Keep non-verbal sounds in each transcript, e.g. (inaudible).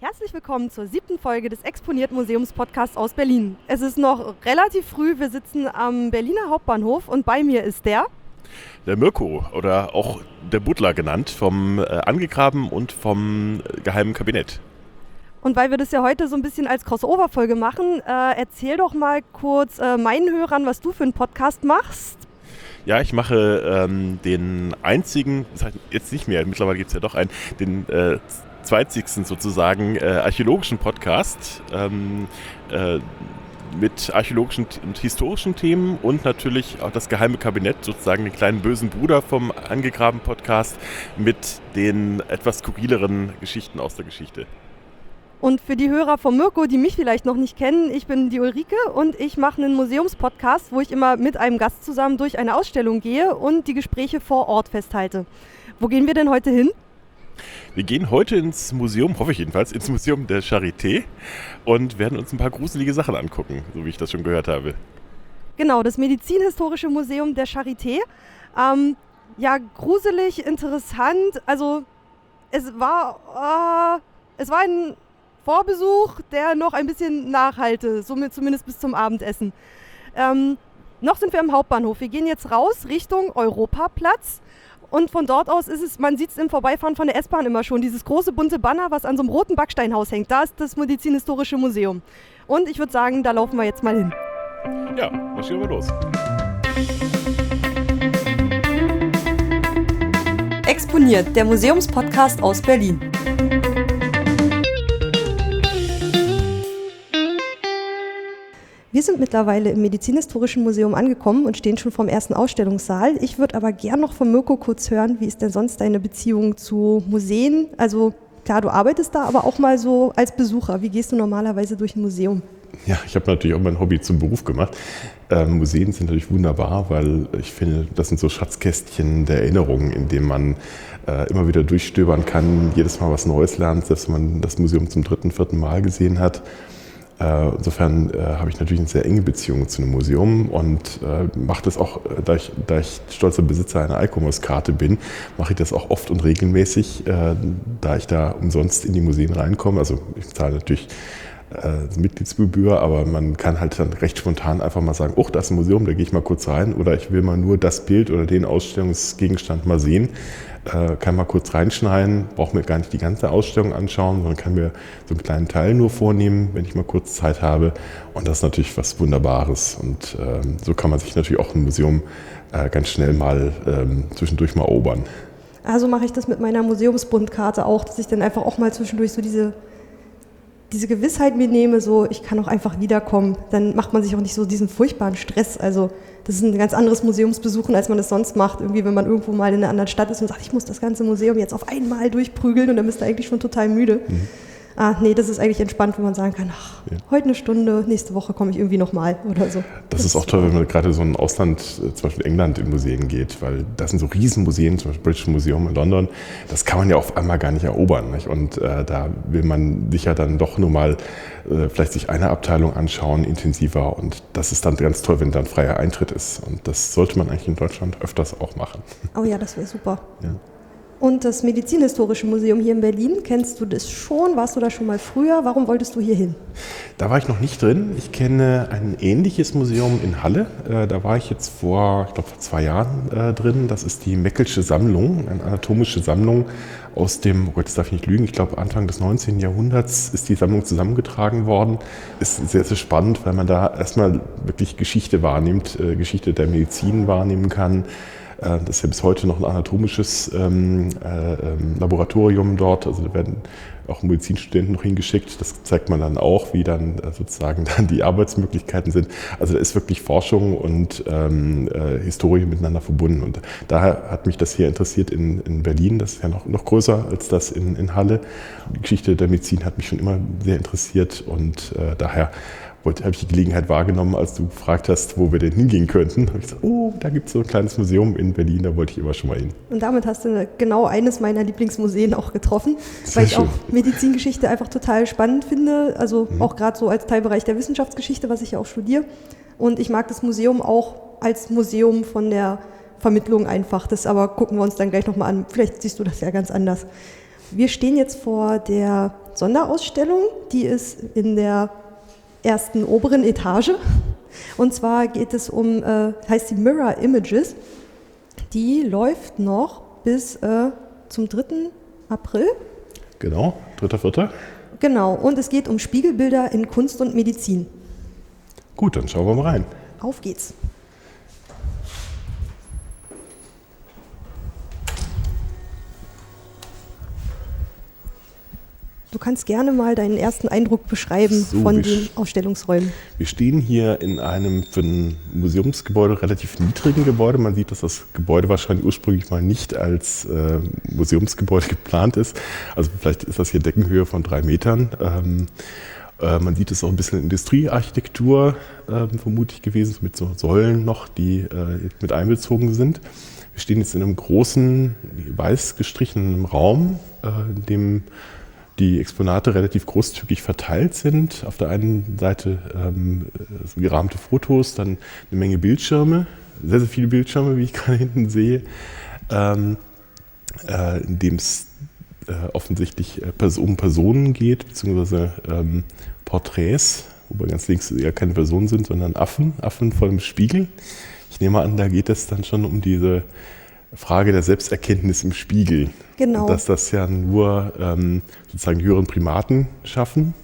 Herzlich willkommen zur siebten Folge des Exponiert Museums Podcasts aus Berlin. Es ist noch relativ früh, wir sitzen am Berliner Hauptbahnhof und bei mir ist der. Der Mirko oder auch der Butler genannt, vom äh, Angegraben und vom äh, Geheimen Kabinett. Und weil wir das ja heute so ein bisschen als Crossover-Folge machen, äh, erzähl doch mal kurz äh, meinen Hörern, was du für einen Podcast machst. Ja, ich mache ähm, den einzigen, das heißt jetzt nicht mehr, mittlerweile gibt es ja doch einen, den äh, zweitzigsten sozusagen äh, archäologischen Podcast ähm, äh, mit archäologischen und historischen Themen und natürlich auch das geheime Kabinett, sozusagen den kleinen bösen Bruder vom angegraben Podcast mit den etwas skurrileren Geschichten aus der Geschichte. Und für die Hörer von Mirko, die mich vielleicht noch nicht kennen, ich bin die Ulrike und ich mache einen Museumspodcast, wo ich immer mit einem Gast zusammen durch eine Ausstellung gehe und die Gespräche vor Ort festhalte. Wo gehen wir denn heute hin? Wir gehen heute ins Museum, hoffe ich jedenfalls, ins Museum der Charité und werden uns ein paar gruselige Sachen angucken, so wie ich das schon gehört habe. Genau, das Medizinhistorische Museum der Charité. Ähm, ja, gruselig, interessant. Also es war, äh, es war ein Vorbesuch, der noch ein bisschen nachhalte, somit zumindest bis zum Abendessen. Ähm, noch sind wir am Hauptbahnhof. Wir gehen jetzt raus Richtung Europaplatz. Und von dort aus ist es, man sieht es im Vorbeifahren von der S-Bahn immer schon, dieses große bunte Banner, was an so einem roten Backsteinhaus hängt. Da ist das Medizinhistorische Museum. Und ich würde sagen, da laufen wir jetzt mal hin. Ja, marschieren wir los. Exponiert, der Museumspodcast aus Berlin. Wir sind mittlerweile im Medizinhistorischen Museum angekommen und stehen schon vorm ersten Ausstellungssaal. Ich würde aber gern noch von Mirko kurz hören, wie ist denn sonst deine Beziehung zu Museen? Also klar, du arbeitest da, aber auch mal so als Besucher. Wie gehst du normalerweise durch ein Museum? Ja, ich habe natürlich auch mein Hobby zum Beruf gemacht. Ähm, Museen sind natürlich wunderbar, weil ich finde, das sind so Schatzkästchen der Erinnerungen, in denen man äh, immer wieder durchstöbern kann, jedes Mal was Neues lernt, selbst wenn man das Museum zum dritten, vierten Mal gesehen hat. Äh, insofern äh, habe ich natürlich eine sehr enge Beziehung zu einem Museum und äh, mache das auch, da ich, da ich stolzer Besitzer einer ICOMOS-Karte bin, mache ich das auch oft und regelmäßig, da ich da umsonst in die Museen reinkomme. Also ich zahle natürlich äh, Mitgliedsgebühr, aber man kann halt dann recht spontan einfach mal sagen, oh, da ist ein Museum, da gehe ich mal kurz rein oder ich will mal nur das Bild oder den Ausstellungsgegenstand mal sehen äh, kann mal kurz reinschneiden, brauche mir gar nicht die ganze Ausstellung anschauen, sondern kann mir so einen kleinen Teil nur vornehmen, wenn ich mal kurz Zeit habe. Und das ist natürlich was Wunderbares. Und ähm, so kann man sich natürlich auch ein Museum äh, ganz schnell mal ähm, zwischendurch mal erobern. Also mache ich das mit meiner Museumsbundkarte auch, dass ich dann einfach auch mal zwischendurch so diese diese Gewissheit mir nehme, so ich kann auch einfach wiederkommen, dann macht man sich auch nicht so diesen furchtbaren Stress. Also das ist ein ganz anderes Museumsbesuchen, als man das sonst macht. Irgendwie, wenn man irgendwo mal in einer anderen Stadt ist und sagt, ich muss das ganze Museum jetzt auf einmal durchprügeln und dann bist du eigentlich schon total müde. Mhm ah, nee, das ist eigentlich entspannt, wenn man sagen kann, ach, ja. heute eine Stunde, nächste Woche komme ich irgendwie nochmal oder so. Das, das ist auch toll, wenn man gerade so ein Ausland, äh, zum Beispiel England, in Museen geht, weil das sind so Riesenmuseen, zum Beispiel British Museum in London, das kann man ja auf einmal gar nicht erobern. Nicht? Und äh, da will man sich ja dann doch nur mal äh, vielleicht sich eine Abteilung anschauen, intensiver. Und das ist dann ganz toll, wenn dann freier Eintritt ist. Und das sollte man eigentlich in Deutschland öfters auch machen. Oh ja, das wäre super. Ja. Und das Medizinhistorische Museum hier in Berlin, kennst du das schon? Warst du da schon mal früher? Warum wolltest du hier hin? Da war ich noch nicht drin. Ich kenne ein ähnliches Museum in Halle. Äh, da war ich jetzt vor, ich glaube, vor zwei Jahren äh, drin. Das ist die Meckelsche Sammlung, eine anatomische Sammlung aus dem, oh Gott, das darf ich nicht lügen, ich glaube Anfang des 19. Jahrhunderts ist die Sammlung zusammengetragen worden. Ist sehr, sehr spannend, weil man da erstmal wirklich Geschichte wahrnimmt, äh, Geschichte der Medizin wahrnehmen kann das ist ja bis heute noch ein anatomisches ähm, äh, ähm, Laboratorium dort. Also da werden auch Medizinstudenten noch hingeschickt. Das zeigt man dann auch, wie dann äh, sozusagen (laughs) dann die Arbeitsmöglichkeiten sind. Also da ist wirklich Forschung und ähm, äh, Historie miteinander verbunden. Und daher hat mich das hier interessiert in, in Berlin. Das ist ja noch, noch größer als das in, in Halle. Die Geschichte der Medizin hat mich schon immer sehr interessiert und äh, daher habe ich die Gelegenheit wahrgenommen, als du gefragt hast, wo wir denn hingehen könnten. habe ich gesagt, oh, da gibt es so ein kleines Museum in Berlin, da wollte ich immer schon mal hin. Und damit hast du genau eines meiner Lieblingsmuseen auch getroffen, Sehr weil ich schön. auch Medizingeschichte einfach total spannend finde, also mhm. auch gerade so als Teilbereich der Wissenschaftsgeschichte, was ich ja auch studiere. Und ich mag das Museum auch als Museum von der Vermittlung einfach. Das aber gucken wir uns dann gleich nochmal an. Vielleicht siehst du das ja ganz anders. Wir stehen jetzt vor der Sonderausstellung, die ist in der ersten oberen Etage. Und zwar geht es um, äh, heißt die Mirror Images. Die läuft noch bis äh, zum 3. April. Genau, 3.4. Genau, und es geht um Spiegelbilder in Kunst und Medizin. Gut, dann schauen wir mal rein. Auf geht's. Du kannst gerne mal deinen ersten Eindruck beschreiben So, von den Ausstellungsräumen. Wir stehen hier in einem für ein Museumsgebäude relativ niedrigen Gebäude. Man sieht, dass das Gebäude wahrscheinlich ursprünglich mal nicht als äh, Museumsgebäude (laughs) geplant ist. Also vielleicht ist das hier Deckenhöhe von drei Metern. Ähm, äh, man sieht es auch ein bisschen Industriearchitektur ähm, vermutlich gewesen, mit so Säulen noch, die äh, mit einbezogen sind. Wir stehen jetzt in einem großen, weiß gestrichenen Raum, äh, in dem die Exponate relativ großzügig verteilt sind. Auf der einen Seite ähm, so gerahmte Fotos, dann eine Menge Bildschirme, sehr, sehr viele Bildschirme, wie ich (laughs) gerade hinten sehe, ähm, äh, in dem es äh, offensichtlich äh, um Personen geht, beziehungsweise ähm, Porträts, wobei ganz links ja keine Personen sind, sondern Affen, Affen vor dem Spiegel. Ich nehme an, da geht es dann schon um diese Frage der Selbsterkenntnis im Spiegel. Genau. Dass das ja nur ähm, sozusagen die höheren Primaten schaffen.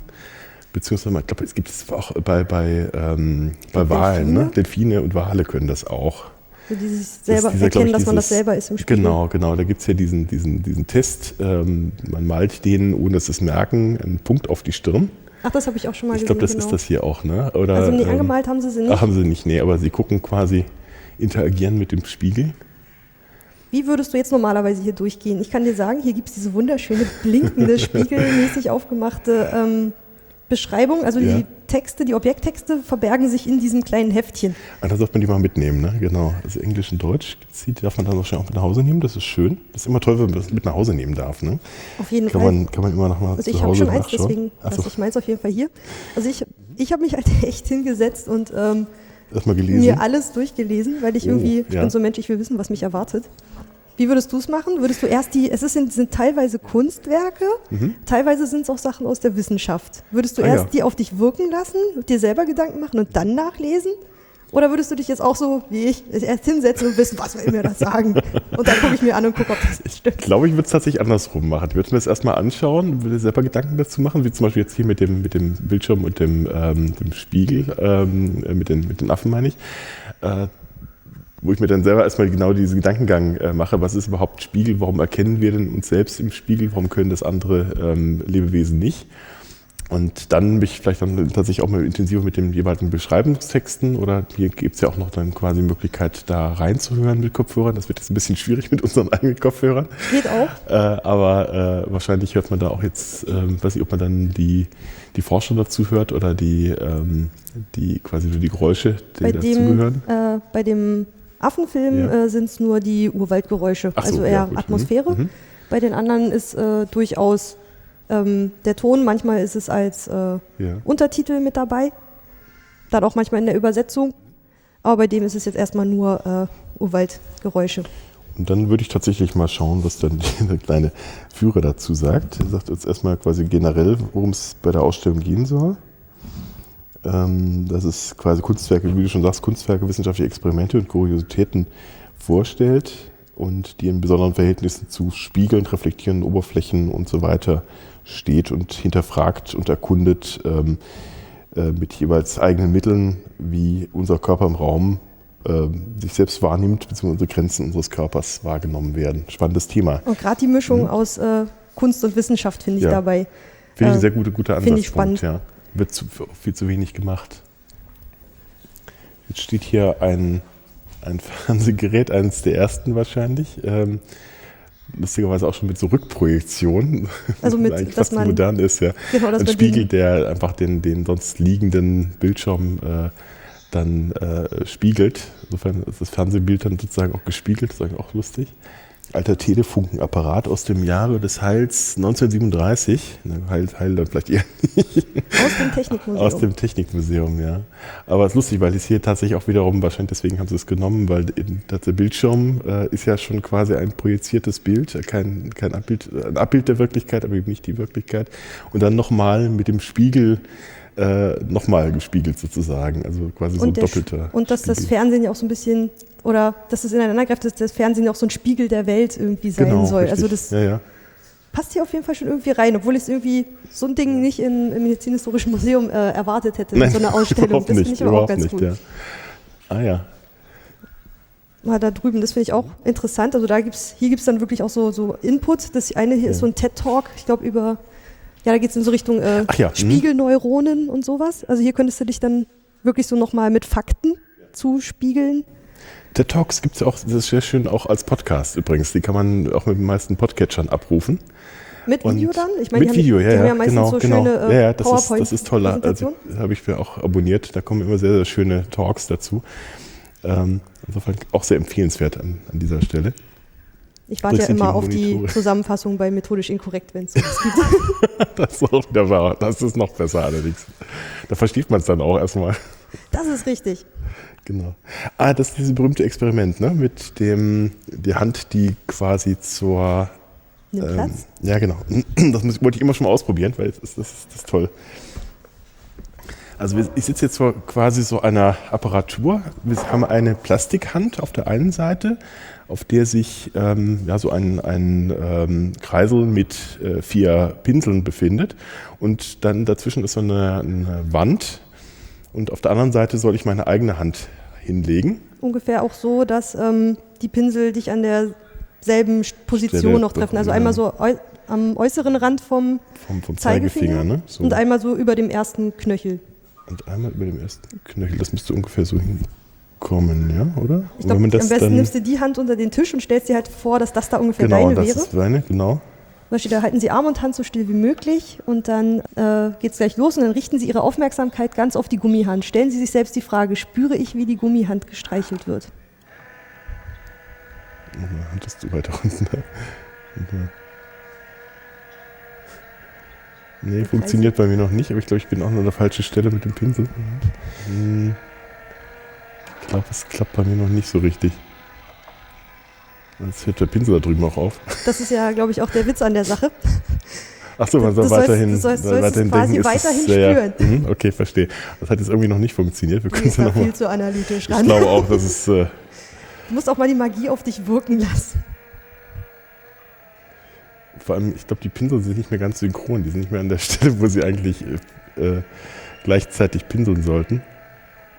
Beziehungsweise, ich glaube, es gibt es auch bei, bei, ähm, bei Walen. Ne? Delfine? Delfine und Wale können das auch. So dieses Das selber ist dieser, erkennen, ich, dass man das dieses- selber ist im Spiegel. Genau, genau. Da gibt es ja diesen, diesen, diesen Test. Ähm, man malt denen, ohne dass sie es merken, einen Punkt auf die Stirn. Ach, das habe ich auch schon mal Ich gesehen. glaube, das genau. ist das hier auch, ne? Oder, Also nee, ähm, angemalt haben sie sie nicht. Ach, haben sie nicht, nee, aber sie gucken quasi, interagieren mit dem Spiegel. Wie würdest du jetzt normalerweise hier durchgehen? Ich kann dir sagen, hier gibt es diese wunderschöne, blinkende, (laughs) spiegelmäßig aufgemachte ähm, Beschreibung. Also Ja. die Texte, die Objekttexte verbergen sich in diesem kleinen Heftchen. Ah, da sollte man die mal mitnehmen, ne? Genau. Also Englisch und Deutsch die darf man dann wahrscheinlich auch mit nach Hause nehmen. Das ist schön. Das ist immer toll, wenn man das mit nach Hause nehmen darf, ne? Auf jeden Kann Fall. man, kann man immer noch mal also ich habe schon eins, deswegen Achso, lasse ich meins auf jeden Fall hier. Also ich, ich habe mich halt (laughs) echt hingesetzt und ähm, erstmal gelesen. mir alles durchgelesen, weil ich Oh, irgendwie, ich ja. bin so ein Mensch, ich will wissen, was mich erwartet. Wie würdest du es machen? Würdest du erst die, es ist, sind, teilweise Kunstwerke, teilweise sind es auch Sachen aus der Wissenschaft. Würdest du Mhm. Ah, erst ja. die auf dich wirken lassen, dir selber Gedanken machen und dann nachlesen? Oder würdest du dich jetzt auch so wie ich erst hinsetzen und wissen, was will mir das sagen? Und dann gucke ich mir an und gucke, ob das Ich stimmt. glaube, ich würde es tatsächlich andersrum machen. Ich würde mir das erstmal anschauen, würde selber Gedanken dazu machen, wie zum Beispiel jetzt hier mit dem, mit dem Bildschirm und dem, ähm, dem Spiegel, ähm, äh, mit, den, mit den Affen meine ich, äh, wo ich mir dann selber erstmal genau diesen Gedankengang äh, mache, was ist überhaupt Spiegel, warum erkennen wir denn uns selbst im Spiegel, warum können das andere ähm, Lebewesen nicht? Und dann mich vielleicht dann tatsächlich auch mal intensiver mit den jeweiligen Beschreibungstexten oder hier gibt es ja auch noch dann quasi die Möglichkeit, da reinzuhören mit Kopfhörern. Das wird jetzt ein bisschen schwierig mit unseren eigenen Kopfhörern. Geht auch. Äh, aber äh, wahrscheinlich hört man da auch jetzt, ähm, weiß nicht, ob man dann die, die Forscher dazu hört oder die, ähm, die quasi nur die Geräusche, die Bei dem, dazugehören. äh, bei dem Affenfilm Ja. äh, sind es nur die Urwaldgeräusche, Ach so, also ja, eher gut. Mhm. Atmosphäre. Mhm. Bei den anderen ist äh, durchaus ähm, der Ton, manchmal ist es als äh, Ja. Untertitel mit dabei, dann auch manchmal in der Übersetzung. Aber bei dem ist es jetzt erstmal nur äh, Urwaldgeräusche. Und dann würde ich tatsächlich mal schauen, was dann (laughs) der kleine Führer dazu sagt. Er sagt uns erstmal quasi generell, worum es bei der Ausstellung gehen soll. Ähm, dass es quasi Kunstwerke, wie du schon sagst, Kunstwerke, wissenschaftliche Experimente und Kuriositäten vorstellt und die in besonderen Verhältnissen zu Spiegeln, reflektierenden Oberflächen und so weiter steht und hinterfragt und erkundet ähm, äh, mit jeweils eigenen Mitteln, wie unser Körper im Raum ähm, sich selbst wahrnimmt, beziehungsweise unsere Grenzen unseres Körpers wahrgenommen werden. Spannendes Thema. Und gerade die Mischung aus äh, Kunst und Wissenschaft finde ich Mhm. Ja. dabei. Finde ich Äh, ein sehr guter, guter finde ich spannend. Ja. Wird zu, viel zu wenig gemacht. Jetzt steht hier ein, ein Fernsehgerät, eines der ersten wahrscheinlich. Ähm, lustigerweise auch schon mit so Rückprojektion. Also mit, (laughs) eigentlich dass man- modern ist, ja. Genau, dass ein Spiegel, der einfach den, den sonst liegenden Bildschirm äh, dann äh, spiegelt. Insofern ist das Fernsehbild dann sozusagen auch gespiegelt, das ist eigentlich auch lustig. Alter Telefunkenapparat aus dem Jahre des Heils 1937. Ne, Heil, Heil dann vielleicht eher nicht. Aus dem Technikmuseum. Aus dem Technikmuseum, ja. Aber es ist lustig, weil es hier tatsächlich auch wiederum, wahrscheinlich deswegen haben sie es genommen, weil der Bildschirm äh, ist ja schon quasi ein projiziertes Bild, kein, kein Abbild, ein Abbild der Wirklichkeit, aber eben nicht die Wirklichkeit. Und dann nochmal mit dem Spiegel äh, nochmal gespiegelt sozusagen. Also quasi so ein doppelter. Und dass Spiegel. das Fernsehen ja auch so ein bisschen, oder dass es ineinander greift, dass das Fernsehen auch so ein Spiegel der Welt irgendwie sein genau, soll. Richtig. Also das ja, ja. passt hier auf jeden Fall schon irgendwie rein, obwohl ich es irgendwie so ein Ding nicht in, im Medizinhistorischen Museum äh, erwartet hätte, Nein, so eine (laughs) Ausstellung. Das finde ich aber auch ganz nicht, gut. Ja. Ah ja. Mal da drüben, das finde ich auch interessant. Also da gibt's, hier gibt es dann wirklich auch so, so Input. Das eine hier ist so ein TED-Talk, ich glaube, über ja, da geht es in so Richtung äh, ja. Mhm. Spiegelneuronen und sowas. Also hier könntest du dich dann wirklich so nochmal mit Fakten zuspiegeln. TED Talks gibt es ja auch, das ist sehr schön auch als Podcast übrigens. Die kann man auch mit den meisten Podcatchern abrufen. Mit Video und dann? Ich meine, mit Video, haben, ja, ja, ja genau, so genau. Schöne, äh, ja, ja, das ist, das ist toll. Also, habe ich mir auch abonniert. Da kommen immer sehr, sehr schöne Talks dazu. Ähm, insofern auch sehr empfehlenswert an, an dieser Stelle. Ich warte ja immer auf die (laughs) Zusammenfassung bei methodisch inkorrekt, wenn es sowas gibt. (laughs) das ist auch wieder wahr. Das ist noch besser allerdings. Da versteht man es dann auch erstmal. Das ist richtig. Genau. Ah, das ist dieses berühmte Experiment, ne? Mit dem, die Hand, die quasi zur. Ähm, Platz? Ja, genau. (clears throat) Das muss, wollte ich immer schon mal ausprobieren, weil das ist, das ist, das ist toll. Also ich sitze jetzt vor quasi so einer Apparatur. Wir haben eine Plastikhand auf der einen Seite, auf der sich ähm, ja, so ein, ein ähm, Kreisel mit äh, vier Pinseln befindet. Und dann dazwischen ist so eine, eine, Wand. Und auf der anderen Seite soll ich meine eigene Hand hinlegen. Ungefähr auch so, dass ähm, die Pinsel dich an derselben Position Stelle noch treffen. Also einmal so äu am äußeren Rand vom, vom, vom Zeigefinger, Zeigefinger ne? so. und einmal so über dem ersten Knöchel. Und einmal über dem ersten Knöchel. Das müsste ungefähr so hin kommen, ja, oder? Ich glaube, am besten nimmst du die Hand unter den Tisch und stellst dir halt vor, dass das da ungefähr genau, deine das wäre. Ist deine, genau. Zum Beispiel, da halten Sie Arm und Hand so still wie möglich und dann äh, geht es gleich los und dann richten Sie Ihre Aufmerksamkeit ganz auf die Gummihand. Stellen Sie sich selbst die Frage, spüre ich, wie die Gummihand gestreichelt wird? Meine Hand ist zu weit unten. Nee, funktioniert bei mir noch nicht, aber ich glaube, ich bin auch an der falschen Stelle mit dem Pinsel. Hm. Ich glaube, es klappt bei mir noch nicht so richtig. Jetzt hört der Pinsel da drüben auch auf. Das ist ja, glaube ich, auch der Witz an der Sache. Achso, man soll weiterhin, sollst, weiterhin quasi denken, weiterhin spüren. Ja, ja. Okay, verstehe. Das hat jetzt irgendwie noch nicht funktioniert. Wir können ja noch mal, viel zu analytisch ran. Ich glaube auch, dass es. Äh, du musst auch mal die Magie auf dich wirken lassen. Vor allem, ich glaube, die Pinsel sind nicht mehr ganz synchron. Die sind nicht mehr an der (laughs) Stelle, wo sie eigentlich äh, gleichzeitig pinseln sollten.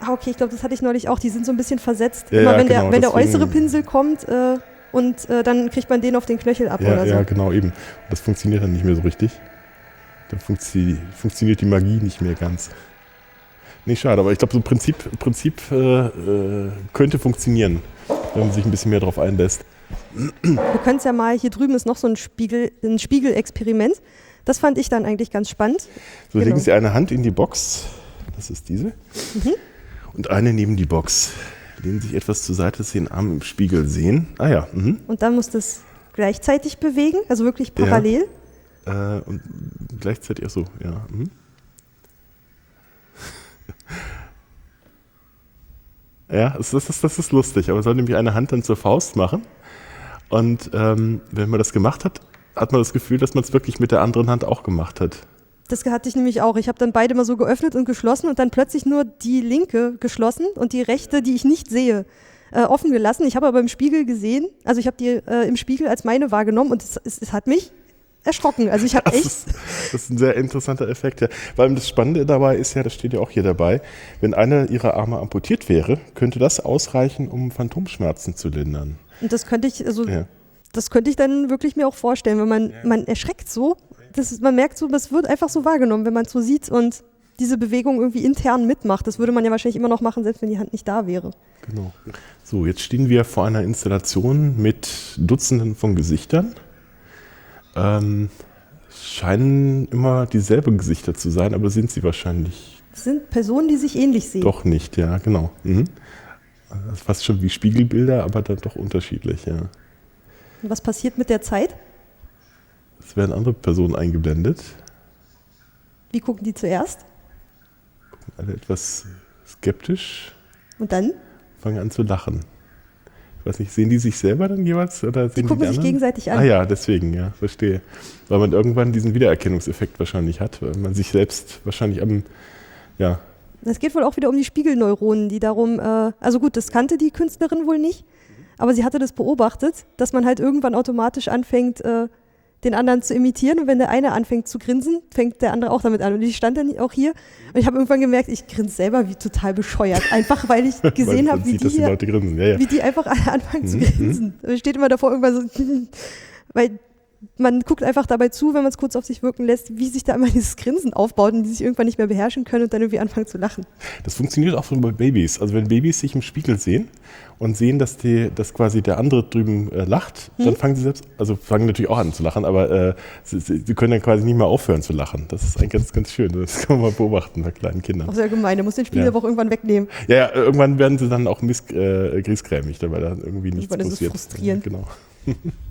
Ah, okay, ich glaube, das hatte ich neulich auch. Die sind so ein bisschen versetzt. Ja, Immer wenn, genau, der, wenn der äußere Pinsel kommt äh, und äh, dann kriegt man den auf den Knöchel ab ja, oder so. Ja, genau, eben. Das funktioniert dann nicht mehr so richtig. Dann funktio funktioniert die Magie nicht mehr ganz. Nee, schade, aber ich glaube, so Prinzip, Prinzip äh, äh, könnte funktionieren, wenn man sich ein bisschen mehr darauf einlässt. Wir können es ja mal, hier drüben ist noch so ein Spiegel, ein Spiegelexperiment. Das fand ich dann eigentlich ganz spannend. So genau. legen Sie eine Hand in die Box, das ist diese, mhm. und eine neben die Box. Lehnen sich etwas zur Seite, dass Sie den Arm im Spiegel sehen. Ah ja. Mhm. Und dann muss das gleichzeitig bewegen, also wirklich parallel. Ja. Äh, und gleichzeitig, ach so, ja. Mhm. (laughs) Ja, das ist, das ist lustig, aber man soll nämlich eine Hand dann zur Faust machen. Und ähm, wenn man das gemacht hat, hat man das Gefühl, dass man es wirklich mit der anderen Hand auch gemacht hat. Das hatte ich nämlich auch. Ich habe dann beide mal so geöffnet und geschlossen und dann plötzlich nur die linke geschlossen und die rechte, die ich nicht sehe, äh, offen gelassen. Ich habe aber im Spiegel gesehen, also ich habe die äh, im Spiegel als meine wahrgenommen und es, es, es hat mich erschrocken. Also ich habe (laughs) echt. Ist, das ist ein sehr interessanter Effekt, ja. Weil das Spannende dabei ist ja, das steht ja auch hier dabei, wenn einer ihrer Arme amputiert wäre, könnte das ausreichen, um Phantomschmerzen zu lindern. Und das könnte ich, also ja. das könnte ich dann wirklich mir auch vorstellen, wenn man, ja. man erschreckt so. Das man merkt so, das wird einfach so wahrgenommen, wenn man es so sieht und diese Bewegung irgendwie intern mitmacht. Das würde man ja wahrscheinlich immer noch machen, selbst wenn die Hand nicht da wäre. Genau. So, jetzt stehen wir vor einer Installation mit Dutzenden von Gesichtern. Ähm, scheinen immer dieselben Gesichter zu sein, aber sind sie wahrscheinlich. Das sind Personen, die sich ähnlich sehen. Doch nicht, ja, genau. Mhm. Das ist fast schon wie Spiegelbilder, aber dann doch unterschiedlich, ja. Und was passiert mit der Zeit? Es werden andere Personen eingeblendet. Wie gucken die zuerst? Alle etwas skeptisch, Und dann? fangen an zu lachen. Ich weiß nicht, sehen die sich selber dann jeweils? Oder sehen Die gucken sich anderen? gegenseitig an. Ah ja, deswegen, ja, verstehe. Weil man irgendwann diesen Wiedererkennungseffekt wahrscheinlich hat, weil man sich selbst wahrscheinlich am, ja, Es geht wohl auch wieder um die Spiegelneuronen, die darum, äh, also gut, das kannte die Künstlerin wohl nicht, aber sie hatte das beobachtet, dass man halt irgendwann automatisch anfängt, äh, den anderen zu imitieren und wenn der eine anfängt zu grinsen, fängt der andere auch damit an. Und ich stand dann auch hier und ich habe irgendwann gemerkt, ich grinse selber wie total bescheuert, einfach weil ich (laughs) gesehen habe, wie die die hier grinsen. Ja, ja. wie die einfach alle anfangen zu Mhm, grinsen. Man steht immer davor irgendwann so, (laughs) weil man guckt einfach dabei zu, wenn man es kurz auf sich wirken lässt, wie sich da immer dieses Grinsen aufbaut und die sich irgendwann nicht mehr beherrschen können und dann irgendwie anfangen zu lachen. Das funktioniert auch schon bei Babys. Also wenn Babys sich im Spiegel sehen und sehen, dass, die, dass quasi der andere drüben äh, lacht, Hm? dann fangen sie selbst, also fangen natürlich auch an zu lachen, aber äh, sie, sie, können dann quasi nicht mehr aufhören zu lachen. Das ist eigentlich ganz, ganz schön. Das (laughs) kann man mal beobachten bei kleinen Kindern. Auch sehr gemein, der muss den Spiegel Ja. auch irgendwann wegnehmen. Ja, ja, irgendwann werden sie dann auch miss, äh, griesgrämig, weil da irgendwie nichts Irgendwann ist es passiert. frustrierend. Genau. (laughs)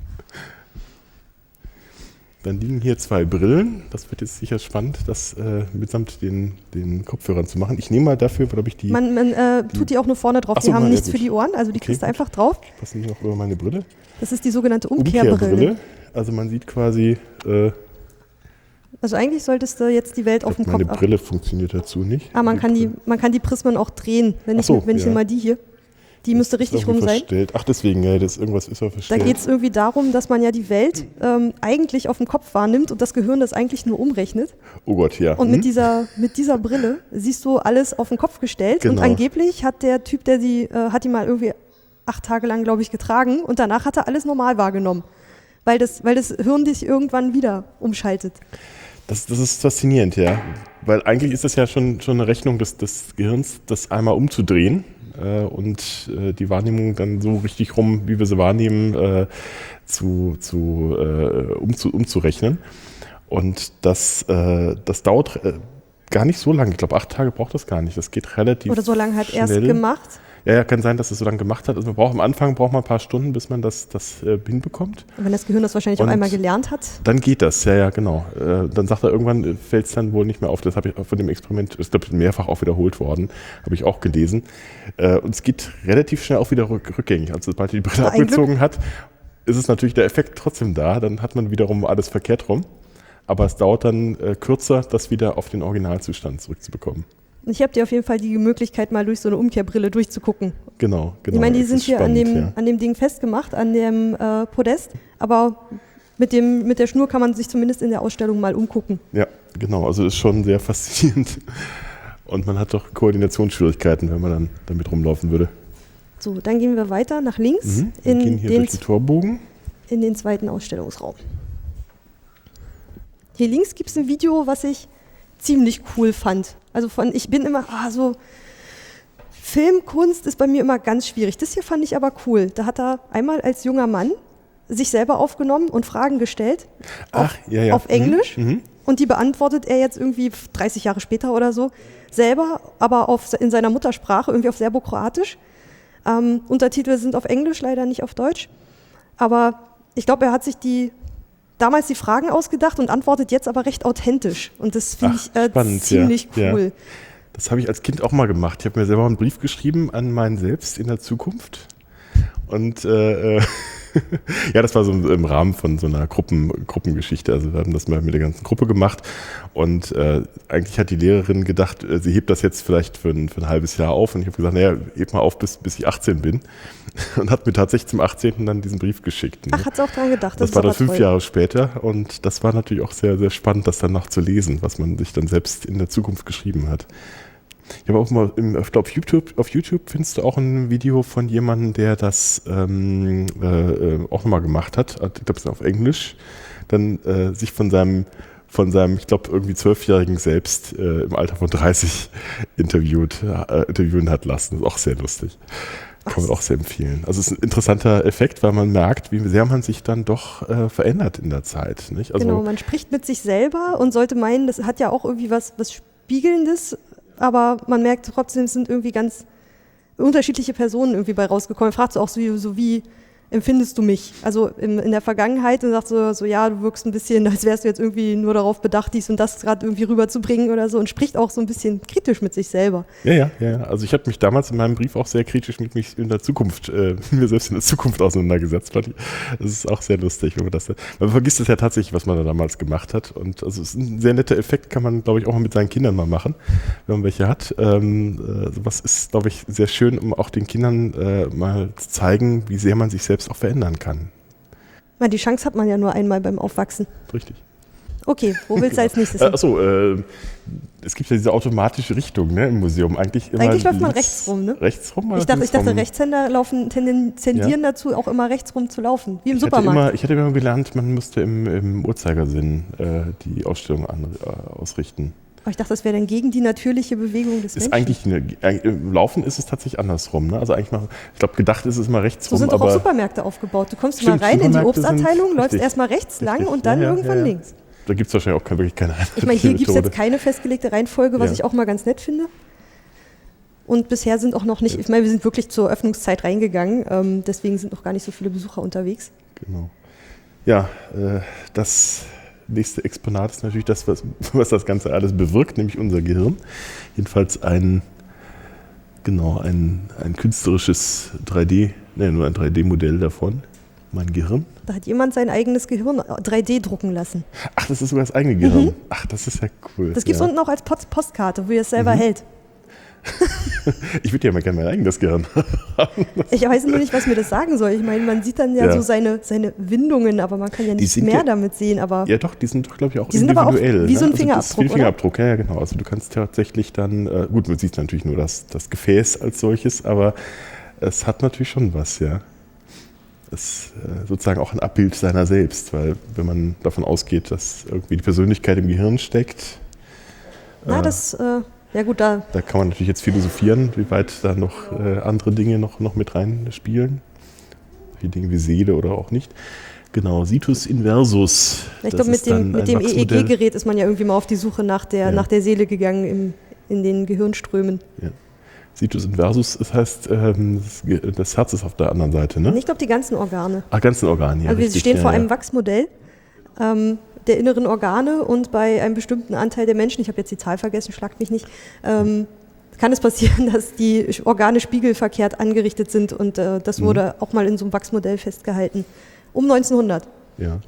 Dann liegen hier zwei Brillen. Das wird jetzt sicher spannend, das äh, mitsamt den, den Kopfhörern zu machen. Ich nehme mal dafür, glaube ich, die Man, man äh, tut die auch nur vorne drauf, Ach die so, haben ja, nichts gut. für die Ohren, also die Okay, kriegst du einfach drauf. passen noch über meine Brille. Das ist die sogenannte Umkehrbrille. Also man sieht quasi, äh, Also eigentlich solltest du jetzt die Welt ich auf dem meine Kopf ab. Brille funktioniert dazu nicht. Ah, man kann, die, man kann die Prismen auch drehen. Wenn Ach ich, so, wenn ich ja. hier mal die hier, die müsste richtig rum sein. Verstellt. Ach, deswegen, ja, das irgendwas ist ja Da verstellt. geht es irgendwie darum, dass man ja die Welt ähm, eigentlich auf dem Kopf wahrnimmt und das Gehirn das eigentlich nur umrechnet. oh Gott, ja. Und Hm? mit, dieser, mit dieser Brille siehst du alles auf den Kopf gestellt. Und Genau. angeblich hat der Typ, der die, äh, hat die mal irgendwie acht Tage lang, glaube ich, getragen und danach hat er alles normal wahrgenommen. Weil das, weil das Hirn dich irgendwann wieder umschaltet. Das, das ist faszinierend, ja. Weil eigentlich ist das ja schon, schon eine Rechnung des, des Gehirns, das einmal umzudrehen äh, und äh, die Wahrnehmung dann so richtig rum, wie wir sie wahrnehmen, äh, zu, zu, äh, umzu, umzurechnen. Und das, äh, das dauert äh, gar nicht so lange. Ich glaube, acht Tage braucht das gar nicht. Das geht relativ Oder so lange hat er es schnell. gemacht. Ja, ja, kann sein, dass es so lange gemacht hat. Also man braucht am Anfang braucht man ein paar Stunden, bis man das, das äh, hinbekommt. Und wenn das Gehirn das wahrscheinlich auch Und- einmal gelernt hat. Dann geht das, ja, ja, genau. Äh, dann sagt er, irgendwann fällt es dann wohl nicht mehr auf. Das habe ich auch von dem Experiment, ist glaube ich mehrfach auch wiederholt worden, habe ich auch gelesen. Äh, und es geht relativ schnell auch wieder rück, rückgängig. Also sobald er die Brille abgezogen hat, ist es natürlich der Effekt trotzdem da. Dann hat man wiederum alles verkehrt rum. Aber es dauert dann äh, kürzer, das wieder auf den Originalzustand zurückzubekommen. Ich habe dir auf jeden Fall die Möglichkeit, mal durch so eine Umkehrbrille durchzugucken. Genau, genau. ich meine, die sind hier an spannend, dem, ja. an dem Ding festgemacht, an dem äh, Podest. Aber mit, dem, mit der Schnur kann man sich zumindest in der Ausstellung mal umgucken. Ja, genau. Also ist schon sehr faszinierend. Und man hat doch Koordinationsschwierigkeiten, wenn man dann damit rumlaufen würde. So, dann gehen wir weiter nach links Mhm. Wir in, gehen hier den, durch den Torbogen. in den zweiten Ausstellungsraum. Hier links gibt es ein Video, was ich ziemlich cool fand. Also von, ich bin immer, ah, so, Filmkunst ist bei mir immer ganz schwierig. Das hier fand ich aber cool. Da hat er einmal als junger Mann sich selber aufgenommen und Fragen gestellt. Ach, ja, ja. auf Mhm, Englisch. Mhm. Und die beantwortet er jetzt irgendwie 30 Jahre später oder so selber, aber auf, in seiner Muttersprache, irgendwie auf Serbokroatisch. Ähm, Untertitel sind auf Englisch, leider nicht auf Deutsch. Aber ich glaube, er hat sich die damals die Fragen ausgedacht und antwortet jetzt aber recht authentisch. Und das finde ich äh, spannend, ziemlich ja, cool. ja. Das habe ich als Kind auch mal gemacht. Ich habe mir selber einen Brief geschrieben an meinen Selbst in der Zukunft. Und äh, äh, (laughs) (laughs) ja, das war so im Rahmen von so einer Gruppen, Gruppengeschichte. Also wir haben das mal mit der ganzen Gruppe gemacht. Und äh, eigentlich hat die Lehrerin gedacht, äh, sie hebt das jetzt vielleicht für ein, für ein halbes Jahr auf. Und ich habe gesagt, naja, heb mal auf, bis, bis ich 18 bin. (laughs) Und hat mir tatsächlich zum 18. dann diesen Brief geschickt. ne? Ach, hat sie auch dran gedacht. Das, ist war dann fünf toll. Jahre später und das war natürlich auch sehr, sehr spannend, das dann noch zu lesen, was man sich dann selbst in der Zukunft geschrieben hat. Ich habe auch mal, im, glaube, auf YouTube, auf YouTube findest du auch ein Video von jemandem, der das ähm, äh, äh, auch nochmal gemacht hat. Ich glaube, es ist auf Englisch. Dann äh, sich von seinem, von seinem, ich glaube, irgendwie zwölfjährigen Selbst äh, im Alter von 30 interviewt, äh, interviewen hat lassen. Das ist auch sehr lustig. Kann man auch sehr empfehlen. Also es ist ein interessanter Effekt, weil man merkt, wie sehr man sich dann doch äh, verändert in der Zeit. Nicht? Also, genau, man spricht mit sich selber und sollte meinen, das hat ja auch irgendwie was, was Spiegelndes, aber man merkt trotzdem, es sind irgendwie ganz unterschiedliche Personen irgendwie bei rausgekommen. Fragst du auch so, so wie, empfindest du mich? Also in, in der Vergangenheit und sagst so, so, ja, du wirkst ein bisschen, (laughs) als wärst du jetzt irgendwie nur darauf bedacht, dies und das gerade irgendwie rüberzubringen oder so und spricht auch so ein bisschen kritisch mit sich selber. Ja, ja, ja. Also ich habe mich damals in meinem Brief auch sehr kritisch mit mich in der Zukunft, äh, (laughs) mir selbst in der Zukunft auseinandergesetzt. Das ist auch sehr lustig, wenn man das. Man vergisst es ja tatsächlich, was man da damals gemacht hat. Und also es ist ein sehr netter Effekt, kann man, glaube ich, auch mal mit seinen Kindern mal machen, wenn man welche hat. Ähm, äh, sowas ist, glaube ich, sehr schön, um auch den Kindern äh, mal zu zeigen, wie sehr man sich selbst selbst auch verändern kann. Na, die Chance hat man ja nur einmal beim Aufwachsen. Richtig. Okay, wo willst du als nächstes hin? Achso, äh, es gibt ja diese automatische Richtung ne, im Museum. Eigentlich, immer Eigentlich läuft man rechts rum, ne? Rechts rum? Ich dachte, ich dachte Rechtshänder laufen, tendieren ja. dazu, auch immer rechts rum zu laufen, wie im ich Supermarkt. Hatte immer, ich hatte immer gelernt, man müsste im, im Uhrzeigersinn äh, die Ausstellung an, äh, ausrichten. Aber ich dachte, das wäre dann gegen die natürliche Bewegung des ist Menschen. Eigentlich eine, äh, Laufen ist es tatsächlich andersrum. Ne? Also eigentlich mal, ich glaube, gedacht ist es mal rechts so rum. So sind doch auch Supermärkte aufgebaut. Du kommst mal rein in die Obstabteilung, läufst erstmal rechts lang und dann ja, ja, irgendwann ja, links. Da gibt es wahrscheinlich auch keine, wirklich keine Ich meine, hier gibt es jetzt keine festgelegte Reihenfolge, was ich auch mal ganz nett finde. Und bisher sind auch noch nicht, ich meine, wir sind wirklich zur Öffnungszeit reingegangen, ähm, deswegen sind noch gar nicht so viele Besucher unterwegs. Genau. Ja, äh, das nächste Exponat ist natürlich das, was, (laughs) was das Ganze alles bewirkt, nämlich unser Gehirn. Jedenfalls ein, genau, ein, ein künstlerisches 3D, ne, nur ein 3D-Modell davon. Mein Gehirn. Da hat jemand sein eigenes Gehirn 3D drucken lassen. Ach, das ist sogar das eigene Gehirn. Mhm. Ach, das ist ja cool. Das gibt es ja. unten auch als Post Postkarte, wo ihr es selber mhm. hält. (laughs) ich würde ja mal gerne mein eigenes Gehirn haben. Ich weiß nur nicht, was mir das sagen soll. Ich meine, man sieht dann ja, ja. so seine, seine Windungen, aber man kann ja nicht mehr ja, damit sehen. Aber ja, doch, die sind doch, glaube ich, auch die individuell. Sind aber auch wie so ein Fingerabdruck. Ne? Also wie ein Fingerabdruck, ja, ja, genau. Also du kannst tatsächlich dann, äh, gut, man sieht natürlich nur das, das Gefäß als solches, aber es hat natürlich schon was, ja. Es ist äh, sozusagen auch ein Abbild seiner selbst, weil wenn man davon ausgeht, dass irgendwie die Persönlichkeit im Gehirn steckt. Na, äh, das. Ja gut, da. Da kann man natürlich jetzt philosophieren, wie weit da noch äh, andere Dinge noch, noch mit reinspielen. Wie Dinge wie Seele oder auch nicht. Genau, Situs Inversus. Ich glaube, mit dem, mit dem EEG-Gerät ist man ja irgendwie mal auf die Suche nach der, ja. nach der Seele gegangen im, in den Gehirnströmen. Ja. Situs Inversus, das heißt, ähm, das Herz ist auf der anderen Seite, ne? Ich glaube, die ganzen Organe. Ah, ganzen Organe, ja. Also wir stehen ja, vor einem Wachsmodell. Ähm, der inneren Organe und bei einem bestimmten Anteil der Menschen, ich habe jetzt die Zahl vergessen, schlagt mich nicht, ähm, kann es passieren, (laughs) dass die Organe spiegelverkehrt angerichtet sind und äh, das mhm. wurde mhm. auch mal in so einem Wachsmodell festgehalten. Um 1900. Ja.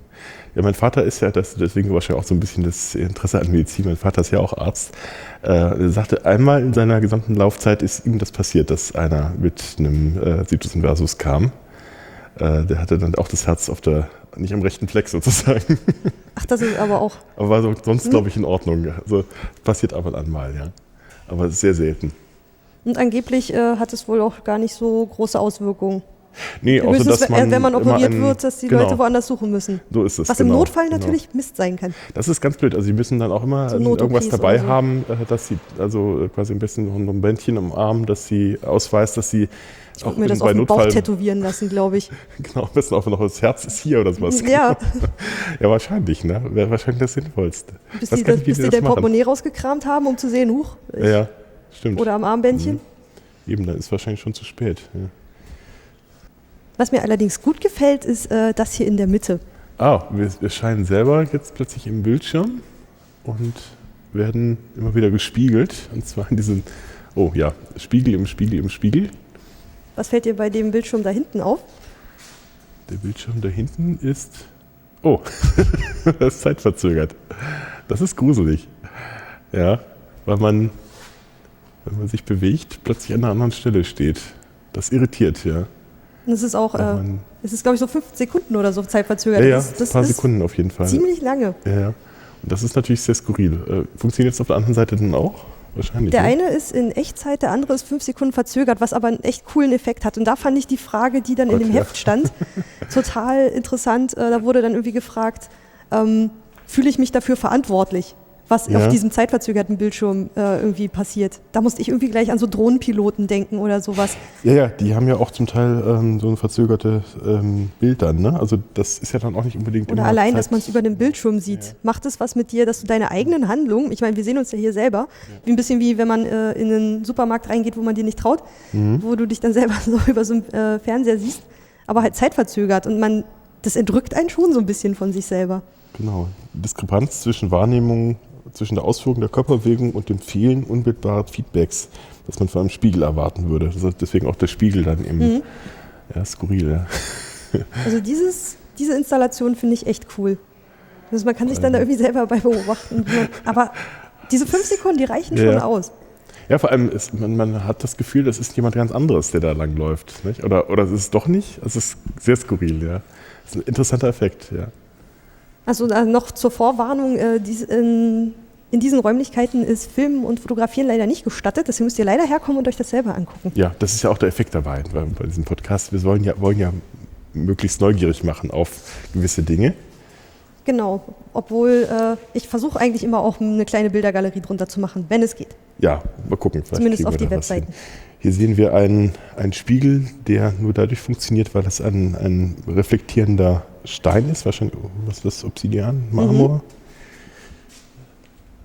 Ja, mein Vater ist ja, das, deswegen wahrscheinlich auch so ein bisschen das Interesse an Medizin. Mein Vater ist ja auch Arzt. Äh, er sagte, einmal in seiner gesamten Laufzeit ist ihm das passiert, dass einer mit einem äh, Situs Inversus kam. Äh, der hatte dann auch das Herz auf der nicht am rechten Fleck sozusagen. (laughs) Ach, das ist aber auch. Aber war so, sonst, hm. glaube ich, in Ordnung. Also passiert ab und an mal, ja. Aber sehr selten. Und angeblich äh, hat es wohl auch gar nicht so große Auswirkungen. Nee, außer dass man wenn man operiert einen, wird, dass die genau, Leute woanders suchen müssen. So ist es. Was genau, im Notfall genau. natürlich Mist sein kann. Das ist ganz blöd. Also sie müssen dann auch immer so irgendwas dabei so. haben, äh, dass sie, also quasi ein bisschen noch ein Bändchen am Arm, dass sie ausweist, dass sie ich würde mir das auf den Notfall, Bauch tätowieren lassen, glaube ich. (laughs) genau, am besten auch noch das Herz ist hier oder sowas. Ja. (laughs) ja, wahrscheinlich, ne? Wäre wahrscheinlich das Sinnvollste. Bis die, das, bis die dein Portemonnaie rausgekramt haben, um zu sehen, huch. Ich, ja, stimmt. Oder am Armbändchen. Mhm. Eben, dann ist wahrscheinlich schon zu spät. Ja. Was mir allerdings gut gefällt, ist äh, das hier in der Mitte. Ah, wir, wir scheinen selber jetzt plötzlich im Bildschirm und werden immer wieder gespiegelt. Und zwar in diesem, oh ja, Spiegel im Spiegel im Spiegel. Was fällt dir bei dem Bildschirm da hinten auf? Der Bildschirm da hinten ist. Oh, (laughs) das ist zeitverzögert. Das ist gruselig. Ja, weil man, wenn man sich bewegt, plötzlich an einer anderen Stelle steht. Das irritiert, ja. Und es ist auch, äh, es ist glaube ich so fünf Sekunden oder so zeitverzögert. Ja, ja das, das ein paar Sekunden auf jeden Fall. Ziemlich lange. Ja, ja. Und das ist natürlich sehr skurril. Äh, funktioniert es auf der anderen Seite dann auch? Wahrscheinlich. Der ne? eine ist in Echtzeit, der andere ist fünf Sekunden verzögert, was aber einen echt coolen Effekt hat. Und da fand ich die Frage, die dann Gott, in dem ja. Heft stand, (laughs) total interessant. Äh, da wurde dann irgendwie gefragt, ähm, fühle ich mich dafür verantwortlich? Was ja. auf diesem zeitverzögerten Bildschirm äh, irgendwie passiert. Da musste ich irgendwie gleich an so Drohnenpiloten denken oder sowas. Ja, ja, die haben ja auch zum Teil ähm, so ein verzögertes ähm, Bild dann. Ne? Also das ist ja dann auch nicht unbedingt. Oder allein, Zeit dass man es über den Bildschirm sieht. Ja. Macht es was mit dir, dass du deine eigenen Handlungen, ich meine, wir sehen uns ja hier selber, ja. wie ein bisschen wie wenn man äh, in einen Supermarkt reingeht, wo man dir nicht traut, mhm. wo du dich dann selber (laughs) so über so einen äh, Fernseher siehst. aber halt zeitverzögert und man, das entrückt einen schon so ein bisschen von sich selber. Genau. Diskrepanz zwischen Wahrnehmung, zwischen der Ausführung der Körperbewegung und dem Fehlen unmittelbaren Feedbacks, das man von einem Spiegel erwarten würde. Deswegen auch der Spiegel dann eben mhm. ja, skurril. Ja. Also dieses, diese Installation finde ich echt cool. Also man kann sich dann da irgendwie selber bei beobachten. Aber diese fünf Sekunden, die reichen ja. schon aus. Ja, vor allem, ist, man, man, hat das Gefühl, das ist jemand ganz anderes, der da langläuft. Nicht? Oder, oder es ist doch nicht. Es ist sehr skurril, ja. Das ist ein interessanter Effekt, ja. Also noch zur Vorwarnung, äh, dies, in, in, diesen Räumlichkeiten ist Filmen und Fotografieren leider nicht gestattet. Deswegen müsst ihr leider herkommen und euch das selber angucken. Ja, das ist ja auch der Effekt dabei bei, bei diesem Podcast. Wir wollen ja, wollen ja möglichst neugierig machen auf gewisse Dinge. Genau, obwohl äh, ich versuche eigentlich immer auch eine kleine Bildergalerie drunter zu machen, wenn es geht. Ja, mal gucken. Zumindest auf die Webseiten. Hier sehen wir einen, einen Spiegel, der nur dadurch funktioniert, weil das ein, ein reflektierender Stein ist. Wahrscheinlich, was ist das? Obsidian? Marmor? Mhm.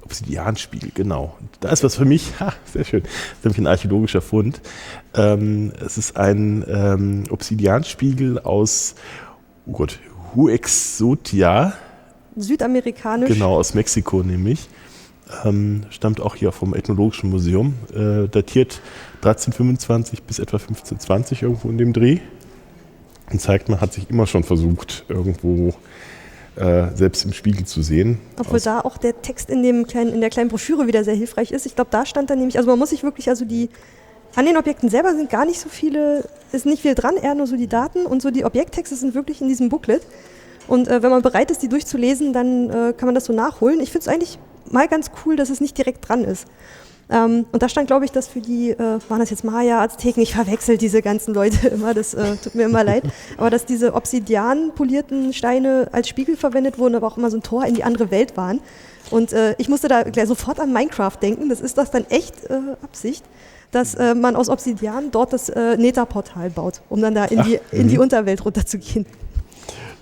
Obsidianspiegel, genau. Da ist was für mich, (laughs) ha, sehr schön. Das ist nämlich ein archäologischer Fund. Ähm, es ist ein ähm, Obsidianspiegel aus, oh Gott, Huexotia. Südamerikanisch. Genau, aus Mexiko nämlich. Ähm, stammt auch hier vom Ethnologischen Museum. Äh, datiert 1325 bis etwa 1520 irgendwo in dem Dreh. Und zeigt, man hat sich immer schon versucht, irgendwo äh, selbst im Spiegel zu sehen. Obwohl da auch der Text in, dem kleinen, in der kleinen Broschüre wieder sehr hilfreich ist. Ich glaube, da stand dann nämlich, also man muss sich wirklich, also die, an den Objekten selber sind gar nicht so viele, ist nicht viel dran, eher nur so die Daten und so die Objekttexte sind wirklich in diesem Booklet. Und äh, wenn man bereit ist, die durchzulesen, dann äh, kann man das so nachholen. Ich finde es eigentlich mal ganz cool, dass es nicht direkt dran ist. Ähm, und da stand, glaube ich, dass für die, äh, waren das jetzt Maya, Azteken, ich verwechsel diese ganzen Leute (laughs) immer, das äh, tut mir immer leid, (laughs) aber dass diese Obsidian polierten Steine als Spiegel verwendet wurden, aber auch immer so ein Tor in die andere Welt waren. Und äh, ich musste da gleich sofort an Minecraft denken, das ist das dann echt äh, Absicht dass äh, man aus Obsidian dort das äh, Nether-Portal baut, um dann da in, Ach, die, in die mhm. Unterwelt runterzugehen.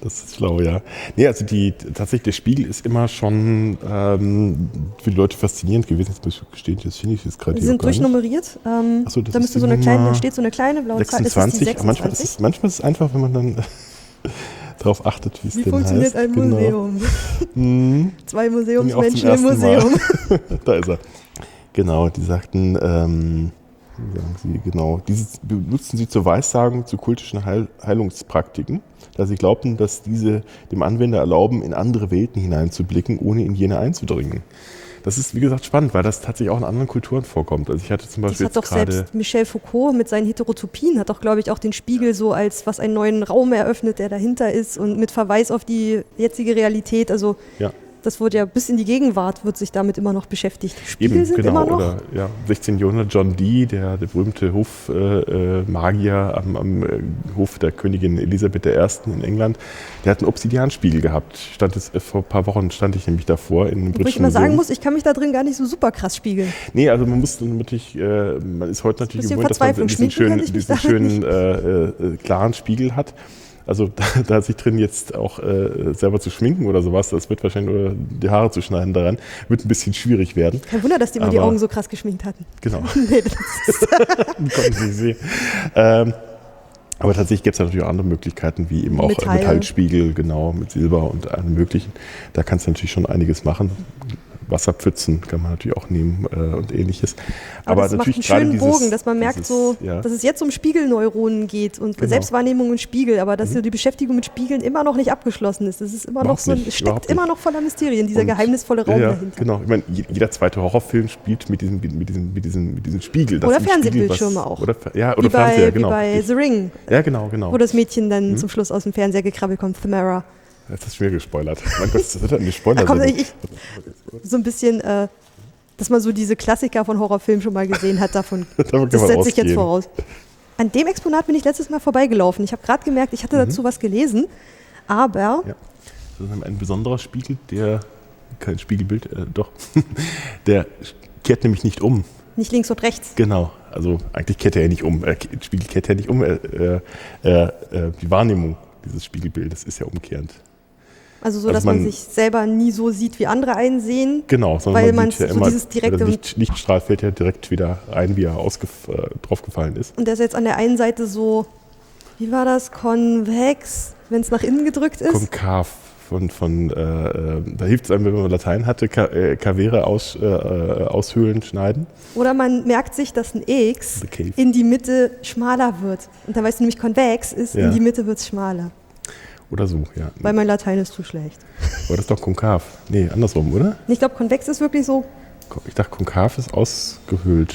Das ist schlau, ja. Nee, also die, tatsächlich, der Spiegel ist immer schon ähm, für die Leute faszinierend gewesen. Jetzt muss ich gestehen, das finde ich jetzt gerade Die sind durchnummeriert. Ähm, so, da müsste so eine kleine, steht so eine kleine blaue 26. Zahl. Ist 26. Manchmal, ist es, manchmal ist es einfach, wenn man dann (laughs) darauf achtet, wie es denn funktioniert heißt. ein genau. Museum? (laughs) Mhm. Zwei Museumsmenschen im Museum. (laughs) da ist er. Genau, die sagten, ähm, sagen sie, genau, diese benutzen sie zur Weissagung zu kultischen Heil Heilungspraktiken da sie glaubten, dass diese dem Anwender erlauben, in andere Welten hineinzublicken, ohne in jene einzudringen. Das ist, wie gesagt, spannend, weil das tatsächlich auch in anderen Kulturen vorkommt. Also ich hatte zum Beispiel das hat doch selbst Michel Foucault mit seinen Heterotopien hat doch, glaube ich, auch den Spiegel so als was einen neuen Raum eröffnet, der dahinter ist und mit Verweis auf die jetzige Realität. Also ja das wurde ja bis in die Gegenwart wird sich damit immer noch beschäftigt. Spiegel Eben, sind genau, immer noch. Oder, ja, 16. Jahrhundert John Dee, der, der berühmte Hofmagier äh, am, am äh, Hof der Königin Elisabeth I. in England, der hat einen Obsidianspiegel gehabt. Stand es, äh, vor ein paar Wochen stand ich nämlich davor in einem Wo ich mal sagen muss, ich kann mich da drin gar nicht so super krass spiegeln. Nee, also man muss natürlich, äh, man ist heute natürlich gewohnt, dass man diesen schönen, diesen schönen (laughs) äh, äh, klaren Spiegel hat. Also (laughs) da, da sich drin jetzt auch äh, selber zu schminken oder sowas, das wird wahrscheinlich oder die Haare zu schneiden daran, wird ein bisschen schwierig werden. Kein Wunder, dass die mal die Augen so krass geschminkt hatten. Genau. (laughs) nee, (laughs) Konnten Sie sehen. Ähm, aber tatsächlich gibt es natürlich auch andere Möglichkeiten, wie eben auch Metall. Metallspiegel, genau, mit Silber und allem möglichen. Da kannst du natürlich schon einiges machen. Wasserpfützen kann man natürlich auch nehmen äh, und ähnliches. Aber, Aber das natürlich macht einen schönen dieses, Bogen, dass man merkt, dieses, so, ja. dass es jetzt um Spiegelneuronen geht und genau. Selbstwahrnehmung und Spiegel, aber dass mhm. so die Beschäftigung mit Spiegeln immer noch nicht abgeschlossen ist. Das ist immer noch so, nicht, es steckt immer noch voller Mysterien, dieser und, geheimnisvolle Raum ja, dahinter. Genau, ich meine, jeder zweite Horrorfilm spielt mit diesem, mit diesem, mit diesem, mit diesem Spiegel. oder Fernsehbildschirme auch. Oder, ja, oder wie Fernseher, bei, genau. Wie bei The Ring. Ja, genau, genau. Wo das Mädchen dann mhm. zum Schluss aus dem Fernseher gekrabbelt kommt, Tamara. Jetzt hast du mir gespoilert. (laughs) Mein Gott, das wird eine Spoiler. Komm, ich, so ein bisschen, äh, dass man so diese Klassiker von Horrorfilmen schon mal gesehen hat, davon. (laughs) das setze ich jetzt voraus. An dem Exponat bin ich letztes Mal vorbeigelaufen. Ich habe gerade gemerkt, ich hatte mhm. dazu was gelesen, aber. Ja. Das ist ein besonderer Spiegel, der. Kein Spiegelbild, äh, doch. (laughs) der kehrt nämlich nicht um. Nicht links und rechts. Genau. Also eigentlich kehrt er ja nicht um. Er, Spiegel kehrt ja nicht um. Er, er, die Wahrnehmung dieses Spiegelbildes ist ja umkehrend. Also so, also dass man, man, sich selber nie so sieht, wie andere einsehen. Genau, sondern weil man, sieht ja so immer, dieses direkte der Licht, Lichtstrahl fällt ja direkt wieder ein, wie er ausgef äh, draufgefallen ist. Und der ist jetzt an der einen Seite so Wie war das? Konvex, wenn es nach innen gedrückt ist? Konkav. Von, von, äh, äh, da hilft es einem, wenn man Latein hatte, Ka äh, Kavere aus, äh, äh, aushöhlen, schneiden. Oder man merkt sich, dass ein X in die Mitte schmaler wird. Und dann weißt du nämlich, konvex ist, Ja. in die Mitte wird es schmaler. Oder so, ja. Weil mein Latein ist zu schlecht. Aber das ist doch konkav. Nee, andersrum, oder? Ich glaube, konvex ist wirklich so, Ich dachte, konkav ist ausgehöhlt.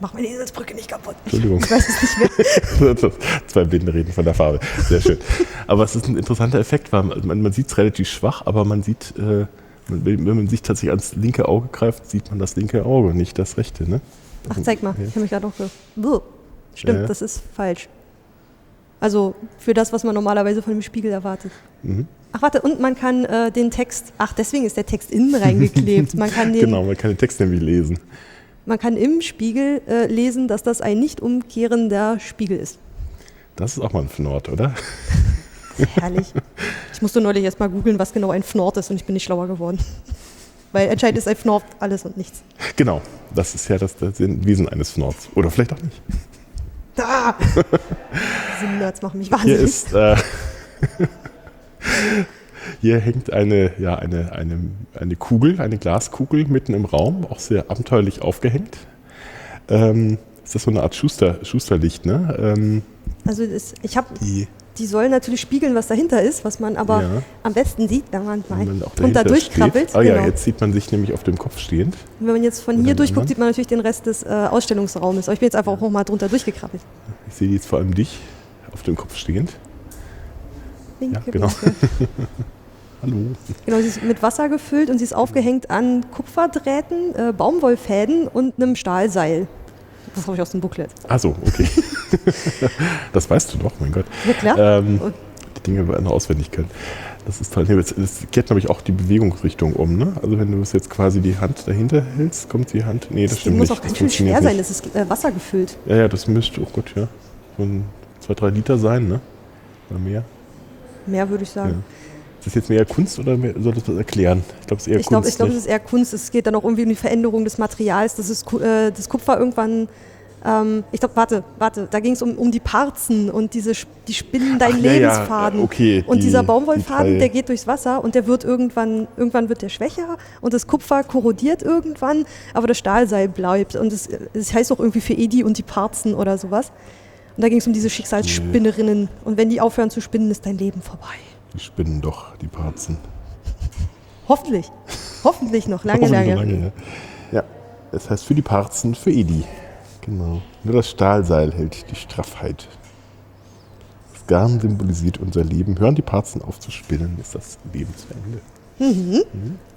mach meine Eselsbrücke nicht kaputt. Entschuldigung. Ich weiß es nicht mehr. (laughs) Zwei Blinde reden von der Farbe. Sehr schön. Aber es ist ein interessanter Effekt, weil man, man sieht es relativ schwach, aber man sieht, äh, wenn man sich tatsächlich ans linke Auge greift, sieht man das linke Auge, nicht das rechte. Ne? Ach, zeig mal. Ja. Ich habe mich gerade noch ge... Stimmt, Ja. das ist falsch. Also für das, was man normalerweise von dem Spiegel erwartet. Mhm. Ach, warte, und man kann äh, den Text... Ach, deswegen ist der Text innen reingeklebt. (laughs) Man kann, den, Genau, man kann den Text nämlich lesen. man kann im Spiegel äh, lesen, dass das ein nicht umkehrender Spiegel ist. Das ist auch mal ein Fnord, oder? (laughs) Herrlich. Ich musste neulich erst mal googeln, was genau ein Fnord ist und ich bin nicht schlauer geworden. Weil anscheinend ist ein Fnord alles und nichts. Genau, das ist ja das, das Wesen eines Fnords. Oder vielleicht auch nicht. Da! (laughs) Diese Nerds machen mich Hier wahnsinnig. ist. Äh, (laughs) hier hängt eine, ja, eine, eine, eine Kugel, eine Glaskugel mitten im Raum, auch sehr abenteuerlich aufgehängt. Ähm, ist das so eine Art Schuster, Schusterlicht, ne? Ähm, Also das, ich habe, die, sollen natürlich spiegeln, was dahinter ist, was man aber Ja. am besten sieht, wenn man wenn man und da durchkrabbelt. Ah ja, genau. jetzt sieht man sich nämlich auf dem Kopf stehend. Und wenn man jetzt von hier durchguckt, sieht man natürlich den Rest des äh, Ausstellungsraumes. Aber ich bin jetzt einfach auch mal drunter durchgekrabbelt. Ich sehe jetzt vor allem dich auf dem Kopf stehend. Winke, genau. winke. (laughs) Hallo. Genau, sie ist mit Wasser gefüllt und sie ist aufgehängt an Kupferdrähten, äh, Baumwollfäden und einem Stahlseil. Das habe ich aus dem Booklet. Achso, okay. (laughs) das weißt du doch, mein Gott. Ja klar. Ähm, die Dinge noch auswendig können. Das ist toll. Das kehrt, glaube ich, auch die Bewegungsrichtung um. Ne? Also wenn du es jetzt quasi die Hand dahinter hältst, kommt die Hand. Nee, das, das stimmt muss nicht. auch ganz schön schwer funktioniert sein. nicht. Das ist äh, Wasser gefüllt. Ja, ja, das müsste, oh Gott, ja. So ein zwei, drei Liter sein, ne? Oder mehr. Mehr würde ich sagen. Ja. Ist das jetzt mehr Kunst oder mehr, soll das was erklären? Ich glaube, es ist eher Ich glaube, Kunst. ich glaub, es ne? ist eher Kunst. Es geht dann auch irgendwie um die Veränderung des Materials, dass es, äh, das Kupfer irgendwann. Ähm, ich glaube, warte, warte, da ging es um, um die Parzen und diese die spinnen deinen Ach, ja, ja, Lebensfaden. okay, und die- dieser die Baumwollfaden, drei- der geht durchs Wasser und der wird irgendwann, irgendwann wird der schwächer und das Kupfer korrodiert irgendwann, aber das Stahlseil bleibt. Und es es heißt auch irgendwie für Edi und die Parzen oder sowas. Und da ging es um diese Schicksalsspinnerinnen. Und wenn die aufhören zu spinnen, ist dein Leben vorbei. Die spinnen doch, die Parzen. Hoffentlich. Hoffentlich noch lange, Hoffentlich lange. noch ja. ja, das heißt für die Parzen, für Edi. Genau. Nur das Stahlseil hält die Straffheit. Das Garn symbolisiert unser Leben. Hören die Parzen auf zu spinnen, ist das Lebensende.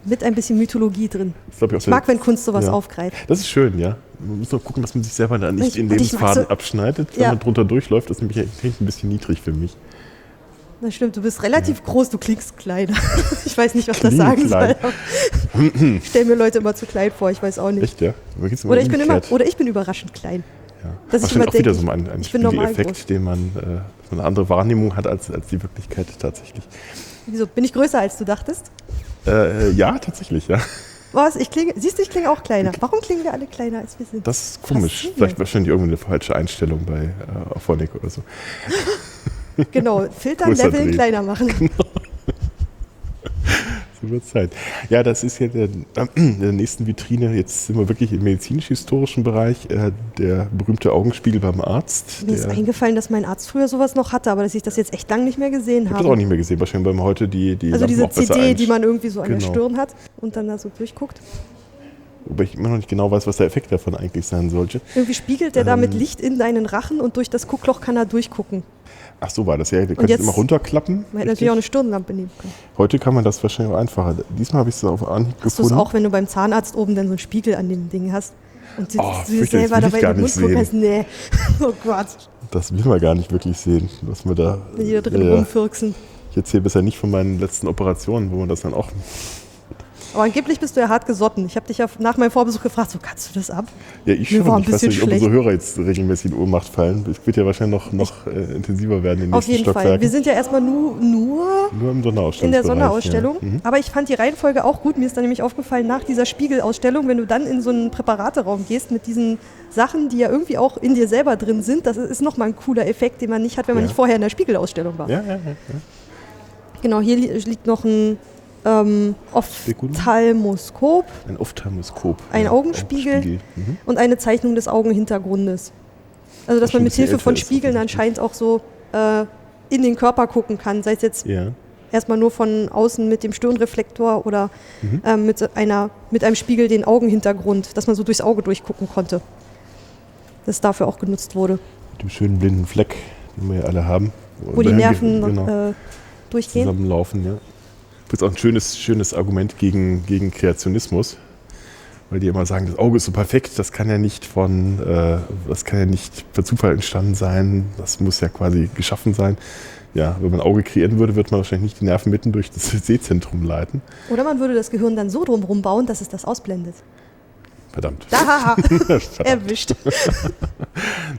Mit ein bisschen Mythologie drin. Das, ich, auch Ich mag, wenn Kunst sowas Ja. aufgreift. das ist schön, ja. Man muss nur gucken, dass man sich selber da nicht Ich- den ich Lebensfaden so- abschneidet. Wenn Ja. man drunter durchläuft, ist nämlich ein bisschen niedrig für mich. Das stimmt, du bist relativ groß, du klingst kleiner. (laughs) Ich weiß nicht, was das Kling sagen klein. soll. (laughs) Ich stelle mir Leute immer zu klein vor, ich weiß auch nicht. Echt, ja? Oder ich, bin immer, oder ich bin überraschend klein. Ja. Wahrscheinlich immer auch wieder so ein, ein groß. den man äh, so eine andere Wahrnehmung hat als, als die Wirklichkeit tatsächlich. Wieso? Bin ich größer, als du dachtest? Äh, ja, tatsächlich, ja. Was? Ich klinge, siehst du, ich klinge auch kleiner. Warum klingen wir alle kleiner, als wir sind? Das ist komisch. Faszinierend. Vielleicht wahrscheinlich irgendwie eine falsche Einstellung bei äh, Auphonic oder so. Genau, filtern, leveln, kleiner machen. (laughs) Wird Zeit. Ja, das ist ja der, in (clears throat) der nächsten Vitrine. Jetzt sind wir wirklich im medizinisch-historischen Bereich. Äh, der berühmte Augenspiegel beim Arzt. Mir ist der, ich eingefallen, dass mein Arzt früher sowas noch hatte, aber dass ich das jetzt echt lange nicht mehr gesehen habe das auch habe. nicht mehr gesehen. Wahrscheinlich, weil man heute die, die Also Lampen diese CD, die man irgendwie so an der Genau. Stirn hat und dann da so durchguckt. Wobei ich immer noch nicht genau weiß, was der Effekt davon eigentlich sein sollte. Irgendwie spiegelt der damit Ähm. Licht in deinen Rachen und durch das Guckloch kann er durchgucken. Ach so war das ja. Du kannst jetzt- immer runterklappen. Man hätte natürlich auch eine Stirnlampe nehmen können. Heute kann man das wahrscheinlich auch einfacher. Diesmal habe ich es auf Anhieb Hast du es gefunden. auch, wenn du beim Zahnarzt oben dann so einen Spiegel an dem Ding hast? Und du, Oh, du selber dabei in den Mund hast. Nee. (laughs) Oh Gott. Das will man gar nicht wirklich sehen, was man da. Wenn die da drin Ja, rumfirksen. Ich erzähle bisher nicht von meinen letzten Operationen, wo man das dann auch. Aber angeblich bist du ja hart gesotten. Ich habe dich ja nach meinem Vorbesuch gefragt, so kannst du das ab? Ja, ich Mir schon. war ein Ich weiß nicht, ob unsere Hörer jetzt regelmäßig in Ohnmacht fallen. Es wird ja wahrscheinlich noch, noch äh, intensiver werden in den Auf nächsten jeden Fall. Wir sind ja erstmal nur, nur Nur im Sonderausstellung. in der Sonderausstellung. Ja. Mhm. Aber ich fand die Reihenfolge auch gut. Mir ist dann nämlich aufgefallen, nach dieser Spiegelausstellung, wenn du dann in so einen Präparateraum gehst mit diesen Sachen, die ja irgendwie auch in dir selber drin sind, das ist nochmal ein cooler Effekt, den man nicht hat, wenn man Ja. nicht vorher in der Spiegelausstellung war. Ja, ja, ja. Genau, hier li liegt noch ein ähm? Ophthalmoskop Ein Ophthalmoskop. Ein ja, Augenspiegel. Mhm. und eine Zeichnung des Augenhintergrundes. Also, dass schon man mit Hilfe von Spiegeln anscheinend auch so äh, in den Körper gucken kann, sei es jetzt Ja. erstmal nur von außen mit dem Stirnreflektor oder Mhm. ähm, mit, einer, mit einem Spiegel den Augenhintergrund, dass man so durchs Auge durchgucken konnte. Das dafür auch genutzt wurde, Mit dem schönen blinden Fleck, den wir ja alle haben. wo die Oder- Nerven genau, äh, durchgehen. zusammenlaufen. Ja. Das ist auch ein schönes, schönes Argument gegen, gegen Kreationismus. Weil die immer sagen, das Auge ist so perfekt, das kann ja nicht von, äh, das kann ja nicht per Zufall entstanden sein, das muss ja quasi geschaffen sein. Ja, wenn man ein Auge kreieren würde, würde man wahrscheinlich nicht die Nerven mitten durch das (laughs) Sehzentrum leiten. Oder man würde das Gehirn dann so drumherum bauen, dass es das ausblendet. Verdammt. Da, (laughs) (laughs) Verdammt. erwischt.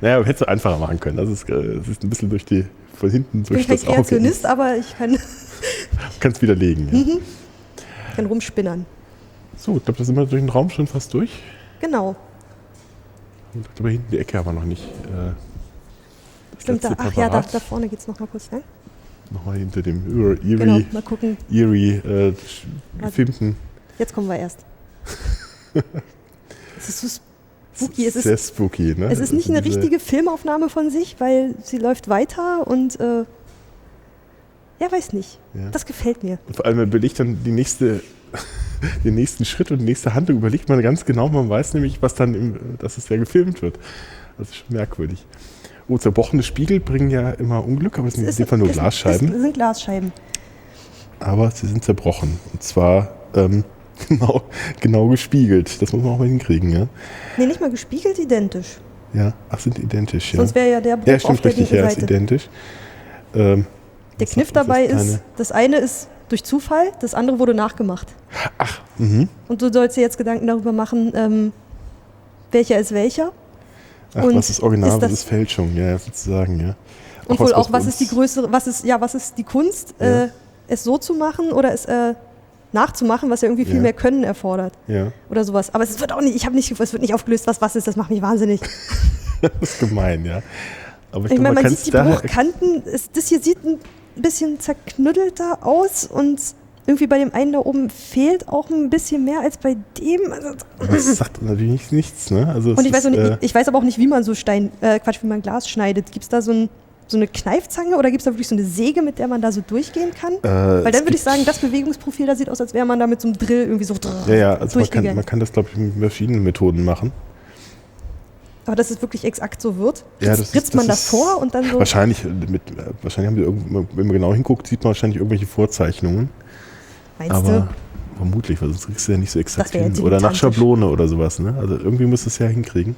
Naja, hättest du einfacher machen können. Das ist, äh, das ist ein bisschen durch die, von hinten Ich bin durch kein das Auge. Kreationist, aber ich kann, (laughs) Kannst widerlegen. Ja. Mhm. kann rumspinnern. So, ich glaube, da sind wir durch den Raum schon fast durch. Genau. Und aber hinten die Ecke haben wir noch nicht. Äh, Stimmt, da, ach ja, da, da vorne geht es noch mal kurz lang. Nochmal hinter dem Erie, Genau, mal gucken. Erie äh, gefilmten. Jetzt kommen wir erst. (laughs) es ist so spooky. Es ist, sehr spooky, ne? es ist nicht eine richtige Filmaufnahme von sich, weil sie läuft weiter und äh, ja, weiß nicht. Ja. Das gefällt mir. Und vor allem man überlegt dann die nächste, (laughs) den nächsten Schritt und die nächste Handlung überlegt man ganz genau. Man weiß nämlich, was dann, im, dass es ja gefilmt wird. Das ist schon merkwürdig. Oh, zerbrochene Spiegel bringen ja immer Unglück, aber es sind in dem Fall nur es- Glasscheiben. Es sind Glasscheiben. aber sie sind zerbrochen. Und zwar ähm, (laughs) genau, genau gespiegelt. Das muss man auch mal hinkriegen, ja. Nee, nicht mal gespiegelt, identisch. Ja, ach, sind identisch, ja. Sonst wäre ja der Bruch Ja, auf stimmt der richtig, linken ja, ist identisch. Ähm, Der was- Kniff was dabei ist, das eine ist durch Zufall, das andere wurde nachgemacht. Ach, mhm. Und du sollst dir jetzt Gedanken darüber machen, ähm, welcher ist welcher. Ach Und was ist Original, ist was das- ist Fälschung, ja, sozusagen, ja. Und wohl auch, bei was ist die größere, was ist, ja, was ist die Kunst, Ja. äh, es so zu machen oder es äh, nachzumachen, was ja irgendwie viel Ja. mehr Können erfordert Ja, oder sowas. Aber es wird auch nicht, ich habe nicht, es wird nicht aufgelöst, was was ist, das macht mich wahnsinnig. (laughs) das ist gemein, ja. Aber ich, Ich meine, man sieht die Bruchkanten, es, das hier sieht ein bisschen zerknüttelter aus und irgendwie bei dem einen da oben fehlt auch ein bisschen mehr als bei dem. Also, das sagt natürlich nicht, nichts, ne? Also und ich weiß, auch ist, nicht, äh, ich weiß aber auch nicht, wie man so Stein, äh, Quatsch, wie man Glas schneidet. Gibt es da so, ein, so eine Kneifzange oder gibt es da wirklich so eine Säge, mit der man da so durchgehen kann? äh, Weil dann würde ich sagen, das Bewegungsprofil da sieht aus, als wäre man da mit so einem Drill irgendwie so Ja, ja, also man kann, man kann das, glaube ich, mit verschiedenen Methoden machen. Aber dass es wirklich exakt so wird. Ja, das ist- ritzt man das das ist vor und dann so. Wahrscheinlich, äh, mit, äh, wahrscheinlich haben die irgend, wenn man genau hinguckt, sieht man wahrscheinlich irgendwelche Vorzeichnungen. Meinst aber du? vermutlich, weil sonst kriegst du ja nicht so exakt ja hin. Oder nach. Schablone oder sowas, ne? Also irgendwie muss es ja hinkriegen.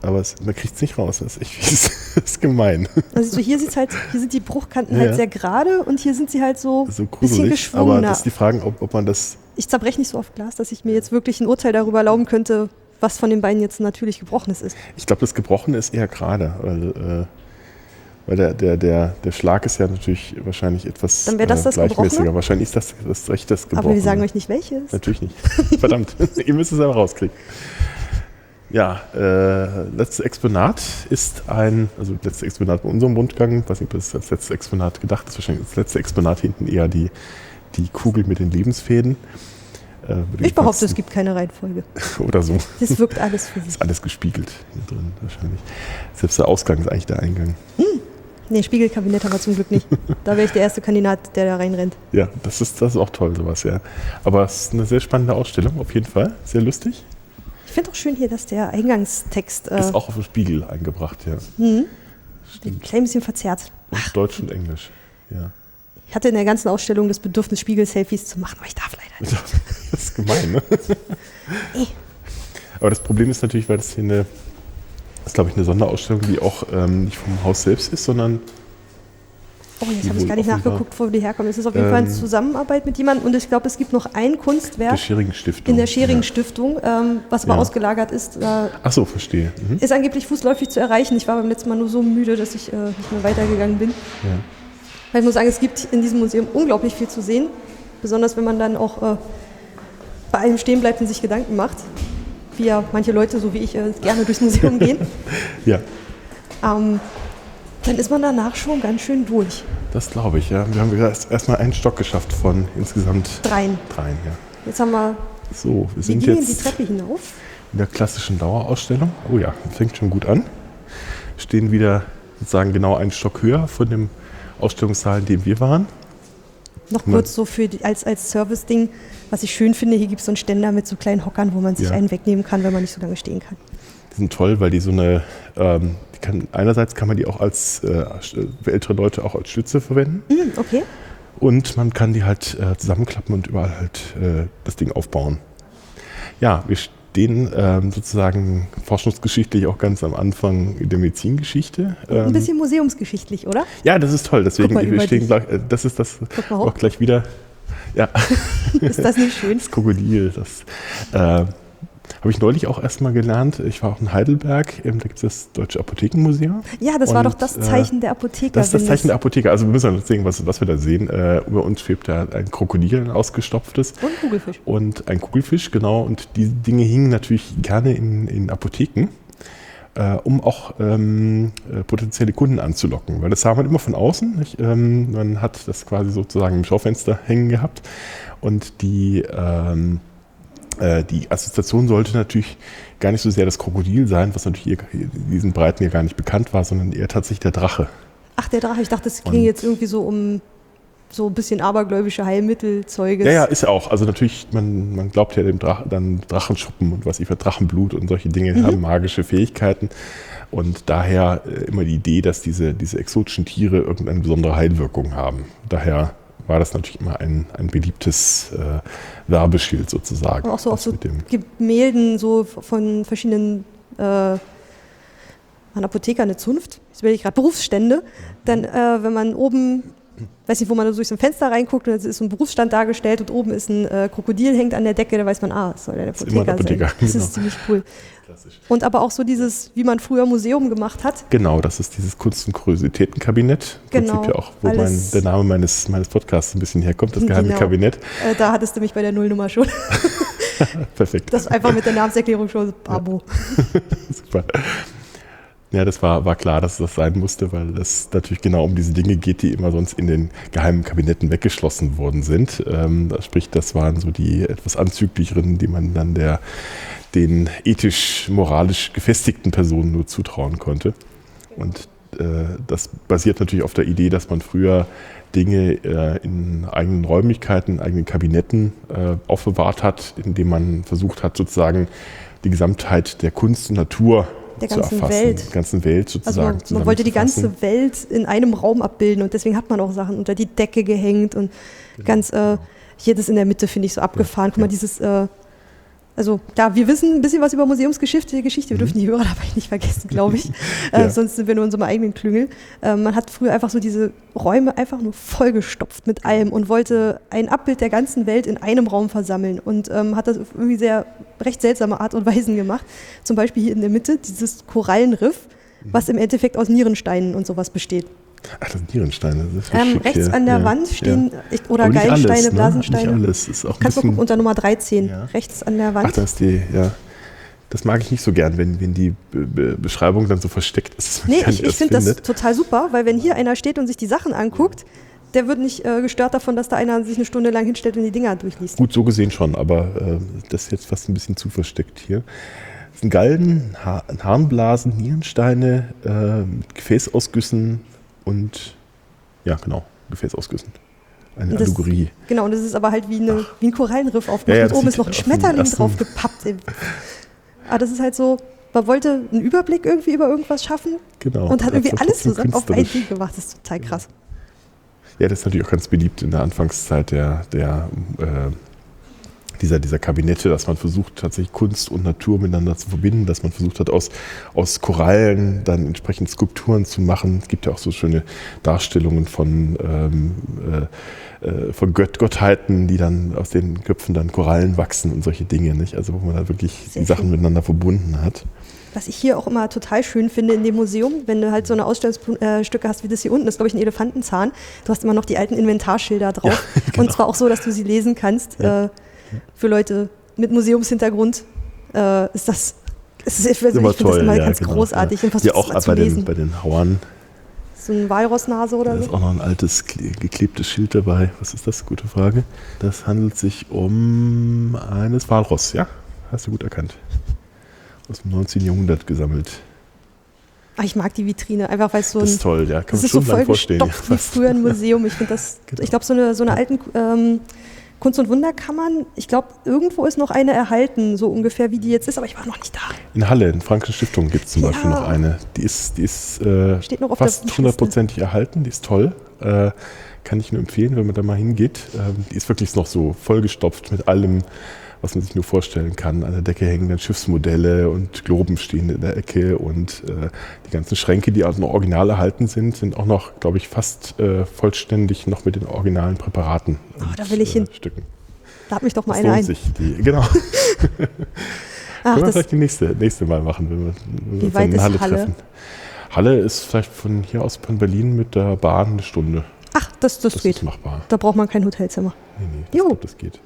Aber es, man kriegt es nicht raus. Das ist echt fies. (laughs) das ist gemein. Also so hier sieht's halt, hier sind die Bruchkanten Ja, halt sehr gerade und hier sind sie halt so So bisschen gruselig. Aber geschwungener. das ist die Frage, ob, ob man das. Ich zerbreche nicht so oft Glas, dass ich mir jetzt wirklich ein Urteil darüber erlauben könnte, was von den beiden jetzt natürlich Gebrochenes ist. Ich glaube, das Gebrochene ist eher gerade. Weil, äh, weil der, der, der, der Schlag ist ja natürlich wahrscheinlich etwas Dann das das gleichmäßiger. Wahrscheinlich ist das das recht das Gebrochene. Aber wir sagen euch nicht welches. Natürlich nicht. (laughs) Verdammt, (laughs) ihr müsst es aber rauskriegen. Ja, äh, letztes Exponat ist ein, also letztes Exponat bei unserem Rundgang, weiß nicht, ob das als letztes Exponat gedacht ist, wahrscheinlich das letzte Exponat hinten eher die, die Kugel mit den Lebensfäden. Äh, würde Ich behaupte, es gibt keine Reihenfolge. (laughs) Oder so. Das wirkt alles für sich. Ist alles gespiegelt hier drin wahrscheinlich. Selbst der Ausgang ist eigentlich der Eingang. Nee, Spiegelkabinett haben wir zum Glück nicht. Da wäre ich der erste Kandidat, der da reinrennt. Ja, das ist, das ist auch toll, sowas, ja. Aber es ist eine sehr spannende Ausstellung, auf jeden Fall. Sehr lustig. Ich finde auch schön hier, dass der Eingangstext äh, Ist auch auf dem Spiegel eingebracht, ja. hm, ein Stimmt. klein bisschen verzerrt. Auf Deutsch und Englisch. Ja. Ich hatte in der ganzen Ausstellung das Bedürfnis, Spiegel-Selfies zu machen, aber ich darf leider nicht. (laughs) Das ist gemein, ne? (laughs) Eh. Aber das Problem ist natürlich, weil das hier eine, das ist glaube ich eine Sonderausstellung, die auch ähm, nicht vom Haus selbst ist, sondern Oh, jetzt habe ich gar nicht nachgeguckt, wo die herkommen. Es ist auf jeden Fall eine Ähm, Zusammenarbeit mit jemandem und ich glaube, es gibt noch ein Kunstwerk Schering-Stiftung. in der Schering-Stiftung, ähm, was aber Ja. ausgelagert ist. Äh, Ach so, verstehe. Mhm. ist angeblich fußläufig zu erreichen. Ich war beim letzten Mal nur so müde, dass ich äh, nicht mehr weitergegangen bin. Ja. Weil ich muss sagen, es gibt in diesem Museum unglaublich viel zu sehen. Besonders wenn man dann auch äh, bei allem stehen bleibt und sich Gedanken macht. Wie ja manche Leute, so wie ich, äh, gerne durchs Museum (laughs) gehen. ja, Ähm, dann ist man danach schon ganz schön durch. das glaube ich. Ja. Wir haben erst erstmal einen Stock geschafft von insgesamt Dreien. dreien. Ja. Jetzt haben wir, So, wir wir sind die jetzt Treppe hinauf. in der klassischen Dauerausstellung. Oh ja, fängt schon gut an. Stehen wieder sozusagen genau einen Stock höher von dem Ausstellungssaal, in dem wir waren. Noch kurz so für die, als, als Service-Ding, was ich schön finde, hier gibt es so einen Ständer mit so kleinen Hockern, wo man sich Ja. einen wegnehmen kann, wenn man nicht so lange stehen kann. Die sind toll, weil die so eine, ähm, die kann, einerseits kann man die auch als, äh, für ältere Leute auch als Stütze verwenden Mhm, okay. und man kann die halt äh, zusammenklappen und überall halt äh, das Ding aufbauen. Ja, wir stehen ähm, sozusagen forschungsgeschichtlich auch ganz am Anfang der Medizingeschichte. Ein Ähm, bisschen museumsgeschichtlich, oder? ja, das ist toll. Deswegen, wir stehen gleich, äh, das ist das Guck mal auch gleich wieder. Ja, (laughs) Ist das nicht schön? das Krokodil. Das äh, habe ich neulich auch erstmal gelernt. Ich war auch in Heidelberg, ähm, da gibt es das Deutsche Apothekenmuseum. Ja, das war Und, doch das äh, Zeichen der Apotheker. Das ist das Zeichen der Apotheker. Also wir müssen uns sehen, was, was wir da sehen. Äh, über uns schwebt da ein Krokodil, ein ausgestopftes. Und Kugelfisch. Und ein Kugelfisch, genau. Und diese Dinge hingen natürlich gerne in, in Apotheken, äh, um auch ähm, äh, potenzielle Kunden anzulocken. Weil das sah man immer von außen. Ähm, man hat das quasi sozusagen im Schaufenster hängen gehabt. Und die, ähm, äh, die Assoziation sollte natürlich gar nicht so sehr das Krokodil sein, was natürlich hier, in diesen Breiten ja gar nicht bekannt war, sondern eher tatsächlich der Drache. Ach, der Drache. Ich dachte, es ging jetzt irgendwie so um so ein bisschen abergläubische Heilmittelzeuges. Ja, ja, ist auch. Also natürlich, man, man glaubt ja dem Drach, dann Drachenschuppen und was ich für Drachenblut und solche Dinge Mhm. haben magische Fähigkeiten. Und daher äh, immer die Idee, dass diese, diese exotischen Tiere irgendeine besondere Heilwirkung haben. Daher war das natürlich immer ein, ein beliebtes äh, Werbeschild sozusagen. Und auch so was so mit dem, Gemälden so von verschiedenen äh, an Apotheker eine Zunft, jetzt will ich gerade Berufsstände, dann äh, wenn man oben, weiß nicht, wo man so durch so ein Fenster reinguckt und es ist so ein Berufsstand dargestellt und oben ist ein äh, Krokodil hängt an der Decke, da weiß man, ah, das soll der Apotheker, Apotheker, sein. (laughs) Das genau. ist ziemlich cool. Klassisch. Und aber auch so dieses, wie man früher Museum gemacht hat, Genau, das ist dieses Kunst- und Kuriositätenkabinett. Im Genau, Prinzip ja auch, wo mein, der Name meines, meines Podcasts ein bisschen herkommt, das geheime Genau. Kabinett. äh, da hattest du mich bei der Nullnummer schon. (laughs) Perfekt. Das einfach mit der Namenserklärung schon, Abo. (laughs) Super. Ja, das war, war klar, dass das sein musste, weil es natürlich genau um diese Dinge geht, die immer sonst in den geheimen Kabinetten weggeschlossen worden sind. Ähm, sprich, das waren so die etwas anzüglicheren, die man dann der, den ethisch-moralisch gefestigten Personen nur zutrauen konnte. Und äh, das basiert natürlich auf der Idee, dass man früher Dinge äh, in eigenen Räumlichkeiten, in eigenen Kabinetten äh, aufbewahrt hat, indem man versucht hat, sozusagen die Gesamtheit der Kunst und Natur Der zu ganzen erfassen. Welt. Der ganzen Welt Also sozusagen. man, man wollte die ganze Welt in einem Raum abbilden und deswegen hat man auch Sachen unter die Decke gehängt und ganz, äh, hier das in der Mitte finde ich so abgefahren. Guck mal, ja. dieses, äh, also klar, wir wissen ein bisschen was über Museumsgeschichte, Geschichte. Wir Mhm. dürfen die Hörer (laughs) dabei nicht vergessen, glaube ich. (laughs) äh, Ja. sonst sind wir nur in unserem eigenen Klüngel. Äh, man hat früher einfach so diese Räume einfach nur vollgestopft mit allem und wollte ein Abbild der ganzen Welt in einem Raum versammeln und ähm, hat das auf irgendwie sehr recht seltsame Art und Weisen gemacht. Zum Beispiel hier in der Mitte dieses Korallenriff, Mhm. was im Endeffekt aus Nierensteinen und sowas besteht. Ach, das sind Nierensteine. Das ist ja Ähm, rechts hier. an der Ja, Wand stehen, ich, oder Gallensteine, alles, ne? Blasensteine. Nicht alles. Ist auch ein Kannst du gucken unter Nummer 13, Ja. rechts an der Wand. Ach, das ist die, ja. Das mag ich nicht so gern, wenn, wenn die Be Be Beschreibung dann so versteckt ist. Nee, ich, ich finde das total super, weil wenn hier einer steht und sich die Sachen anguckt, der wird nicht äh, gestört davon, dass da einer sich eine Stunde lang hinstellt und die Dinger durchliest. Gut, so gesehen schon, aber äh, das ist jetzt fast ein bisschen zu versteckt hier. Das sind Galgen, ha Harnblasen, Nierensteine, äh, Gefäßausgüssen und ja, genau, Gefäßausgüssen. Eine Und das- Allegorie. Genau, und das ist aber halt wie, eine, wie ein Korallenriff aufgemacht. Ja, ja, oben ist noch ein Schmetterling drauf gepappt. Aber das ist halt so, man wollte einen Überblick irgendwie über irgendwas schaffen Genau. und hat irgendwie alles zusammen auf ein. Ding gemacht. Das ist total krass. Ja, das ist natürlich auch ganz beliebt in der Anfangszeit der, der äh, dieser, dieser Kabinette, dass man versucht, tatsächlich Kunst und Natur miteinander zu verbinden, dass man versucht hat, aus, aus Korallen dann entsprechend Skulpturen zu machen. Es gibt ja auch so schöne Darstellungen von, ähm, äh, äh von Gött Gottheiten, die dann aus den Köpfen dann Korallen wachsen und solche Dinge, nicht? Also wo man da wirklich Sehr die Sachen schön. miteinander verbunden hat. Was ich hier auch immer total schön finde in dem Museum, wenn du halt so eine Ausstellungsstücke hast wie das hier unten, das ist glaube ich ein Elefantenzahn. Du hast immer noch die alten Inventarschilder (laughs) drauf. Ja, genau. Und zwar auch so, dass du sie lesen kannst. Ja. Äh, für Leute mit Museumshintergrund äh, ist das, ist, ich, ich finde das immer ja, ganz genau, großartig. Ja. ja auch bei den, bei den Hauern. So ein Walrossnase oder so? Da ist auch noch ein altes geklebtes Schild dabei. Was ist das? Gute Frage. Das handelt sich um eines Walross, ja? Hast du gut erkannt. Aus dem 19. Jahrhundert gesammelt. Ah, ich mag die Vitrine, einfach weil es so ein. Das ist toll, ja. Kann man schon so voll vorstellen. wie früher ein Museum. Ich finde das. (laughs) genau. Ich glaube, so eine, so eine alten ähm, Kunst- und Wunderkammern, ich glaube, irgendwo ist noch eine erhalten, so ungefähr wie die jetzt ist, aber ich war noch nicht da. In Halle, in Frankischen Stiftung gibt es zum ja. Beispiel noch eine. Die ist, die ist äh, fast hundertprozentig erhalten, die ist toll. Äh, kann ich nur empfehlen, wenn man da mal hingeht. Ähm, die ist wirklich noch so vollgestopft mit allem was man sich nur vorstellen kann. An der Decke hängen dann Schiffsmodelle und Globen stehen in der Ecke und äh, die ganzen Schränke, die also noch original erhalten sind, sind auch noch, glaube ich, fast äh, vollständig noch mit den originalen Präparaten. Oh, und, da will ich hin. Äh, Stücken. Da hat mich doch mal das eine ein. Sich, die, genau. Ach, (laughs) Können wir vielleicht die nächste, nächste Mal machen, wenn wir, wenn wir uns in Halle, Halle treffen. Halle ist vielleicht von hier aus von Berlin mit der Bahn eine Stunde. Ach, das, das, das geht. Ist machbar. Da braucht man kein Hotelzimmer. Nee, nee, das, glaub, das geht.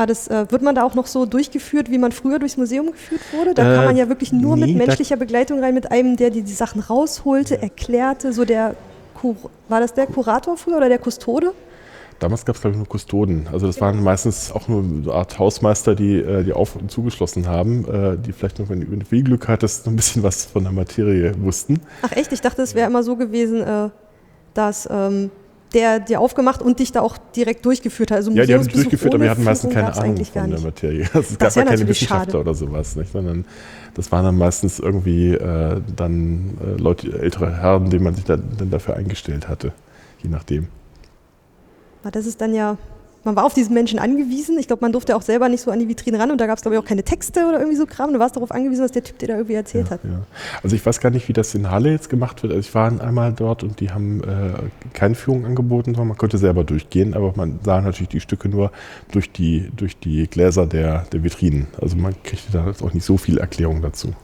Ah, das, äh, wird man da auch noch so durchgeführt, wie man früher durchs Museum geführt wurde? Da äh, kann man ja wirklich nur nee, mit menschlicher Begleitung rein, mit einem, der die, die Sachen rausholte, erklärte, so der, Kur war das der Kurator früher oder der Kustode? Damals gab es, glaube ich, nur Kustoden. Also das waren meistens auch nur eine Art Hausmeister, die, äh, die auf und zugeschlossen haben, äh, die vielleicht noch, wenn du viel Glück hattest, noch ein bisschen was von der Materie wussten. Ach echt? Ich dachte, es wäre immer so gewesen, äh, dass ähm, der dir aufgemacht und dich da auch direkt durchgeführt hat. Also ja, die haben mich durchgeführt, aber wir hatten meistens keine Ahnung von der Materie. (laughs) Also es gab ja keine Wissenschaftler schade. oder sowas, nicht? sondern das waren dann meistens irgendwie äh, dann äh, Leute, ältere Herren, denen man sich da, dann dafür eingestellt hatte, je nachdem. Das ist dann ja man war auf diesen Menschen angewiesen. Ich glaube, man durfte auch selber nicht so an die Vitrine ran und da gab es, glaube ich, auch keine Texte oder irgendwie so Kram. Du warst darauf angewiesen, was der Typ dir da irgendwie erzählt ja, hat. Ja. Also ich weiß gar nicht, wie das in Halle jetzt gemacht wird. Also ich war einmal dort und die haben äh, keine Führung angeboten, sondern man konnte selber durchgehen, aber man sah natürlich die Stücke nur durch die, durch die Gläser der, der Vitrinen. Also man kriegte da auch nicht so viel Erklärung dazu.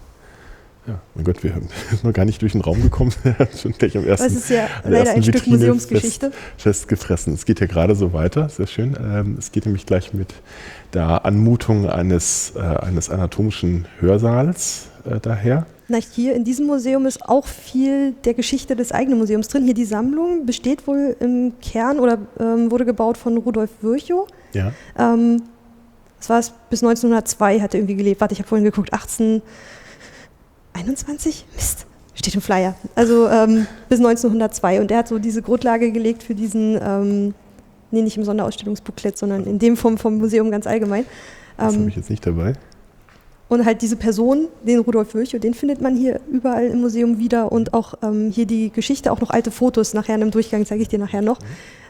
Ja, mein Gott, wir sind (laughs) noch gar nicht durch den Raum gekommen. (laughs) Schon gleich am ersten. Das ist ja leider ein Stück Museumsgeschichte. Fest, festgefressen. Es geht ja gerade so weiter, sehr schön. Ähm, es geht nämlich gleich mit der Anmutung eines, äh, eines anatomischen Hörsaals äh, daher. Na, hier in diesem Museum ist auch viel der Geschichte des eigenen Museums drin. Hier die Sammlung besteht wohl im Kern oder ähm, wurde gebaut von Rudolf Virchow. Ja. Ähm, das war es bis 1902, hat er irgendwie gelebt. Warte, ich habe vorhin geguckt, 18. 21? Mist, steht im Flyer. Also ähm, bis 1902. Und er hat so diese Grundlage gelegt für diesen, ähm, nee, nicht im Sonderausstellungsbooklet, sondern in dem vom, vom Museum ganz allgemein. Das ähm, habe ich jetzt nicht dabei. Und halt diese Person, den Rudolf Virchow, den findet man hier überall im Museum wieder und auch ähm, hier die Geschichte, auch noch alte Fotos. Nachher in einem Durchgang zeige ich dir nachher noch, mhm.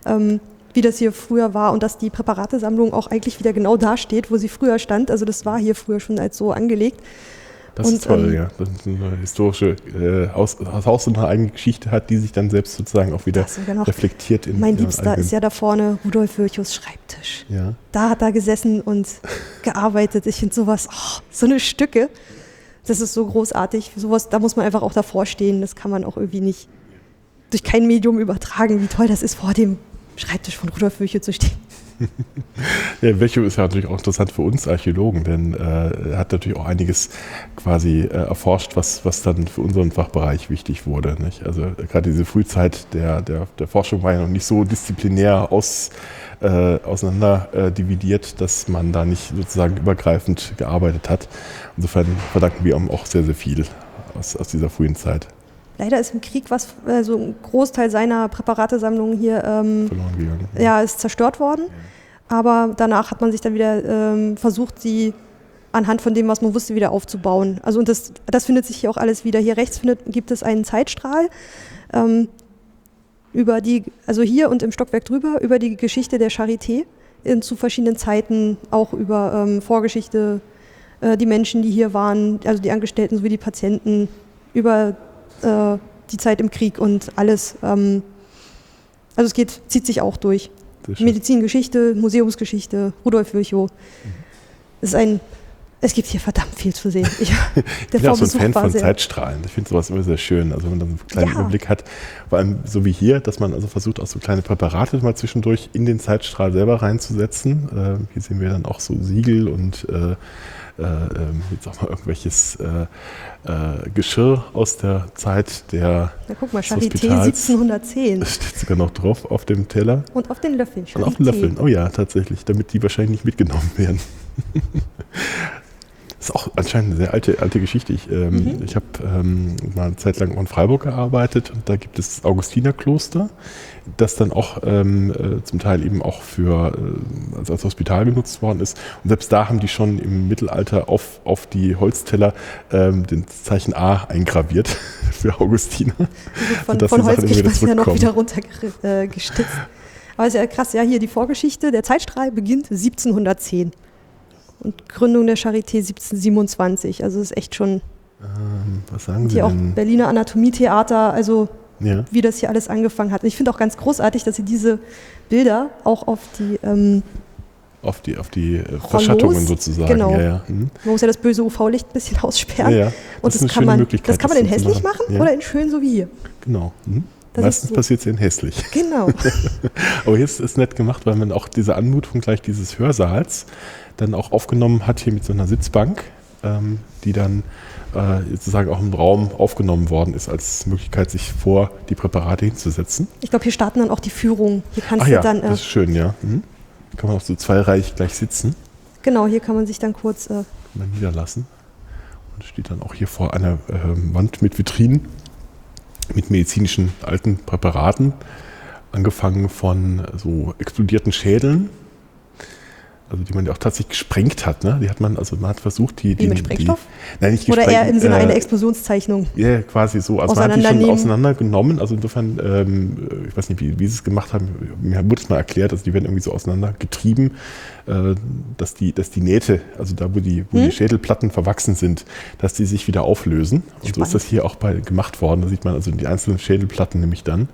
ähm, wie das hier früher war und dass die Präparatesammlung auch eigentlich wieder genau da steht, wo sie früher stand. Also das war hier früher schon als so angelegt. Das und, ist toll, ähm, ja. Das ist eine historische äh, Haus, Haus und eine eigene Geschichte hat, die sich dann selbst sozusagen auch wieder reflektiert in Mein Liebster ist ja da vorne Rudolf Virchows Schreibtisch. Ja. Da hat er gesessen und (laughs) gearbeitet. Ich finde sowas, oh, so eine Stücke. Das ist so großartig. Sowas, da muss man einfach auch davor stehen. Das kann man auch irgendwie nicht durch kein Medium übertragen, wie toll das ist, vor dem Schreibtisch von Rudolf Virchow zu stehen. Ja, Vecho ist ja natürlich auch interessant für uns Archäologen, denn äh, er hat natürlich auch einiges quasi äh, erforscht, was, was dann für unseren Fachbereich wichtig wurde. Nicht? Also gerade diese Frühzeit der, der, der Forschung war ja noch nicht so disziplinär aus, äh, auseinander äh, dividiert, dass man da nicht sozusagen übergreifend gearbeitet hat. Insofern verdanken wir ihm auch sehr, sehr viel aus, aus dieser frühen Zeit. Leider ist im Krieg was, also ein Großteil seiner Präparatesammlung hier ähm, ja, ist zerstört worden. Aber danach hat man sich dann wieder ähm, versucht, sie anhand von dem, was man wusste, wieder aufzubauen. Also und das, das findet sich hier auch alles wieder. Hier rechts findet, gibt es einen Zeitstrahl ähm, über die, also hier und im Stockwerk drüber, über die Geschichte der Charité in, zu verschiedenen Zeiten, auch über ähm, Vorgeschichte, äh, die Menschen, die hier waren, also die Angestellten sowie die Patienten, über äh, die Zeit im Krieg und alles. Ähm, also es geht, zieht sich auch durch. Medizingeschichte, Museumsgeschichte, Rudolf Virchow. Mhm. Es ist ein es gibt hier verdammt viel zu sehen. Ich, (laughs) ich bin auch so ein Fan von Zeitstrahlen. Ich finde sowas immer sehr schön. Also wenn man dann einen kleinen ja. Überblick hat, vor allem so wie hier, dass man also versucht, auch so kleine Präparate mal zwischendurch in den Zeitstrahl selber reinzusetzen. Äh, hier sehen wir dann auch so Siegel und äh, äh, ähm, jetzt auch mal irgendwelches äh, äh, Geschirr aus der Zeit der Na guck mal, Charité 1710. Das (laughs) steht sogar noch drauf auf dem Teller. Und auf den Löffeln. Charité. Und auf den Löffeln, oh ja, tatsächlich, damit die wahrscheinlich nicht mitgenommen werden. (laughs) Das ist auch anscheinend eine sehr alte, alte Geschichte. Ich, ähm, mhm. ich habe ähm, mal eine Zeit lang in Freiburg gearbeitet und da gibt es das Augustinerkloster, das dann auch ähm, äh, zum Teil eben auch für äh, als, als Hospital genutzt worden ist. Und selbst da haben die schon im Mittelalter auf, auf die Holzteller ähm, den Zeichen A eingraviert (laughs) für Augustiner. Also von, von Holz man ja noch wieder runtergestitzt. Äh, Aber es ist ja krass, ja, hier die Vorgeschichte. Der Zeitstrahl beginnt 1710 und Gründung der Charité 1727. Also es ist echt schon. Ähm, was sagen Sie hier denn? auch Berliner Anatomietheater, also ja. wie das hier alles angefangen hat. Ich finde auch ganz großartig, dass Sie diese Bilder auch auf die ähm, auf die, auf die äh, Verschattungen sozusagen. Genau. Ja, ja. Mhm. Man muss ja das böse UV-Licht ein bisschen (laughs) aussperren. Ja, Und das, das kann man, das kann man in hässlich machen oder in schön so wie hier. Genau. Mhm. Meistens so. passiert es in hässlich. Genau. (laughs) Aber hier ist es nett gemacht, weil man auch diese Anmutung gleich dieses Hörsaals dann auch aufgenommen hat, hier mit so einer Sitzbank, ähm, die dann äh, sozusagen auch im Raum aufgenommen worden ist, als Möglichkeit, sich vor die Präparate hinzusetzen. Ich glaube, hier starten dann auch die Führungen. Hier kannst Ach du ja, dann. Äh, das ist schön, ja. Mhm. Kann man auch so zweireich gleich sitzen. Genau, hier kann man sich dann kurz äh, mal niederlassen. Und steht dann auch hier vor einer äh, Wand mit Vitrinen, mit medizinischen alten Präparaten, angefangen von so explodierten Schädeln also die man ja auch tatsächlich gesprengt hat. Ne? Die hat man, also man hat versucht, die. Wie mit Sprengstoff? Die, nein, nicht Oder eher im Sinne äh, einer Explosionszeichnung. Ja, quasi so. Also man hat die schon auseinandergenommen. Also insofern, ähm, ich weiß nicht, wie, wie sie es gemacht haben, mir wurde es mal erklärt, also die werden irgendwie so auseinandergetrieben, äh, dass, die, dass die Nähte, also da, wo die, wo hm? die Schädelplatten verwachsen sind, dass die sich wieder auflösen. Und so ist das hier auch bei, gemacht worden. Da sieht man also die einzelnen Schädelplatten nämlich dann äh,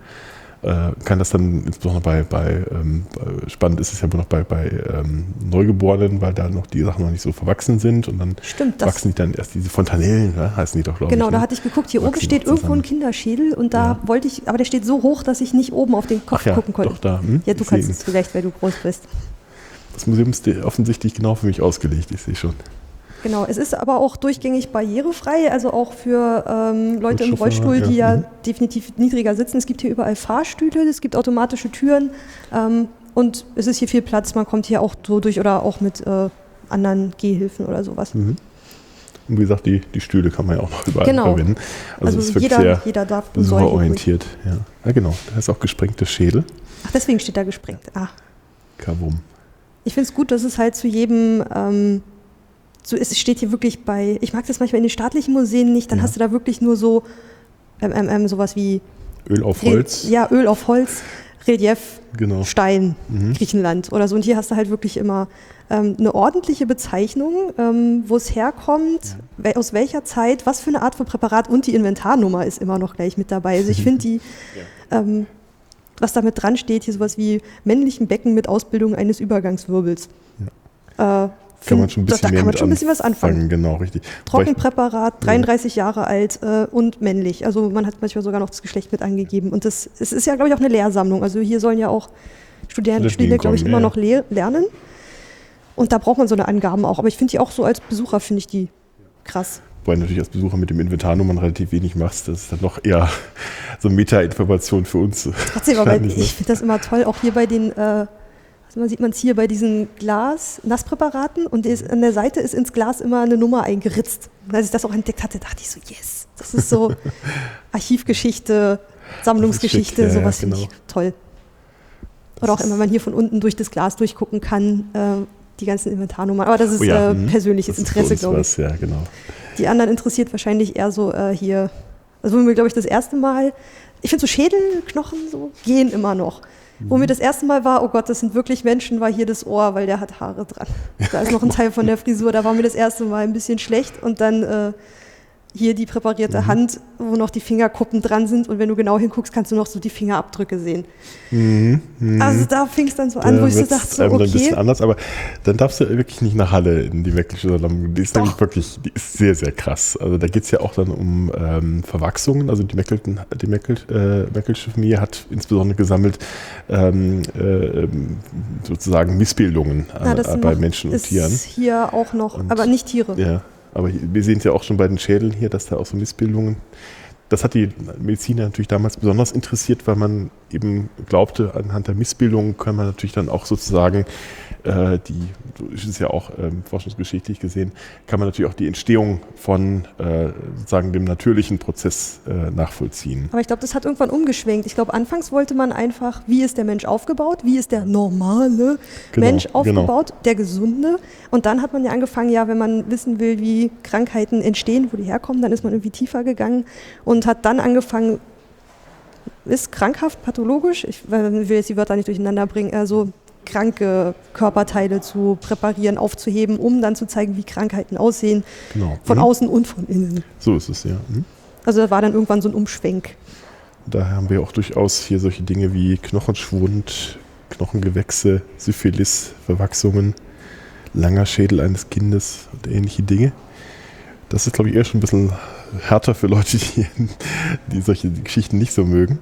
kann das dann insbesondere bei, bei ähm, spannend ist es ja noch bei, bei ähm, Neugeborenen, weil da noch die Sachen noch nicht so verwachsen sind und dann Stimmt, wachsen die dann erst diese Fontanellen, ne? heißen die doch, glaube genau, ich. Genau, da ne? hatte ich geguckt, hier oben steht irgendwo ein Kinderschädel und da ja. wollte ich, aber der steht so hoch, dass ich nicht oben auf den Kopf ja, gucken konnte. Doch, da, hm? Ja, du kannst es vielleicht, weil du groß bist. Das Museum ist offensichtlich genau für mich ausgelegt, ich sehe schon. Genau, es ist aber auch durchgängig barrierefrei, also auch für ähm, Leute im Rollstuhl, die ja, ja mhm. definitiv niedriger sitzen. Es gibt hier überall Fahrstühle, es gibt automatische Türen ähm, und es ist hier viel Platz. Man kommt hier auch so durch oder auch mit äh, anderen Gehhilfen oder sowas. Mhm. Und wie gesagt, die, die Stühle kann man ja auch noch überall genau. verwenden. Also, also ist jeder, sehr jeder darf besucherorientiert. Ja. ja, genau. Da ist auch gesprengte Schädel. Ach, deswegen steht da gesprengt. Ah. Kabum. Ich finde es gut, dass es halt zu jedem ähm, so es steht hier wirklich bei, ich mag das manchmal in den staatlichen Museen nicht, dann ja. hast du da wirklich nur so ähm, ähm, ähm sowas wie Öl auf Holz. ja, Öl auf Holz, Relief, genau. Stein, mhm. Griechenland oder so. Und hier hast du halt wirklich immer ähm, eine ordentliche Bezeichnung, ähm, wo es herkommt, ja. aus welcher Zeit, was für eine Art von Präparat und die Inventarnummer ist immer noch gleich mit dabei. Also ich finde die, (laughs) ja. ähm, was damit dran steht, hier sowas wie männlichen Becken mit Ausbildung eines Übergangswirbels. Ja. Äh, kann man schon ein bisschen, da, da kann man schon ein bisschen was anfangen. Genau, richtig. Trockenpräparat, 33 ja. Jahre alt äh, und männlich. Also man hat manchmal sogar noch das Geschlecht mit angegeben. Und das, es ist ja, glaube ich, auch eine Lehrsammlung. Also hier sollen ja auch Studenten, Studierende, glaube ich, immer noch le lernen. Und da braucht man so eine Angaben auch. Aber ich finde die auch so als Besucher, finde ich die krass. Wobei natürlich als Besucher mit dem Inventarnummern relativ wenig machst. Das ist dann noch eher (laughs) so Meta-Information für uns. Trotzdem, aber (laughs) ich finde das immer toll, auch hier bei den äh, man sieht man es hier bei diesen Glas-Nasspräparaten und an der Seite ist ins Glas immer eine Nummer eingeritzt. Und als ich das auch entdeckt hatte, dachte ich so, yes, das ist so (laughs) Archivgeschichte, Sammlungsgeschichte, schick, ja, sowas ja, genau. finde ich toll. Oder auch immer, wenn man hier von unten durch das Glas durchgucken kann, äh, die ganzen Inventarnummern. Aber das ist oh ja, äh, mhm. persönliches das Interesse, glaube ich. ja, genau. Die anderen interessiert wahrscheinlich eher so äh, hier, also wo wir, glaube ich, das erste Mal, ich finde so Schädelknochen so gehen immer noch. Wo mir das erste Mal war, oh Gott, das sind wirklich Menschen, war hier das Ohr, weil der hat Haare dran. Da ist noch ein Teil von der Frisur, da war mir das erste Mal ein bisschen schlecht und dann äh, hier die präparierte Mhm. Hand, wo noch die Fingerkuppen dran sind und wenn du genau hinguckst, kannst du noch so die Fingerabdrücke sehen. Also da fing es dann so an, Mhm. Da wo ich so dachte, so, dann ein bisschen okay, anders, aber dann darfst du wirklich nicht nach Halle in die Mecklische Sammlung. Die ist nämlich wirklich, die ist sehr, sehr krass. Also da geht es ja auch dann um ähm, Verwachsungen. Also die, Meckelten, die Meckel, äh, Meckelsche Familie hat insbesondere gesammelt ähm, äh, sozusagen Missbildungen äh, das sind bei Menschen und ist Tieren. hier auch noch, Und- aber nicht Tiere. Ja, aber wir sehen es ja auch schon bei den Schädeln hier, dass da auch so Missbildungen. Das hat die Mediziner natürlich damals besonders interessiert, weil man eben glaubte, anhand der Missbildungen kann man natürlich dann auch sozusagen äh, die, ist ja auch ähm, forschungsgeschichtlich gesehen, kann man natürlich auch die Entstehung von äh, sozusagen dem natürlichen Prozess äh, nachvollziehen. Aber ich glaube, das hat irgendwann umgeschwenkt. Ich glaube, anfangs wollte man einfach, wie ist der Mensch aufgebaut, wie ist der normale Genau, Mensch genau. aufgebaut, der gesunde. Und dann hat man ja angefangen, ja, wenn man wissen will, wie Krankheiten entstehen, wo die herkommen, dann ist man irgendwie tiefer gegangen und hat dann angefangen, ist krankhaft, pathologisch, ich will jetzt die Wörter nicht durcheinander bringen, also kranke Körperteile zu präparieren, aufzuheben, um dann zu zeigen, wie Krankheiten aussehen, Genau. von Mhm. außen und von innen. So ist es, ja. Mhm. Also da war dann irgendwann so ein Umschwenk. Daher haben wir auch durchaus hier solche Dinge wie Knochenschwund, Knochengewächse, Syphilis, Verwachsungen, langer Schädel eines Kindes und ähnliche Dinge. Das ist, glaube ich, eher schon ein bisschen härter für Leute, die, die solche Geschichten nicht so mögen.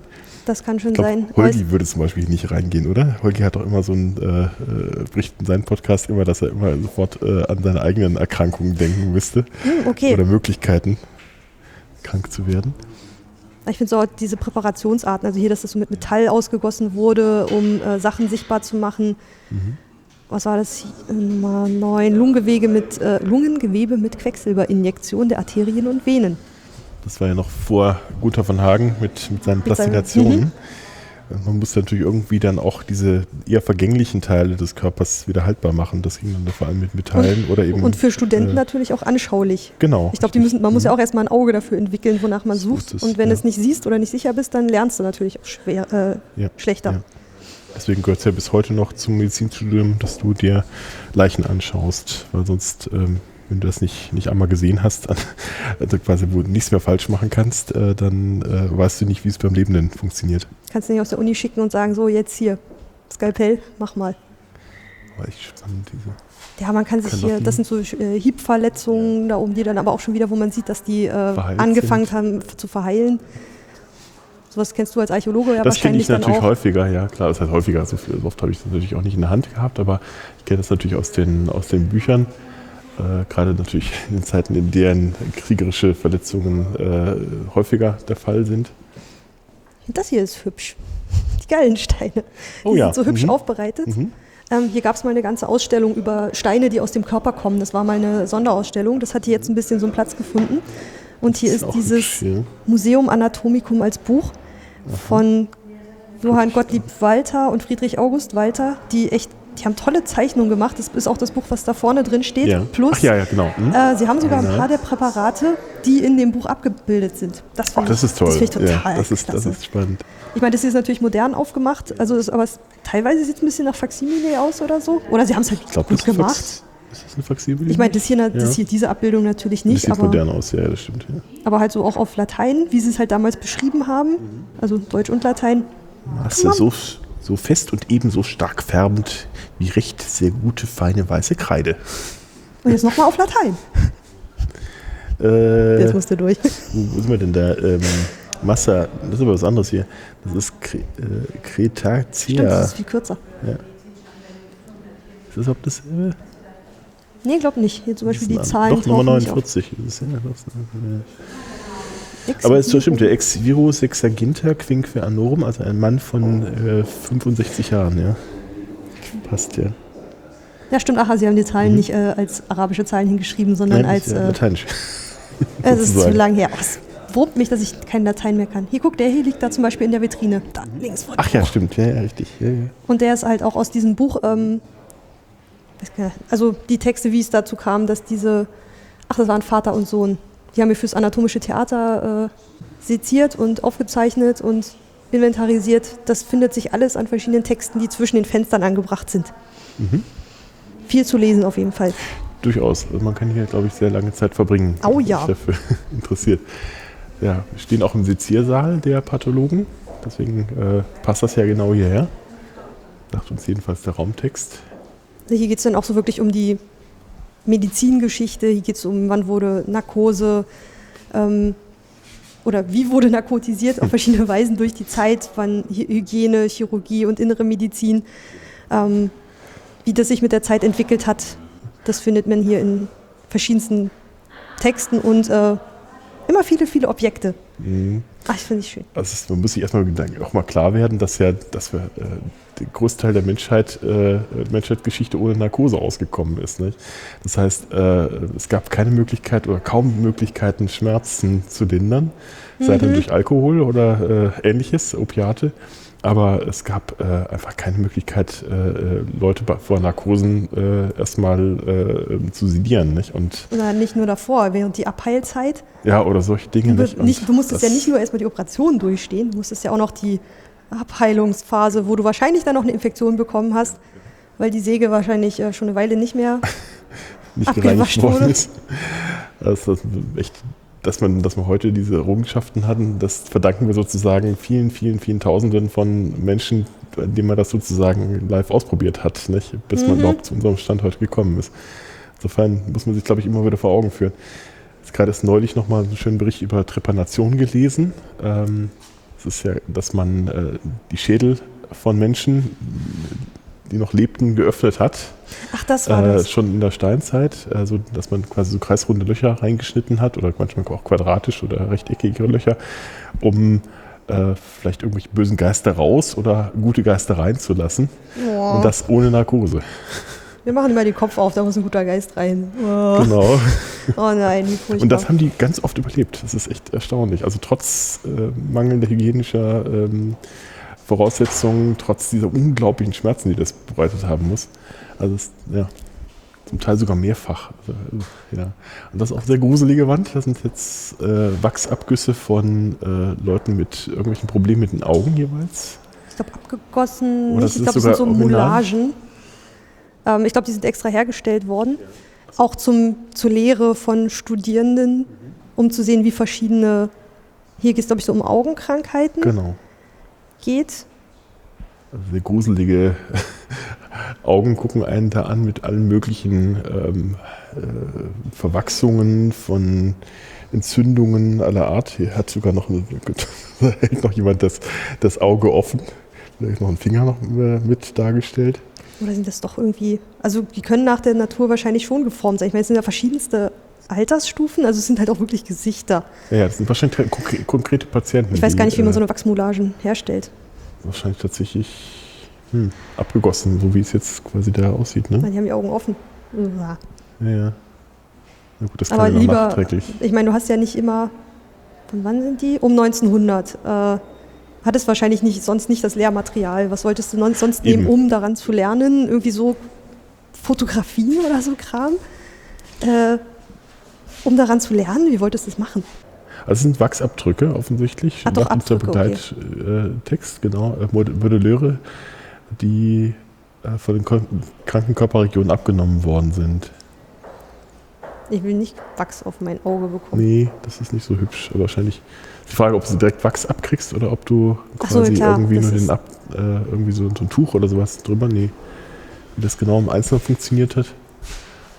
Das kann schon Ich glaube, sein. Holgi würde zum Beispiel nicht reingehen, oder? Holgi hat doch immer so ein, äh, äh, bricht in seinem Podcast immer, dass er immer sofort äh, an seine eigenen Erkrankungen denken müsste Hm, okay. oder Möglichkeiten, krank zu werden. Ich finde so diese Präparationsarten, also hier, dass das so mit Metall ausgegossen wurde, um äh, Sachen sichtbar zu machen. Mhm. Was war das? hier? Nummer 9. Lungengewebe mit, äh, Lungengewebe mit Quecksilberinjektion der Arterien und Venen. Das war ja noch vor Gunther von Hagen mit, mit seinen seinem- Plastinationen. Man musste natürlich irgendwie dann auch diese eher vergänglichen Teile des Körpers wieder haltbar machen. Das ging dann vor allem mit Metallen oder eben. Und für Studenten äh, natürlich auch anschaulich. Genau. Ich glaube, man muss ja auch erstmal ein Auge dafür entwickeln, wonach man So sucht. es, Und wenn ja. du es nicht siehst oder nicht sicher bist, dann lernst du natürlich auch schwer, äh, Ja, schlechter. ja. Deswegen gehört es ja bis heute noch zum Medizinstudium, dass du dir Leichen anschaust, weil sonst, ähm, wenn du das nicht, nicht einmal gesehen hast, also quasi wo du nichts mehr falsch machen kannst, äh, dann äh, weißt du nicht, wie es beim Lebenden funktioniert. Kannst du nicht aus der Uni schicken und sagen, so jetzt hier, Skalpell, mach mal. War echt spannend, diese. Ja, man kann sich Kann hier, doch das sind so äh, Hiebverletzungen da oben, die dann aber auch schon wieder, wo man sieht, dass die äh, angefangen sind. haben zu verheilen. Sowas kennst du als Archäologe ja das kenne wahrscheinlich ich dann natürlich auch. häufiger, ja klar, das heißt häufiger, so, viel, so oft habe ich das natürlich auch nicht in der Hand gehabt, aber ich kenne das natürlich aus den, aus den Büchern, äh, gerade natürlich in den Zeiten, in denen kriegerische Verletzungen äh, häufiger der Fall sind. Das hier ist hübsch. Die Gallensteine. Oh die ja, sind so hübsch mhm. aufbereitet. Mhm. Ähm, hier gab es mal eine ganze Ausstellung über Steine, die aus dem Körper kommen. Das war mal eine Sonderausstellung. Das hat hier jetzt ein bisschen so einen Platz gefunden. Und hier ist auch dieses hübsch, ja. Museum Anatomicum als Buch von Johann Gottlieb Walter und Friedrich August Walter, die echt, die haben tolle Zeichnungen gemacht. Das ist auch das Buch, was da vorne drin steht. Ja. Plus, Ach ja, ja, genau. Mhm. äh, sie haben sogar ein Ja. paar der Präparate, die in dem Buch abgebildet sind. Das, Ach, das ich, ist toll. Das finde ich total ja, das, ist, das ist spannend. Ich meine, das ist natürlich modern aufgemacht, also ist, aber es, teilweise sieht es ein bisschen nach Faximile aus oder so. Oder sie haben es halt Ich glaube, gut das gemacht. Fax- ist das eine Faximile? Ich meine, das hier, das Ja. hier, diese Abbildung natürlich das nicht, sieht aber, modern aus, ja, das stimmt. Ja. aber halt so auch auf Latein, wie sie es halt damals beschrieben haben, also Deutsch und Latein. Masse so, so fest und ebenso stark färbend wie recht sehr gute, feine weiße Kreide. Und jetzt nochmal auf Latein. (laughs) Äh, Jetzt musst du durch. wo, sind wir denn da? Ähm, Massa, das ist aber was anderes hier. Das ist Kre, äh, Stimmt, Kretacia. das ist viel kürzer. Ist das ob das? Äh, Nee, glaub nicht. Hier zum Beispiel die Zahlen Doch, Nummer tauchen nicht auf. 49. Das ist, ja, das, Ex aber es stimmt, der Ex Viro Sexaginta Quinque Anorum, also ein Mann von äh, 65 Jahren, ja. Passt ja. Ja, stimmt. Aha, sie haben die Zahlen nicht äh, als arabische Zahlen hingeschrieben, sondern Mhm. Nein, als. ja Äh, Lateinisch. (laughs) es ist zu lang her. Oh, Es wurmt mich, dass ich kein Latein mehr kann. Hier, guck, der hier liegt da zum Beispiel in der Vitrine. Da links vor Ach ja, stimmt, ja, ja richtig. Ja. Und der ist halt auch aus diesem Buch, ähm, also die Texte, wie es dazu kam, dass diese, ach, das waren Vater und Sohn, die haben wir fürs anatomische Theater äh, seziert und aufgezeichnet und inventarisiert. Das findet sich alles an verschiedenen Texten, die zwischen den Fenstern angebracht sind. Mhm. Viel zu lesen auf jeden Fall. Durchaus. Also man kann hier, glaube ich, sehr lange Zeit verbringen. Oh wenn ja. sich dafür (laughs) interessiert. Ja, wir stehen auch im Seziersaal der Pathologen. Deswegen äh, passt das ja genau hierher. Sagt uns jedenfalls der Raumtext. Hier geht es dann auch so wirklich um die Medizingeschichte. Hier geht es um, wann wurde Narkose ähm, oder wie wurde narkotisiert auf verschiedene (laughs) Weisen durch die Zeit, wann Hy- Hygiene, Chirurgie und innere Medizin, ähm, wie das sich mit der Zeit entwickelt hat. Das findet man hier in verschiedensten Texten und äh, immer viele, viele Objekte. Mhm. Ach, ich finde ich schön. Also es, man muss sich erstmal auch mal klar werden, dass ja, dass wir äh, der Großteil der Menschheit, äh, Menschheitsgeschichte ohne Narkose ausgekommen ist. Nicht? Das heißt, äh, es gab keine Möglichkeit oder kaum Möglichkeiten, Schmerzen zu lindern, sei dann Mhm. durch Alkohol oder äh, ähnliches, Opiate. Aber es gab äh, einfach keine Möglichkeit, äh, äh, Leute vor Narkosen äh, erstmal äh, zu sedieren. Nicht? Und Na, nicht nur davor, während die Abheilzeit. ja, oder solche Dinge. Du, Nicht? Nicht, du musstest ja nicht nur erstmal die Operation durchstehen, du musstest ja auch noch die Abheilungsphase, wo du wahrscheinlich dann noch eine Infektion bekommen hast, weil die Säge wahrscheinlich äh, schon eine Weile nicht mehr. (laughs) nicht worden wurde. Das ist echt, dass man, dass wir heute diese Errungenschaften hatten, das verdanken wir sozusagen vielen, vielen, vielen Tausenden von Menschen, denen man das sozusagen live ausprobiert hat, nicht? bis man Mhm. überhaupt zu unserem Stand heute gekommen ist. Insofern muss man sich, glaube ich, immer wieder vor Augen führen. Jetzt gerade erst neulich nochmal einen schönen Bericht über Trepanation gelesen. Ähm, Es ist ja, dass man äh, die Schädel von Menschen, die noch lebten, geöffnet hat Ach, das war äh, das. schon in der Steinzeit, also dass man quasi so kreisrunde Löcher reingeschnitten hat oder manchmal auch quadratisch oder rechteckige Löcher, um äh, vielleicht irgendwelche bösen Geister raus oder gute Geister reinzulassen. Oh, Und das ohne Narkose. wir machen immer den Kopf auf, da muss ein guter Geist rein. Oh, Genau. oh nein, wie furchtbar. Und das haben die ganz oft überlebt. Das ist echt erstaunlich. Also trotz äh, mangelnder hygienischer ähm, Voraussetzungen, trotz dieser unglaublichen Schmerzen, die das bereitet haben muss. Also es, ja, zum Teil sogar mehrfach. Also, ja. Und das ist auch sehr gruselige Wand. Das sind jetzt äh, Wachsabgüsse von äh, Leuten mit irgendwelchen Problemen mit den Augen jeweils. ich glaube, abgegossen, Oder das ich glaube, das sind so? Moulagen. Ähm, ich glaube, die sind extra hergestellt worden. Auch zum, zur Lehre von Studierenden, um zu sehen, wie verschiedene. Hier geht es, glaube ich, so um Augenkrankheiten Genau. Geht. Also sehr gruselige (laughs) Augen gucken einen da an mit allen möglichen ähm, äh, Verwachsungen von Entzündungen aller Art. Hier hat sogar noch, eine, (laughs) hält noch jemand das, das Auge offen. Da ist noch ein Finger noch äh, mit dargestellt. Oder sind das doch irgendwie. Also, die können nach der Natur wahrscheinlich schon geformt sein. Ich meine, es sind ja verschiedenste Altersstufen, also es sind halt auch wirklich Gesichter. Ja, das sind wahrscheinlich konkre- konkrete Patienten. Ich weiß gar nicht, wie man die, so eine Wachsmoulagen herstellt. äh, Wahrscheinlich tatsächlich hm, abgegossen, so wie es jetzt quasi da aussieht. Ne? die haben die Augen offen. Ja, ja. Na gut, das Aber kann ja lieber- nachträglich. Ich meine, du hast ja nicht immer. Von wann sind die? Um 1900. Äh, hattest wahrscheinlich nicht, sonst nicht das Lehrmaterial. Was wolltest du sonst nehmen, Eben. um daran zu lernen? Irgendwie so Fotografie oder so Kram? Äh, um daran zu lernen? Wie wolltest du das machen? Also es sind Wachsabdrücke offensichtlich. Ach doch, Abdrücke, okay. Begleittext, genau. äh, Mod- Modelleure, die äh, von den kranken Körperregionen abgenommen worden sind. Ich will nicht Wachs auf mein Auge bekommen. Nee, das ist nicht so hübsch. Aber wahrscheinlich die Frage, ob du direkt Wachs abkriegst oder ob du Ach so, quasi klar, irgendwie nur den Ab, äh, irgendwie so, so ein Tuch oder sowas drüber. Nee. Wie das genau im Einzelnen funktioniert hat.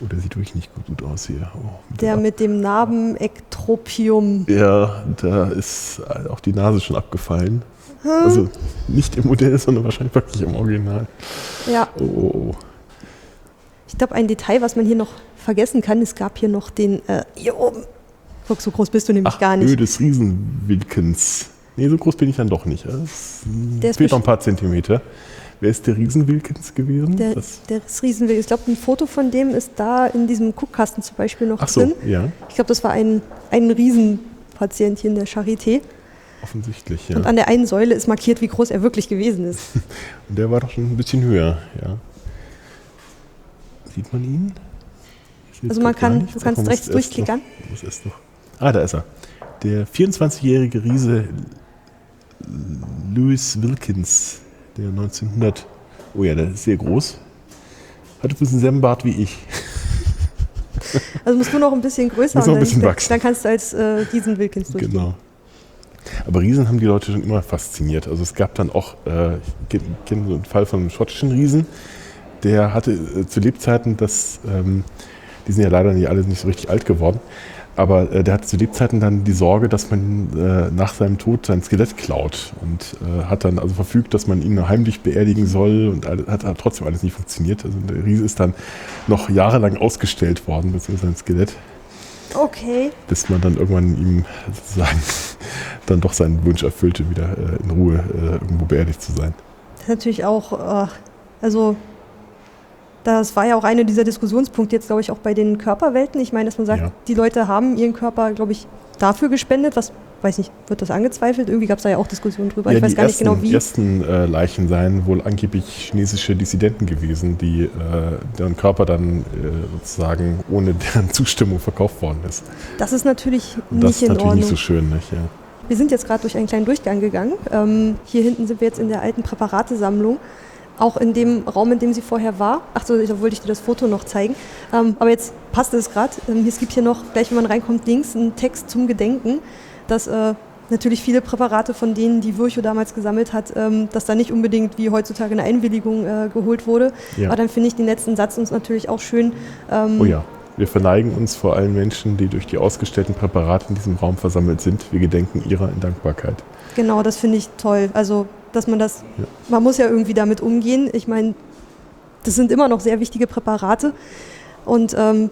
Oh, der sieht wirklich nicht gut, gut aus hier. Oh, Der Ab- mit dem Narbenektropium. Ja, da ist auch die Nase schon abgefallen. Also nicht im Modell, sondern wahrscheinlich wirklich im Original. Ja, Oh, oh, oh. ich glaube, ein Detail, was man hier noch vergessen kann, es gab hier noch den. Äh, hier oben. Guck, so groß bist du nämlich Ach, gar Höhe nicht. des Riesenwilkens. Nee, so groß bin ich dann doch nicht. Es Der fehlt noch ein paar Zentimeter. Wer ist der Riesenwilkens gewesen? Der, Das, der ist Riesenwilk. Ich glaube, ein Foto von dem ist da in diesem Guckkasten zum Beispiel noch ach so, drin. ja, Ich glaube, das war ein, ein Riesenpatient hier in der Charité. offensichtlich, ja. Und an der einen Säule ist markiert, wie groß er wirklich gewesen ist. (laughs) Und der war doch schon ein bisschen höher, ja. Sieht man ihn? Also man kann, du kannst rechts durchklickern. Noch, muss noch. Ah, da ist er. Der 24-jährige Riese Louis Wilkins, der 1900, oh ja, der ist sehr groß, hatte ein bisschen selben Bart wie ich. (laughs) Also musst du noch ein bisschen größer Muss noch ein bisschen dann, wachsen. dann kannst du als äh, diesen Wilkins durchgehen. Genau. Aber Riesen haben die Leute schon immer fasziniert. Also es gab dann auch, äh, ich kenne so einen Fall von einem schottischen Riesen, der hatte äh, zu Lebzeiten, das, ähm, die sind ja leider nicht alle nicht so richtig alt geworden, aber äh, der hatte zu Lebzeiten dann die Sorge, dass man äh, nach seinem Tod sein Skelett klaut und äh, hat dann also verfügt, dass man ihn heimlich beerdigen soll und alles, hat, hat trotzdem alles nicht funktioniert. Also der Riese ist dann noch jahrelang ausgestellt worden, beziehungsweise sein Skelett Okay. bis man dann irgendwann ihm sozusagen (laughs) dann doch seinen Wunsch erfüllte, wieder äh, in Ruhe äh, irgendwo beerdigt zu sein. Das ist natürlich auch, äh, also das war ja auch einer dieser Diskussionspunkte jetzt, glaube ich, auch bei den Körperwelten. Ich meine, dass man sagt, Ja. die Leute haben ihren Körper, glaube ich, dafür gespendet. Was, weiß nicht, wird das angezweifelt? Irgendwie gab es da ja auch Diskussionen drüber. ich weiß die gar ersten, nicht genau wie. ersten äh, Leichen seien wohl angeblich chinesische Dissidenten gewesen, die äh, deren Körper dann äh, sozusagen ohne deren Zustimmung verkauft worden ist. Das ist natürlich Und nicht das ist in natürlich Ordnung. nicht so schön, nicht? Ja. Wir sind jetzt gerade durch einen kleinen Durchgang gegangen. Ähm, hier hinten sind wir jetzt in der alten Präparatesammlung. Auch in dem Raum, in dem sie vorher war. Achso, da wollte ich dir das Foto noch zeigen. Ähm, aber jetzt passt es gerade. Ähm, es gibt hier noch, gleich wenn man reinkommt, links einen Text zum Gedenken, dass äh, natürlich viele Präparate, von denen die Virchow damals gesammelt hat, ähm, dass da nicht unbedingt wie heutzutage eine Einwilligung äh, geholt wurde. Ja. Aber dann finde ich den letzten Satz uns natürlich auch schön. Ähm, Oh ja. Wir verneigen uns vor allen Menschen, die durch die ausgestellten Präparate in diesem Raum versammelt sind. Wir gedenken ihrer in Dankbarkeit. Genau, das finde ich toll. Also, dass man das, Ja. man muss ja irgendwie damit umgehen. Ich meine, das sind immer noch sehr wichtige Präparate. Und, ähm,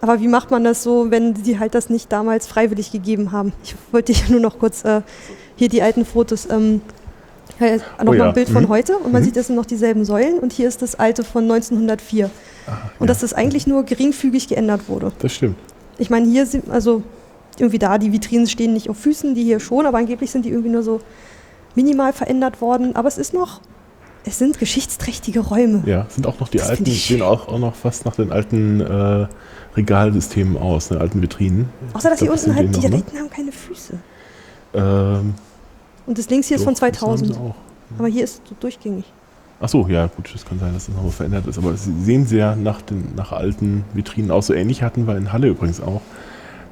aber wie macht man das so, wenn sie halt das nicht damals freiwillig gegeben haben? Ich wollte hier (laughs) nur noch kurz äh, hier die alten Fotos, ähm, äh, noch Oh ja. mal ein Bild von Mhm. heute und man Mhm. sieht, das sind noch dieselben Säulen und hier ist das alte von 1904. Und ja. dass das eigentlich nur geringfügig geändert wurde. Das stimmt. Ich meine, hier sind, also irgendwie da, die Vitrinen stehen nicht auf Füßen, die hier schon, aber angeblich sind die irgendwie nur so minimal verändert worden. Aber es ist noch, es sind geschichtsträchtige Räume. Ja, sind auch noch die Das alten, sehen auch, auch noch fast nach den alten äh, Regalsystemen aus, den alten Vitrinen. Außer, dass Ich hier glaub, unten halt, die noch, ne? alten haben keine Füße. Ähm, Und das links hier ist von doch, das haben 2000. sie auch. Aber hier ist so durchgängig. Ach so, ja gut, es kann sein, dass das nochmal verändert ist, aber sie sehen sehr nach den nach alten Vitrinen aus. So ähnlich hatten wir in Halle übrigens auch.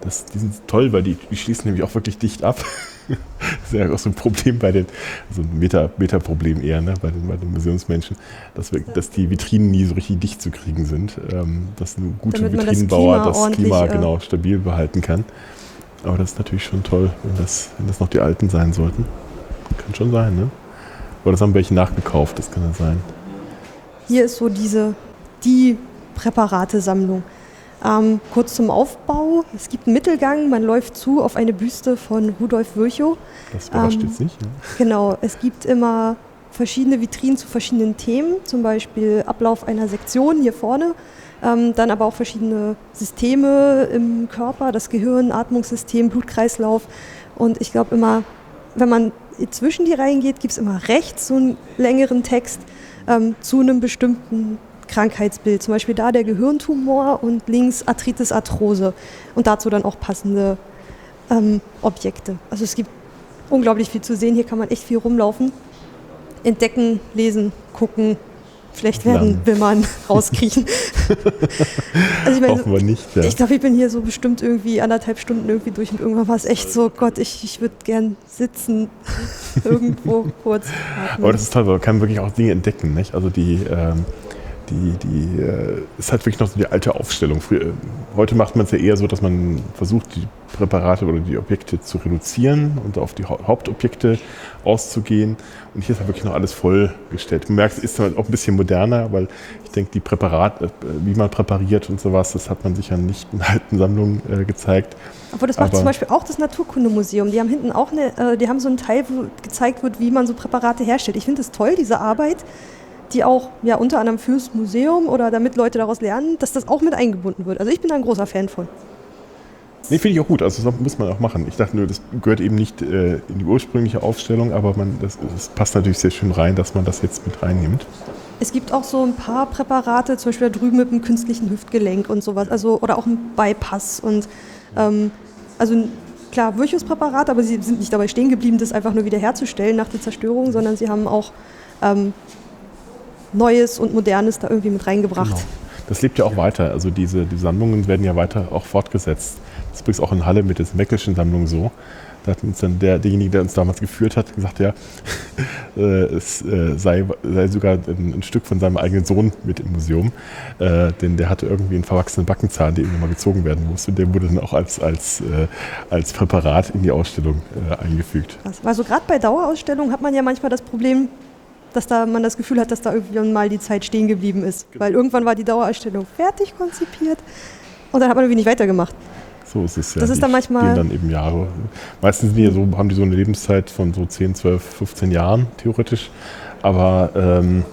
Das, die sind toll, weil die, die schließen nämlich auch wirklich dicht ab. (laughs) das ist ja auch so ein Problem bei den, so ein Meta- Meta-Problem eher, ne, bei den, bei den Museumsmenschen, dass, wir, dass die Vitrinen nie so richtig dicht zu kriegen sind. Ähm, dass ein guter man das Vitrinenbauer Klima das Klima äh, genau stabil behalten kann. Aber das ist natürlich schon toll, wenn das, wenn das noch die alten sein sollten. Kann schon sein, ne? Oder das haben welche nachgekauft, das kann ja sein. Hier ist so diese, die Präparatesammlung. Ähm, kurz zum Aufbau. Es gibt einen Mittelgang, man läuft zu auf eine Büste von Rudolf Virchow. Das überrascht Ähm, jetzt nicht. Ne? Genau, es gibt immer verschiedene Vitrinen zu verschiedenen Themen, zum Beispiel Ablauf einer Sektion hier vorne, ähm, dann aber auch verschiedene Systeme im Körper, das Gehirn, Atmungssystem, Blutkreislauf. Und ich glaube immer, wenn man zwischen die Reihen geht, gibt es immer rechts so einen längeren Text ähm, zu einem bestimmten Krankheitsbild. Zum Beispiel da der Gehirntumor und links Arthritis, Arthrose. Und dazu dann auch passende ähm, Objekte. Also es gibt unglaublich viel zu sehen. Hier kann man echt viel rumlaufen, entdecken, lesen, gucken, schlecht werden, Lernen. wimmern, (laughs) rauskriechen. also ich meine, Hoffen wir nicht. Ja. ich glaube, ich bin hier so bestimmt irgendwie anderthalb Stunden irgendwie durch und irgendwann war es echt so, Gott, ich, ich würde gern sitzen, (laughs) irgendwo kurz. atmen. Aber das ist toll, weil man kann wirklich auch Dinge entdecken. Nicht? Also die, ähm, die, die äh, ist halt wirklich noch so die alte Aufstellung. Früher, äh, heute macht man es ja eher so, dass man versucht, die Präparate oder die Objekte zu reduzieren und auf die Hau- Hauptobjekte auszugehen. Und hier ist halt wirklich noch alles vollgestellt. Man merkt, es ist halt auch ein bisschen moderner, weil ich denke, die Präparate, äh, wie man präpariert und sowas, das hat man sicher nicht in alten Sammlungen äh, gezeigt. Aber das macht aber- zum Beispiel auch das Naturkundemuseum. Die haben hinten auch eine, äh, die haben so einen Teil, wo gezeigt wird, wie man so Präparate herstellt. Ich finde es toll, diese Arbeit, die auch ja unter anderem fürs Museum oder damit Leute daraus lernen, dass das auch mit eingebunden wird. Also ich bin da ein großer Fan von. Nee, finde ich auch gut. Also das muss man auch machen. Ich dachte nur, das gehört eben nicht äh, in die ursprüngliche Aufstellung, aber man, das, das passt natürlich sehr schön rein, dass man das jetzt mit reinnimmt. Es gibt auch so ein paar Präparate, zum Beispiel da drüben mit dem künstlichen Hüftgelenk und sowas, also oder auch ein Bypass und ähm, also klar Virchuspräparat, aber sie sind nicht dabei stehen geblieben, das einfach nur wiederherzustellen nach der Zerstörung, sondern sie haben auch ähm, Neues und Modernes da irgendwie mit reingebracht. Genau. Das lebt ja auch weiter. Also diese die Sammlungen werden ja weiter auch fortgesetzt. Das ist übrigens auch in Halle mit der Meckelschen Sammlung so. Da hat uns dann der, derjenige, der uns damals geführt hat, gesagt, ja, (laughs) äh, es äh, sei, sei sogar ein, ein, Stück von seinem eigenen Sohn mit im Museum. Äh, denn der hatte irgendwie einen verwachsenen Backenzahn, der irgendwann mal gezogen werden musste. Und der wurde dann auch als, als, äh, als Präparat in die Ausstellung äh, eingefügt. Also gerade bei Dauerausstellungen hat man ja manchmal das Problem, dass da man das Gefühl hat, dass da irgendwann mal die Zeit stehen geblieben ist. Genau. Weil irgendwann war die Dauerausstellung fertig konzipiert und dann hat man irgendwie nicht weitergemacht. So ist es ja. Das ist dann manchmal. Gehen dann eben Jahre. Meistens die so, haben die so eine Lebenszeit von so 10, 12, 15 Jahren theoretisch. Aber ähm,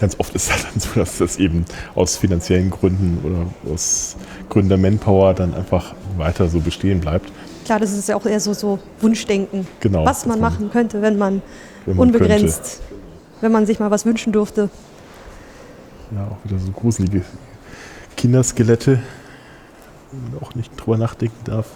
ganz oft ist (laughs) es dann so, dass das eben aus finanziellen Gründen oder aus Gründen der Manpower dann einfach weiter so bestehen bleibt. Klar, das ist ja auch eher so, so Wunschdenken. Genau. Was man machen könnte, wenn man, wenn man unbegrenzt, könnte. Wenn man sich mal was wünschen durfte. Ja, auch wieder so gruselige Kinderskelette man auch nicht drüber nachdenken darf.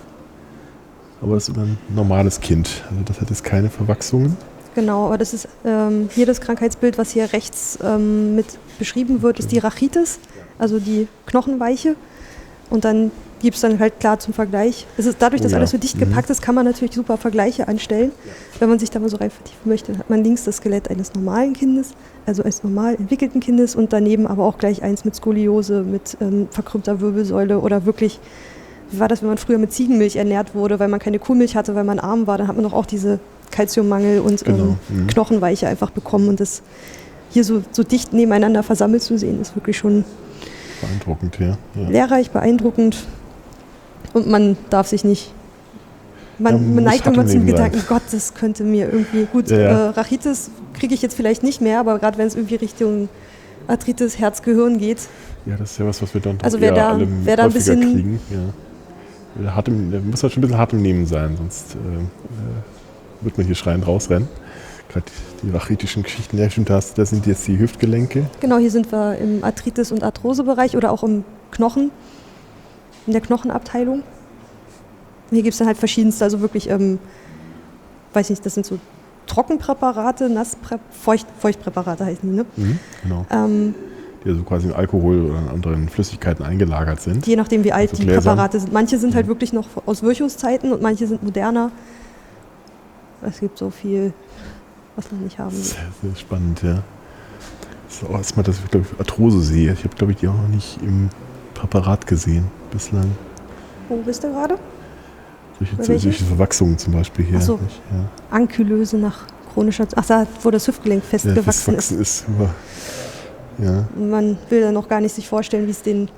Aber es ist ein normales Kind. Also das hat jetzt keine Verwachsungen. Genau, aber das ist ähm, hier das Krankheitsbild, was hier rechts ähm, mit beschrieben wird, ist die Rachitis, also die Knochenweiche. Und dann gibt es dann halt klar zum Vergleich. Es ist dadurch, dass oh ja. alles so dicht gepackt mhm. ist, kann man natürlich super Vergleiche anstellen. Wenn man sich da mal so rein vertiefen möchte, dann hat man links das Skelett eines normalen Kindes, also eines normal entwickelten Kindes und daneben aber auch gleich eins mit Skoliose, mit ähm, verkrümmter Wirbelsäule oder wirklich, wie war das, wenn man früher mit Ziegenmilch ernährt wurde, weil man keine Kuhmilch hatte, weil man arm war, dann hat man doch auch diese Kalziummangel und genau. ähm, mhm. Knochenweiche einfach bekommen und das hier so, so dicht nebeneinander versammelt zu sehen, ist wirklich schon beeindruckend, ja. ja. Lehrreich, beeindruckend und man darf sich nicht. Man, man neigt immer zum Gedanken, Gott, das könnte mir irgendwie gut. Ja, ja. Äh, Rachitis kriege ich jetzt vielleicht nicht mehr, aber gerade wenn es irgendwie Richtung Arthritis, Herz, Gehirn geht. Ja, das ist ja was, was wir dann also wer da, wer da ein bisschen kriegen. Ja. Hart im, da muss halt schon ein bisschen hart im Nehmen sein, sonst äh, äh, wird man hier schreiend rausrennen. Gerade die rachitischen Geschichten, ja stimmt, das, das sind jetzt die Hüftgelenke. Genau, hier sind wir im Arthritis- und Arthrosebereich oder auch im Knochen in der Knochenabteilung. Hier gibt es dann halt verschiedenste, also wirklich, ähm, weiß nicht, das sind so Trockenpräparate, Nasspräparate, Feucht, Feuchtpräparate heißen die, ne? Mhm, genau. Ähm, die also quasi in Alkohol oder in anderen Flüssigkeiten eingelagert sind. Je nachdem, wie alt also die Gläsern. Präparate sind. Manche sind halt mhm. halt wirklich noch aus Virchow-Zeiten und manche sind moderner. Es gibt so viel, was man nicht haben. Sehr, sehr spannend, ja. Das ist auch erstmal, dass ich, glaube ich, Arthrose sehe. Ich habe, glaube ich, die auch noch nicht im Präparat gesehen bislang. Wo bist du gerade? Solche, solche Verwachsungen zum Beispiel hier. Ach so. ja. Ankylöse nach chronischer. Ach, da, wo das Hüftgelenk festgewachsen ja, ist. ist ja. Man will dann noch gar nicht sich vorstellen, wie es den.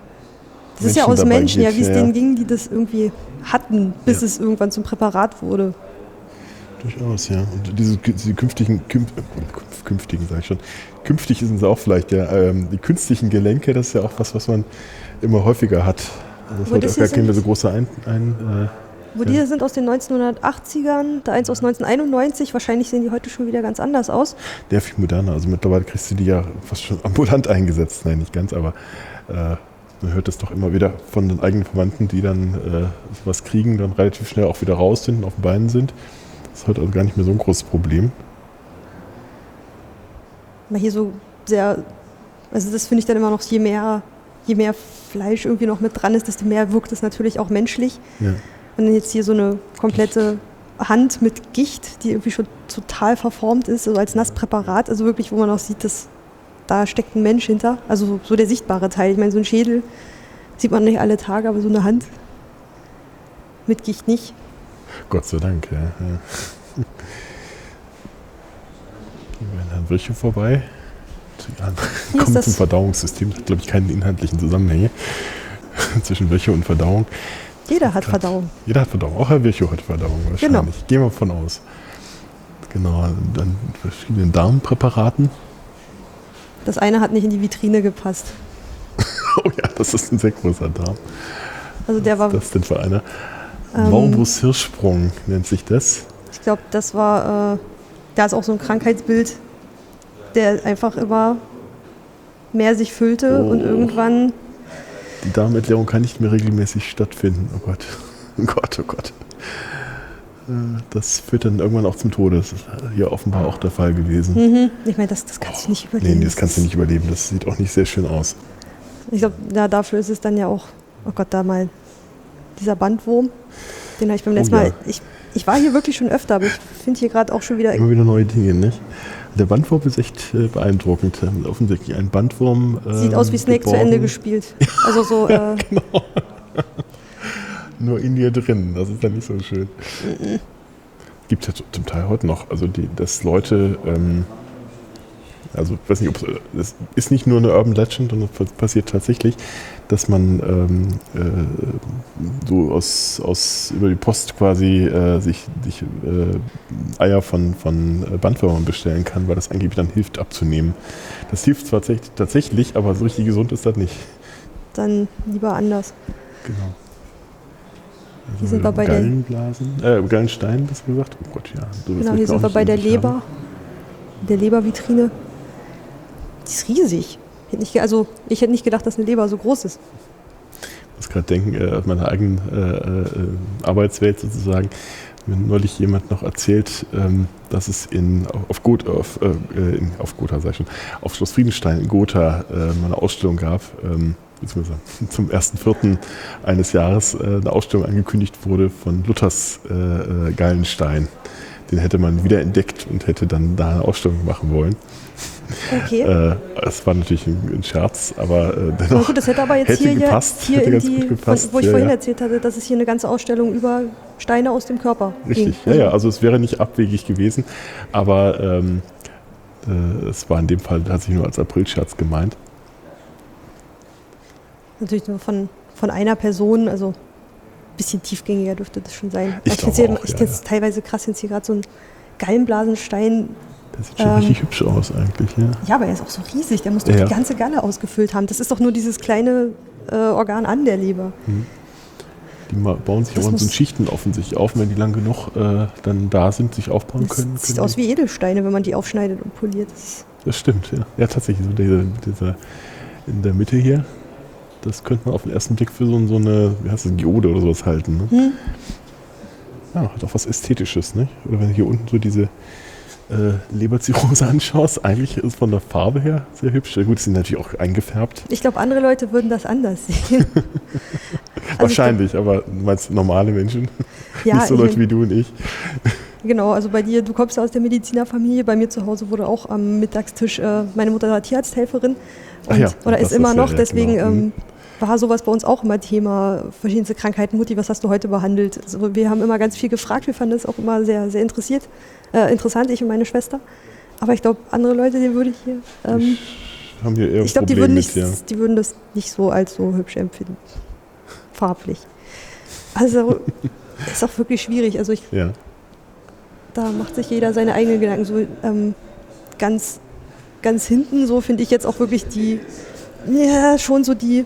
Das Menschen ist ja aus Menschen, geht, ja, wie es denen ging, die das irgendwie hatten, bis es irgendwann zum Präparat wurde. Durchaus, ja. Und diese, diese künftigen, künf, künftigen, sage ich schon, künftig sind sie auch vielleicht, ja, ähm, die künstlichen Gelenke, das ist ja auch was, was man immer häufiger hat. Also das wird auch gar keine so große ein, ein äh, wo die sind aus den 1980ern, da eins aus 1991, wahrscheinlich sehen die heute schon wieder ganz anders aus. Der viel moderner, also mittlerweile kriegst du die ja fast schon ambulant eingesetzt, nein, nicht ganz, aber äh, man hört das doch immer wieder von den eigenen Verwandten, die dann äh, was kriegen, dann relativ schnell auch wieder raus sind und auf den Beinen sind. Das ist heute also gar nicht mehr so ein großes Problem. Mal hier so sehr, also das finde ich dann immer noch, je mehr, je mehr Fleisch irgendwie noch mit dran ist, desto mehr wirkt es natürlich auch menschlich. Ja. Wenn jetzt hier so eine komplette Hand mit Gicht, die irgendwie schon total verformt ist, also als Nasspräparat, also wirklich, wo man auch sieht, dass da steckt ein Mensch hinter, also so der sichtbare Teil. Ich meine, so ein Schädel sieht man nicht alle Tage, aber so eine Hand mit Gicht nicht. Gott sei Dank, ja. ja. (laughs) Gehen wir an Herrn Wirche vorbei. Ja, kommt zum Verdauungssystem. Das hat, glaube ich, keine inhaltlichen Zusammenhänge (laughs) zwischen Wirche und Verdauung. Jeder hat Grad, Verdauung. Jeder hat Verdauung. Auch Herr Virchow hat Verdauung wahrscheinlich. Genau. Gehen wir von aus. Genau, dann verschiedenen Darmpräparaten. Das eine hat nicht in die Vitrine gepasst. (laughs) oh ja, das ist ein sehr großer Darm. Also der war. Was ist das denn für einer? Ähm, Morbus Hirschsprung nennt sich das. Ich glaube, das war. Äh, da ist auch so ein Krankheitsbild, der einfach immer mehr sich füllte oh. und irgendwann. Die Darmentleerung kann nicht mehr regelmäßig stattfinden. Oh Gott. Oh Gott, oh Gott. äh, das führt dann irgendwann auch zum Tode. Das ist hier offenbar auch der Fall gewesen. Mhm. Ich meine, das, das kannst du nicht überleben. Nee, das kannst du nicht überleben. Das sieht auch nicht sehr schön aus. Ich glaube, ja, dafür ist es dann ja auch, oh Gott, da mal dieser Bandwurm. Den habe ich beim letzten Oh ja. Mal. Ich, ich war hier wirklich schon öfter, aber ich finde hier gerade auch schon wieder. Immer wieder neue Dinge, nicht? Der Bandwurm ist echt äh, beeindruckend. Offensichtlich ein Bandwurm. Sieht ähm, aus wie Snake zu geborgen, Ende gespielt. Also so, (laughs) äh, (laughs) Nur in dir drin. Das ist dann nicht so schön. Gibt es ja zum Teil heute noch. Also, die, dass Leute. Ähm, also, ich weiß nicht, ob es ist nicht nur eine Urban Legend, sondern es passiert tatsächlich, dass man ähm, äh, so aus, aus über die Post quasi äh, sich, sich äh, Eier von, von äh, Bandwürmern bestellen kann, weil das angeblich dann hilft abzunehmen. Das hilft zwar tatsächlich, aber so richtig gesund ist das nicht. dann lieber anders. Genau. Also Hier sind wir bei Gallenblasen, äh, Gallenstein, das gesagt? Oh Gott, ja. So Genau, hier sind wir bei der Leber. Der Lebervitrine. Die ist riesig. Ich hätte nicht, also ich hätte nicht gedacht, dass eine Leber so groß ist. Ich muss gerade denken, äh, aus meiner eigenen äh, äh, Arbeitswelt sozusagen, mir neulich jemand noch erzählt, ähm, dass es in, auf, Got, auf, äh, in, auf Gotha, sag ich schon, auf Schloss Friedenstein in Gotha äh, eine Ausstellung gab, ähm, beziehungsweise (laughs) zum 1.4. eines Jahres äh, eine Ausstellung angekündigt wurde von Luthers äh, äh, Gallenstein. Den hätte man wieder entdeckt und hätte dann da eine Ausstellung machen wollen. Okay. Äh, Es war natürlich ein, ein Scherz, aber äh, Na dennoch. gut, das hätte aber jetzt hätte hier, gepasst, hier hätte die, gepasst, wo ich ja, vorhin ja. erzählt hatte, dass es hier eine ganze Ausstellung über Steine aus dem Körper ging. Richtig, ja, ja, also es wäre nicht abwegig gewesen, aber ähm, äh, es war in dem Fall tatsächlich nur als Aprilscherz gemeint. Natürlich nur von, von einer Person, also ein bisschen tiefgängiger dürfte das schon sein. Ich Aber glaube find's auch, ich ja, teilweise krass, jetzt hier gerade so ein Gallenblasenstein. Der sieht schon Ähm, richtig hübsch aus eigentlich, ja. Ja, aber er ist auch so riesig, der muss doch Ja. die ganze Galle ausgefüllt haben. Das ist doch nur dieses kleine äh, Organ an der Leber. Die ma- bauen sich Das aber in so Schichten offensichtlich auf, wenn die lang genug äh, dann da sind, sich aufbauen Das können. sieht können aus wie Edelsteine, wenn man die aufschneidet und poliert. Das Das stimmt, ja. Ja, tatsächlich, so dieser, dieser in der Mitte hier, das könnte man auf den ersten Blick für so, so eine, wie heißt das, Geode oder sowas halten. Ne? Hm. Ja, hat auch was Ästhetisches, nicht? Oder wenn hier unten so diese äh, Leberzirrhose (laughs) anschaust, eigentlich ist es von der Farbe her sehr hübsch. Gut, sind natürlich auch eingefärbt. Ich glaube, andere Leute würden das anders sehen. (laughs) Also ich Wahrscheinlich, aber du meinst normale Menschen, (laughs) Ja, nicht so Leute wie du und ich. Genau, also bei dir, du kommst ja aus der Medizinerfamilie. Bei mir zu Hause wurde auch am Mittagstisch, äh, meine Mutter war Tierarzthelferin Ach und, ja, oder ist immer noch. ja, deswegen genau. ähm, war sowas bei uns auch immer Thema. Verschiedenste Krankheiten. Mutti, was hast du heute behandelt? Also wir haben immer ganz viel gefragt. Wir fanden das auch immer sehr, sehr interessiert, äh, interessant, ich und meine Schwester. Aber ich glaube, andere Leute, die würde ich hier. Ähm, Haben hier eher ich glaube, die, würden mit, nicht- ja. die würden das nicht so als so hübsch empfinden. Farblich. Also (laughs) ist auch wirklich schwierig. Also ich ja. da macht sich jeder seine eigenen Gedanken. So ähm, ganz, ganz hinten, so finde ich jetzt auch wirklich die, ja, schon so die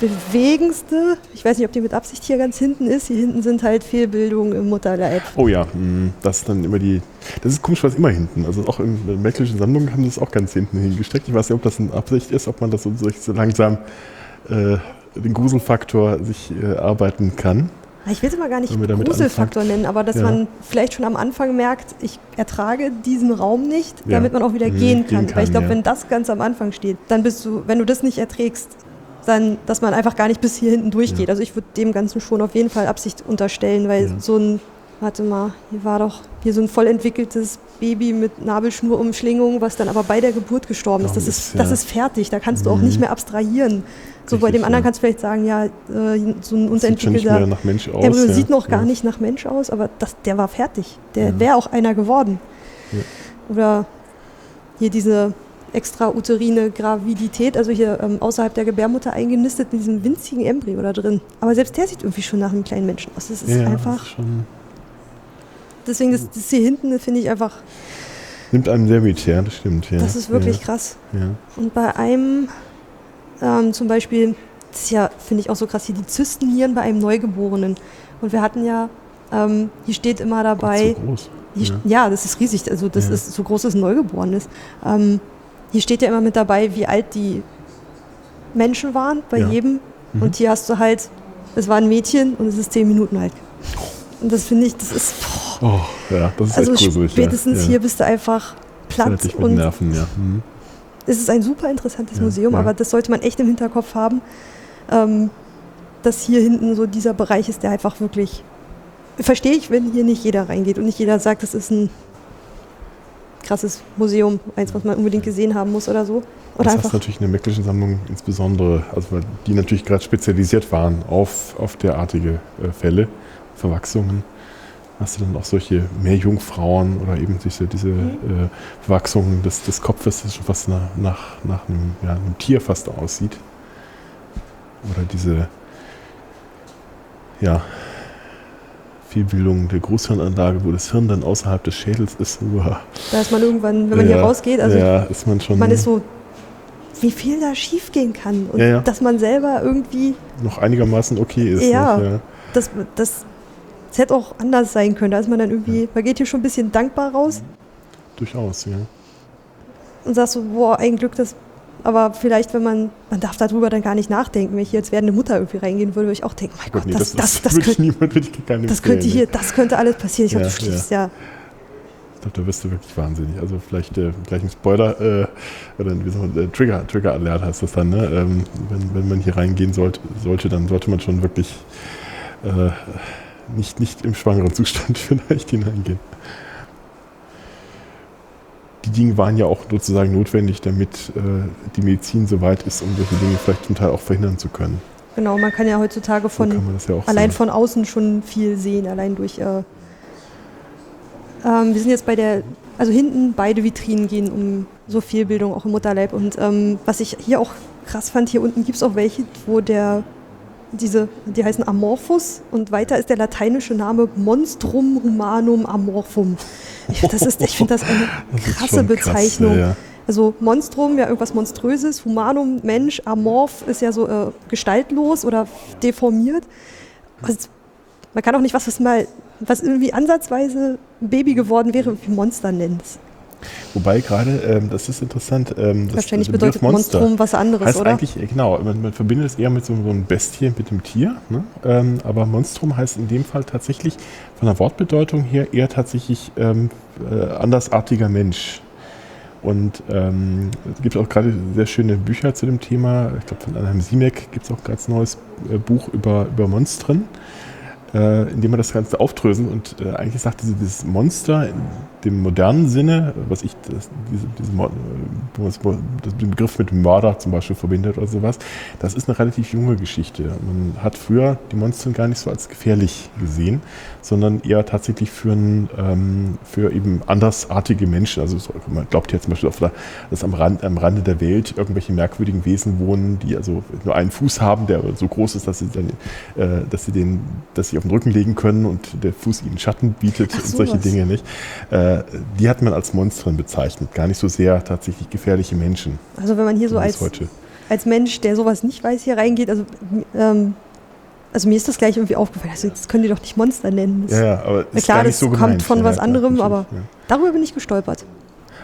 bewegendste. Ich weiß nicht, ob die mit Absicht hier ganz hinten ist. Hier hinten sind halt Fehlbildungen im Mutterleib. Oh ja, mh, das ist dann immer die. Das ist komisch, was immer hinten. Also auch in der Meckelischen Sammlung haben sie das auch ganz hinten hingesteckt. Ich weiß nicht, ob das eine Absicht ist, ob man das so, so langsam äh, den Gruselfaktor sich äh, arbeiten kann. Ich will es mal gar nicht Gruselfaktor nennen, aber dass Ja. man vielleicht schon am Anfang merkt, ich ertrage diesen Raum nicht, Ja. damit man auch wieder Mhm, gehen gehen kann. kann, Weil ich glaube, ja. wenn das ganz am Anfang steht, dann bist du, wenn du das nicht erträgst, dann, dass man einfach gar nicht bis hier hinten durchgeht. Ja. Also ich würde dem Ganzen schon auf jeden Fall Absicht unterstellen, weil Ja. so ein, warte mal, hier war doch hier so ein voll entwickeltes Baby mit Nabelschnurumschlingung, was dann aber bei der Geburt gestorben ist. Das ist, das ist fertig, da kannst du auch Mhm. nicht mehr abstrahieren. So bei Richtig, dem anderen ja. kannst du vielleicht sagen, ja, äh, so ein unterentwickelter mehr nach Mensch aus. Embryo ja. sieht noch gar nicht nach Mensch aus, aber das, der war fertig. Der wäre auch einer geworden. Oder hier diese extrauterine Gravidität, also hier ähm, außerhalb der Gebärmutter eingenistet mit diesem winzigen Embryo da drin. Aber selbst der sieht irgendwie schon nach einem kleinen Menschen aus. Das ist Ja, einfach, Das ist schon, deswegen das, das hier hinten finde ich einfach, nimmt einem sehr mit, ja, das stimmt. Ja. das ist wirklich ja. krass. Ja. Und bei einem ähm, zum Beispiel, das ist ja, finde ich auch so krass, hier die Zystennieren bei einem Neugeborenen. Und wir hatten ja, ähm, hier steht immer dabei, Gott, so groß. Hier Ja. das ist riesig. Also das ist so groß, dass ein Neugeboren ist. Ähm, hier steht ja immer mit dabei, wie alt die Menschen waren bei Ja. jedem. Mhm. Und hier hast du halt, es war ein Mädchen und es ist zehn Minuten alt. Und das finde ich, das ist. Boah. Oh, ja, das ist also echt gruselig. Spätestens ja. hier bist du einfach platt. mit und Nerven, ja. Mhm. Es ist ein super interessantes ja, Museum, aber das sollte man echt im Hinterkopf haben, ähm, dass hier hinten so dieser Bereich ist, der einfach wirklich. Verstehe ich, wenn hier nicht jeder reingeht und nicht jeder sagt, das ist ein krasses Museum, eins, was man unbedingt gesehen haben muss oder so. Oder das ist natürlich in der Mecklischen Sammlung insbesondere, also weil die natürlich gerade spezialisiert waren auf, auf derartige äh, Fälle, Verwachsungen. Hast du dann auch solche Meerjungfrauen oder eben diese, diese mhm. äh, Verwachsungen des, des Kopfes, das schon fast nach, nach, nach einem, ja, einem Tier fast aussieht. Oder diese, ja, Fehlbildung der Großhirnanlage, wo das Hirn dann außerhalb des Schädels ist. Uah. Da ist man irgendwann, wenn man ja, hier rausgeht, also ja, ist man schon. Man ist so, wie viel da schief gehen kann und ja, dass man selber irgendwie noch einigermaßen okay ist. Ja, nicht, das, das, das hätte auch anders sein können. Da ist man dann irgendwie, man geht hier schon ein bisschen dankbar raus. Durchaus, ja. Und sagst so, boah, ein Glück, dass aber vielleicht, wenn man, man darf darüber dann gar nicht nachdenken. Wenn ich jetzt werdende Mutter irgendwie reingehen würde, würde ich auch denken, mein Gott, nee, das, das, das, das, könnte, niemand, das könnte hier, das könnte alles passieren. Ich ja, glaube, du schließt ja. ja. Ich glaube, da wirst du wirklich wahnsinnig. Also vielleicht äh, gleich ein Spoiler, äh, oder wie soll man, äh, Trigger, Trigger Alert heißt das dann, ne? Ähm, wenn, wenn man hier reingehen sollte, sollte, dann sollte man schon wirklich äh, nicht, nicht im schwangeren Zustand (laughs) vielleicht hineingehen die Dinge waren ja auch sozusagen notwendig, damit äh, die Medizin so weit ist, um solche Dinge vielleicht zum Teil auch verhindern zu können. Genau, man kann ja heutzutage von ja allein sehen. von außen schon viel sehen, allein durch. Äh, ähm, wir sind jetzt bei der, also hinten beide Vitrinen gehen um so viel Bildung auch im Mutterleib. Und ähm, was ich hier auch krass fand, hier unten gibt es auch welche, wo der diese, die heißen Amorphus und weiter ist der lateinische Name Monstrum Humanum Amorphum. Ich, das ist, ich finde das eine (laughs) das krasse Bezeichnung. Krass, ja. Also Monstrum, ja irgendwas Monströses, Humanum, Mensch, Amorph ist ja so äh, gestaltlos oder deformiert. Also, man kann auch nicht was, was mal, was irgendwie ansatzweise Baby geworden wäre, wie Monster nennt. Wobei gerade, ähm, das ist interessant. Ähm, das, Wahrscheinlich bedeutet Monster Monstrum was anderes, heißt oder? Eigentlich, genau, man, man, verbindet es eher mit so, so einem Bestien, mit dem Tier. Ne? Ähm, aber Monstrum heißt in dem Fall tatsächlich von der Wortbedeutung her eher tatsächlich ähm, äh, andersartiger Mensch. Und ähm, es gibt auch gerade sehr schöne Bücher zu dem Thema. Ich glaube, von Anheim Siemek gibt es auch ganz neues äh, Buch über, über Monstren äh, indem man das Ganze aufdröseln und äh, eigentlich sagt diese, dieses Monster in dem modernen Sinne, was ich das, diese, das den Begriff mit Mörder zum Beispiel verbindet oder sowas, das ist eine relativ junge Geschichte. Man hat früher die Monster gar nicht so als gefährlich gesehen, sondern eher tatsächlich für, ein, ähm, für eben andersartige Menschen. Also so, man glaubt ja zum Beispiel, der, dass am, Rand, am Rande der Welt irgendwelche merkwürdigen Wesen wohnen, die also nur einen Fuß haben, der so groß ist, dass sie, dann, äh, dass sie, den, dass sie auf den Rücken legen können und der Fuß ihnen Schatten bietet Ach, und solche. Dinge nicht. Äh, die hat man als Monstren bezeichnet, gar nicht so sehr tatsächlich gefährliche Menschen. Also wenn man hier so als, als Mensch, der sowas nicht weiß, hier reingeht, also ähm, also mir ist das gleich irgendwie aufgefallen. Also das können die doch nicht Monster nennen. Das, ja, ja, aber ist klar, das so kommt von ja, was anderem, aber darüber bin ich gestolpert.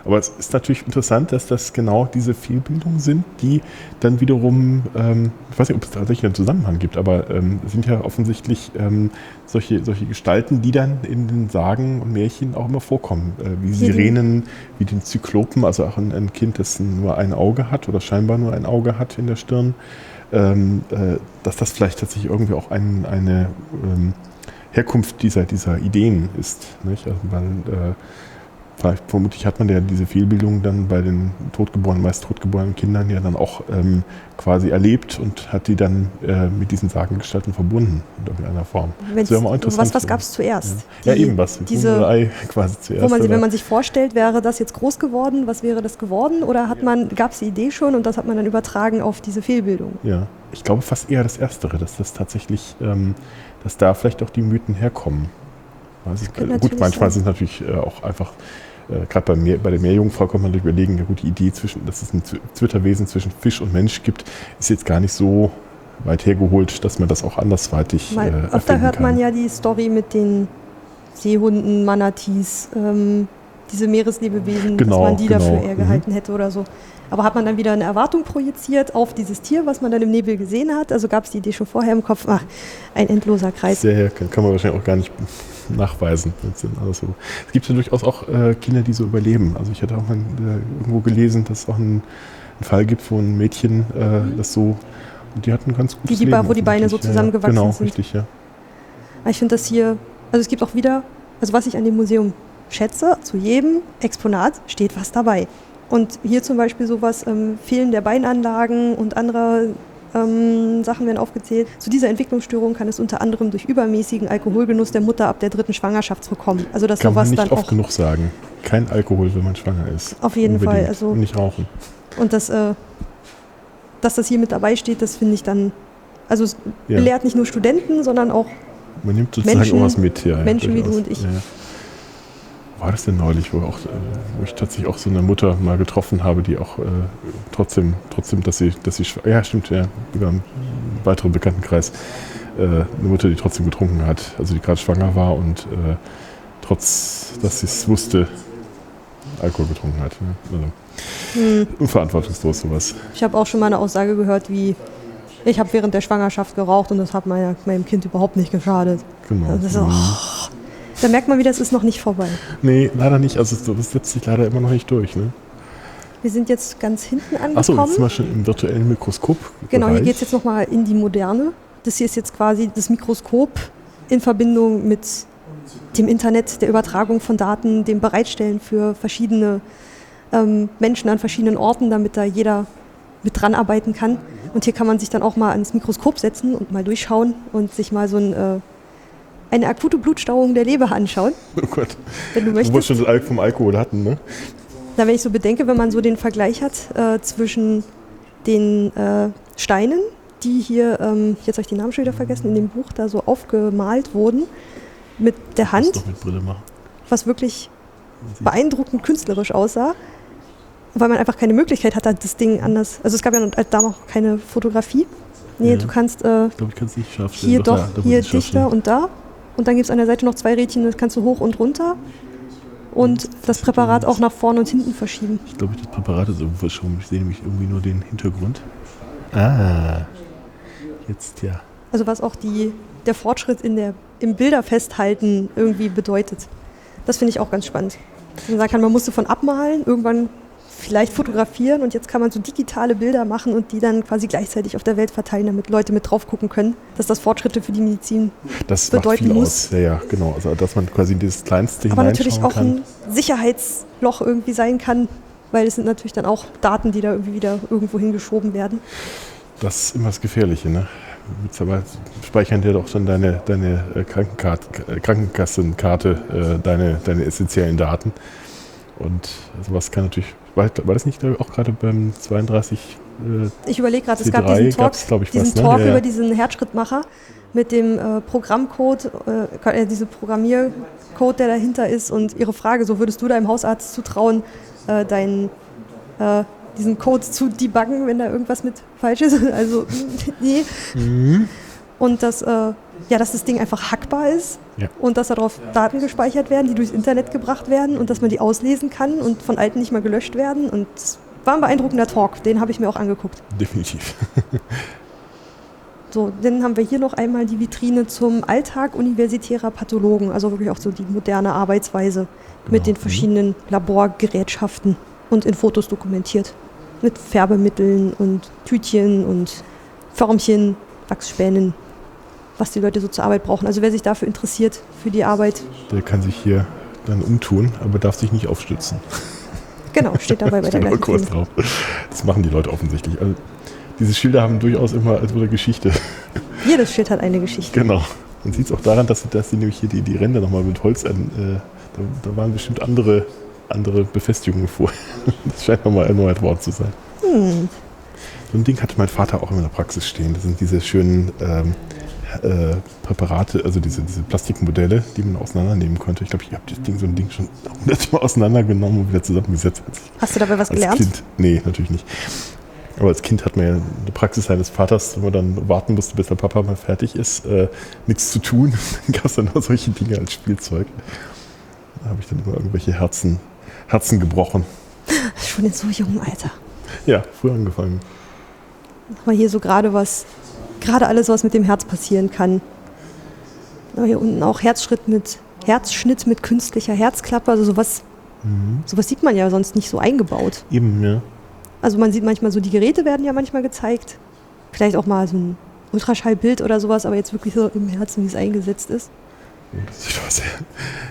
Aber es ist natürlich interessant, dass das genau diese Fehlbildungen sind, die dann wiederum, ähm, ich weiß nicht, ob es tatsächlich einen Zusammenhang gibt, aber ähm, sind ja offensichtlich ähm, solche, solche Gestalten, die dann in den Sagen und Märchen auch immer vorkommen. Äh, wie Sirenen, wie den Zyklopen, also auch ein, ein, Kind, das nur ein Auge hat oder scheinbar nur ein Auge hat in der Stirn. Ähm, äh, dass das vielleicht tatsächlich irgendwie auch ein, eine ähm, Herkunft dieser, dieser Ideen ist. Nicht? Also, weil, äh, vermutlich hat man ja diese Fehlbildung dann bei den totgeborenen, meist totgeborenen Kindern ja dann auch ähm, quasi erlebt und hat die dann äh, mit diesen Sagengestalten verbunden in irgendeiner Form. das ja was was gab es zuerst? Ja. Die, ja, eben was. Diese, Ei (laughs) quasi zuerst. Wo man, wenn man sich vorstellt, wäre das jetzt groß geworden, was wäre das geworden? Oder hat man, gab es die Idee schon und das hat man dann übertragen auf diese Fehlbildung? Ja, ich glaube fast eher das Erstere, dass das tatsächlich, ähm, dass da vielleicht auch die Mythen herkommen. Gut, manchmal sein. sind es natürlich äh, auch einfach äh, gerade bei, bei der Meerjungfrau kann man sich überlegen, ja gut, die Idee, zwischen, dass es ein Zwitterwesen zwischen Fisch und Mensch gibt, ist jetzt gar nicht so weit hergeholt, dass man das auch andersweitig Mal, äh, Öfter hört kann. man ja die Story mit den Seehunden, Manatees. Ähm, diese Meereslebewesen, Genau, dass man die genau, dafür eher mhm. gehalten hätte oder so. Aber hat man dann wieder eine Erwartung projiziert auf dieses Tier, was man dann im Nebel gesehen hat? Also gab es die Idee schon vorher im Kopf? Ach, ein endloser Kreis. Sehr, kann, kann man wahrscheinlich auch gar nicht nachweisen. Das sind alles so. Es gibt ja durchaus auch äh, Kinder, die so überleben. Also ich hatte auch mal äh, irgendwo gelesen, dass es auch einen, einen Fall gibt, wo ein Mädchen äh, das so, und die hatten ganz gutes die Ba- Leben wo die Beine so zusammengewachsen ja, genau, sind. richtig, ja. Aber ich finde das hier, also es gibt auch wieder, also was ich an dem Museum schätze, zu jedem Exponat steht was dabei. Und hier zum Beispiel sowas, ähm, Fehlen der Beinanlagen und andere ähm, Sachen werden aufgezählt. Zu dieser Entwicklungsstörung kann es unter anderem durch übermäßigen Alkoholgenuss der Mutter ab der dritten Schwangerschaft kommen. Also dass Kann man sowas nicht dann oft auch genug sagen. Kein Alkohol, wenn man schwanger ist. auf jeden Fall, Unbedingt. also Und nicht rauchen. und das, äh, dass das hier mit dabei steht, das finde ich dann, also es Ja. belehrt nicht nur Studenten, sondern auch Man nimmt sozusagen Menschen- auch was mit. Ja, ja, Menschen wie du und ich. Ja. War das denn neulich, wo, auch, wo ich tatsächlich auch so eine Mutter mal getroffen habe, die auch äh, trotzdem, trotzdem, dass sie, dass sie, ja stimmt, ja, über einen weiteren Bekanntenkreis, äh, eine Mutter, die trotzdem getrunken hat, also die gerade schwanger war und äh, trotz, dass sie es wusste, Alkohol getrunken hat. Ne? Also, hm, unverantwortungslos sowas. Ich habe auch schon mal eine Aussage gehört, wie ich habe während der Schwangerschaft geraucht und das hat meiner, meinem Kind überhaupt nicht geschadet. Genau. Das ist Mhm. oh, da merkt man wieder, es ist noch nicht vorbei. Nee, leider nicht. Also das setzt sich leider immer noch nicht durch. Ne? Wir sind jetzt ganz hinten Achso, angekommen. jetzt sind wir schon im virtuellen Mikroskop. genau, hier geht es jetzt nochmal in die Moderne. Das hier ist jetzt quasi das Mikroskop in Verbindung mit dem Internet, der Übertragung von Daten, dem Bereitstellen für verschiedene ähm, Menschen an verschiedenen Orten, damit da jeder mit dran arbeiten kann. Und hier kann man sich dann auch mal ans Mikroskop setzen und mal durchschauen und sich mal so ein, äh, eine akute Blutstauung der Leber anschauen, Oh Gott. wenn du Wo wir möchtest. schon das Alk vom Alkohol hatten, ne? Na, wenn ich so bedenke, wenn man so den Vergleich hat äh, zwischen den äh, Steinen, die hier, ähm, jetzt habe ich die Namen schon wieder vergessen, in dem Buch da so aufgemalt wurden, mit der Hand, doch mit Brille machen. was wirklich beeindruckend künstlerisch aussah, weil man einfach keine Möglichkeit hatte, das Ding anders. Also es gab ja damals auch keine Fotografie. Nee, Ja. du kannst äh, Ich glaube, ich kann es nicht scharf stellen. hier doch, da muss hier dichter und da. Und dann gibt es an der Seite noch zwei Rädchen, das kannst du hoch und runter. Und das Präparat auch nach vorne und hinten verschieben. Ich glaube, das Präparat ist irgendwo verschoben. Ich sehe nämlich irgendwie nur den Hintergrund. Ah. Jetzt ja. Also was auch die, der Fortschritt in der, im Bilderfesthalten irgendwie bedeutet. Das finde ich auch ganz spannend. Dass Man sagen kann, man musste von abmalen, irgendwann vielleicht fotografieren und jetzt kann man so digitale Bilder machen und die dann quasi gleichzeitig auf der Welt verteilen, damit Leute mit drauf gucken können, dass das Fortschritte für die Medizin, Das Bedeuten muss. Ja, ja, genau. Also, dass man quasi das Kleinste aber natürlich auch kann. ein Sicherheitsloch irgendwie sein kann, weil es sind natürlich dann auch Daten, die da irgendwie wieder irgendwo hingeschoben werden. Das ist immer das Gefährliche, ne? Mittlerweile speichern dir doch schon deine, deine äh, äh, Krankenkassenkarte, äh, deine, deine essentiellen Daten. Und sowas kann natürlich, war, war das nicht auch gerade beim 32 äh, Ich überlege gerade, es gab C3 diesen Talk, diesen was, ne? Talk Ja, ja. über diesen Herzschrittmacher mit dem äh, Programmcode, äh, äh, diese Programmiercode, der dahinter ist und ihre Frage, so würdest du deinem Hausarzt zutrauen, äh, deinen, äh, diesen Code zu debuggen, wenn da irgendwas mit falsch ist? (laughs) Also, nee. Mhm. Und dass, äh, ja, dass das Ding einfach hackbar ist Ja. und dass darauf Daten gespeichert werden, die durchs Internet gebracht werden und dass man die auslesen kann und von alten nicht mal gelöscht werden. Und war ein beeindruckender Talk, den habe ich mir auch angeguckt. definitiv. So, dann haben wir hier noch einmal die Vitrine zum Alltag universitärer Pathologen, also wirklich auch so die moderne Arbeitsweise mit Genau. den verschiedenen Laborgerätschaften und in Fotos dokumentiert. Mit Färbemitteln und Tütchen und Förmchen, Wachsspänen, was die Leute so zur Arbeit brauchen. Also wer sich dafür interessiert, für die Arbeit, Der kann sich hier dann umtun, aber darf sich nicht aufstützen. (laughs) genau, steht dabei bei (laughs) der gleichen kurz drauf. Das machen die Leute offensichtlich. Also, diese Schilder haben durchaus immer als eine Geschichte. (laughs) Jedes Schild hat eine Geschichte. Genau. Man sieht es auch daran, dass sie, dass sie nämlich hier die, die Ränder nochmal mit Holz an. Äh, da, da waren bestimmt andere, andere Befestigungen vor. Das scheint nochmal erneuert worden zu sein. Hm. So ein Ding hatte mein Vater auch in der Praxis stehen. Das sind diese schönen ähm, äh, Präparate, also diese, diese Plastikmodelle, die man auseinandernehmen konnte. Ich glaube, ich habe das Ding, so ein Ding schon hundertmal auseinandergenommen und wieder zusammengesetzt. Als, Hast du dabei was als gelernt? Kind. Nee, natürlich nicht. Aber als Kind hat man ja in der Praxis seines Vaters, wenn man dann warten musste, bis der Papa mal fertig ist, äh, nichts zu tun. (laughs) Dann gab es dann auch solche Dinge als Spielzeug. Da habe ich dann immer irgendwelche Herzen, Herzen gebrochen. Schon in so jungem Alter. Ja, früh angefangen. Aber hier so gerade was, gerade alles, was mit dem Herz passieren kann. Hier unten auch Herzschritt mit, Herzschnitt mit künstlicher Herzklappe, also sowas, Mhm. sowas sieht man ja sonst nicht so eingebaut. Eben, ja. Also man sieht manchmal so, die Geräte werden ja manchmal gezeigt. Vielleicht auch mal so ein Ultraschallbild oder sowas, aber jetzt wirklich so im Herzen, wie es eingesetzt ist.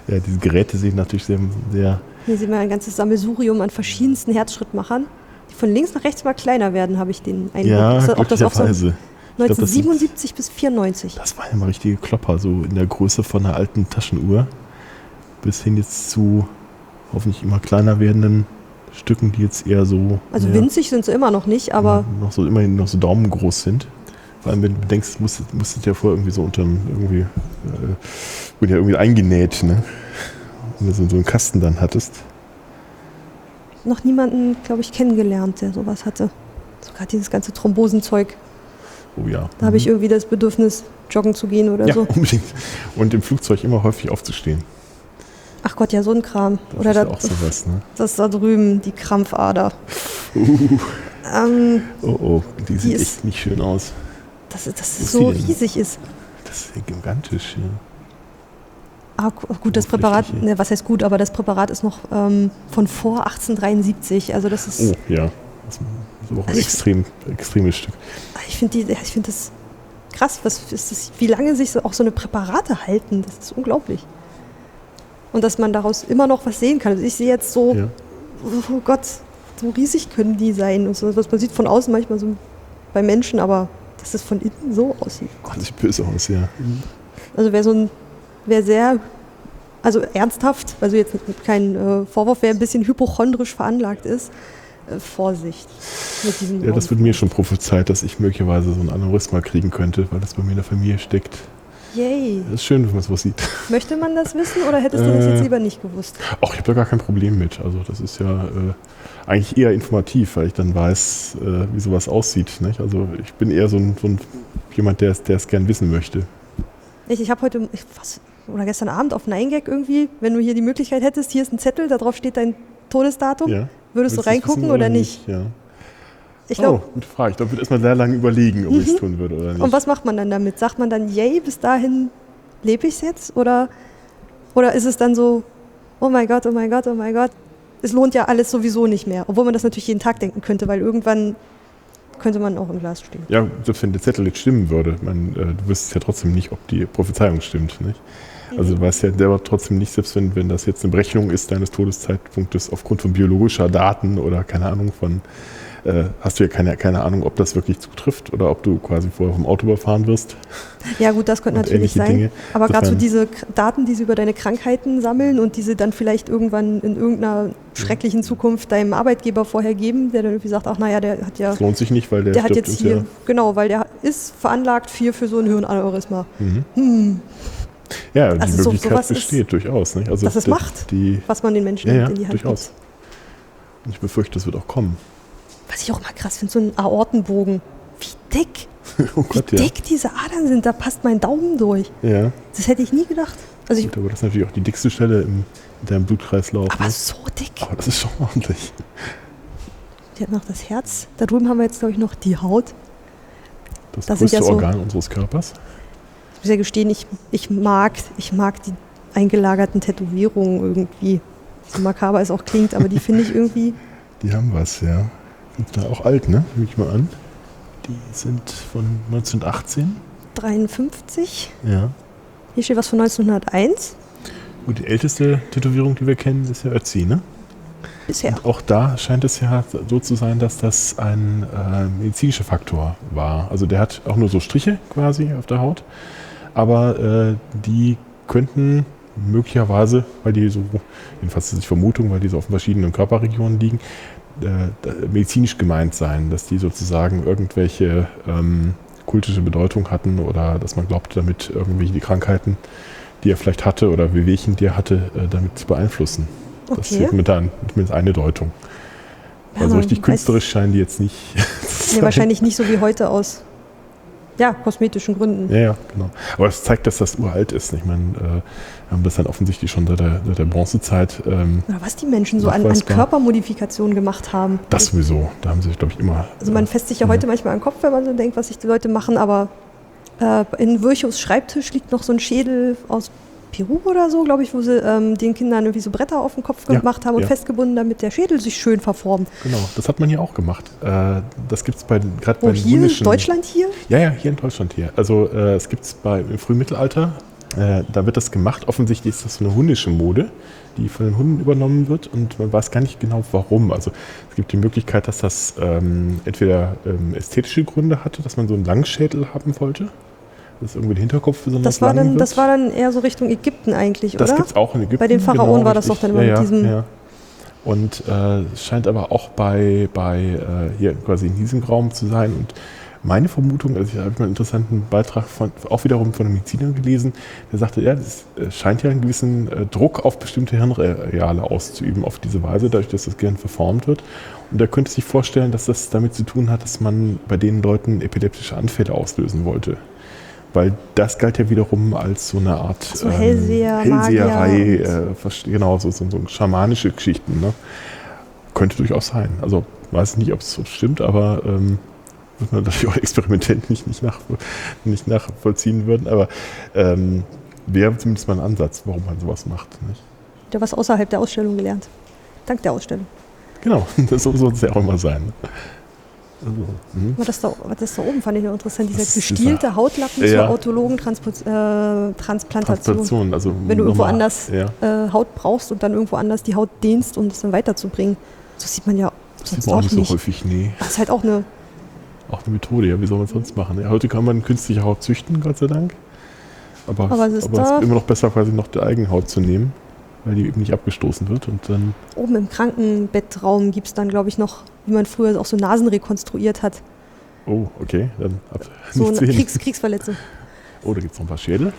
Ja, diese Geräte sehen natürlich sehr, sehr Hier sieht man ein ganzes Sammelsurium an verschiedensten Herzschrittmachern, die von links nach rechts mal kleiner werden, habe ich den Eindruck. ja, ob das auch so glücklicherweise. glaub, das sind- 1977 bis 94. Das waren ja mal richtige Klopper, so in der Größe von einer alten Taschenuhr. Bis hin jetzt zu hoffentlich immer kleiner werdenden Stücken, die jetzt eher so. Also ja, winzig sind sie immer noch nicht, aber noch so immerhin noch so daumengroß sind. Vor allem, wenn du denkst, musstet, musstet ja vorher irgendwie so unterm irgendwie, äh, wurden ja irgendwie eingenäht, ne? Wenn du so, so einen Kasten dann hattest. noch niemanden, glaube ich, kennengelernt, der sowas hatte. So gerade dieses ganze Thrombosenzeug. Oh ja. Da habe ich irgendwie das Bedürfnis, joggen zu gehen oder ja, so. (laughs) unbedingt. Und im Flugzeug immer häufig aufzustehen. Ach Gott, ja, so ein Kram. Das oder ist das, auch sowas, ne? das da drüben, die Krampfader. (laughs) Uh, Ähm, oh oh, die sieht ist- echt nicht schön aus. dass, dass es ist so die riesig ist. Das ist ja gigantisch, ja. Ah, gu- gut, das Präparat, ne, was heißt gut, aber das Präparat ist noch ähm, von vor 1873. Also das ist, Oh, ja. Das ist aber auch ein Also ich- extrem, extremes Stück. ich finde die, ich finde das krass, was ist das, wie lange sich auch so eine Präparate halten. Das ist unglaublich. Und dass man daraus immer noch was sehen kann. Also ich sehe jetzt so, Ja. oh Gott, so riesig können die sein. Und so, was man sieht von außen manchmal so bei Menschen, aber dass es von innen so aussieht. Das sieht böse aus, ja. Also wer so ein, wer sehr, also ernsthaft, also jetzt kein äh, Vorwurf, wer ein bisschen hypochondrisch veranlagt ist, äh, Vorsicht mit diesem Ja, das wird mir schon prophezeit, dass ich möglicherweise so ein Aneurysma kriegen könnte, weil das bei mir in der Familie steckt. Yay. Das ist schön, wenn man sowas sieht. (laughs) Möchte man das wissen oder hättest du das Äh, jetzt lieber nicht gewusst? Ach, ich habe da gar kein Problem mit. Also das ist ja äh, eigentlich eher informativ, weil ich dann weiß, äh, wie sowas aussieht. Nicht? Also ich bin eher so ein, so ein jemand, der es gern wissen möchte. Ich, ich habe heute, ich, was, oder gestern Abend auf 9gag irgendwie, wenn du hier die Möglichkeit hättest, hier ist ein Zettel, da drauf steht dein Todesdatum. Ja. Würdest du reingucken wissen oder nicht? Ja. Ich oh, glaube, gute Frage. Ich glaube, ich würde erstmal sehr lange überlegen, ob ich es tun würde oder nicht. Und was macht man dann damit? Sagt man dann, yay, bis dahin lebe ich jetzt? Oder, oder ist es dann so, oh mein Gott, oh mein Gott, oh mein Gott, es lohnt ja alles sowieso nicht mehr. Obwohl man das natürlich jeden Tag denken könnte, weil irgendwann könnte man auch im Glas stehen. Ja, selbst wenn der Zettel jetzt stimmen würde, man, äh, du wüsstest ja trotzdem nicht, ob die Prophezeiung stimmt. Nicht? Also du weißt ja selber trotzdem nicht, selbst wenn, wenn das jetzt eine Berechnung ist deines Todeszeitpunktes aufgrund von biologischer Daten oder keine Ahnung von, äh, hast du ja keine, keine Ahnung, ob das wirklich zutrifft oder ob du quasi vorher vom Auto überfahren wirst. Ja gut, das könnte natürlich sein. Dinge. Aber gerade so diese Daten, die sie über deine Krankheiten sammeln und diese dann vielleicht irgendwann in irgendeiner schrecklichen Zukunft deinem Arbeitgeber vorher geben, der dann irgendwie sagt, ach naja, der hat ja, Das lohnt sich nicht, weil der, der hat jetzt hier, genau, weil der ist veranlagt für, für so ein Hirnaneurysma. Mhm. Hm, ja die Also so- Möglichkeit ist- besteht durchaus. Nicht? Also dass es die- macht. Die, was man den Menschen ja, ja, in die Hand durchaus. Und ich befürchte, das wird auch kommen. gibt. Was ich auch mal krass finde, so ein Aortenbogen. Wie dick, (laughs) oh wie Gott, ja. dick diese Adern sind, da passt mein Daumen durch. ja. Das hätte ich nie gedacht. Also ich, Gut, aber das ist natürlich auch die dickste Stelle im, in deinem Blutkreislauf. aber ne? so dick. aber das ist schon ordentlich. Die hat noch das Herz. Da drüben haben wir jetzt, glaube ich, noch die Haut. Das Das größte ja so- Organ unseres Körpers. Ich muss ja gestehen, ich, ich, mag, ich mag die eingelagerten Tätowierungen irgendwie. So makaber es auch klingt, aber die finde ich (laughs) irgendwie. Die haben was, ja. Sind da auch alt, ne? Nehme ich mal an. Die sind von 1918. 53. Ja. Hier steht was von 1901 Gut, die älteste Tätowierung, die wir kennen, ist ja Ötzi, ne? bisher. Und auch da scheint es ja so zu sein, dass das ein äh, medizinischer Faktor war. Also der hat auch nur so Striche quasi auf der Haut, aber äh, die könnten möglicherweise, weil die so, jedenfalls ist es Vermutung, weil die so auf verschiedenen Körperregionen liegen, äh, medizinisch gemeint sein, dass die sozusagen irgendwelche ähm, kultische Bedeutung hatten oder dass man glaubte, damit irgendwelche die Krankheiten, die er vielleicht hatte oder Wehwehchen, die er hatte, äh, damit zu beeinflussen. Das ist Okay. mit der, zumindest eine Deutung. Ja, Also richtig künstlerisch scheinen die jetzt nicht. (laughs) sein. wahrscheinlich nicht so wie heute aus. Ja, kosmetischen Gründen. Ja, ja, genau. Aber das zeigt, dass das uralt ist. Ich meine, äh, wir haben das dann offensichtlich schon seit der, seit der Bronzezeit. Ähm, Oder was die Menschen so an, an Körpermodifikationen gemacht haben. Das sowieso. Da haben sie sich, glaube ich, immer. Also man fässt sich ja, ja heute manchmal an den Kopf, wenn man so denkt, was sich die Leute machen, aber äh, in Virchows Schreibtisch liegt noch so ein Schädel aus Peru oder so, glaube ich, wo sie ähm, den Kindern irgendwie so Bretter auf den Kopf ja, gemacht haben und ja. festgebunden, damit der Schädel sich schön verformt. Genau, das hat man hier auch gemacht. Äh, das gibt es bei gerade bei hier, in Deutschland hier? Ja, ja, hier in Deutschland hier. Also äh, es gibt es im Frühmittelalter, äh, da wird das gemacht. Offensichtlich ist das eine hundische Mode, die von den Hunden übernommen wird und man weiß gar nicht genau warum. Also es gibt die Möglichkeit, dass das ähm, entweder ähm, ästhetische Gründe hatte, dass man so einen Langschädel haben wollte dass irgendwie der Hinterkopf besonders das war lang dann, wird. Das war dann eher so Richtung Ägypten eigentlich, das oder? Das gibt es auch in Ägypten. Bei den Pharaonen genau, war das doch dann immer ja, mit diesem... Ja. Und äh, es scheint aber auch bei, bei äh, hier quasi in diesem Raum zu sein. Und meine Vermutung, also ich habe mal einen interessanten Beitrag von, auch wiederum von einem Mediziner gelesen, der sagte, ja, das äh, scheint ja einen gewissen äh, Druck auf bestimmte Hirnareale auszuüben, auf diese Weise, dadurch, dass das Gehirn verformt wird. Und er könnte sich vorstellen, dass das damit zu tun hat, dass man bei den Leuten epileptische Anfälle auslösen wollte weil das galt ja wiederum als so eine Art so Hellseher, ähm, Hellseherei, äh, genau, so, so, so, schamanische Geschichten. Ne? Könnte durchaus sein. Also weiß nicht, ob es so stimmt, aber ähm, wird man natürlich auch experimentell nicht, nicht, nach, nicht nachvollziehen würden, aber ähm, wäre zumindest mal ein Ansatz, warum man sowas macht. Nicht? Du was außerhalb der Ausstellung gelernt. Dank der Ausstellung. Genau, so soll es ja auch immer sein. Mhm. das, da, das da oben fand ich noch interessant, dieser gestielte Hautlappen ja. zur autologen Transpo äh, Transplantation. Transplantation also Wenn du irgendwo anders ja. äh, Haut brauchst und dann irgendwo anders die Haut dehnst, um das dann weiterzubringen. So sieht man ja das sonst sieht man auch nicht so häufig, nee. Das ist halt auch eine... Auch eine Methode, ja, wie soll man es sonst machen? Ja, heute kann man künstliche Haut züchten, Gott sei Dank. Aber, aber, es ist, aber es ist immer noch besser, quasi noch die Eigenhaut zu nehmen weil die eben nicht abgestoßen wird. Und dann Oben im Krankenbettraum gibt es dann, glaube ich, noch, wie man früher auch so Nasen rekonstruiert hat. Oh, okay. Dann ab so (laughs) eine Kriegs Kriegsverletzung. Oh, da gibt es noch ein paar Schädel.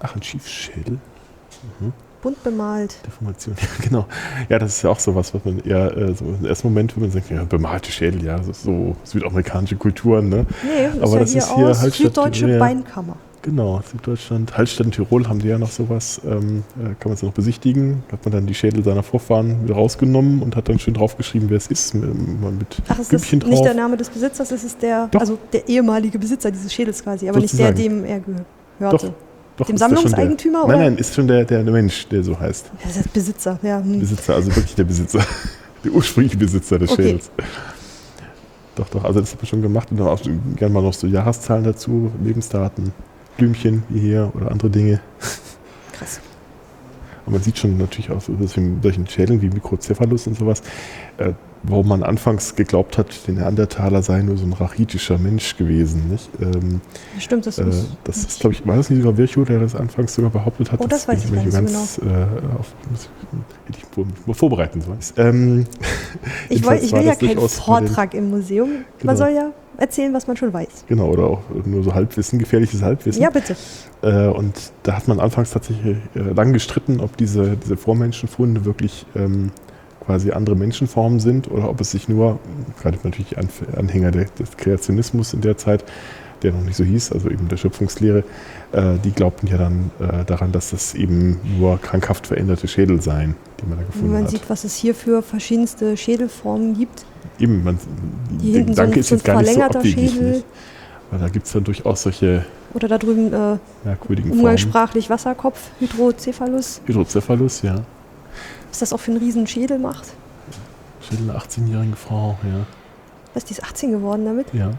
Ach, ein Schiefschädel. Mhm. Bunt bemalt. Deformation, (laughs) ja, genau. Ja, das ist ja auch sowas, was man eher äh, so im ersten Moment, wenn man sagt, ja, bemalte Schädel, ja, so südamerikanische Kulturen, ne? Nee, das Aber ist ja das ist hier halt Süddeutsche Beinkammer. Genau, Süddeutschland, Hallstatt Tirol haben die ja noch sowas, ähm, äh, kann man es noch besichtigen. Da hat man dann die Schädel seiner Vorfahren wieder rausgenommen und hat dann schön draufgeschrieben, wer es ist, mit, mit Ach, es ist drauf. nicht der Name des Besitzers, es ist der, Doch. also der ehemalige Besitzer dieses Schädels quasi, aber Sozusagen. nicht der, dem er gehörte. Doch. Doch, dem Sammlungseigentümer? Der, nein, nein, ist schon der, der, Mensch, der so heißt. Das ist Besitzer, ja. Hm. Besitzer, also wirklich der Besitzer. (laughs) der ursprüngliche Besitzer des okay. Schädels. Doch, doch, also das habe ich schon gemacht und dann auch gerne mal noch so Jahreszahlen dazu, Lebensdaten. Blümchen wie hier oder andere Dinge. Krass. Und man sieht schon natürlich auch so solchen Schädeln wie Mikrocephalus und sowas, äh, wo man anfangs geglaubt hat, der Neandertaler sei nur so ein rachitischer Mensch gewesen. Nicht? Ähm, Stimmt, das äh, ist. Das ist, glaube ich, war das nicht sogar Virchow, der das anfangs sogar behauptet hat? Oh, das, das weiß ich nicht ganz, genau. Äh, auf, hätte ich mal vorbereiten sollen. Ähm, (laughs) ich, will, ich will ja keinen Vortrag im Museum. Man genau. soll ja erzählen, was man schon weiß. Genau, oder auch nur so Halbwissen, gefährliches Halbwissen. Ja, bitte. Äh, und da hat man anfangs tatsächlich äh, lang gestritten, ob diese, diese Vormenschenfunde wirklich ähm, quasi andere Menschenformen sind oder ob es sich nur, gerade natürlich Anhänger des Kreationismus in der Zeit, der noch nicht so hieß, also eben der Schöpfungslehre, äh, die glaubten ja dann äh, daran, dass das eben nur krankhaft veränderte Schädel seien, die man da gefunden hat. Wenn man hat. sieht, was es hier für verschiedenste Schädelformen gibt. Eben, man, der Gedanke so ist jetzt gar nicht so abwegig. Nicht, weil da gibt es dann durchaus solche oder da drüben äh, merkwürdigen umgangssprachlich Formen. Wasserkopf, Hydrocephalus. Hydrocephalus, ja. Was das auch für einen riesen Schädel macht. Schädel einer 18-jährigen Frau, ja. Was, die ist 18 geworden damit? Ja.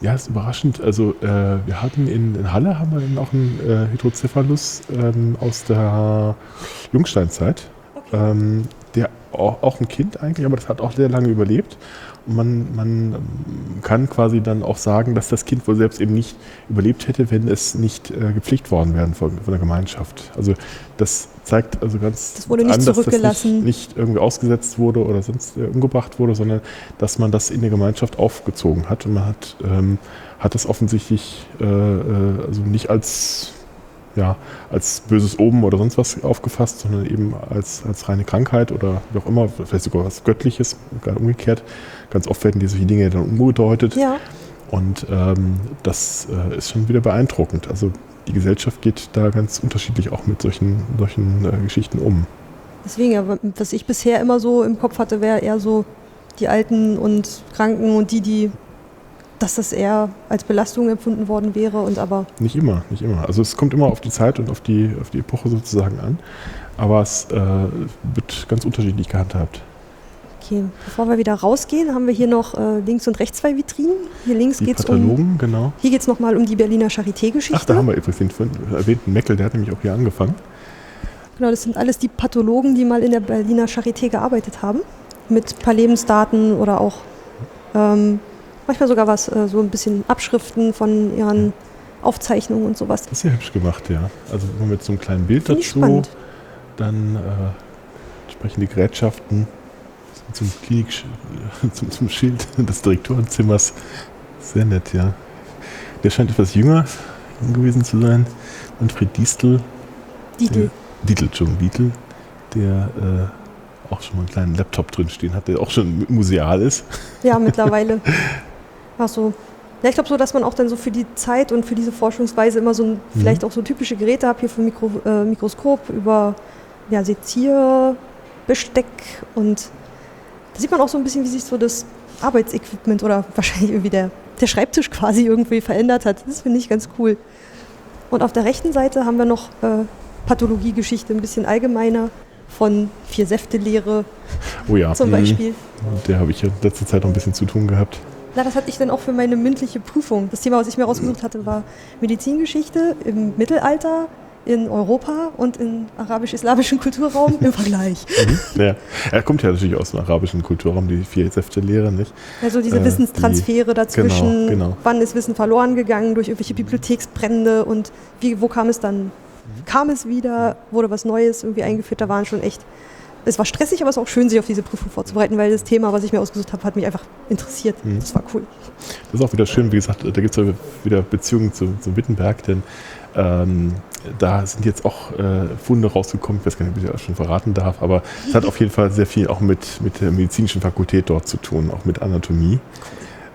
Ja, ist überraschend. Also äh, wir hatten in, in, Halle haben wir noch einen äh, Hydrocephalus ähm, aus der Jungsteinzeit. Okay. Ähm, auch, auch, ein Kind eigentlich, aber das hat auch sehr lange überlebt. Und man, man kann quasi dann auch sagen, dass das Kind wohl selbst eben nicht überlebt hätte, wenn es nicht äh, gepflegt worden wäre von, von, der Gemeinschaft. Also das zeigt also ganz das wurde nicht an, dass das nicht, nicht, irgendwie ausgesetzt wurde oder sonst äh, umgebracht wurde, sondern dass man das in der Gemeinschaft aufgezogen hat. Und man hat, ähm, hat das offensichtlich äh, äh also nicht als ja, als böses Oben oder sonst was aufgefasst, sondern eben als, als reine Krankheit oder wie auch immer, vielleicht sogar was Göttliches, gerade umgekehrt. Ganz oft werden diese Dinge dann umgedeutet. Ja. Und ähm, das äh, ist schon wieder beeindruckend. Also die Gesellschaft geht da ganz unterschiedlich auch mit solchen, solchen äh, Geschichten um. Deswegen, ja, was ich bisher immer so im Kopf hatte, wäre eher so die Alten und Kranken und die, die, dass das eher als Belastung empfunden worden wäre und aber. Nicht immer, nicht immer. Also es kommt immer auf die Zeit und auf die, auf die Epoche sozusagen an. Aber es äh, wird ganz unterschiedlich gehandhabt. Okay, bevor wir wieder rausgehen, haben wir hier noch äh, links und rechts zwei Vitrinen. Hier links geht es um. genau. Hier geht es nochmal um die Berliner Charité-Geschichte. Ach, da haben wir übrigens den erwähnten Meckel, der hat nämlich auch hier angefangen. Genau, das sind alles die Pathologen, die mal in der Berliner Charité gearbeitet haben. Mit ein paar Lebensdaten oder auch ähm, manchmal sogar was, äh, so ein bisschen Abschriften von ihren Aufzeichnungen und sowas. Das ist ja hübsch gemacht, ja. Also mit so einem kleinen Bild Find dazu. Dann äh, entsprechende Gerätschaften zum, Klinik, (laughs) zum, zum Schild des Direktorenzimmers. Sehr nett, ja. Der scheint etwas jünger gewesen zu sein. Manfred Distel. Dietl. Dietl, Entschuldigung, Dietl, der äh, auch schon mal einen kleinen Laptop drin stehen hat, der auch schon museal ist. Ja, mittlerweile. (laughs) Ach so. Ja, ich glaube so, dass man auch dann so für die Zeit und für diese Forschungsweise immer so ein, mhm. vielleicht auch so typische Geräte hat, hier vom Mikro, äh, Mikroskop über ja, Sezierbesteck und da sieht man auch so ein bisschen, wie sich so das Arbeitsequipment oder wahrscheinlich irgendwie der, der Schreibtisch quasi irgendwie verändert hat. Das finde ich ganz cool. Und auf der rechten Seite haben wir noch äh, Pathologiegeschichte, ein bisschen allgemeiner von Vier-Säfte-Lehre oh ja. (laughs) zum Beispiel. Mhm. Der habe ich in letzter Zeit noch ein bisschen zu tun gehabt. Na, das hatte ich dann auch für meine mündliche Prüfung. Das Thema, was ich mir rausgesucht hatte, war Medizingeschichte im Mittelalter in Europa und im arabisch-islamischen (laughs) Kulturraum im Vergleich. Mhm, ja. Er kommt ja natürlich aus dem arabischen Kulturraum, die vier Säfte-Lehre, nicht? Also diese äh, Wissenstransfere dazwischen, genau, genau. wann ist Wissen verloren gegangen durch irgendwelche Bibliotheksbrände und wie, wo kam es dann? Kam es wieder, wurde was Neues irgendwie eingeführt, da waren schon echt es war stressig, aber es war auch schön, sich auf diese Prüfung vorzubereiten, weil das Thema, was ich mir ausgesucht habe, hat mich einfach interessiert. Mhm. Das war cool. Das ist auch wieder schön, wie gesagt, da gibt es ja wieder Beziehungen zu, zu Wittenberg, denn ähm, da sind jetzt auch äh, Funde rausgekommen, ich weiß gar nicht, ob ich das schon verraten darf, aber es hat auf jeden Fall sehr viel auch mit, mit der medizinischen Fakultät dort zu tun, auch mit Anatomie.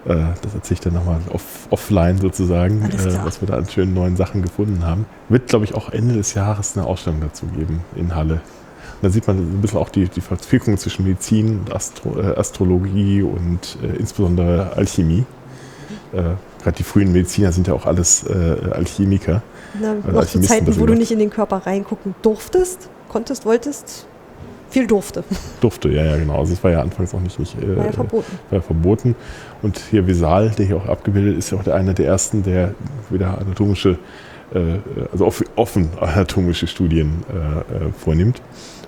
Äh, das erzähle ich dann nochmal off, offline sozusagen, äh, was wir da an schönen neuen Sachen gefunden haben. Wird, glaube ich, auch Ende des Jahres eine Ausstellung dazu geben in Halle. Da sieht man ein bisschen auch die, die Verquickung zwischen Medizin und Astro, äh, Astrologie und äh, insbesondere Alchemie. Äh, Gerade die frühen Mediziner sind ja auch alles äh, Alchemiker. Na, also noch zu Zeiten, wo du nicht in den Körper reingucken durftest, konntest, wolltest, viel durfte. (laughs) Durfte, ja, ja, genau. Also es war ja anfangs auch nicht, nicht äh, war ja verboten. War ja verboten. Und hier Vesal, der hier auch abgebildet ist, ja auch der einer der ersten, der wieder anatomische, äh, also offen anatomische Studien äh, äh, vornimmt.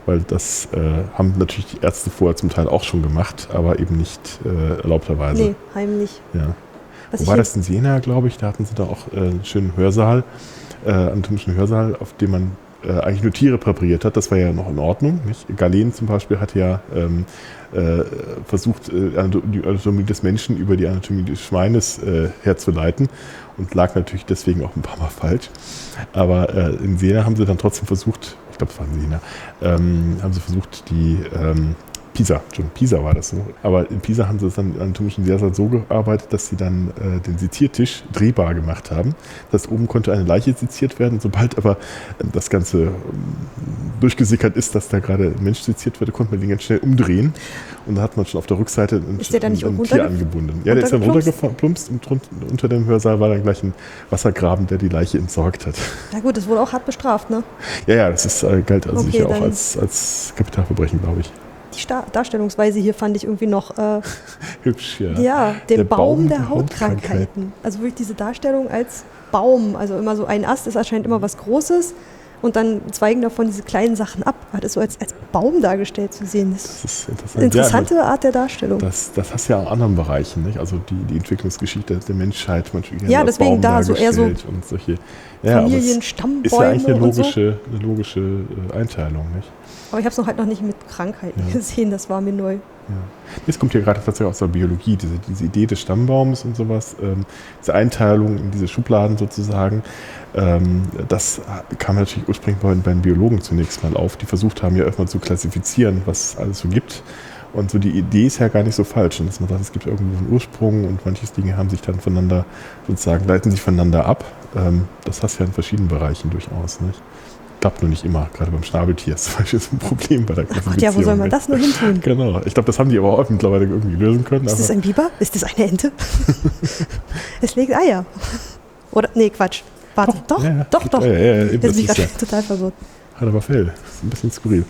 Weil das äh, haben natürlich die Ärzte vorher zum Teil auch schon gemacht, aber eben nicht äh, erlaubterweise. Nee, heimlich. Ja. Was Wo war das in Siena, glaube ich? Da hatten sie da auch einen schönen Hörsaal äh, anatomischen Hörsaal, auf dem man äh, eigentlich nur Tiere präpariert hat. Das war ja noch in Ordnung. Nicht? Galen zum Beispiel hat ja ähm, äh, versucht, äh, die Anatomie des Menschen über die Anatomie des Schweines äh, herzuleiten und lag natürlich deswegen auch ein paar Mal falsch. Aber äh, in Siena haben sie dann trotzdem versucht, ich glaube, es in Siena, ähm, haben sie versucht, die ähm, Pisa, schon Pisa war das so. Aber in Pisa haben sie es dann im anatomischen Lehrsaal so gearbeitet, dass sie dann äh, den Seziertisch drehbar gemacht haben. Das heißt, oben konnte eine Leiche seziert werden. Sobald aber äh, das Ganze äh, durchgesickert ist, dass da gerade ein Mensch seziert wird, konnte man den ganz schnell umdrehen. Und da hat man schon auf der Rückseite ein, ist der dann nicht ein Tier angebunden. Ja, der ist dann runtergeplumpst und unter dem Hörsaal war dann gleich ein Wassergraben, der die Leiche entsorgt hat. Na gut, das wurde auch hart bestraft, ne? Ja, ja, das ist, äh, galt also okay, sicher auch als, als Kapitalverbrechen, glaube ich die Star Darstellungsweise hier fand ich irgendwie noch äh, (laughs) hübsch, ja. Ja, der, der Baum, Baum, der, Hautkrankheiten. Also wirklich diese Darstellung als Baum, also immer so ein Ast, es erscheint immer was Großes und dann zweigen davon diese kleinen Sachen ab. Hat es so als, als Baum dargestellt zu sehen. Das, das ist interessant. Interessante ja, Art der Darstellung. Das, das hast du ja auch in anderen Bereichen, nicht? Also die, die Entwicklungsgeschichte der Menschheit, manchmal ja, deswegen Baum da so eher so und solche ja, Familienstammbäume. Ist ja eigentlich eine logische, so. eine logische äh, Einteilung, nicht? Aber ich habe es noch halt noch nicht mit Krankheiten ja. gesehen, das war mir neu. Ja. Jetzt kommt hier gerade tatsächlich aus der Biologie, diese, diese Idee des Stammbaums und sowas, ähm, diese Einteilung in diese Schubladen sozusagen. Ähm, das kam natürlich ursprünglich bei, bei den Biologen zunächst mal auf, die versucht haben, ja erstmal zu klassifizieren, was es alles so gibt. Und so die Idee ist ja gar nicht so falsch. Dass man sagt, es gibt irgendwo einen Ursprung und manches Dinge haben sich dann voneinander, sozusagen, leiten sich voneinander ab. Ähm, das hast du ja in verschiedenen Bereichen durchaus. Nicht? Klappt nur nicht immer, gerade beim Schnabeltier ist zum Beispiel so ein Problem bei der Ach Gott, ja, wo soll man das nur hin tun? Genau, ich glaube, das haben die aber auch mittlerweile irgendwie lösen können. Ist das ein Biber? Ist das eine Ente? (laughs) es legt Eier. Oder, nee, Quatsch. Warte, doch, doch, ja, doch. doch. Ja, ja, Jetzt bin ich gerade total verwirrt. Hat aber Fell. Das ist ein bisschen skurril.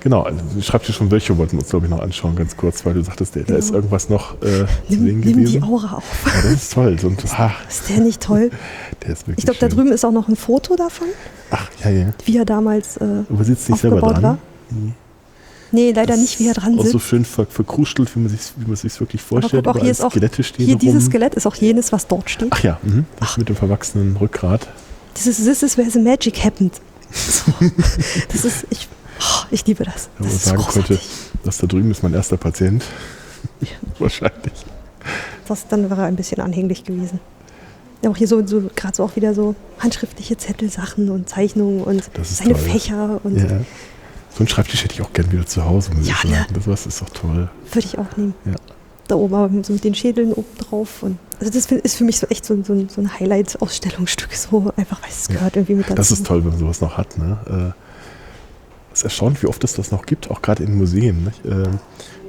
Genau, also schreibt dir schon welche, wollten wir uns, glaube ich, noch anschauen, ganz kurz, weil du sagtest, da, genau. ist irgendwas noch äh, nimm, zu sehen gewesen. Nimm die Aura auf. Ja, das ist toll. Ein, ah. Ist der nicht toll? (laughs) Der ist wirklich Ich glaube, da drüben ist auch noch ein Foto davon. Ach, ja, ja. Wie er damals äh, Aber sitzt nicht selber dran? War. Nee. Nee, leider das nicht, wie er dran sitzt. Auch so schön ver verkrustelt, wie man sich wie man sich wirklich vorstellt. Aber guck, auch hier ist auch, Skelette stehen hier dieses Skelett ist auch jenes, was dort steht. Ach ja, mh. das Ach. mit dem verwachsenen Rückgrat. Das ist, this is where the magic happened. (laughs) So. das ist, ich, oh, ich liebe das. Wenn man sagen könnte, das da drüben ist mein erster Patient. Ja. (laughs) Wahrscheinlich. Das, dann wäre er ein bisschen anhänglich gewesen. Auch hier so, so gerade so auch wieder so handschriftliche Zettelsachen und Zeichnungen und seine toll. Fächer und. Ja. So einen Schreibtisch hätte ich auch gern wieder zu Hause, muss ja, ich sagen. Ne? Das ist doch toll. Würde ich auch nehmen. Ja. Da oben aber so mit den Schädeln oben drauf. Und also das ist für mich so echt so, so, so ein Highlight-Ausstellungsstück, so einfach, weil es gehört irgendwie mit dazu. Das ist toll, wenn man sowas noch hat. Ne? Äh, ist erstaunt, wie oft es das noch gibt, auch gerade in Museen. Äh,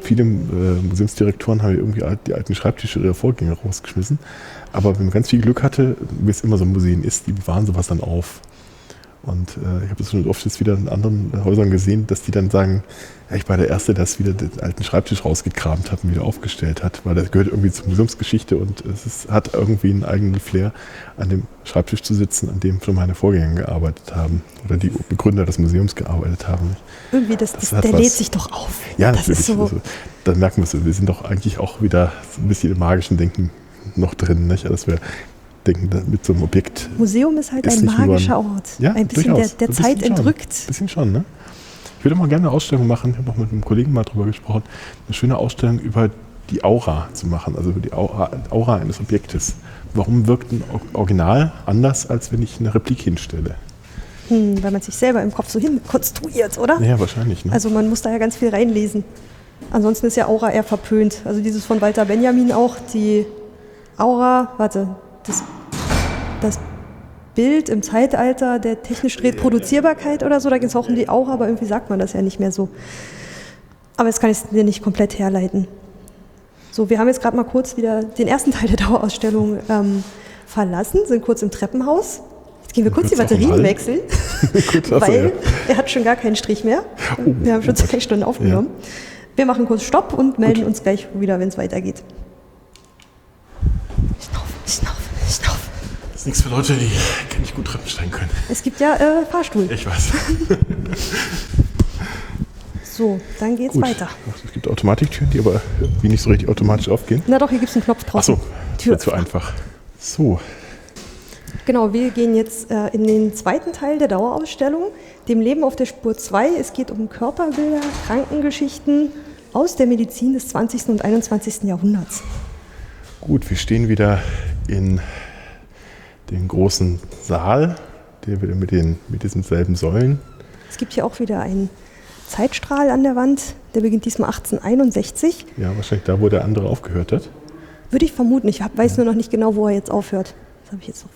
viele äh, Museumsdirektoren haben irgendwie die alten Schreibtische ihrer Vorgänger rausgeschmissen. Aber wenn man ganz viel Glück hatte, wie es immer so ein Museum ist, die bewahren sowas dann auf. Und äh, ich habe das schon oft jetzt wieder in anderen Häusern gesehen, dass die dann sagen, ja, ich war der Erste, der wieder den alten Schreibtisch rausgekramt hat und wieder aufgestellt hat, weil das gehört irgendwie zur Museumsgeschichte und es ist, hat irgendwie einen eigenen Flair, an dem Schreibtisch zu sitzen, an dem schon meine Vorgänger gearbeitet haben oder die Begründer des Museums gearbeitet haben. Irgendwie, das, das, das der was, lädt sich doch auf. Ja, das natürlich. So also, dann merken wir es, wir sind doch eigentlich auch wieder ein bisschen im magischen Denken noch drin, nicht? dass wir denken, mit so einem Objekt. Museum ist halt ist ein magischer ein, Ort. Ja, ein bisschen durchaus. der, der Zeit bisschen entrückt. Ein bisschen schon, ne? Ich würde mal gerne eine Ausstellung machen, ich habe auch mit einem Kollegen mal drüber gesprochen, eine schöne Ausstellung über die Aura zu machen, also über die Aura, Aura eines Objektes. Warum wirkt ein Original anders, als wenn ich eine Replik hinstelle? Hm, weil man sich selber im Kopf so hin konstruiert, oder? Ja, wahrscheinlich. Ne? Also man muss da ja ganz viel reinlesen. Ansonsten ist ja Aura eher verpönt. Also dieses von Walter Benjamin auch, die Aura, warte, das, das Bild im Zeitalter der technischen Reproduzierbarkeit oder so, da geht es auch um die Aura, aber irgendwie sagt man das ja nicht mehr so. Aber jetzt kann ich es dir nicht komplett herleiten. So, wir haben jetzt gerade mal kurz wieder den ersten Teil der Dauerausstellung ähm, verlassen, sind kurz im Treppenhaus. Jetzt gehen wir kurz die Batterien wechseln, (laughs) weil er hat schon gar keinen Strich mehr. Oh, wir haben schon zwei Stunden aufgenommen. Ja. Wir machen kurz Stopp und melden Gut. uns gleich wieder, wenn es weitergeht. Ist nichts für Leute, die nicht gut Treppensteigen können. Es gibt ja äh, Fahrstuhl. Ich weiß. (laughs) so, dann geht's gut. weiter. Es gibt Automatiktüren, die aber wie nicht so richtig automatisch aufgehen. Na doch, hier gibt es einen Knopf drauf. Achso, Tür zu einfach. So. Genau, wir gehen jetzt äh, in den zweiten Teil der Dauerausstellung, dem Leben auf der Spur 2. Es geht um Körperbilder, Krankengeschichten aus der Medizin des 20. und 21. Jahrhunderts. Gut, wir stehen wieder in den großen Saal, der wieder mit, den, mit diesen selben Säulen. Es gibt hier auch wieder einen Zeitstrahl an der Wand, der beginnt diesmal 1861. Ja, wahrscheinlich da, wo der andere aufgehört hat. Würde ich vermuten. Ich hab, weiß nur noch nicht genau, wo er jetzt aufhört. Das habe ich jetzt noch.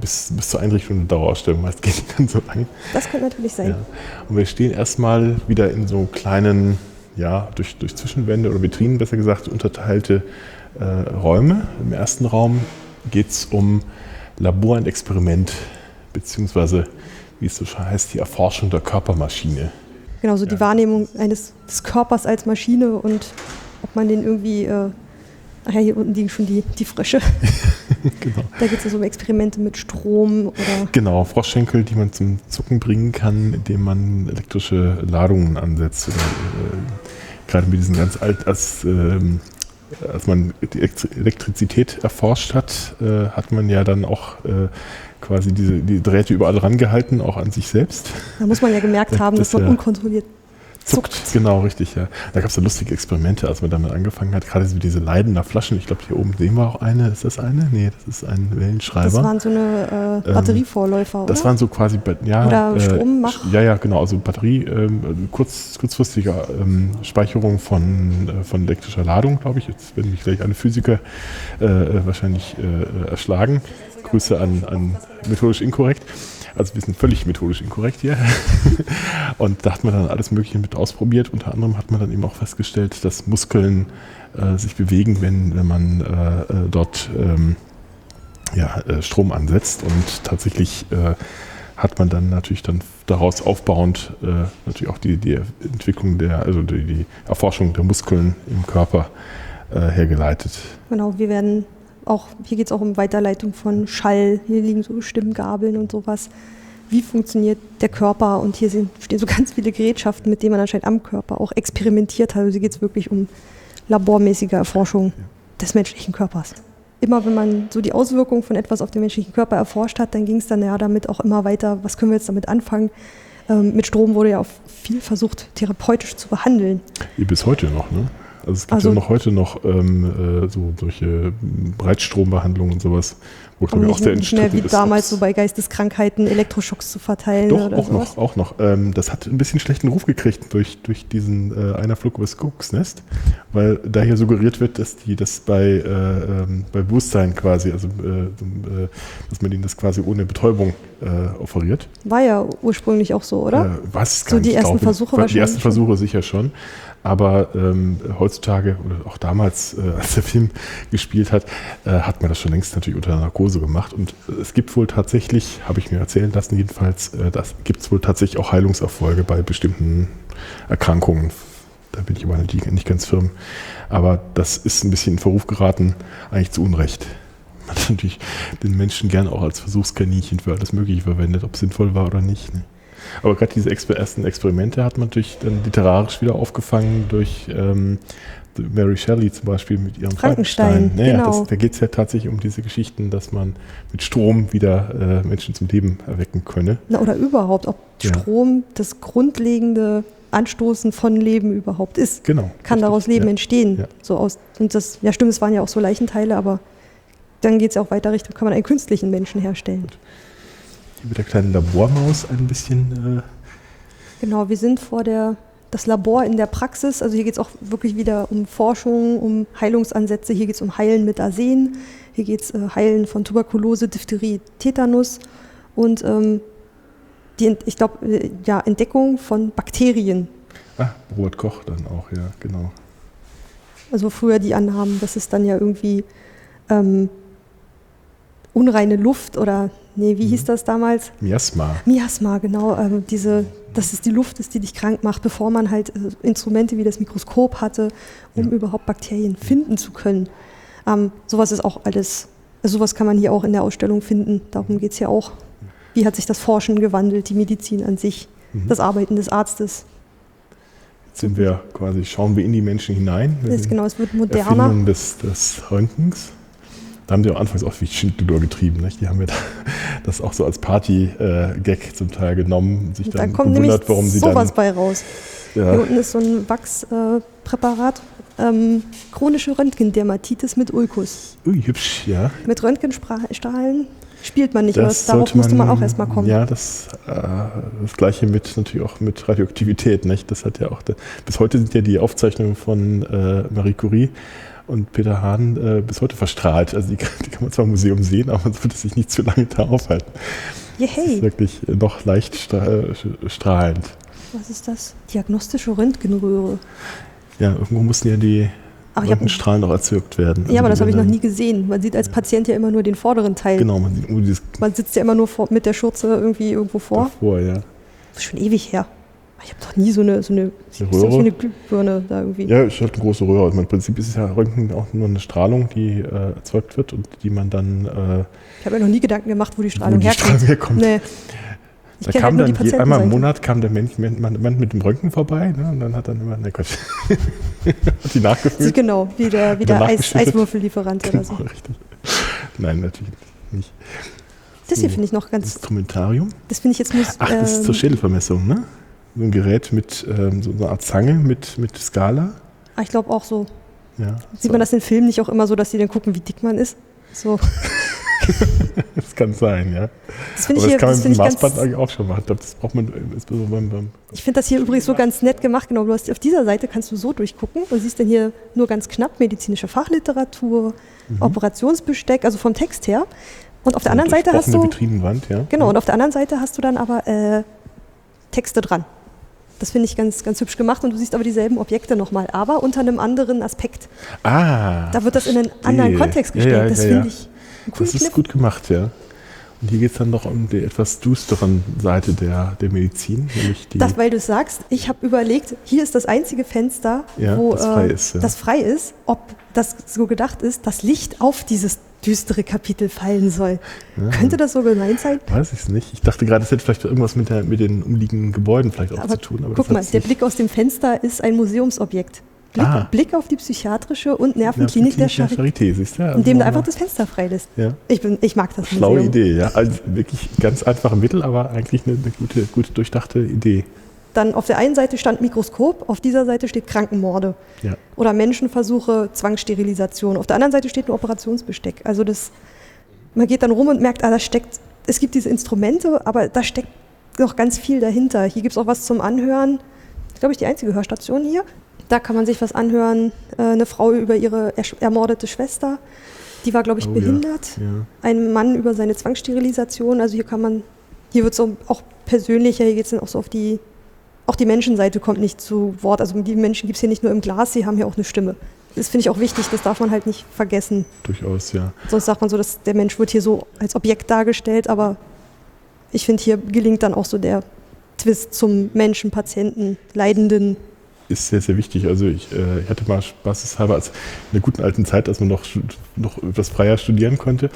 Bis, bis zur Einrichtung der Dauerausstellung, meist geht dann so lange. Das könnte natürlich sein. Ja. Und wir stehen erstmal wieder in so kleinen, ja, durch, durch Zwischenwände oder Vitrinen besser gesagt, unterteilte äh, Räume. Im ersten Raum geht es um Labor und Experiment, beziehungsweise, wie es so schon heißt, die Erforschung der Körpermaschine. Genau, so ja. die Wahrnehmung eines des Körpers als Maschine und ob man den irgendwie, äh, ach ja, hier unten liegen schon die, die Frösche. (laughs) genau. Da geht es also um Experimente mit Strom oder. Genau, Froschschenkel, die man zum Zucken bringen kann, indem man elektrische Ladungen ansetzt. Oder, äh, gerade mit diesen ganz alt, als ähm, als man die Elektrizität erforscht hat, äh, hat man ja dann auch äh, quasi diese die Drähte überall rangehalten, auch an sich selbst. Da muss man ja gemerkt haben, das dass man ja, unkontrolliert zuckt. Genau, richtig, ja. Da gab es ja lustige Experimente, als man damit angefangen hat. Gerade so diese leidender Flaschen. Ich glaube, hier oben sehen wir auch eine. Ist das eine? Nee, das ist ein Wellenschreiber. Das waren so eine äh, ähm, Batterievorläufer, ähm, Das waren so quasi, ja. Oder äh, Strommach. Ja, ja, genau. Also Batterie, ähm, kurz, kurzfristige ähm, Speicherung von, äh, von elektrischer Ladung, glaube ich. Jetzt werden mich gleich alle Physiker äh, wahrscheinlich äh, erschlagen. Grüße an, an methodisch inkorrekt. Also wir sind völlig methodisch inkorrekt hier. (laughs) und da hat man dann alles Mögliche mit ausprobiert. Unter anderem hat man dann eben auch festgestellt, dass Muskeln äh, sich bewegen, wenn, wenn man äh, äh dort ähm, ja, äh, Strom ansetzt. Und tatsächlich äh, hat man dann natürlich dann daraus aufbauend äh, natürlich auch die, die Entwicklung der, also die, die Erforschung der Muskeln im Körper hergeleitet. Genau, wir werden auch, hier geht es auch um Weiterleitung von Schall, hier liegen so Stimmgabeln und sowas. Wie funktioniert der Körper? Und hier sind, stehen so (laughs) ganz viele Gerätschaften, mit denen man anscheinend am Körper auch experimentiert hat. Also hier geht es wirklich um labormäßige Erforschung des menschlichen Körpers. Immer wenn man so die Auswirkungen von etwas auf den menschlichen Körper erforscht hat, dann ging es dann ja damit auch immer weiter, was können wir jetzt damit anfangen? Ähm, mit Strom wurde ja auch viel versucht, therapeutisch zu behandeln. Wie bis heute noch, ne? Also es gibt also, ja noch heute noch ähm, äh, so solche Breitstrombehandlungen und sowas, wo glaube ich auch sehr nicht mehr wie ist, damals so bei Geisteskrankheiten Elektroschocks zu verteilen doch, oder auch sowas. noch, auch noch. Ähm, das hat ein bisschen schlechten Ruf gekriegt durch, durch diesen äh, einer Flug übers Kuckucksnest, weil da hier suggeriert wird, dass die das bei, äh, ähm, bei Bewusstsein quasi, also äh, äh, dass man ihnen das quasi ohne Betäubung offeriert. War ja ursprünglich auch so, oder? Was? So die ersten Versuche wahrscheinlich. Die ersten Versuche sicher schon. Aber ähm, heutzutage oder auch damals, äh, (laughs) als der Film gespielt hat, äh, hat man das schon längst natürlich unter Narkose gemacht. Und es gibt wohl tatsächlich, habe ich mir erzählen lassen jedenfalls, äh, das gibt es wohl tatsächlich auch Heilungserfolge bei bestimmten Erkrankungen. Da bin ich aber nicht, nicht ganz firm. Aber das ist ein bisschen in Verruf geraten, eigentlich zu Unrecht. (laughs) Man hat natürlich den Menschen gern auch als Versuchskaninchen für alles Mögliche verwendet, ob es sinnvoll war oder nicht. Ne? Aber gerade diese ersten Experimente hat man natürlich dann literarisch wieder aufgefangen durch ähm, Mary Shelley zum Beispiel mit ihrem Frankenstein. Frankenstein. Naja, genau. das, da geht es ja tatsächlich um diese Geschichten, dass man mit Strom wieder äh, Menschen zum Leben erwecken könne. Na, oder überhaupt, ob ja. Strom das grundlegende Anstoßen von Leben überhaupt ist. Genau. Kann richtig. daraus Leben ja. entstehen. Ja. So aus, und das, ja stimmt, es waren ja auch so Leichenteile, aber dann geht es ja auch weiter Richtung, kann man einen künstlichen Menschen herstellen. Gut mit der kleinen Labormaus ein bisschen. Äh genau, wir sind vor der das Labor in der Praxis. Also hier geht es auch wirklich wieder um Forschung, um Heilungsansätze. Hier geht es um Heilen mit Arsen. Hier geht es äh, Heilen von Tuberkulose, Diphtherie, Tetanus und ähm, die, ich glaube, äh, ja, Entdeckung von Bakterien. Ah, Robert Koch dann auch, ja, genau. Also früher die Annahmen, dass es dann ja irgendwie ähm, unreine Luft oder nee, wie mhm. hieß das damals? Miasma. Miasma, genau. Ähm, diese, dass es die Luft ist, die dich krank macht, bevor man halt äh, Instrumente wie das Mikroskop hatte, um ja. überhaupt Bakterien finden zu können. Ähm, sowas ist auch alles, also sowas kann man hier auch in der Ausstellung finden. Darum geht es ja auch. Wie hat sich das Forschen gewandelt, die Medizin an sich, mhm. das Arbeiten des Arztes? Jetzt sind wir quasi, schauen wir in die Menschen hinein. Das genau, es wird moderner. Erfindung des, des Röntgens. Da haben die am Anfang auch wie Schindluder getrieben. Nicht? Die haben mir (laughs) das auch so als Party-Gag zum Teil genommen. Sich dann, kommt gewundert, warum sie sowas dann, bei raus. Ja. Hier unten ist so ein Wachspräparat. Ähm, chronische Röntgendermatitis mit Ulkus. Ui, hübsch, ja. Mit Röntgenstrahlen spielt man nicht, das aber darauf man, musste man auch erstmal kommen. Ja, das, äh, das gleiche mit natürlich auch mit Radioaktivität, nicht? Das hat ja auch, bis heute sind ja die Aufzeichnungen von äh, Marie Curie und Peter Hahn äh, bis heute verstrahlt. Also die, die, kann man zwar im Museum sehen, aber man sollte sich nicht zu lange da aufhalten. Hey. Das ist wirklich noch leicht strahlend. Was ist das? Diagnostische Röntgenröhre. Ja, irgendwo mussten ja die Ach, Röntgenstrahlen noch erzeugt werden. Also ja, aber das habe ich noch nie gesehen. Man sieht als Patient ja immer nur den vorderen Teil. Genau, man sieht nur dieses. Man sitzt ja immer nur vor, mit der Schürze irgendwie irgendwo vor. Davor, ja. Das ist schon ewig her. Ich habe doch nie so eine, so eine, Röhre? So eine Glühbirne da irgendwie. Ja, ist halt eine große Röhre. Also Im Prinzip ist es ja Röntgen auch nur eine Strahlung, die äh, erzeugt wird und die man dann. Äh, ich habe mir noch nie Gedanken gemacht, wo die Strahlung wo die herkommt. Strahlung herkommt. Nee. Ich da kam halt dann einmal im Monat kam der Mensch, man, man mit dem Röntgen vorbei ne, und dann hat dann immer, ne Gott, (laughs) hat die nachgefüllt. Genau, wie der, wie der Eis, Eiswürfellieferant genau, oder so. Richtig. Nein, natürlich nicht. Das hier finde ich noch ganz. Instrumentarium? Das finde ich jetzt muss. Ach, das ist zur ähm, Schädelvermessung, ne? So ein Gerät mit ähm, so einer Art Zange mit, mit Skala. Ah, ich glaube auch so. Ja, Sieht so. man das in Filmen nicht auch immer so, dass die dann gucken, wie dick man ist? So. (laughs) Das kann sein, ja. Das finde Aber ich, das hier- kann man das mit dem Maßband ganz, eigentlich auch schon machen. Ich glaube, das braucht man insbesondere beim, beim ich finde das hier übrigens so ganz nett gemacht. Genau, du hast auf dieser Seite kannst du so durchgucken und siehst dann hier nur ganz knapp medizinische Fachliteratur, Mhm. Operationsbesteck, also vom Text her. Und auf der anderen Seite hast du Vitrinenwand, ja. Genau, und auf der anderen Seite hast du dann aber äh, Texte dran. Das finde ich ganz, ganz hübsch gemacht und du siehst aber dieselben Objekte nochmal, aber unter einem anderen Aspekt. Ah. Da wird das in einen anderen Kontext gestellt. ja, das ja, finde ja. ich coolen Das ist Kniff. gut gemacht, ja. Und hier geht es dann noch um die etwas düsteren Seite der, der Medizin, nämlich die. Das, weil du sagst, ich habe überlegt, hier ist das einzige Fenster, Ja, wo das frei äh, ist, ja. das frei ist, ob das so gedacht ist, dass Licht auf dieses düstere Kapitel fallen soll. Ja. Könnte das so gemeint sein? Weiß ich es nicht. Ich dachte gerade, es hätte vielleicht irgendwas mit, der, mit den umliegenden Gebäuden vielleicht auch Aber zu tun. Aber guck mal, der. Blick aus dem Fenster ist ein Museumsobjekt. Blick, Ah. Blick auf die psychiatrische und Nervenklinik der Charité. Charité, siehst du? Also indem du einfach das Fenster freilässt. Ja. Ich, bin, ich mag das Schlaue Museum. Idee, ja. Also wirklich ganz einfache Mittel, aber eigentlich eine, eine gute, gut durchdachte Idee. Dann auf der einen Seite stand Mikroskop, auf dieser Seite steht Krankenmorde. Ja. Oder Menschenversuche, Zwangssterilisation. Auf der anderen Seite steht ein Operationsbesteck. Also das, man geht dann rum und merkt, ah, da steckt, es gibt diese Instrumente, aber da steckt noch ganz viel dahinter. Hier gibt es auch was zum Anhören. Das ist, glaube ich, die einzige Hörstation hier. Da kann man sich was anhören. Äh, eine Frau über ihre ermordete Schwester. Die war, glaube ich, Oh ja. behindert. Ja. ein Mann über seine Zwangssterilisation. Also hier kann man, hier wird es auch persönlicher, hier geht es dann auch so auf die, auch die Menschenseite kommt nicht zu Wort. Also die Menschen gibt es hier nicht nur im Glas, sie haben hier auch eine Stimme. Das finde ich auch wichtig, das darf man halt nicht vergessen. Durchaus, ja. Sonst sagt man so, dass der Mensch wird hier so als Objekt dargestellt, aber ich finde, hier gelingt dann auch so der Twist zum Menschen, Patienten, Leidenden. ist sehr, sehr wichtig. Also ich, äh, ich hatte mal spaßeshalber, als in der guten alten Zeit, als man noch, noch etwas freier studieren konnte,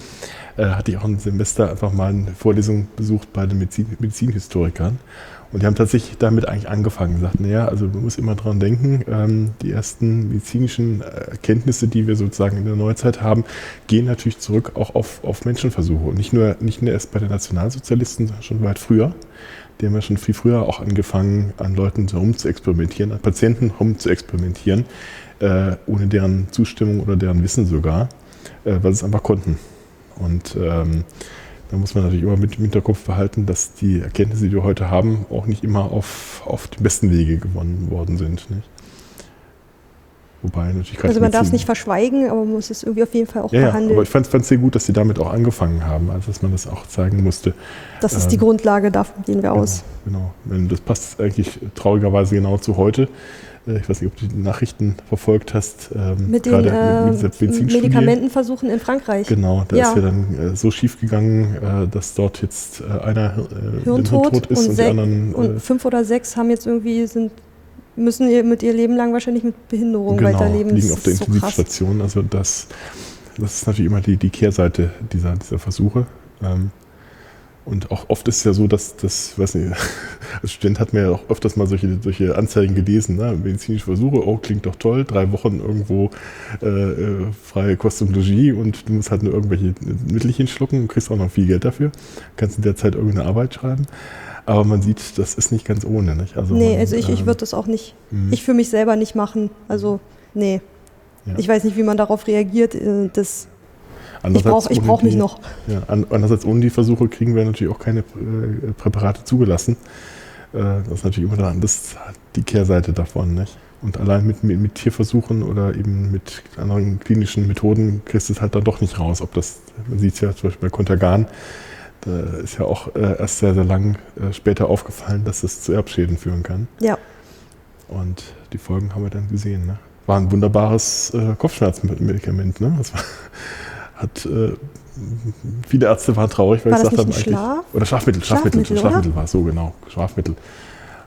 äh, hatte ich auch ein Semester einfach mal eine Vorlesung besucht bei den Medizin, Medizinhistorikern. Und die haben tatsächlich damit eigentlich angefangen, gesagt, naja, also man muss immer dran denken, ähm, die ersten medizinischen äh, Erkenntnisse, die wir sozusagen in der Neuzeit haben, gehen natürlich zurück auch auf, auf Menschenversuche. Und nicht nur, nicht nur erst bei den Nationalsozialisten, sondern schon weit früher. Die haben ja schon viel früher auch angefangen, an Leuten so rum zu experimentieren, an Patienten rum zu experimentieren, äh, ohne deren Zustimmung oder deren Wissen sogar, äh, weil sie es einfach konnten. Und ähm, da muss man natürlich immer mit im Hinterkopf behalten, dass die Erkenntnisse, die wir heute haben, auch nicht immer auf, auf die besten Wege gewonnen worden sind. Nicht? Wobei natürlich Also man darf es nicht verschweigen, aber man muss es irgendwie auf jeden Fall auch ja, ja, behandeln. aber ich fand es sehr gut, dass sie damit auch angefangen haben, also dass man das auch zeigen musste. das ist die ähm, Grundlage, davon gehen wir aus. Genau, genau. Das passt eigentlich traurigerweise genau zu heute. Äh, Ich weiß nicht, ob du die Nachrichten verfolgt hast. ähm, Mit den äh, Benzinstudie. Medikamentenversuchen in Frankreich. Genau, da Ja. ist ja dann äh, so schief gegangen, äh, dass dort jetzt äh, einer äh, Hirntod tot ist und und, die anderen Und fünf oder sechs haben jetzt irgendwie sind müssen ihr mit ihr Leben lang wahrscheinlich mit Behinderung genau, weiterleben. liegen Das auf der so krass. Intensivstation. Also das, das ist natürlich immer die, die Kehrseite dieser, dieser Versuche. Ähm, und auch oft ist es ja so, dass das, weiß nicht, (laughs) als Student hat man ja auch öfters mal solche, solche Anzeigen gelesen, ne? medizinische Versuche, oh, klingt doch toll, drei Wochen irgendwo äh, äh, freie Kost und Logis und du musst halt nur irgendwelche Mittelchen schlucken und kriegst auch noch viel Geld dafür, kannst in der Zeit irgendeine Arbeit schreiben. Aber man sieht, das ist nicht ganz ohne. Nicht? Also nee, man, also ich, ich ähm, würde das auch nicht, mhm. ich für mich selber nicht machen. Also, nee. Ja. Ich weiß nicht, wie man darauf reagiert. äh, Das, ich brauche ich brauch mich die- noch. Ja, an, andererseits ohne die Versuche kriegen wir natürlich auch keine äh, Präparate zugelassen. Äh, das ist natürlich immer dann das ist die Kehrseite davon. Nicht? Und allein mit, mit, mit Tierversuchen oder eben mit anderen klinischen Methoden kriegst du es halt dann doch nicht raus. Ob das, man sieht es ja zum Beispiel bei Contergan, da ist ja auch äh, erst sehr, sehr lang äh, später aufgefallen, dass es zu Erbschäden führen kann. Ja, Und die Folgen haben wir dann gesehen. Ne? War ein wunderbares äh, Kopfschmerzmedikament. Ne? Das war, hat, äh, viele Ärzte waren traurig, weil War ich das gesagt nicht habe. Schlaf? Oder Schlafmittel, Schlafmittel, Schlafmittel, Schlafmittel, war es so genau. Schlafmittel.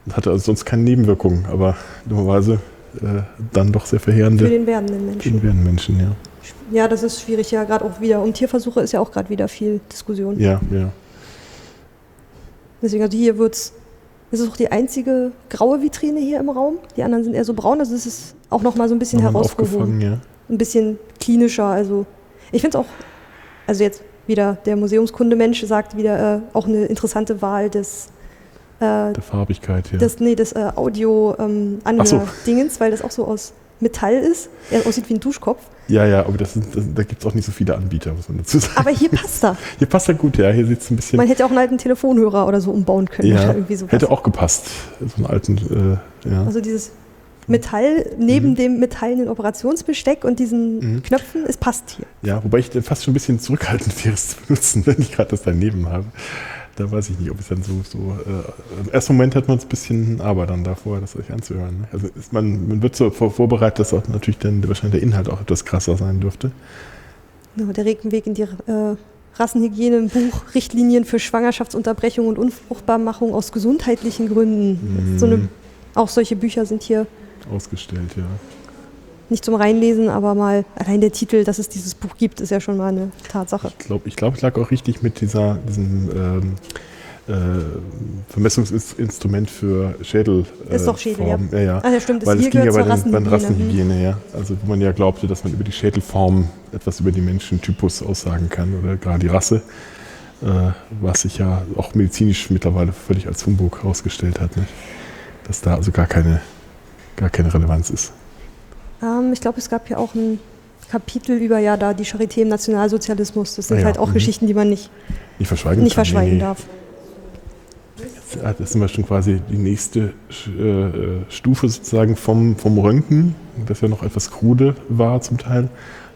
Und hatte also sonst keine Nebenwirkungen, aber dummerweise äh, dann doch sehr für verheerende den werdenden für Menschen. den werden Menschen, ja. Ja, das ist schwierig, ja, gerade auch wieder. Um Tierversuche ist ja auch gerade wieder viel Diskussion. Ja, ja. Deswegen, also hier wird's. Das ist auch die einzige graue Vitrine hier im Raum. Die anderen sind eher so braun. Also es ist auch noch mal so ein bisschen Nochmal herausgehoben. ja. Ein bisschen klinischer. Also ich finde es auch, also jetzt wieder der Museumskundemensch sagt wieder äh, auch eine interessante Wahl des äh, Der Farbigkeit, ja. das, nee, das äh, audio ähm, so. dingens weil das auch so aus Metall ist. Er aussieht wie ein Duschkopf. ja, ja, aber das das, da gibt es auch nicht so viele Anbieter, muss man dazu sagen. Aber hier (laughs) passt er. Hier passt er gut, ja. Hier sieht es ein bisschen. Man hätte auch einen alten Telefonhörer oder so umbauen können. ja, (laughs) sowas. hätte auch gepasst. So einen alten, äh, ja. Also dieses Metall neben Mhm. dem metallenen Operationsbesteck und diesen Mhm. Knöpfen, es passt hier. ja, wobei ich fast schon ein bisschen zurückhaltend (laughs) wäre, es zu benutzen, wenn ich gerade das daneben habe. Da weiß ich nicht, ob es dann so, so äh, im ersten Moment hat man es ein bisschen aber dann davor, das euch anzuhören. Ne? Also ist man, man wird so vor, vorbereitet, dass auch natürlich dann wahrscheinlich der Inhalt auch etwas krasser sein dürfte. Ja, der Regenweg in die äh, Rassenhygiene im Buch Richtlinien für Schwangerschaftsunterbrechung und Unfruchtbarmachung aus gesundheitlichen Gründen. Mhm. So eine, auch solche Bücher sind hier Ausgestellt, ja. Nicht zum Reinlesen, aber mal allein der Titel, dass es dieses Buch gibt, ist ja schon mal eine Tatsache. Ich glaube, ich, glaub, ich lag auch richtig mit dieser, diesem ähm, äh, Vermessungsinstrument für Schädel. Äh, Ist doch Schädel, ja. Form. ja. ja. Ah, ja, stimmt, das Weil es ging ja bei, den, bei den Rassenhygiene. Rassenhygiene, ja. Also wo man ja glaubte, dass man über die Schädelform etwas über den Menschentypus aussagen kann oder gerade die Rasse, äh, was sich ja auch medizinisch mittlerweile völlig als Humbug herausgestellt hat, nicht? dass da also gar keine, gar keine Relevanz ist. Ähm, ich glaube, es gab hier auch ein Kapitel über ja da die Charité im Nationalsozialismus. Das sind Ah ja, halt auch mhm. Geschichten, die man nicht, Nicht verschweigen nicht verschweigen Nee, darf. Ja, Das ist immer schon quasi die nächste äh, äh, Stufe sozusagen vom, vom Röntgen, das ja noch etwas krude war zum Teil.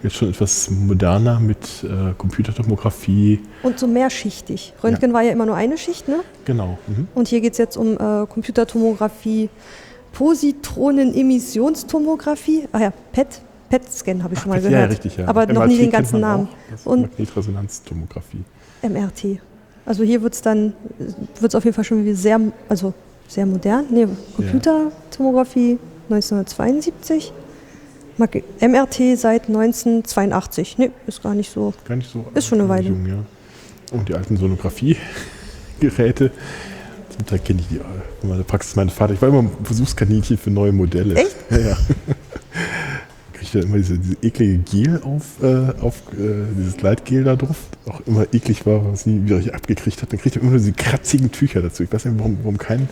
Jetzt schon etwas moderner mit äh, Computertomographie. Und so mehrschichtig. Röntgen war ja immer nur eine Schicht, ne? Genau. Mhm. Und hier geht es jetzt um äh, Computertomographie, Positronen-Emissionstomographie. Ah ja, PET. PET-Scan habe ich schon mal ja, gehört. richtig, ja. Aber noch MRT nie den ganzen Namen. Und- Magnetresonanztomographie. MRT. Also hier wird es dann, wird es auf jeden Fall schon sehr, also sehr modern. Nee, Computertomographie 1972. Mag- MRT seit 1982. Nee, ist gar nicht so. Gar nicht so. Ist schon eine Weile. Jung, ja. Und die alten Sonographie-Geräte. Zum Teil kenne ich die von meiner Praxis. Mein Vater, ich war immer ein Versuchskaninchen für neue Modelle. Echt? Ja, ja. (laughs) Kriegt ja immer diese, diese eklige Gel auf, äh, auf äh, dieses Gleitgel da drauf. Auch immer eklig war, was nie wieder ich abgekriegt hat. Dann kriegt er immer nur diese kratzigen Tücher dazu. Ich weiß nicht, warum, warum kein,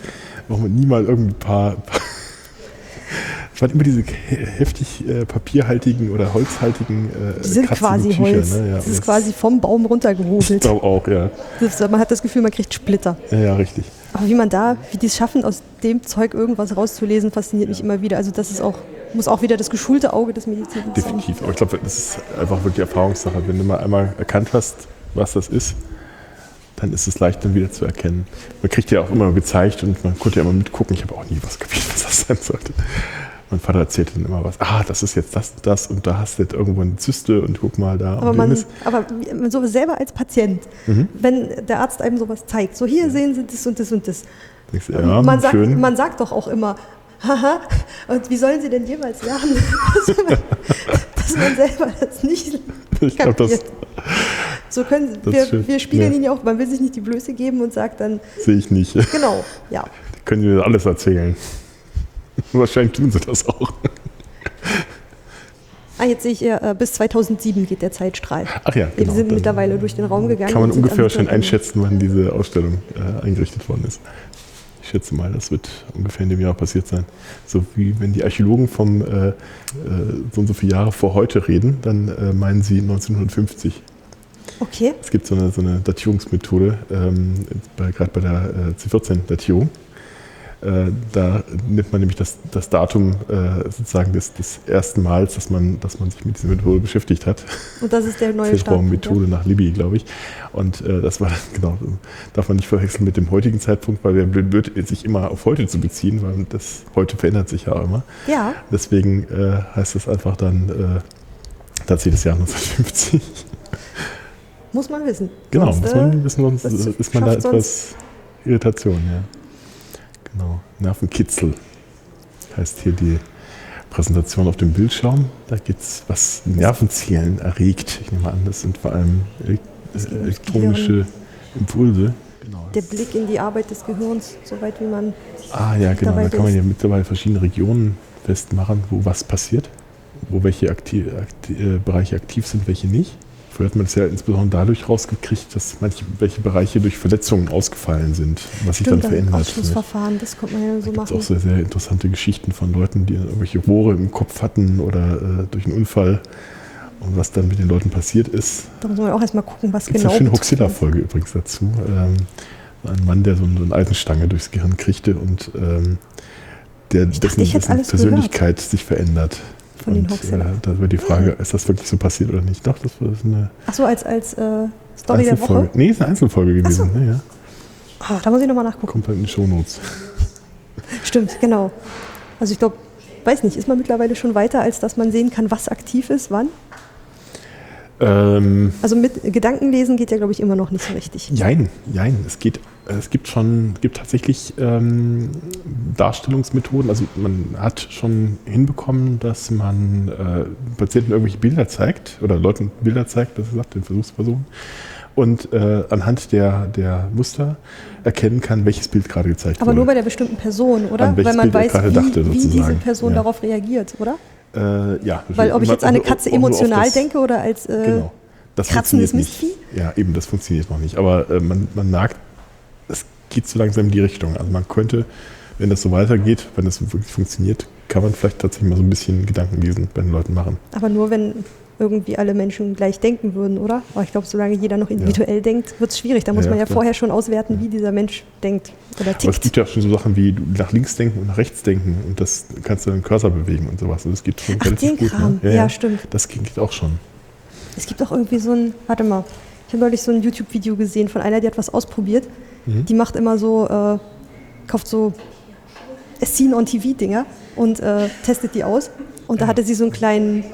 warum man nie mal irgendwie ein paar. (laughs) es waren immer diese he- heftig äh, papierhaltigen oder holzhaltigen äh, Die sind quasi Tücher, Holz. Ne? Ja, das ist quasi vom Baum ich runtergehobelt. glaube auch, ja. Das, man hat das Gefühl, man kriegt Splitter. Ja, ja, richtig. Aber wie man da, wie die es schaffen, aus dem Zeug irgendwas rauszulesen, fasziniert mich immer wieder. Also das ist auch, muss auch wieder das geschulte Auge des Mediziners sein. Definitiv. Aber ich glaube, das ist einfach wirklich Erfahrungssache. Wenn du mal einmal erkannt hast, was das ist, dann ist es leicht dann wieder zu erkennen. Man kriegt ja auch immer gezeigt und man konnte ja immer mitgucken. Ich habe auch nie was kapiert, was das sein sollte. Mein Vater erzählte dann immer was. Ah, das ist jetzt das und das und da hast du jetzt irgendwo eine Zyste und guck mal da. Aber man, aber so selber als Patient, Mhm. wenn der Arzt einem sowas zeigt, so hier sehen Sie das und das und das. Denkst ja, man, sagt, schön. man sagt doch auch immer, haha, und wie sollen Sie denn jemals lernen, (laughs) dass man, dass man selber das nicht ich glaube, das. So können wir, wir spiegeln Ja. ihn ja auch, man will sich nicht die Blöße geben und sagt dann, sehe ich nicht. genau, ja. (laughs) Können Sie mir alles erzählen? (laughs) Wahrscheinlich tun sie das auch. Ah, jetzt sehe ich, äh, bis 2007 geht der Zeitstrahl. Ach ja, genau. sind Dann- mittlerweile durch den Raum gegangen. Kann man ungefähr schon einschätzen, wann diese Ausstellung äh, eingerichtet worden ist. Ich schätze mal, das wird ungefähr in dem Jahr passiert sein. So wie wenn die Archäologen vom äh, äh, so und so viele Jahre vor heute reden, dann äh, meinen sie 1950. Okay, Es gibt so eine, so eine Datierungsmethode, ähm, gerade bei der äh, C14-Datierung. Äh, da nimmt man nämlich das, das Datum äh, sozusagen des, des ersten Mals, dass man, dass man sich mit dieser Methode beschäftigt hat. und das ist der neue Start. Februar-Methode nach Libby, glaube ich. Und äh, das war dann, (laughs) genau, darf man nicht verwechseln mit dem heutigen Zeitpunkt, weil der blöd wird, sich immer auf heute zu beziehen, weil das heute verändert sich ja auch immer. Ja, Deswegen äh, heißt das einfach dann äh, tatsächlich das Jahr 1950. muss man wissen. Genau, Sonst, muss äh, man wissen, sonst ist man da etwas Irritation, ja. Genau, Nervenkitzel heißt hier die Präsentation auf dem Bildschirm. Da geht es, was Nervenzielen erregt. Ich nehme an, das sind vor allem elektronische Impulse. Genau. der Blick in die Arbeit des Gehirns, soweit wie man. Ah ja, genau. Da kann man ja mittlerweile verschiedene Regionen festmachen, wo was passiert, wo welche akti akti äh, Bereiche aktiv sind, welche nicht. Früher hat man es ja insbesondere dadurch rausgekriegt, dass manche welche Bereiche durch Verletzungen ausgefallen sind, was sich dann Stimmt, verändert. Ausschlussverfahren, das kommt man ja so Da gibt es machen. auch sehr, sehr interessante Geschichten von Leuten, die irgendwelche Rohre im Kopf hatten oder äh, durch einen Unfall und was dann mit den Leuten passiert ist. Da muss man auch erstmal gucken, was Gibt es genau. eine schöne ist. Huxilla-Folge übrigens dazu. Ähm, ein Mann, der so eine, Eisenstange durchs Gehirn kriegte und ähm, der, dessen, ich dessen alles Persönlichkeit sich verändert. Von den und Huxilla. äh, da wird die Frage, ist das wirklich so passiert oder nicht? Doch, das war eine Ach so, als, als äh, Story der Einzelfolge. Woche. Nee, ist eine Einzelfolge gewesen. so. Ja, ja. Ah, da muss ich nochmal nachgucken. Kommt halt in die Shownotes. (laughs) Stimmt, genau. Also ich glaube, weiß nicht, ist man mittlerweile schon weiter, als dass man sehen kann, was aktiv ist, wann? Ähm, Also mit Gedankenlesen geht ja, glaube ich, immer noch nicht so richtig. Jein, jein. Es geht, es gibt schon, gibt tatsächlich ähm, Darstellungsmethoden. Also man hat schon hinbekommen, dass man äh, Patienten irgendwelche Bilder zeigt oder Leuten Bilder zeigt, besser gesagt, den Versuchspersonen. Und äh, anhand der, der Muster erkennen kann, welches Bild gerade gezeigt Aber wurde. nur bei der bestimmten Person, oder? An Weil man Bild weiß, wie, dachte, wie diese. Person Ja. darauf reagiert, oder? äh, ja, Weil ob ich jetzt an eine Katze emotional das- denke oder als äh, Genau. Das kratzendes nicht. Ja, eben, das funktioniert noch nicht. Aber äh, man, man merkt, geht so langsam in die Richtung. Also man könnte, wenn das so weitergeht, wenn das wirklich funktioniert, kann man vielleicht tatsächlich mal so ein bisschen Gedankenlesen bei den Leuten machen. aber nur wenn irgendwie alle Menschen gleich denken würden, oder? Aber ich glaube, solange jeder noch individuell denkt, wird es schwierig. Da muss Ja, man ja klar. vorher schon auswerten, wie dieser Mensch denkt oder Aber es tickt. gibt ja schon so Sachen wie nach links denken und nach rechts denken und das kannst du den Cursor bewegen und sowas. Also das geht schon Ach, relativ den gut. Kram. Ne? Ja, stimmt. Das geht auch schon. Es gibt auch irgendwie so ein, warte mal, ich habe neulich so ein YouTube-Video gesehen von einer, die hat was ausprobiert. Mhm. Die macht immer so, äh, kauft so Scene-on-TV-Dinger und äh, testet die aus. Und da hatte sie so einen kleinen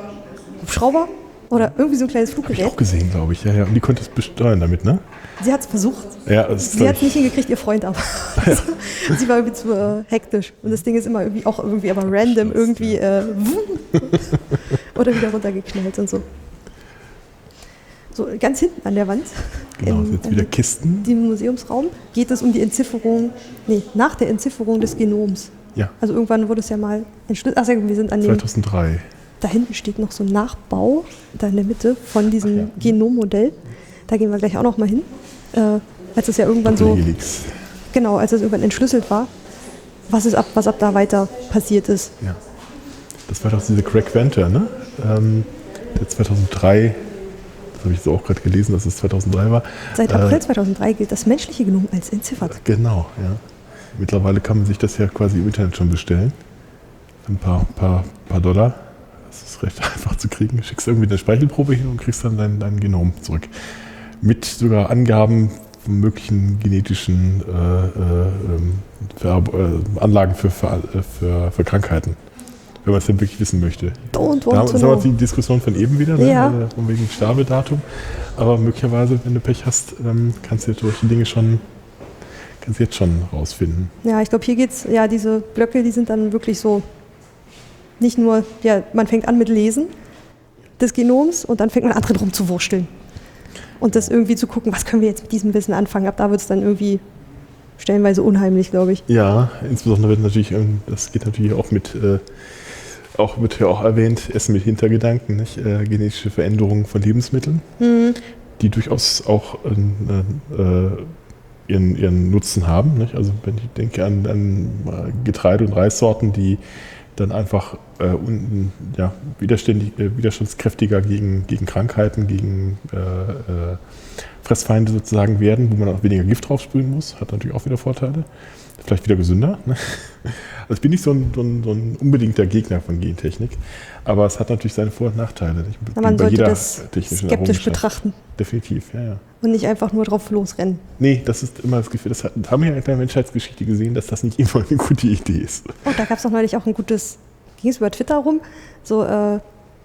Hubschrauber oder irgendwie so ein kleines Habe ich Fluggerät. auch gesehen, glaube ich. Ja, ja. Und die konnte es besteuern damit, ne? Sie hat es versucht. Ja, das Sie hat es nicht hingekriegt, ihr Freund aber. (laughs) (laughs) sie war irgendwie zu äh, hektisch. Und das Ding ist immer irgendwie auch irgendwie aber random irgendwie äh, (laughs) oder wieder runtergeknallt und so. So ganz hinten an der Wand. genau, in, jetzt wieder äh, Kisten. dem Museumsraum geht es um die Entzifferung, nee, nach der Entzifferung des Genoms. Ja, Also irgendwann wurde es ja mal entschlüsselt. Ach, wir sind an dem, 2003. da hinten steht noch so ein Nachbau, da in der Mitte von diesem ja. Genommodell. Da gehen wir gleich auch noch mal hin. Äh, als es ja irgendwann so, Helix. genau, als es irgendwann entschlüsselt war, was, ist ab, was ab da weiter passiert ist. Ja. Das war doch diese Craig Venter, ne? Ähm, der 2003, das habe ich so auch gerade gelesen, dass es 2003 war. Seit Äh, April 2003 gilt das menschliche Genom als entziffert. Genau, ja. Mittlerweile kann man sich das ja quasi im Internet schon bestellen. Für ein paar, paar, paar Dollar. Das ist recht (laughs) einfach zu kriegen. Du schickst irgendwie eine Speichelprobe hin und kriegst dann dein, dein Genom zurück. Mit sogar Angaben von möglichen genetischen äh, äh, ähm, Vererb- äh, Anlagen für, für, für, für Krankheiten. Wenn man es denn wirklich wissen möchte. Don't Da want haben to wir know. die Diskussion von eben wieder, ne? Ja. äh, von wegen Sterbedatum. Aber möglicherweise, wenn du Pech hast, ähm, kannst du solche Dinge schon, kannst du jetzt schon rausfinden. Ja, ich glaube, hier geht's, ja, diese Blöcke, die sind dann wirklich so, nicht nur, ja, man fängt an mit Lesen des Genoms und dann fängt man an drin rumzuwursteln. Und das irgendwie zu gucken, was können wir jetzt mit diesem Wissen anfangen. Ab da wird es dann irgendwie stellenweise unheimlich, glaube ich. Ja, insbesondere wird natürlich, ähm, das geht natürlich auch mit, äh, auch wird ja auch erwähnt, Essen mit Hintergedanken, nicht? Äh, genetische Veränderungen von Lebensmitteln, die durchaus auch äh, äh, ihren, ihren Nutzen haben. Nicht? Also wenn ich denke an, an äh, Getreide- und Reissorten, die dann einfach äh, un, ja, äh, widerstandskräftiger gegen, gegen Krankheiten, gegen Fressfeinde sozusagen werden, wo man auch weniger Gift drauf sprühen muss, hat natürlich auch wieder Vorteile. Vielleicht wieder gesünder. Ne? Also ich bin nicht so ein, so, ein, so ein unbedingter Gegner von Gentechnik, aber es hat natürlich seine Vor- und Nachteile. Na, man sollte das skeptisch betrachten Definitiv, ja, ja. und nicht einfach nur drauf losrennen. Nee, das ist immer das Gefühl, das haben wir ja in der Menschheitsgeschichte gesehen, dass das nicht immer eine gute Idee ist. Oh, da gab es doch neulich auch ein gutes, ging es über Twitter rum, so äh,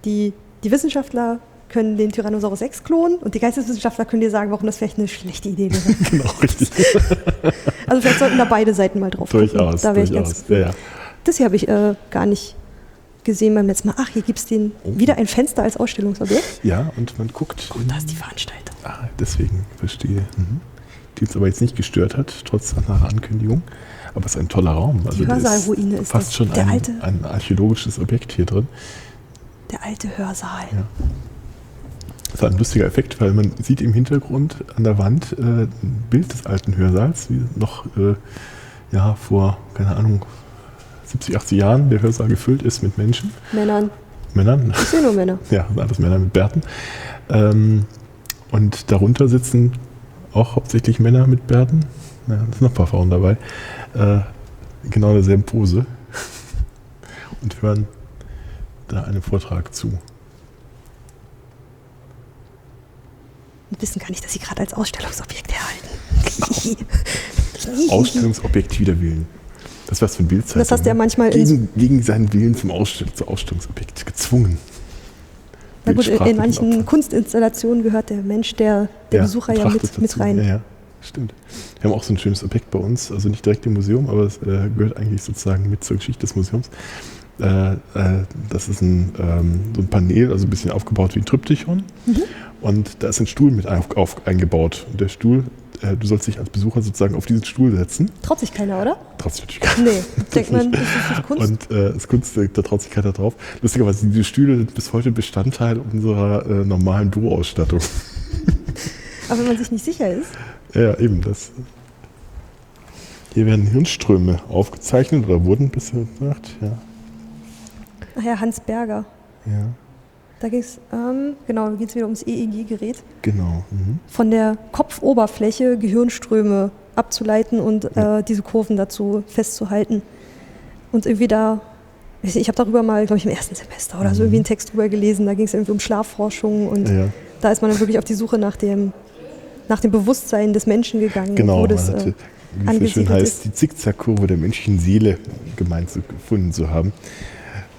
die, die Wissenschaftler können den Tyrannosaurus Rex klonen und die Geisteswissenschaftler können dir sagen, warum das vielleicht eine schlechte Idee wäre. (laughs) genau, richtig. (laughs) Also vielleicht sollten da beide Seiten mal drauf gucken. durchaus, Da wäre ich durchaus. ganz. Ja, ja. Das hier habe ich äh, gar nicht gesehen beim letzten Mal. Ach, hier gibt es den Oh. wieder ein Fenster als Ausstellungsobjekt. ja, und man guckt. Und da ist die Veranstaltung. Ah, deswegen, verstehe. Mhm. Die uns aber jetzt nicht gestört hat, trotz anderer Ankündigung. Aber es ist ein toller Raum. Also da Hörsaal-Ruine ist fast das. schon Der ein, alte- ein archäologisches Objekt hier drin. Der alte Hörsaal. Ja. Das war ein lustiger Effekt, weil man sieht im Hintergrund an der Wand äh, ein Bild des alten Hörsaals, wie noch äh, ja, vor, keine Ahnung, 70, 80 Jahren der Hörsaal gefüllt ist mit Menschen. Männern. Männern. Ich sehe nur Männer. (laughs) Ja, alles Männer mit Bärten. Ähm, und darunter sitzen auch hauptsächlich Männer mit Bärten. Ja, da sind noch ein paar Frauen dabei. Äh, genau derselben Pose. (laughs) Und hören da einem Vortrag zu. Und wissen gar nicht, dass sie gerade als Ausstellungsobjekt erhalten. (laughs) Ausstellungsobjekt wider Willen. Das war für ein Bildzeitung. Das hast du ja ne? manchmal gegen, gegen seinen Willen zum Ausstell zu Ausstellungsobjekt gezwungen. Na gut, in, manchen Opfer. Kunstinstallationen gehört der Mensch, der, der Ja, Besucher ja mit, mit rein. Ja, ja, stimmt. Wir haben auch so ein schönes Objekt bei uns, also nicht direkt im Museum, aber es äh, gehört eigentlich sozusagen mit zur Geschichte des Museums. Äh, äh, das ist ein, ähm, so ein Panel, also ein bisschen aufgebaut wie ein Tryptychon. Mhm. Und da ist ein Stuhl mit auf, auf, eingebaut. Und der Stuhl, äh, du sollst dich als Besucher sozusagen auf diesen Stuhl setzen. Traut sich keiner, oder? Trotzdem natürlich gar Nee. (laughs) Denkt man, das ist nicht Kunst. Und äh, das Kunst, da traut sich keiner drauf. Lustigerweise, diese Stühle sind bis heute Bestandteil unserer äh, normalen Büroausstattung. (laughs) Aber wenn man sich nicht sicher ist, Ja, eben das. Hier werden Hirnströme aufgezeichnet oder wurden bisher gemacht. Ja. Ach ja, Hans Berger. ja, Da ging es, ähm, genau, da geht es wieder ums EEG-Gerät. genau. Mhm. Von der Kopfoberfläche Gehirnströme abzuleiten und Ja. äh, diese Kurven dazu festzuhalten. Und irgendwie da, ich, ich habe darüber mal, glaube ich, im ersten Semester oder so Mhm. irgendwie einen Text drüber gelesen. Da ging es irgendwie um Schlafforschung und Ja, da ist man dann wirklich auf die Suche nach dem, nach dem Bewusstsein des Menschen gegangen. genau. Wo das, äh, wie es so schön heißt, ist. die Zickzackkurve der menschlichen Seele gemeint zu, gefunden zu haben.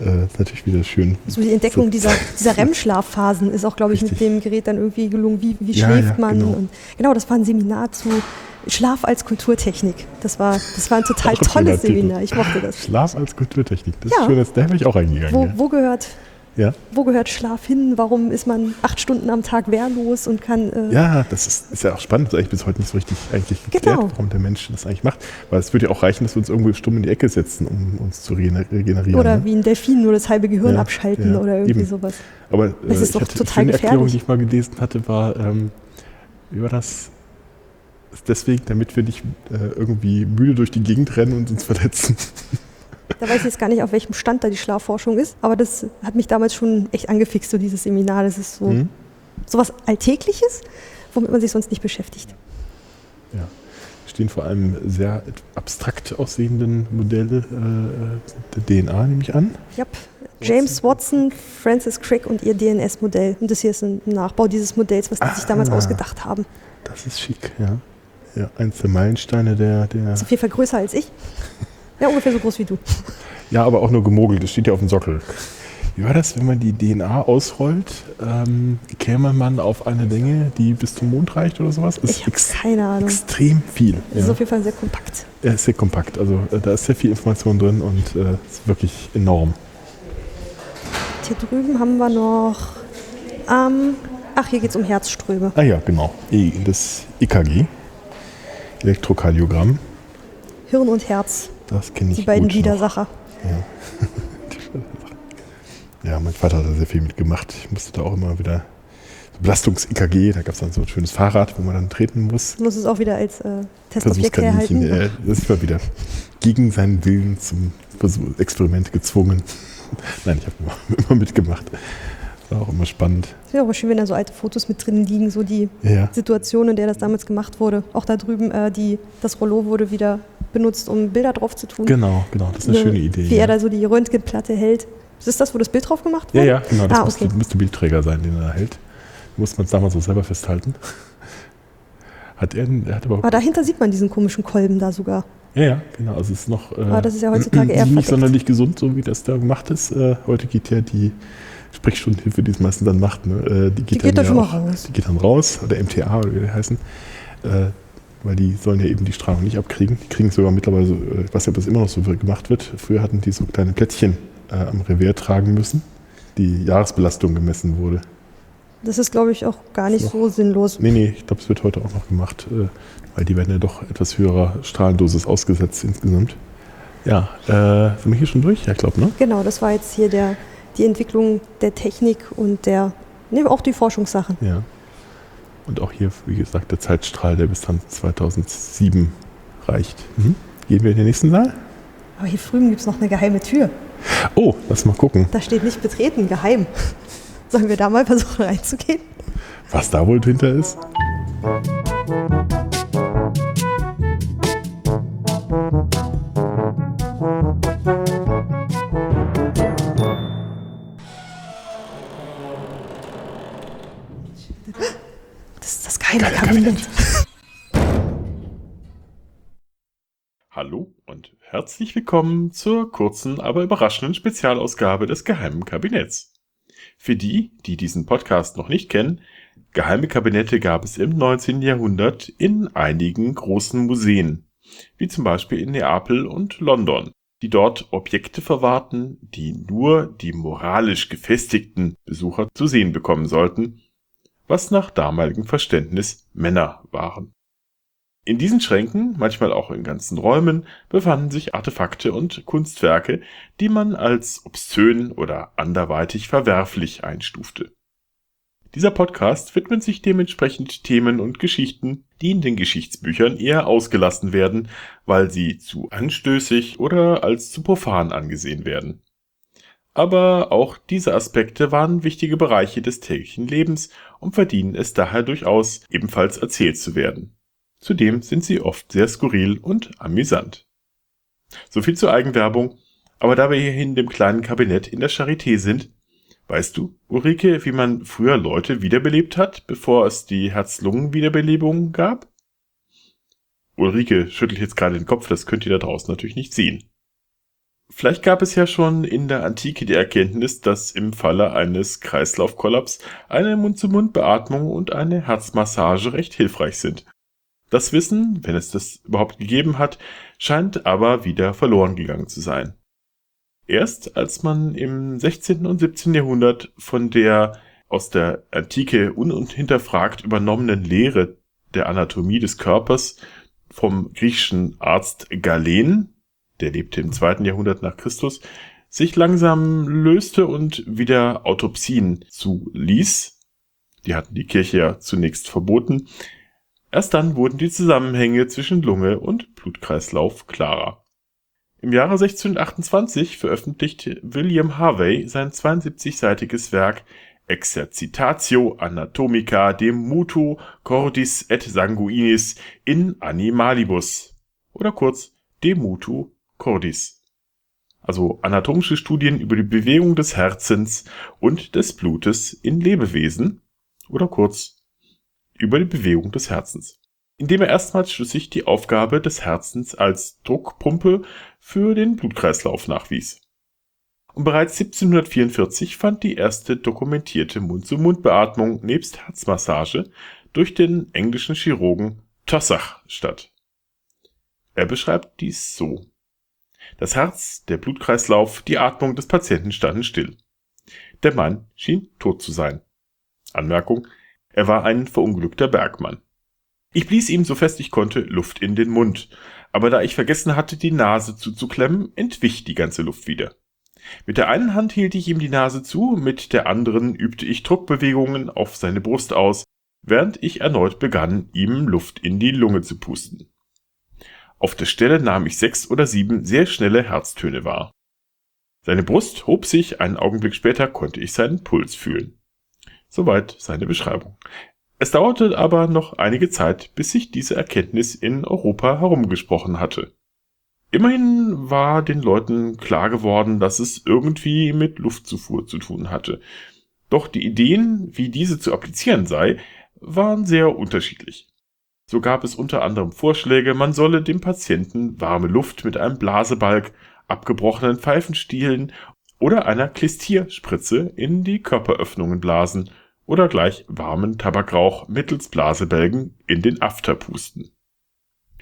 Äh, ist natürlich wieder schön. so die Entdeckung So- dieser, dieser (laughs) REM-Schlafphasen ist auch, glaube ich, mit Richtig. dem Gerät dann irgendwie gelungen. Wie, wie Ja, schläft ja, man? genau. Und genau, das war ein Seminar zu Schlaf als Kulturtechnik. Das war, das war ein total (laughs) tolles. Seminar. Ich mochte das. Schlaf als Kulturtechnik. Das Ja. ist schön, da wäre ich auch eingegangen. Wo, wo, gehört, Ja. wo gehört Schlaf hin? Warum ist man acht Stunden am Tag wehrlos und kann. Äh, Ja, das ist, ist ja auch spannend. Das ist eigentlich bis heute nicht so richtig eigentlich geklärt, Genau. warum der Mensch das eigentlich macht. Weil es würde ja auch reichen, dass wir uns irgendwo stumm in die Ecke setzen, um uns zu regenerieren. Oder ne? wie ein Delfin nur das halbe Gehirn Ja, abschalten ja, oder irgendwie eben. sowas. Aber äh, Das ist ich doch hatte, total eine Erklärung, die ich mal gelesen hatte, war, ähm, wie war das? Ist deswegen, damit wir nicht äh, irgendwie müde durch die Gegend rennen und uns verletzen. (laughs) Da weiß ich jetzt gar nicht, auf welchem Stand da die Schlafforschung ist, aber das hat mich damals schon echt angefixt, so dieses Seminar. Das ist so Hm? sowas Alltägliches, womit man sich sonst nicht beschäftigt. Ja. Stehen vor allem sehr abstrakt aussehenden Modelle äh, der DNA, nehme ich an. Ja, James Watson, Francis Crick und ihr DNS-Modell. Und das hier ist ein Nachbau dieses Modells, was die sich damals Ah. ausgedacht haben. Das ist schick, ja. Ja, eins der Meilensteine der, der Ist auf jeden Fall größer als ich. (laughs) Ja, ungefähr so groß wie du. Ja, aber auch nur gemogelt, das steht ja auf dem Sockel. Wie war das, wenn man die DNA ausrollt, ähm, käme man auf eine Länge, die bis zum Mond reicht oder sowas? Das Ich ist habe keine Ahnung. extrem viel. Das ist Ja. auf jeden Fall sehr kompakt. Er ist sehr kompakt, also äh, da ist sehr viel Information drin und äh, ist wirklich enorm. Hier drüben haben wir noch. Ähm, ach, hier geht es um Herzströme. Ah ja, genau. E- Das EKG, Elektrokardiogramm, Hirn und Herz, das kenne ich die beiden. Widersacher. (laughs) Ja, mein Vater hat da sehr viel mitgemacht. Ich musste da auch immer wieder Belastungs-EKG, da gab es dann so ein schönes Fahrrad, wo man dann treten muss. Du musst es auch wieder als äh, Testobjekt herhalten. Äh, das ist mal wieder gegen seinen Willen zum Experiment gezwungen. (laughs) Nein, ich habe immer, (laughs) immer mitgemacht. War auch immer spannend. Es wäre auch schön, wenn da so alte Fotos mit drin liegen, so die Ja, ja. Situation, in der das damals gemacht wurde. Auch da drüben, äh, die, das Rollo wurde wieder benutzt, um Bilder drauf zu tun. Genau, genau. Das ist eine Äh, schöne Idee. Wie ja. er da so die Röntgenplatte hält. Ist das das, wo das Bild drauf gemacht ja, wurde? ja, genau. Das Ah, müsste, okay. müsste Bildträger sein, den er da hält. Muss man es damals so selber festhalten. Hat er, er hat aber, Aber dahinter sieht man diesen komischen Kolben da sogar. ja, ja, genau. Also es ist noch. Äh, Aber das ist ja heutzutage (clears throat) eher nicht verdeckt. sonderlich gesund, so wie das da gemacht ist. Äh, heute geht ja die Sprechstundenhilfe, die es meistens dann macht, ne? äh, die geht, Die geht dann, ja schon mal raus. Die geht dann raus, oder MTA oder wie die heißen. Äh, weil die sollen ja eben die Strahlung nicht abkriegen. Die kriegen sogar mittlerweile, so, äh, ich weiß nicht, ob das immer noch so gemacht wird. Früher hatten die so kleine Plättchen äh, am Revier tragen müssen, die Jahresbelastung gemessen wurde. Das ist, glaube ich, auch gar nicht So. so sinnlos. Nee, nee, ich glaube, es wird heute auch noch gemacht, äh, weil die werden ja doch etwas höherer Strahlendosis ausgesetzt insgesamt. Ja, äh, sind wir hier schon durch? Ja, ich glaube, ne? Genau, das war jetzt hier der, die Entwicklung der Technik und der Nee, auch die Forschungssachen. Ja. Und auch hier, wie gesagt, der Zeitstrahl, der bis dann 2007 reicht. Mhm. Gehen wir in den nächsten Saal? Aber hier drüben gibt es noch eine geheime Tür. Oh, lass mal gucken. Da steht nicht betreten, geheim. (laughs) Sollen wir da mal versuchen reinzugehen? Was da wohl hinter ist? Das ist das geheime Kabinett. Hallo und herzlich willkommen zur kurzen, aber überraschenden Spezialausgabe des Geheimen Kabinetts. Für die, die diesen Podcast noch nicht kennen, geheime Kabinette gab es im 19. Jahrhundert in einigen großen Museen, wie zum Beispiel in Neapel und London, die dort Objekte verwahrten, die nur die moralisch gefestigten Besucher zu sehen bekommen sollten, was nach damaligem Verständnis Männer waren. In diesen Schränken, manchmal auch in ganzen Räumen, befanden sich Artefakte und Kunstwerke, die man als obszön oder anderweitig verwerflich einstufte. Dieser Podcast widmet sich dementsprechend Themen und Geschichten, die in den Geschichtsbüchern eher ausgelassen werden, weil sie zu anstößig oder als zu profan angesehen werden. Aber auch diese Aspekte waren wichtige Bereiche des täglichen Lebens und verdienen es daher durchaus, ebenfalls erzählt zu werden. Zudem sind sie oft sehr skurril und amüsant. So viel zur Eigenwerbung, aber da wir hier in dem kleinen Kabinett in der Charité sind, weißt du, Ulrike, wie man früher Leute wiederbelebt hat, bevor es die Herz-Lungen-Wiederbelebung gab? Ulrike schüttelt jetzt gerade den Kopf, das könnt ihr da draußen natürlich nicht sehen. Vielleicht gab es ja schon in der Antike die Erkenntnis, dass im Falle eines Kreislaufkollaps eine Mund-zu-Mund-Beatmung und eine Herzmassage recht hilfreich sind. Das Wissen, wenn es das überhaupt gegeben hat, scheint aber wieder verloren gegangen zu sein. Erst als man im 16. und 17. Jahrhundert von der aus der Antike unhinterfragt übernommenen Lehre der Anatomie des Körpers vom griechischen Arzt Galen, der lebte im zweiten Jahrhundert nach Christus, sich langsam löste und wieder Autopsien zuließ. Die hatten die Kirche ja zunächst verboten, Erst dann wurden die Zusammenhänge zwischen Lunge und Blutkreislauf klarer. Im Jahre 1628 veröffentlichte William Harvey sein 72-seitiges Werk Exercitatio Anatomica de Mutu Cordis et Sanguinis in Animalibus oder kurz De Mutu Cordis. Also anatomische Studien über die Bewegung des Herzens und des Blutes in Lebewesen oder kurz über die Bewegung des Herzens, indem er erstmals schlüssig die Aufgabe des Herzens als Druckpumpe für den Blutkreislauf nachwies. Und bereits 1744 fand die erste dokumentierte Mund-zu-Mund-Beatmung nebst Herzmassage durch den englischen Chirurgen Tossach statt. Er beschreibt dies so. Das Herz, der Blutkreislauf, die Atmung des Patienten standen still. Der Mann schien tot zu sein. Anmerkung, er war ein verunglückter Bergmann. Ich blies ihm so fest ich konnte Luft in den Mund, aber da ich vergessen hatte, die Nase zuzuklemmen, entwich die ganze Luft wieder. Mit der einen Hand hielt ich ihm die Nase zu, mit der anderen übte ich Druckbewegungen auf seine Brust aus, während ich erneut begann, ihm Luft in die Lunge zu pusten. Auf der Stelle nahm ich sechs oder sieben sehr schnelle Herztöne wahr. Seine Brust hob sich, einen Augenblick später konnte ich seinen Puls fühlen. Soweit seine Beschreibung. Es dauerte aber noch einige Zeit, bis sich diese Erkenntnis in Europa herumgesprochen hatte. Immerhin war den Leuten klar geworden, dass es irgendwie mit Luftzufuhr zu tun hatte. Doch die Ideen, wie diese zu applizieren sei, waren sehr unterschiedlich. So gab es unter anderem Vorschläge, man solle dem Patienten warme Luft mit einem Blasebalg, abgebrochenen Pfeifenstielen oder einer Klistierspritze in die Körperöffnungen blasen oder gleich warmen Tabakrauch mittels Blasebälgen in den After pusten.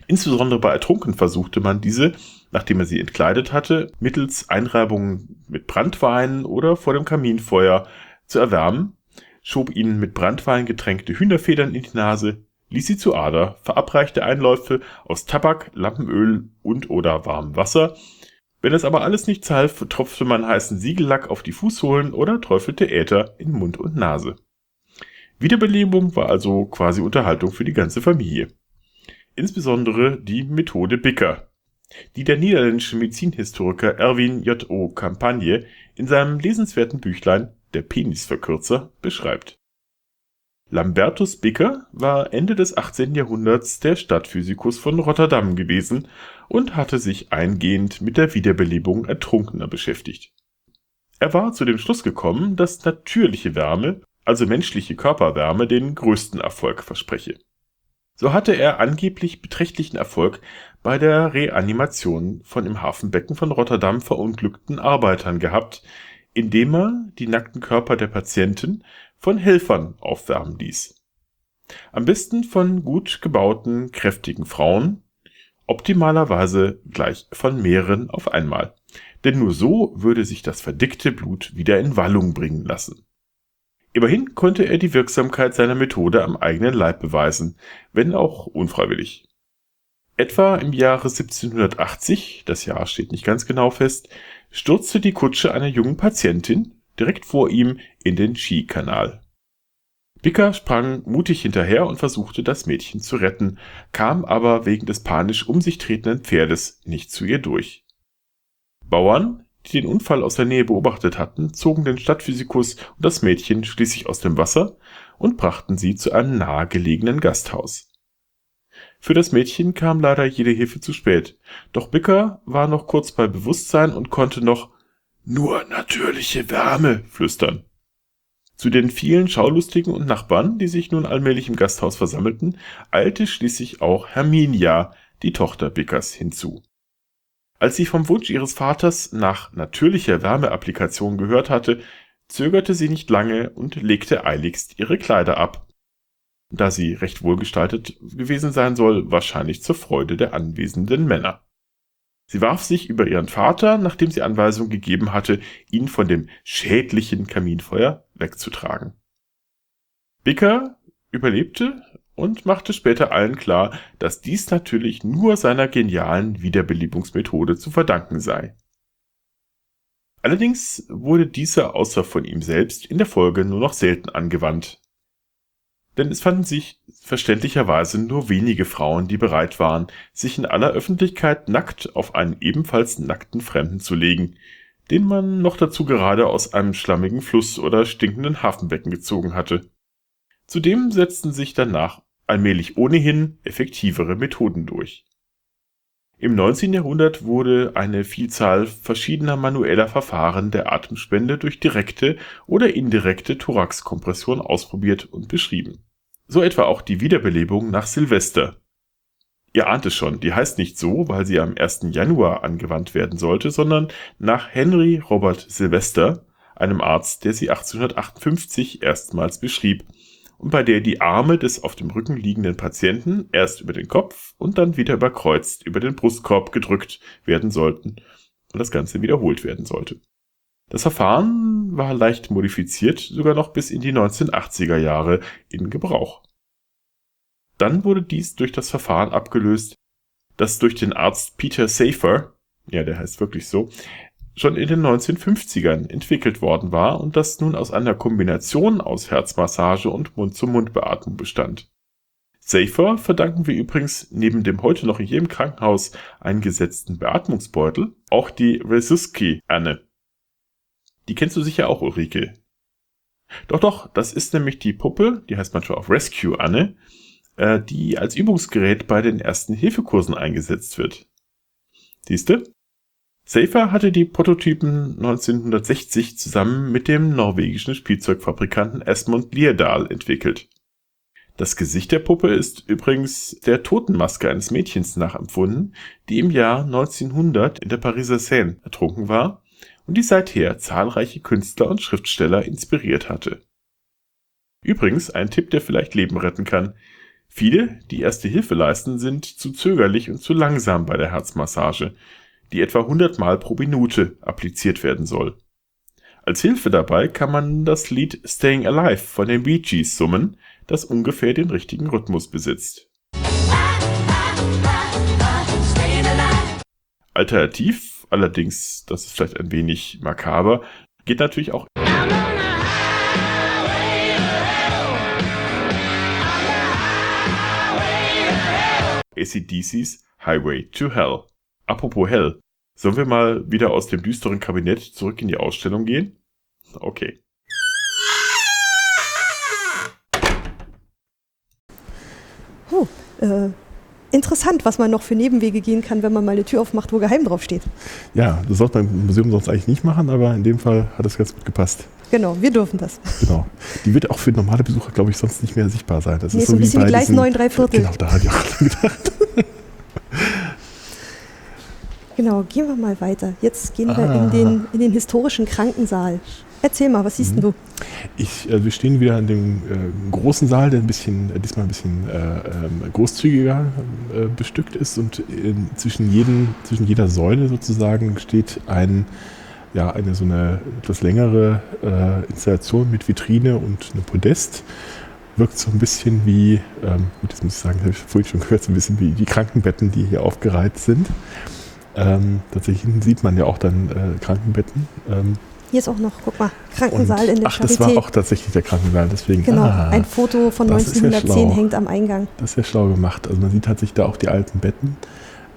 Insbesondere bei Ertrunken versuchte man diese, nachdem er sie entkleidet hatte, mittels Einreibungen mit Brandwein oder vor dem Kaminfeuer zu erwärmen, schob ihnen mit Brandwein getränkte Hühnerfedern in die Nase, ließ sie zu Ader, verabreichte Einläufe aus Tabak, Lampenöl und oder warmem Wasser wenn es aber alles nichts half, tropfte man heißen Siegellack auf die Fußsohlen oder träufelte Äther in Mund und Nase. Wiederbelebung war also quasi Unterhaltung für die ganze Familie. Insbesondere die Methode Bicker, die der niederländische Medizinhistoriker Erwin J. O. Campagne in seinem lesenswerten Büchlein Der Penisverkürzer beschreibt. Lambertus Bicker war Ende des 18. Jahrhunderts der Stadtphysikus von Rotterdam gewesen und hatte sich eingehend mit der Wiederbelebung Ertrunkener beschäftigt. Er war zu dem Schluss gekommen, dass natürliche Wärme, also menschliche Körperwärme, den größten Erfolg verspreche. So hatte er angeblich beträchtlichen Erfolg bei der Reanimation von im Hafenbecken von Rotterdam verunglückten Arbeitern gehabt, indem er die nackten Körper der Patienten von Helfern aufwärmen ließ. Am besten von gut gebauten, kräftigen Frauen, optimalerweise gleich von mehreren auf einmal. Denn nur so würde sich das verdickte Blut wieder in Wallung bringen lassen. Immerhin konnte er die Wirksamkeit seiner Methode am eigenen Leib beweisen, wenn auch unfreiwillig. Etwa im Jahre 1780, das Jahr steht nicht ganz genau fest, stürzte die Kutsche einer jungen Patientin direkt vor ihm in den Skikanal. Bicker sprang mutig hinterher und versuchte, das Mädchen zu retten, kam aber wegen des panisch um sich tretenden Pferdes nicht zu ihr durch. Bauern, die den Unfall aus der Nähe beobachtet hatten, zogen den Stadtphysikus und das Mädchen schließlich aus dem Wasser und brachten sie zu einem nahegelegenen Gasthaus. Für das Mädchen kam leider jede Hilfe zu spät, doch Bicker war noch kurz bei Bewusstsein und konnte noch nur natürliche Wärme flüstern. Zu den vielen Schaulustigen und Nachbarn, die sich nun allmählich im Gasthaus versammelten, eilte schließlich auch Herminia, die Tochter Bickers, hinzu. Als sie vom Wunsch ihres Vaters nach natürlicher Wärmeapplikation gehört hatte, zögerte sie nicht lange und legte eiligst ihre Kleider ab. Da sie recht wohlgestaltet gewesen sein soll, wahrscheinlich zur Freude der anwesenden Männer. Sie warf sich über ihren Vater, nachdem sie Anweisung gegeben hatte, ihn von dem schädlichen Kaminfeuer wegzutragen. Bicker überlebte und machte später allen klar, dass dies natürlich nur seiner genialen Wiederbelebungsmethode zu verdanken sei. Allerdings wurde diese außer von ihm selbst in der Folge nur noch selten angewandt denn es fanden sich verständlicherweise nur wenige Frauen, die bereit waren, sich in aller Öffentlichkeit nackt auf einen ebenfalls nackten Fremden zu legen, den man noch dazu gerade aus einem schlammigen Fluss oder stinkenden Hafenbecken gezogen hatte. Zudem setzten sich danach allmählich ohnehin effektivere Methoden durch. Im 19. Jahrhundert wurde eine Vielzahl verschiedener manueller Verfahren der Atemspende durch direkte oder indirekte Thoraxkompression ausprobiert und beschrieben. So etwa auch die Wiederbelebung nach Silvester. Ihr ahnt es schon, die heißt nicht so, weil sie am 1. Januar angewandt werden sollte, sondern nach Henry Robert Sylvester, einem Arzt, der sie 1858 erstmals beschrieb und bei der die Arme des auf dem Rücken liegenden Patienten erst über den Kopf und dann wieder überkreuzt über den Brustkorb gedrückt werden sollten und das Ganze wiederholt werden sollte. Das Verfahren war leicht modifiziert sogar noch bis in die 1980er Jahre in Gebrauch. Dann wurde dies durch das Verfahren abgelöst, das durch den Arzt Peter Safer, ja, der heißt wirklich so, schon in den 1950ern entwickelt worden war und das nun aus einer Kombination aus Herzmassage und Mund-zu-Mund-Beatmung bestand. Safer verdanken wir übrigens neben dem heute noch in jedem Krankenhaus eingesetzten Beatmungsbeutel auch die Resusci-Anne. Die kennst du sicher auch, Ulrike. Doch, doch, das ist nämlich die Puppe, die heißt manchmal auch Rescue Anne, äh, die als Übungsgerät bei den ersten Hilfekursen eingesetzt wird. Siehste? Safer hatte die Prototypen 1960 zusammen mit dem norwegischen Spielzeugfabrikanten Esmond Lierdal entwickelt. Das Gesicht der Puppe ist übrigens der Totenmaske eines Mädchens nachempfunden, die im Jahr 1900 in der Pariser Seine ertrunken war und die seither zahlreiche Künstler und Schriftsteller inspiriert hatte. Übrigens ein Tipp, der vielleicht Leben retten kann. Viele, die erste Hilfe leisten, sind zu zögerlich und zu langsam bei der Herzmassage, die etwa 100 Mal pro Minute appliziert werden soll. Als Hilfe dabei kann man das Lied Staying Alive von den Bee Gees summen, das ungefähr den richtigen Rhythmus besitzt. Alternativ allerdings, das ist vielleicht ein wenig makaber, geht natürlich auch ACDCs Highway to Hell. Apropos Hell, sollen wir mal wieder aus dem düsteren Kabinett zurück in die Ausstellung gehen? Okay. Huh, äh, interessant, was man noch für Nebenwege gehen kann, wenn man mal eine Tür aufmacht, wo geheim drauf steht. Ja, das sollte man im Museum sonst eigentlich nicht machen, aber in dem Fall hat das ganz gut gepasst. Genau, wir dürfen das. Genau. Die wird auch für normale Besucher, glaube ich, sonst nicht mehr sichtbar sein. Das Nee, ist so ein bisschen wie bei Gleis diesen- 9 3 Viertel. Genau, da hatte ich auch gedacht. (laughs) Genau, gehen wir mal weiter. Jetzt gehen wir Ah. in den, in den historischen Krankensaal. Erzähl mal, was siehst Mhm. du? Ich, äh, wir stehen wieder in dem äh, großen Saal, der ein bisschen, äh, diesmal ein bisschen äh, ähm, großzügiger äh, bestückt ist und zwischen, jedem, zwischen jeder Säule sozusagen steht ein, ja, eine so eine etwas längere Installation mit Vitrine und einem Podest. Wirkt so ein bisschen wie, ähm, gut, das muss ich sagen, habe ich vorhin schon gehört, so ein bisschen wie die Krankenbetten, die hier aufgereiht sind. Ähm, tatsächlich sieht man ja auch dann äh, Krankenbetten. Ähm, Hier ist auch noch, guck mal, Krankensaal in der ach, das war auch tatsächlich der Krankensaal, deswegen. Genau, ah, ein Foto von das ist ja 1910 schlau. hängt am Eingang. Das ist ja schlau gemacht. Also man sieht tatsächlich da auch die alten Betten.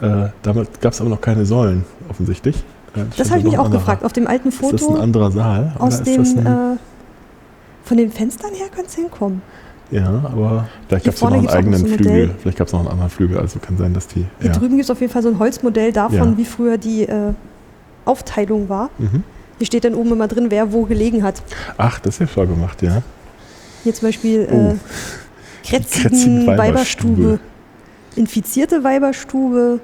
Äh, damals gab es aber noch keine Säulen, offensichtlich. Äh, Das habe ich mich auch anderer- gefragt. Auf dem alten Ist das ein Foto anderer Saal? aus dem, ein, äh, von den Fenstern her könnte es hinkommen. ja, aber vielleicht gab es ja noch einen eigenen so ein Flügel. Modell. Vielleicht gab es noch einen anderen Flügel. Also kann sein, dass die. Hier ja. drüben gibt es auf jeden Fall so ein Holzmodell davon, Ja. wie früher die äh, Aufteilung war. Mhm. Hier steht dann oben immer drin, wer wo gelegen hat. Ach, das ist ja schlau gemacht, ja. Hier zum Beispiel Oh. äh, Kretzigen Kretzigen Weiberstube, Weiberstube. infizierte Weiberstube,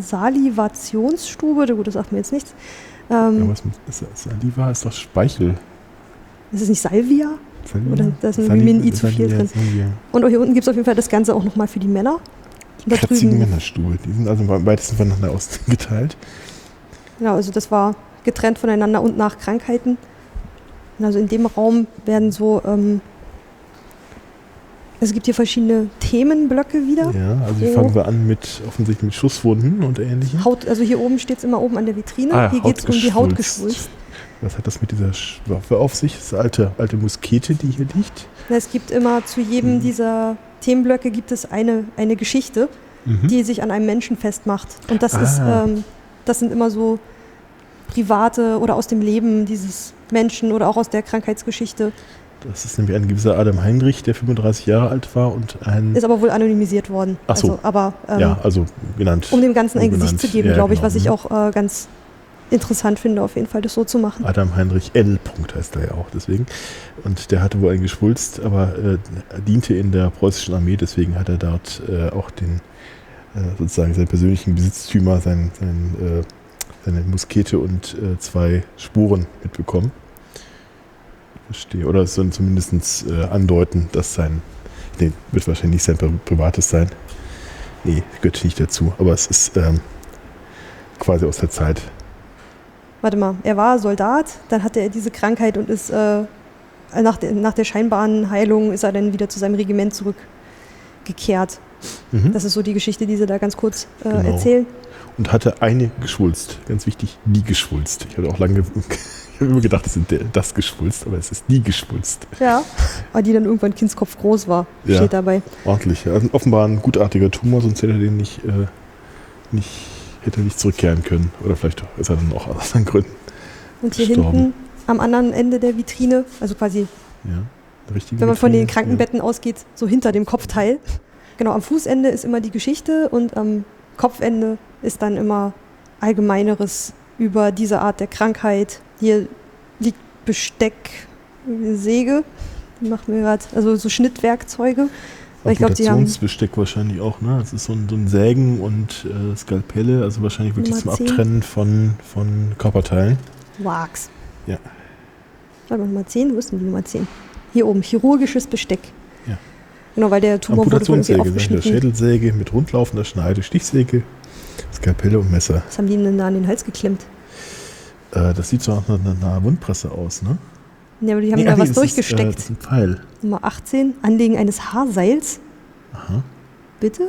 Salivationsstube, gut, das sagt mir jetzt nichts. ja Ähm, was mit, ist, Saliva ist doch Speichel. ist es nicht Salvia? Saliva? Oder da ist ein Vitamin I zu viel drin. Saliva. Und auch hier unten gibt es auf jeden Fall das Ganze auch nochmal für die Männer. Kretzigen drüben, Männerstuhl. Die sind also am weitesten voneinander ausgeteilt. genau, also das war getrennt voneinander und nach Krankheiten. Und also in dem Raum werden so, ähm, es gibt hier verschiedene Themenblöcke wieder. Ja, also hier fangen wir an mit offensichtlich mit Schusswunden und ähnlichem. Haut, also hier oben steht es immer oben an der Vitrine. Ah, hier geht es um die Hautgeschwulst. Hautgeschwulst. Was hat das mit dieser Waffe auf sich? Das ist eine alte, alte Muskete, die hier liegt. Na, Es gibt immer zu jedem Mhm. dieser Themenblöcke gibt es eine, eine Geschichte, Mhm. die sich an einem Menschen festmacht. Und das ist, Ah. ähm, das sind immer so private oder aus dem Leben dieses Menschen oder auch aus der Krankheitsgeschichte. Das ist nämlich ein gewisser Adam Heinrich, der 35 Jahre alt war und ein. Ist aber wohl anonymisiert worden. Ach so. Also, aber ähm, ja, also genannt. um dem Ganzen ein. Gesicht zu geben, Ja, glaube ich, genau. was ich auch äh, ganz interessant finde, auf jeden Fall das so zu machen. Adam Heinrich L. Punkt heißt er ja auch, deswegen. Und der hatte wohl ein Geschwulst, aber äh, diente in der preußischen Armee, deswegen hat er dort äh, auch den, äh, sozusagen seinen persönlichen Besitztümer, sein, sein, äh, seine Muskete und äh, zwei Spuren mitbekommen. Verstehe. Oder es soll zumindest äh, andeuten, dass sein, nee, wird wahrscheinlich nicht sein Pri- privates sein. Nee, gehört nicht dazu, aber es ist ähm, quasi aus der Zeit. Warte mal, er war Soldat, dann hatte er diese Krankheit und ist äh, nach, der, nach der scheinbaren Heilung ist er dann wieder zu seinem Regiment zurückgekehrt. Mhm. Das ist so die Geschichte, die sie da ganz kurz äh, Genau. erzählen. Und hatte eine Geschwulst. Ganz wichtig, die Geschwulst. Ich hatte auch lange, (laughs) ich habe immer gedacht, es ist das Geschwulst, aber es ist die Geschwulst. Ja. Aber die dann irgendwann Kindskopf groß war, Ja. steht dabei. Ordentlich. Also offenbar ein gutartiger Tumor, sonst hätte er den nicht, äh, nicht, hätte er nicht zurückkehren können. Oder vielleicht ist er dann auch aus anderen Gründen. Und hier Gestorben. hinten am anderen Ende der Vitrine, also quasi, Ja, wenn man von den Krankenbetten ausgeht, so hinter dem Kopfteil. Genau, am Fußende ist immer die Geschichte und am Kopfende ist dann immer allgemeineres über diese Art der Krankheit. Hier liegt Besteck, Säge, die machen wir gerade, also so Schnittwerkzeuge. Amputationsbesteck wahrscheinlich auch, ne? Das ist so ein, so ein Sägen und äh, Skalpelle, also wahrscheinlich wirklich Nummer zum 10. Abtrennen von, von Körperteilen. Wax. Ja. Warte mal, Nummer 10, wo ist denn die Nummer 10? Hier oben, chirurgisches Besteck. Genau, weil der Tumor wurde wohl irgendwie Amputationssäge, ne? aufgeschnitten. Schädelsäge mit rundlaufender Schneide, Stichsäge, Skalpelle und Messer. Was haben die denn da an den Hals geklemmt? Äh, das sieht so nach einer, einer Wundpresse aus, ne? Ja, aber die haben Nee, da nee, was das Ist, äh, durchgesteckt. das ist ein Pfeil. Nummer 18, Anlegen eines Haarseils. Aha. Bitte?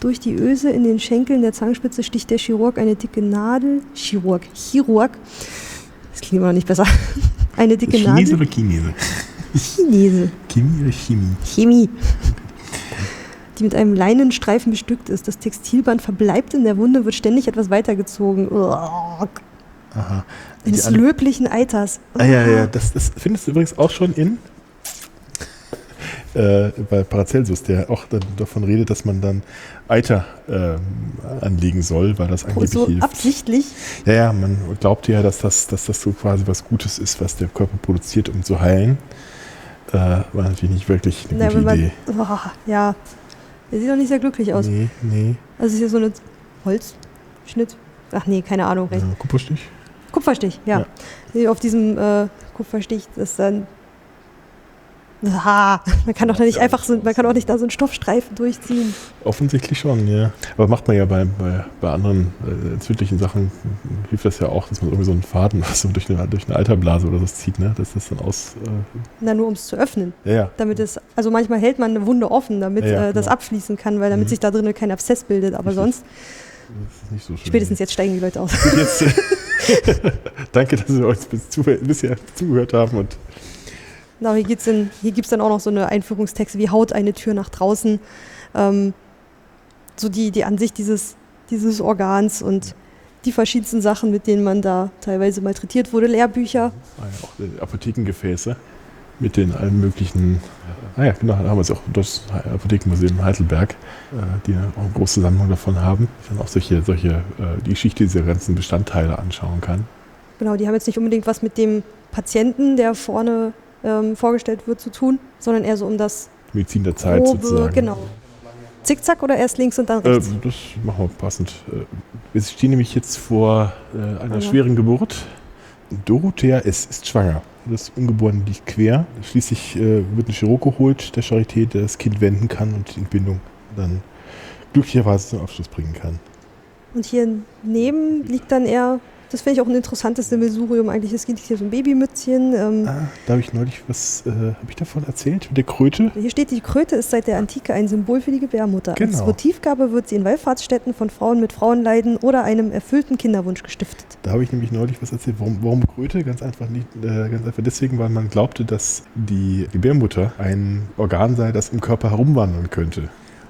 Durch die Öse in den Schenkeln der Zangenspitze sticht der Chirurg eine dicke Nadel. Chirurg. Chirurg. Das klingt immer noch nicht besser. (laughs) Eine dicke Chinese Nadel. oder Chinese? Chinese. Chemie oder Chemie? Chemie. die mit einem Leinenstreifen bestückt ist. Das Textilband verbleibt in der Wunde, wird ständig etwas weitergezogen. Aha. Eines löblichen Eiters. Ah, ja, ja, das, das findest du übrigens auch schon in äh, bei Paracelsus, der auch davon redet, dass man dann Eiter ähm, anlegen soll, weil das angeblich So hilft. absichtlich. Ja, ja, man glaubt ja, dass das, dass das so quasi was Gutes ist, was der Körper produziert, um zu heilen. Äh, war natürlich nicht wirklich eine Na, gute man, Idee. oh, ja, der sieht doch nicht sehr glücklich aus. Nee, nee. Also ist hier so eine Holzschnitt. Ach nee, keine Ahnung. Äh, Kupferstich? Kupferstich, ja. Hier Auf diesem äh, Kupferstich ist dann. Ah, man kann doch nicht einfach so, man kann auch nicht da so einen Stoffstreifen durchziehen. Offensichtlich schon, ja. Aber macht man ja bei, bei, bei anderen äh, entzündlichen Sachen, hilft das ja auch, dass man irgendwie so einen Faden was (laughs) so durch eine, durch eine Alterblase oder so zieht, ne? Dass das dann aus. Na, nur um es zu öffnen. Äh, ja, ja. Damit es, also manchmal hält man eine Wunde offen, damit Ja, ja, äh, das genau. abschließen kann, weil damit Mhm. sich da drinnen kein Abszess bildet. Aber Richtig. sonst, Das ist nicht so spätestens jetzt steigen die Leute aus. Jetzt, (laughs) danke, dass Sie uns bis zu, bisher zugehört haben und Na, hier gibt es dann auch noch so eine Einführungstexte wie Haut eine Tür nach draußen. Ähm, so die, die Ansicht dieses, dieses Organs und die verschiedensten Sachen, mit denen man da teilweise malträtiert wurde. Lehrbücher. ah ja, auch Apothekengefäße mit den allen möglichen. Ah ja, genau, da haben wir es auch das Apothekenmuseum in Heidelberg, äh, die auch eine große Sammlung davon haben. Dann auch solche, solche äh, die Geschichte dieser ganzen Bestandteile anschauen kann. Genau, die haben jetzt nicht unbedingt was mit dem Patienten, der vorne ähm, vorgestellt wird, zu tun, sondern eher so um das Medizin der Zeit grobe, sozusagen. genau. Zickzack oder erst links und dann Äh, rechts? das machen wir passend. Äh, Wir stehen nämlich jetzt vor äh, einer Ja. schweren Geburt. Dorothea S. ist schwanger. Das Ungeborene liegt quer. Schließlich äh, wird ein Chirurg geholt, der Charité, der das Kind wenden kann und die Entbindung dann glücklicherweise zum Abschluss bringen kann. Und hier neben liegt dann eher, das finde ich auch ein interessantes Sammelsurium eigentlich. Es liegt hier so ein Babymützchen. Ähm, Ah, da habe ich neulich was, äh, habe ich davon erzählt? Mit der Kröte? Hier steht, die Kröte ist seit der Antike ein Symbol für die Gebärmutter. Als Genau. Votivgabe wird sie in Wallfahrtsstätten von Frauen mit Frauenleiden oder einem erfüllten Kinderwunsch gestiftet. Da habe ich nämlich neulich was erzählt. Warum, warum Kröte? Ganz einfach, nicht, äh, ganz einfach deswegen, weil man glaubte, dass die Gebärmutter ein Organ sei, das im Körper herumwandern könnte.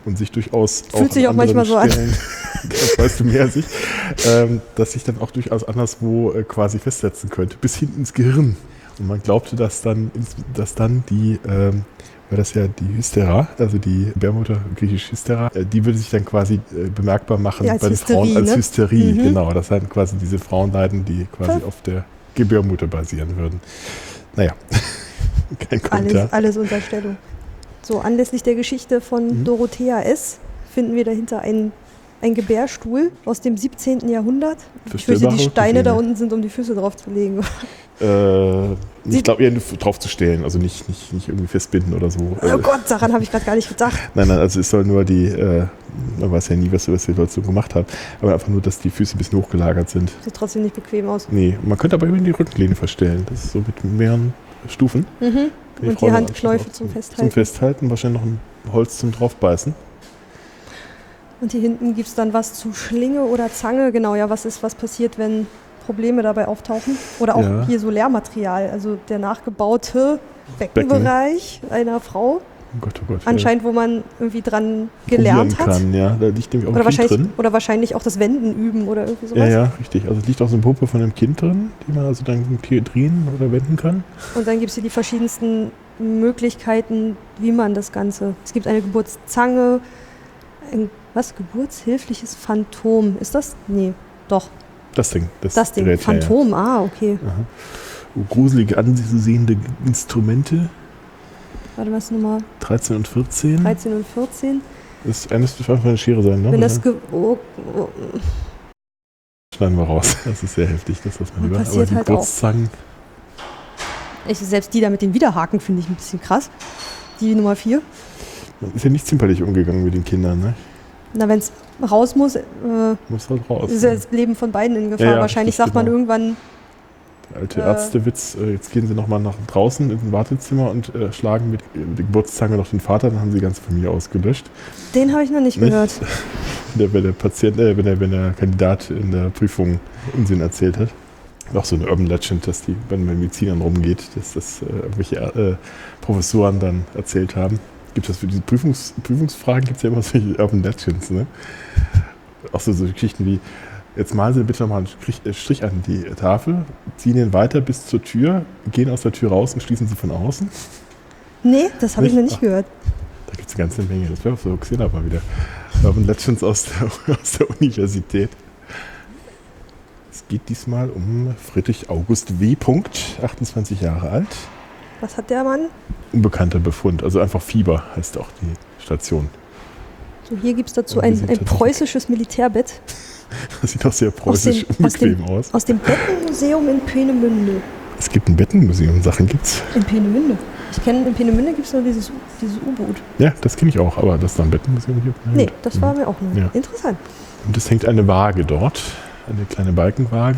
Und sich durchaus Fühlt sich an auch manchmal anderen so an. Stellen, (laughs) das weißt du mehr als ich, ähm, dass sich dann auch durchaus anderswo äh, quasi festsetzen könnte, bis hinten ins Gehirn. Und man glaubte, dass dann, dass dann die, ähm, weil das ja die Hystera, also die Gebärmutter, griechisch Hystera, äh, die würde sich dann quasi äh, bemerkbar machen Ja, als bei den Hysterie, Frauen als ne? Hysterie. Mhm. Genau, das sind quasi diese Frauenleiden, die quasi auf der Gebärmutter basieren würden. Naja, (laughs) kein Kommentar. Alles, alles Unterstellung. So, anlässlich der Geschichte von Mhm. Dorothea S. finden wir dahinter einen, einen Gebärstuhl aus dem 17. Jahrhundert. Ich fürchte, die Steine da unten sind, um die Füße drauf zu legen. (laughs) Äh, ich glaube eher drauf zu stellen, also nicht, nicht, nicht irgendwie festbinden oder so. Oh Äh, Gott, daran habe ich gerade gar nicht gedacht. Nein, nein, also es soll nur die, äh, man weiß ja nie, was, was die Leute so gemacht haben, aber einfach nur, dass die Füße ein bisschen hochgelagert sind. Sieht trotzdem nicht bequem aus. Nee, man könnte aber eben die Rückenlehne verstellen. Das ist so mit mehreren Stufen. Mhm. Und die anschließend zum Festhalten. Zum Festhalten, wahrscheinlich noch ein Holz zum draufbeißen. Und hier hinten gibt es dann was zu Schlinge oder Zange. Genau, ja, was ist, was passiert, wenn Probleme dabei auftauchen? Oder auch Ja. hier so Lehrmaterial, also der nachgebaute Beckenbereich einer Frau. Oh Gott, oh Gott. Anscheinend, wo man irgendwie dran ja, gelernt hat. Kann, ja, da liegt nämlich auch Oder ein Kind wahrscheinlich, drin. oder wahrscheinlich auch das Wenden üben oder irgendwie Ja, sowas. ja, richtig. Also es liegt auch so eine Puppe von einem Kind drin, die man also dann hier drehen oder wenden kann. Und dann gibt es hier die verschiedensten Möglichkeiten, wie man das Ganze. Es gibt eine Geburtszange, ein was? Geburtshilfliches Phantom. Ist das? Nee, doch. Das Ding. Das, Das Ding. Gerät, ja, ja. Phantom, ah, okay. Aha. Gruselige anzusehende Instrumente, Warte, was Nummer 13 und 14. 13 und 14? Das eine müsste einfach eine Schere sein, ne? Wenn das ge oh, oh, Schneiden wir raus. (laughs) Das ist sehr heftig, das was man über. Aber die halt. Kurzzangen, ich, selbst die da mit den Widerhaken finde ich ein bisschen krass. Die Nummer 4. man ist ja nicht zimperlich umgegangen mit den Kindern, ne? Na, wenn es raus muss, äh, Muss halt raus. ist ja das Leben von beiden in Gefahr. Ja, ja, Wahrscheinlich sagt man genau. irgendwann, alte Ärztewitz, äh, jetzt gehen sie nochmal nach draußen in ein Wartezimmer und äh, schlagen mit, äh, der Geburtszange noch den Vater, dann haben sie die ganze Familie ausgelöscht. den habe ich noch nicht Nicht? gehört. Wenn (laughs) der, wenn der Patient, äh, wenn, der, wenn der Kandidat in der Prüfung Unsinn erzählt hat. Auch so eine Urban Legend, dass die, wenn man mit Medizinern rumgeht, dass das äh, irgendwelche Professoren dann erzählt haben. gibt es für diese Prüfungs, Prüfungsfragen gibt es ja immer solche Urban Legends, ne? Auch so, so Geschichten wie, jetzt malen Sie bitte nochmal einen Strich, äh, Strich an die Tafel, ziehen ihn weiter bis zur Tür, gehen aus der Tür raus und schließen sie von außen. Nee, das habe ich noch nicht Ach. gehört. Da gibt es eine ganze Menge. Das wäre auf so Xena mal wieder. Urban Legends aus der, (laughs) aus der Universität. Es geht diesmal um Friedrich August W. Punkt, 28 Jahre alt. Was hat der Mann? Unbekannter Befund, also einfach Fieber heißt auch die Station. So, hier gibt es dazu wir ein, ein preußisches Militärbett (laughs) Das sieht auch sehr preußisch dem- aus dem- unbequem aus. aus dem Bettenmuseum in Peenemünde. Es gibt ein Bettenmuseum, Sachen gibt's. In Peenemünde. Ich kenne, in Peenemünde gibt es nur dieses, dieses U-Boot. Ja, das kenne ich auch, aber dass da ein Bettenmuseum gibt. na Nee, das war mir auch neu. Ja. Interessant. Und es hängt eine Waage dort, eine kleine Balkenwaage.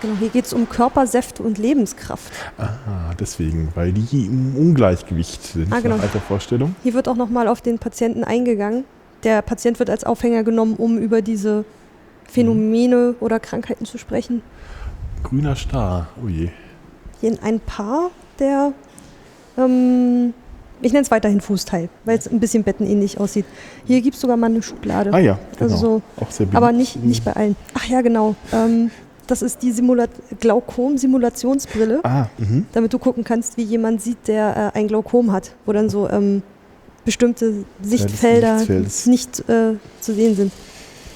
Genau, hier geht es um Körpersäfte und Lebenskraft. Ah, deswegen, weil die im Ungleichgewicht sind, Ah, genau. nach alter Vorstellung. Hier wird auch nochmal auf den Patienten eingegangen. Der Patient wird als Aufhänger genommen, um über diese Phänomene oder Krankheiten zu sprechen. Grüner Star, oh je. Ein Paar der, ähm, ich nenne es weiterhin Fußteil, weil es ein bisschen bettenähnlich aussieht. Hier gibt es sogar mal eine Schublade. Ah ja, genau. Also so, auch sehr aber nicht, nicht bei allen. Ach ja, genau. Ähm, das ist die Simula Glaukom-Simulationsbrille, Ah, mhm. damit du gucken kannst, wie jemand sieht, der äh, ein Glaukom hat, wo dann so ähm, bestimmte Sichtfelder Sichtfeldes. nicht äh, zu sehen sind.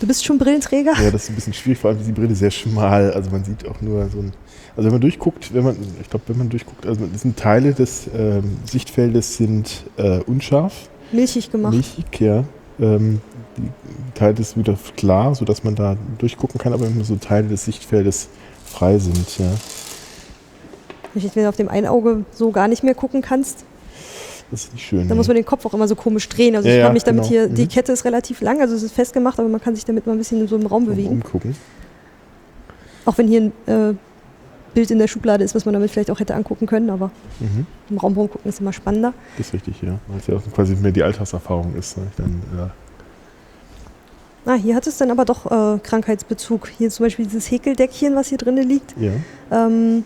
Du bist schon Brillenträger? Ja, das ist ein bisschen schwierig, vor allem ist die Brille sehr schmal. Also man sieht auch nur so ein. Also wenn man durchguckt, wenn man, ich glaube, wenn man durchguckt, also es sind Teile des ähm, Sichtfeldes sind äh, unscharf, Milchig gemacht. milchig, ja. Ähm, die Teile ist wieder klar, sodass man da durchgucken kann, aber immer so Teile des Sichtfeldes frei sind, ja. Wenn du auf dem einen Auge so gar nicht mehr gucken kannst, Das ist nicht schön. dann nee. muss man den Kopf auch immer so komisch drehen. Also Ja, ich kann mich damit genau. hier, die Mhm. Kette ist relativ lang, also es ist festgemacht, aber man kann sich damit mal ein bisschen so im Raum Mal bewegen. umgucken. Auch wenn hier ein äh, Bild in der Schublade ist, was man damit vielleicht auch hätte angucken können, aber Mhm. im Raum rumgucken ist immer spannender. Das ist richtig, ja. Weil es ja auch quasi mehr die Alltagserfahrung ist. Ne? Dann, ja. Ah, hier hat es dann aber doch äh, Krankheitsbezug. Hier zum Beispiel dieses Häkeldeckchen, was hier drinnen liegt. ja. Ähm,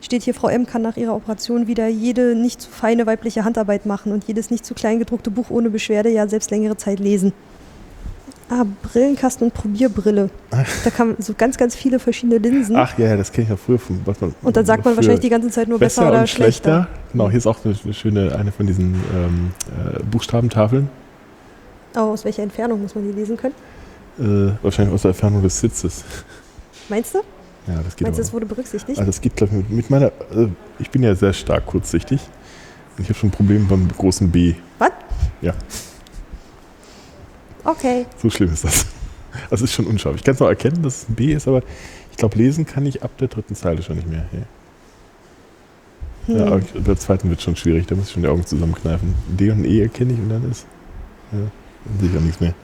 steht hier, Frau M. kann nach ihrer Operation wieder jede nicht zu feine weibliche Handarbeit machen und jedes nicht zu klein gedruckte Buch ohne Beschwerde ja selbst längere Zeit lesen. Ah, Brillenkasten und Probierbrille. Da kann man so ganz, ganz viele verschiedene Linsen. Ach ja, das kenne ich ja früher von was man. und dann sagt man wahrscheinlich die ganze Zeit nur besser, besser oder und schlechter. schlechter. Genau, hier ist auch eine, eine schöne, eine von diesen ähm, äh, Buchstabentafeln. Aber aus welcher Entfernung muss man die lesen können? Äh, wahrscheinlich aus der Entfernung des Sitzes. Meinst du? Ja, das geht Meinst du, das wurde berücksichtigt? Also das geht, glaube ich, mit, meiner. Äh, ich bin ja sehr stark kurzsichtig. Und ich habe schon ein Problem beim großen B. Was? Ja. Okay. So schlimm ist das. Also es ist schon unscharf. Ich kann es noch erkennen, dass es ein B ist, aber ich glaube, lesen kann ich ab der dritten Zeile schon nicht mehr. Ja. Hm. Ja, aber der zweiten wird schon schwierig. Da muss ich schon die Augen zusammenkneifen. D und E erkenne ich und dann ist. Ja, dann sehe ich auch nichts mehr.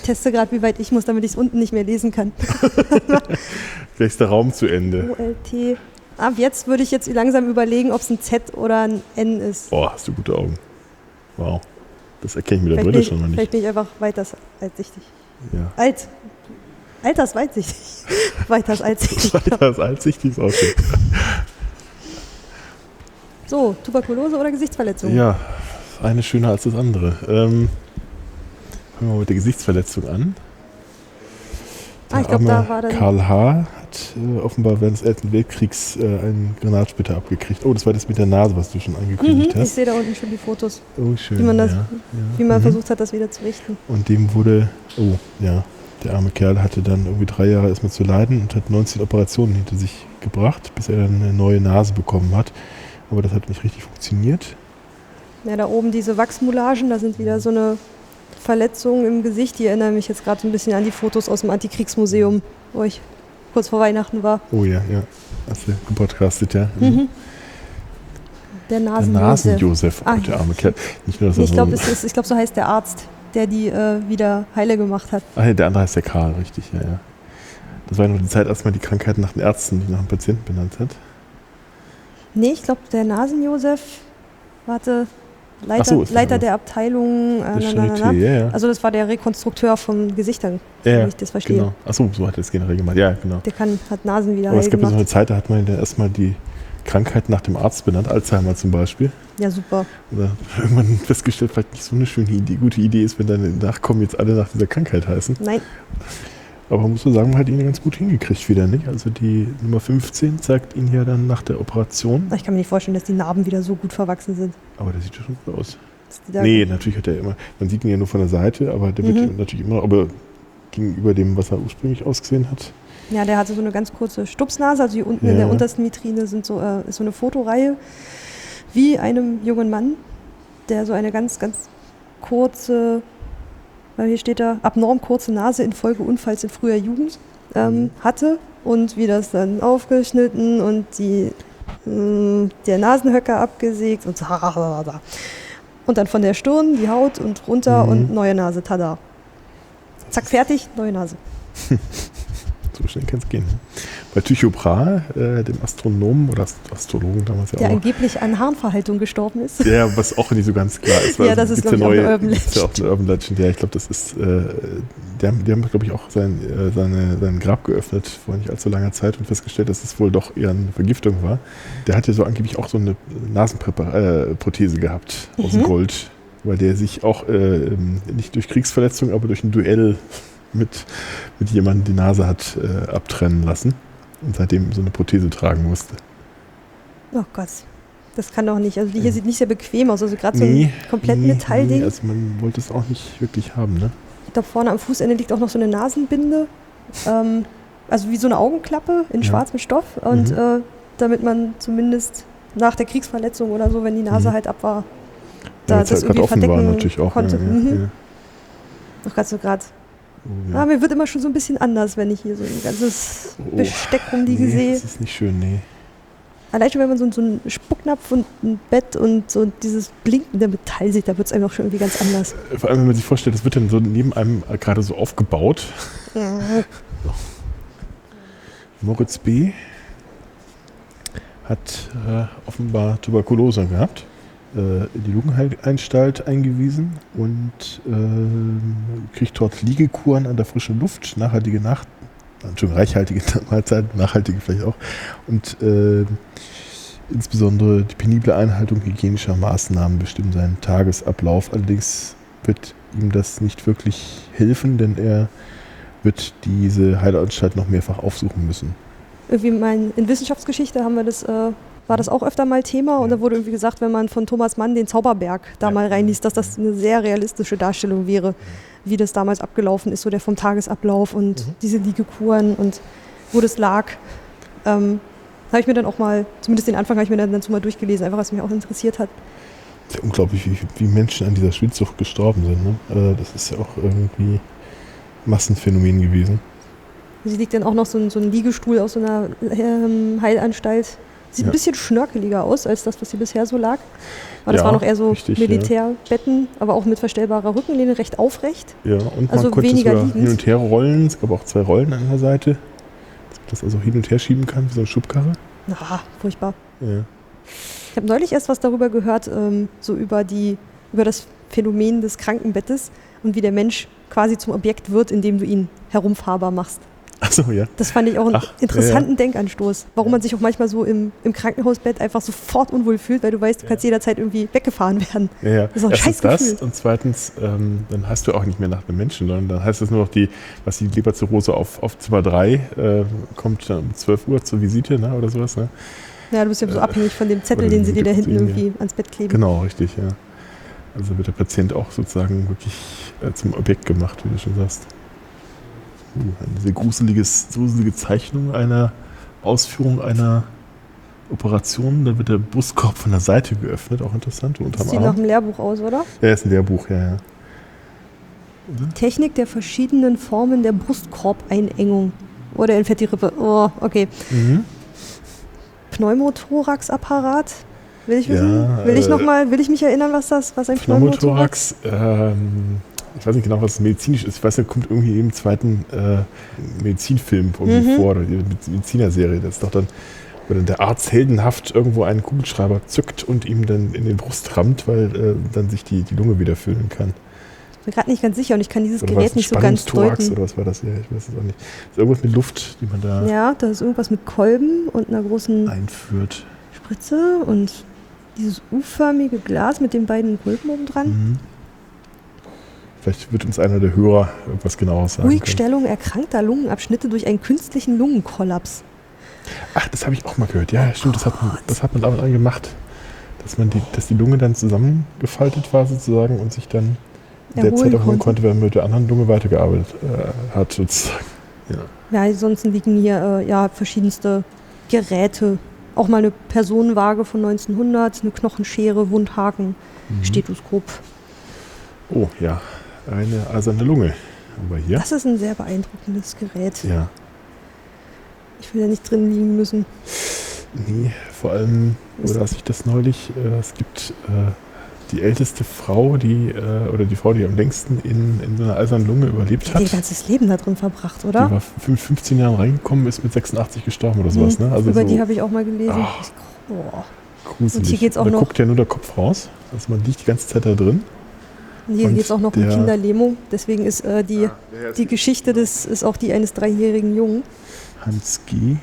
Ich teste gerade, wie weit ich muss, damit ich es unten nicht mehr lesen kann. (laughs) Vielleicht ist der Raum zu Ende. OLT. Ab jetzt würde ich jetzt langsam überlegen, ob es ein Z oder ein N ist. Boah, hast du gute Augen. Wow. Das erkenne ich mit der vielleicht, Brille ich, schon mal vielleicht nicht. bin ich einfach weiter altsichtig. Ja. Alt. Alters weitsichtig. (laughs) Weiters altsichtig. Das Altsichtig ist auch schön. So, Tuberkulose oder Gesichtsverletzung? Ja, das eine schöner als das andere. Ähm, fangen wir mal mit der Gesichtsverletzung an. Ah, ich Der glaub, da war dann- Karl H. hat äh, offenbar während des Ersten Weltkriegs äh, einen Granatsplitter abgekriegt. Oh, das war das mit der Nase, was du schon Mhm, angekündigt ich hast. sehe da unten schon die Fotos, Oh, schön. wie man das- ja, ja. wie man Mhm. versucht hat, das wieder zu richten. Und dem wurde, oh ja, der arme Kerl hatte dann irgendwie drei Jahre erstmal zu leiden und hat 19 Operationen hinter sich gebracht, bis er dann eine neue Nase bekommen hat. Aber das hat nicht richtig funktioniert. Ja, da oben diese Wachsmoulagen, da sind wieder so eine Verletzungen im Gesicht. Die erinnern mich jetzt gerade so ein bisschen an die Fotos aus dem Antikriegsmuseum, wo ich kurz vor Weihnachten war. Oh ja, ja. Hast du gepodcastet, ja? Mhm. Der Der Nasen. Nasen-Josef, oh, Ah, der arme Kerl. Nicht nur, dass Nee, ich so glaube, ich glaub, so heißt der Arzt, der die äh, wieder heile gemacht hat. Ah, ja, der andere heißt der Karl, richtig, ja, ja. Das war ja noch die Zeit, als man die Krankheit nach den Ärzten, nicht nach dem Patienten benannt hat. Nee, ich glaube, der Nasen-Josef, warte, Leiter, so, das Leiter der Abteilung. Äh, na, na, ja, ja. Also das war der Rekonstrukteur von Gesichtern, ja, ich das verstehe. genau. Achso, so hat er es generell gemacht. Ja, genau. Der kann, hat Nasen wieder Aber es ja so eine Zeit, da hat man ja erstmal die Krankheit nach dem Arzt benannt, Alzheimer zum Beispiel. Ja, super. Oder (laughs) irgendwann festgestellt, vielleicht nicht so eine schöne Idee, gute Idee ist, wenn deine Nachkommen jetzt alle nach dieser Krankheit heißen. Nein. Aber muss man sagen, man hat ihn ganz gut hingekriegt wieder, nicht? Also die Nummer 15 zeigt ihn ja dann nach der Operation. Ich kann mir nicht vorstellen, dass die Narben wieder so gut verwachsen sind. Aber der sieht ja schon gut aus. Nee, natürlich hat er immer, man sieht ihn ja nur von der Seite, aber der wird Mhm. natürlich immer aber gegenüber dem, was er ursprünglich ausgesehen hat. Ja, der hatte so eine ganz kurze Stupsnase. Also hier unten in Ja. der untersten Vitrine sind so, äh, ist so eine Fotoreihe wie einem jungen Mann, der so eine ganz, ganz kurze, hier steht da, abnorm kurze Nase infolge Unfalls in früher Jugend ähm, Mhm. hatte und wie das dann aufgeschnitten und die, mh, der Nasenhöcker abgesägt und so. (laughs) Und dann von der Stirn die Haut und runter Mhm. und neue Nase, tada. Zack, fertig, neue Nase. (laughs) So schnell kann es gehen. Bei Tycho Brahe, äh, dem Astronomen oder Ast- Astrologen damals ja Der auch, angeblich an Harnverhaltung gestorben ist. der, was auch nicht so ganz klar ist. (laughs) Ja, das ist, gibt's glaub ich, auch neue, eine Urban gibt's ja auch Legend. eine Urban Legend. Ja, ich glaube, das ist, äh, die haben, die haben glaube ich, auch sein, äh, seine, sein Grab geöffnet vor nicht allzu langer Zeit und festgestellt, dass es wohl doch eher eine Vergiftung war. Der hatte so angeblich auch so eine Nasenprothese äh, gehabt aus Mhm. Gold, weil der sich auch äh, ähm, nicht durch Kriegsverletzung, aber durch ein Duell mit, mit jemandem die Nase hat äh, abtrennen lassen und seitdem so eine Prothese tragen musste. Oh Gott, das kann doch nicht. Also die hier Ja. sieht nicht sehr bequem aus. Also gerade so Nee, ein komplett nee, Metallding. nee, also man wollte es auch nicht wirklich haben, ne? Ich glaube, vorne am Fußende liegt auch noch so eine Nasenbinde. Ähm, also wie so eine Augenklappe in Ja. schwarzem Stoff. Und Mhm. äh, damit man zumindest nach der Kriegsverletzung oder so, wenn die Nase Mhm. halt ab war, Ja, da weil's das halt irgendwie offen war verdecken natürlich auch. konnte. Ja, Mhm. ja, Ach Gott, so gerade. Ja. Ah, mir wird immer schon so ein bisschen anders, wenn ich hier so ein ganzes Oh, Besteck rumliegen nee, sehe. Das ist nicht schön, nee. Allein schon, wenn man so, so einen Spucknapf und ein Bett und so dieses blinkende Metall sieht, da wird es einem auch schon irgendwie ganz anders. Vor allem, wenn man sich vorstellt, das wird dann so neben einem äh, gerade so aufgebaut. (laughs) Moritz B. hat äh, offenbar Tuberkulose gehabt, äh, in die Lungenanstalt eingewiesen und ähm, kriegt dort Liegekuren an der frischen Luft, nachhaltige Nacht, Entschuldigung, reichhaltige (laughs) Mahlzeiten, nachhaltige vielleicht auch und äh, insbesondere die penible Einhaltung hygienischer Maßnahmen bestimmen seinen Tagesablauf. Allerdings wird ihm das nicht wirklich helfen, denn er wird diese Heilanstalt noch mehrfach aufsuchen müssen. irgendwie mein, in Wissenschaftsgeschichte haben wir das, äh, war das auch öfter mal Thema und da wurde irgendwie gesagt, wenn man von Thomas Mann den Zauberberg da mal reinliest, dass das eine sehr realistische Darstellung wäre, wie das damals abgelaufen ist, so der vom Tagesablauf und Mhm. diese Liegekuren und wo das lag. Ähm, habe ich mir dann auch mal, zumindest den Anfang habe ich mir dann dazu mal durchgelesen, einfach was mich auch interessiert hat. Ja unglaublich, wie, wie Menschen an dieser Schwindsucht gestorben sind. Ne? Äh, Das ist ja auch irgendwie Massenphänomen gewesen. Sie liegt dann auch noch so ein, so ein Liegestuhl aus so einer ähm, Heilanstalt. Sieht Ja. ein bisschen schnörkeliger aus als das, was sie bisher so lag. Aber das Ja, war noch eher so richtig. Militärbetten, aber auch mit verstellbarer Rückenlehne, recht aufrecht. Ja, und Also man konnte weniger sogar liegend. hin und her rollen. Es gab auch zwei Rollen an der Seite, dass man das also hin und her schieben kann, wie so eine Schubkarre. Na, furchtbar. Ja. Ich habe neulich erst was darüber gehört, ähm, so über, die, über das Phänomen des Krankenbettes und wie der Mensch quasi zum Objekt wird, indem du ihn herumfahrbar machst. Achso, ja. Das fand ich auch einen Ach, interessanten Denkanstoß. Warum Ja. man sich auch manchmal so im, im Krankenhausbett einfach sofort unwohl fühlt, weil du weißt, du kannst jederzeit irgendwie weggefahren werden. ja, ja. Das ist auch ein Erstens das und zweitens, ähm, dann heißt du auch nicht mehr nach einem Menschen, sondern dann heißt es nur noch die, was die Leberzirrhose auf, auf Zimmer 3 äh, kommt dann um 12 Uhr zur Visite ne, oder sowas. Ne? Ja, du bist ja so Äh, abhängig von dem Zettel, den sie dir da hinten Nikotin, ja. irgendwie ans Bett kleben. Genau, richtig, ja. Also wird der Patient auch sozusagen wirklich äh, zum Objekt gemacht, wie du schon sagst. Eine sehr gruseliges, gruselige Zeichnung einer Ausführung einer Operation. Da wird der Brustkorb von der Seite geöffnet, auch interessant, Das sieht nach einem Lehrbuch aus, oder? Ja, ist ein Lehrbuch, ja, ja. Technik der verschiedenen Formen der Brustkorbeinengung. Oder entfährt die Rippe. Oh, okay. Mhm. Pneumothorax-Apparat. Will ich Ja, wissen? will ich äh, noch mal, will ich mich erinnern, was das, was ein Pneumothorax? Pneumothorax, ähm, ich weiß nicht genau, was medizinisch ist. Ich weiß, der kommt irgendwie im zweiten äh, Medizinfilm irgendwie Mhm. vor, oder die Medizinerserie. Das ist doch dann, wo dann der Arzt heldenhaft irgendwo einen Kugelschreiber zückt und ihm dann in den Brust rammt, weil äh, dann sich die, die Lunge wieder füllen kann. Ich bin gerade nicht ganz sicher und ich kann dieses Oder Gerät nicht so ganz deuten. oder was war das? Ja, ich weiß es auch nicht. Das ist irgendwas mit Luft, die man da Ja, da ist irgendwas mit Kolben und einer großen einführt. Spritze und dieses U-förmige Glas mit den beiden Röpen oben dran. Mhm. Vielleicht wird uns einer der Hörer was genaueres sagen. können. Ruhigstellung erkrankter Lungenabschnitte durch einen künstlichen Lungenkollaps. Ach, das habe ich auch mal gehört. Ja, stimmt, das hat man, das hat man damals gemacht. Dass man die, dass die Lunge dann zusammengefaltet war sozusagen und sich dann in der Erholen Zeit erholen konnte. konnte, wenn man mit der anderen Lunge weitergearbeitet äh, hat sozusagen. Ja. Ja, ansonsten liegen hier äh, ja verschiedenste Geräte. Auch mal eine Personenwaage von 1900, eine Knochenschere, Wundhaken, Mhm. Stethoskop. Oh ja, eine eiserne Lunge haben wir hier. Das ist ein sehr beeindruckendes Gerät. Ja. Ich will ja nicht drin liegen müssen. Nee, vor allem, oder dass ich das neulich, äh, es gibt äh, die älteste Frau, die, äh, oder die Frau, die am längsten in, in so einer eisernen Lunge überlebt Die hat. hat ihr ganzes Leben da drin verbracht, Die oder? war mit 15 Jahren reingekommen, ist mit 86 gestorben oder sowas. Mhm. Ne? Also Über so die habe ich auch mal gelesen. Ah. Boah. gruselig. Und hier geht's auch da noch- guckt ja nur der Kopf raus. Also man liegt die ganze Zeit da drin. Und hier geht es auch noch um der- Kinderlähmung. Deswegen ist äh, die, die Geschichte des, ist auch die eines dreijährigen Jungen. Hans G.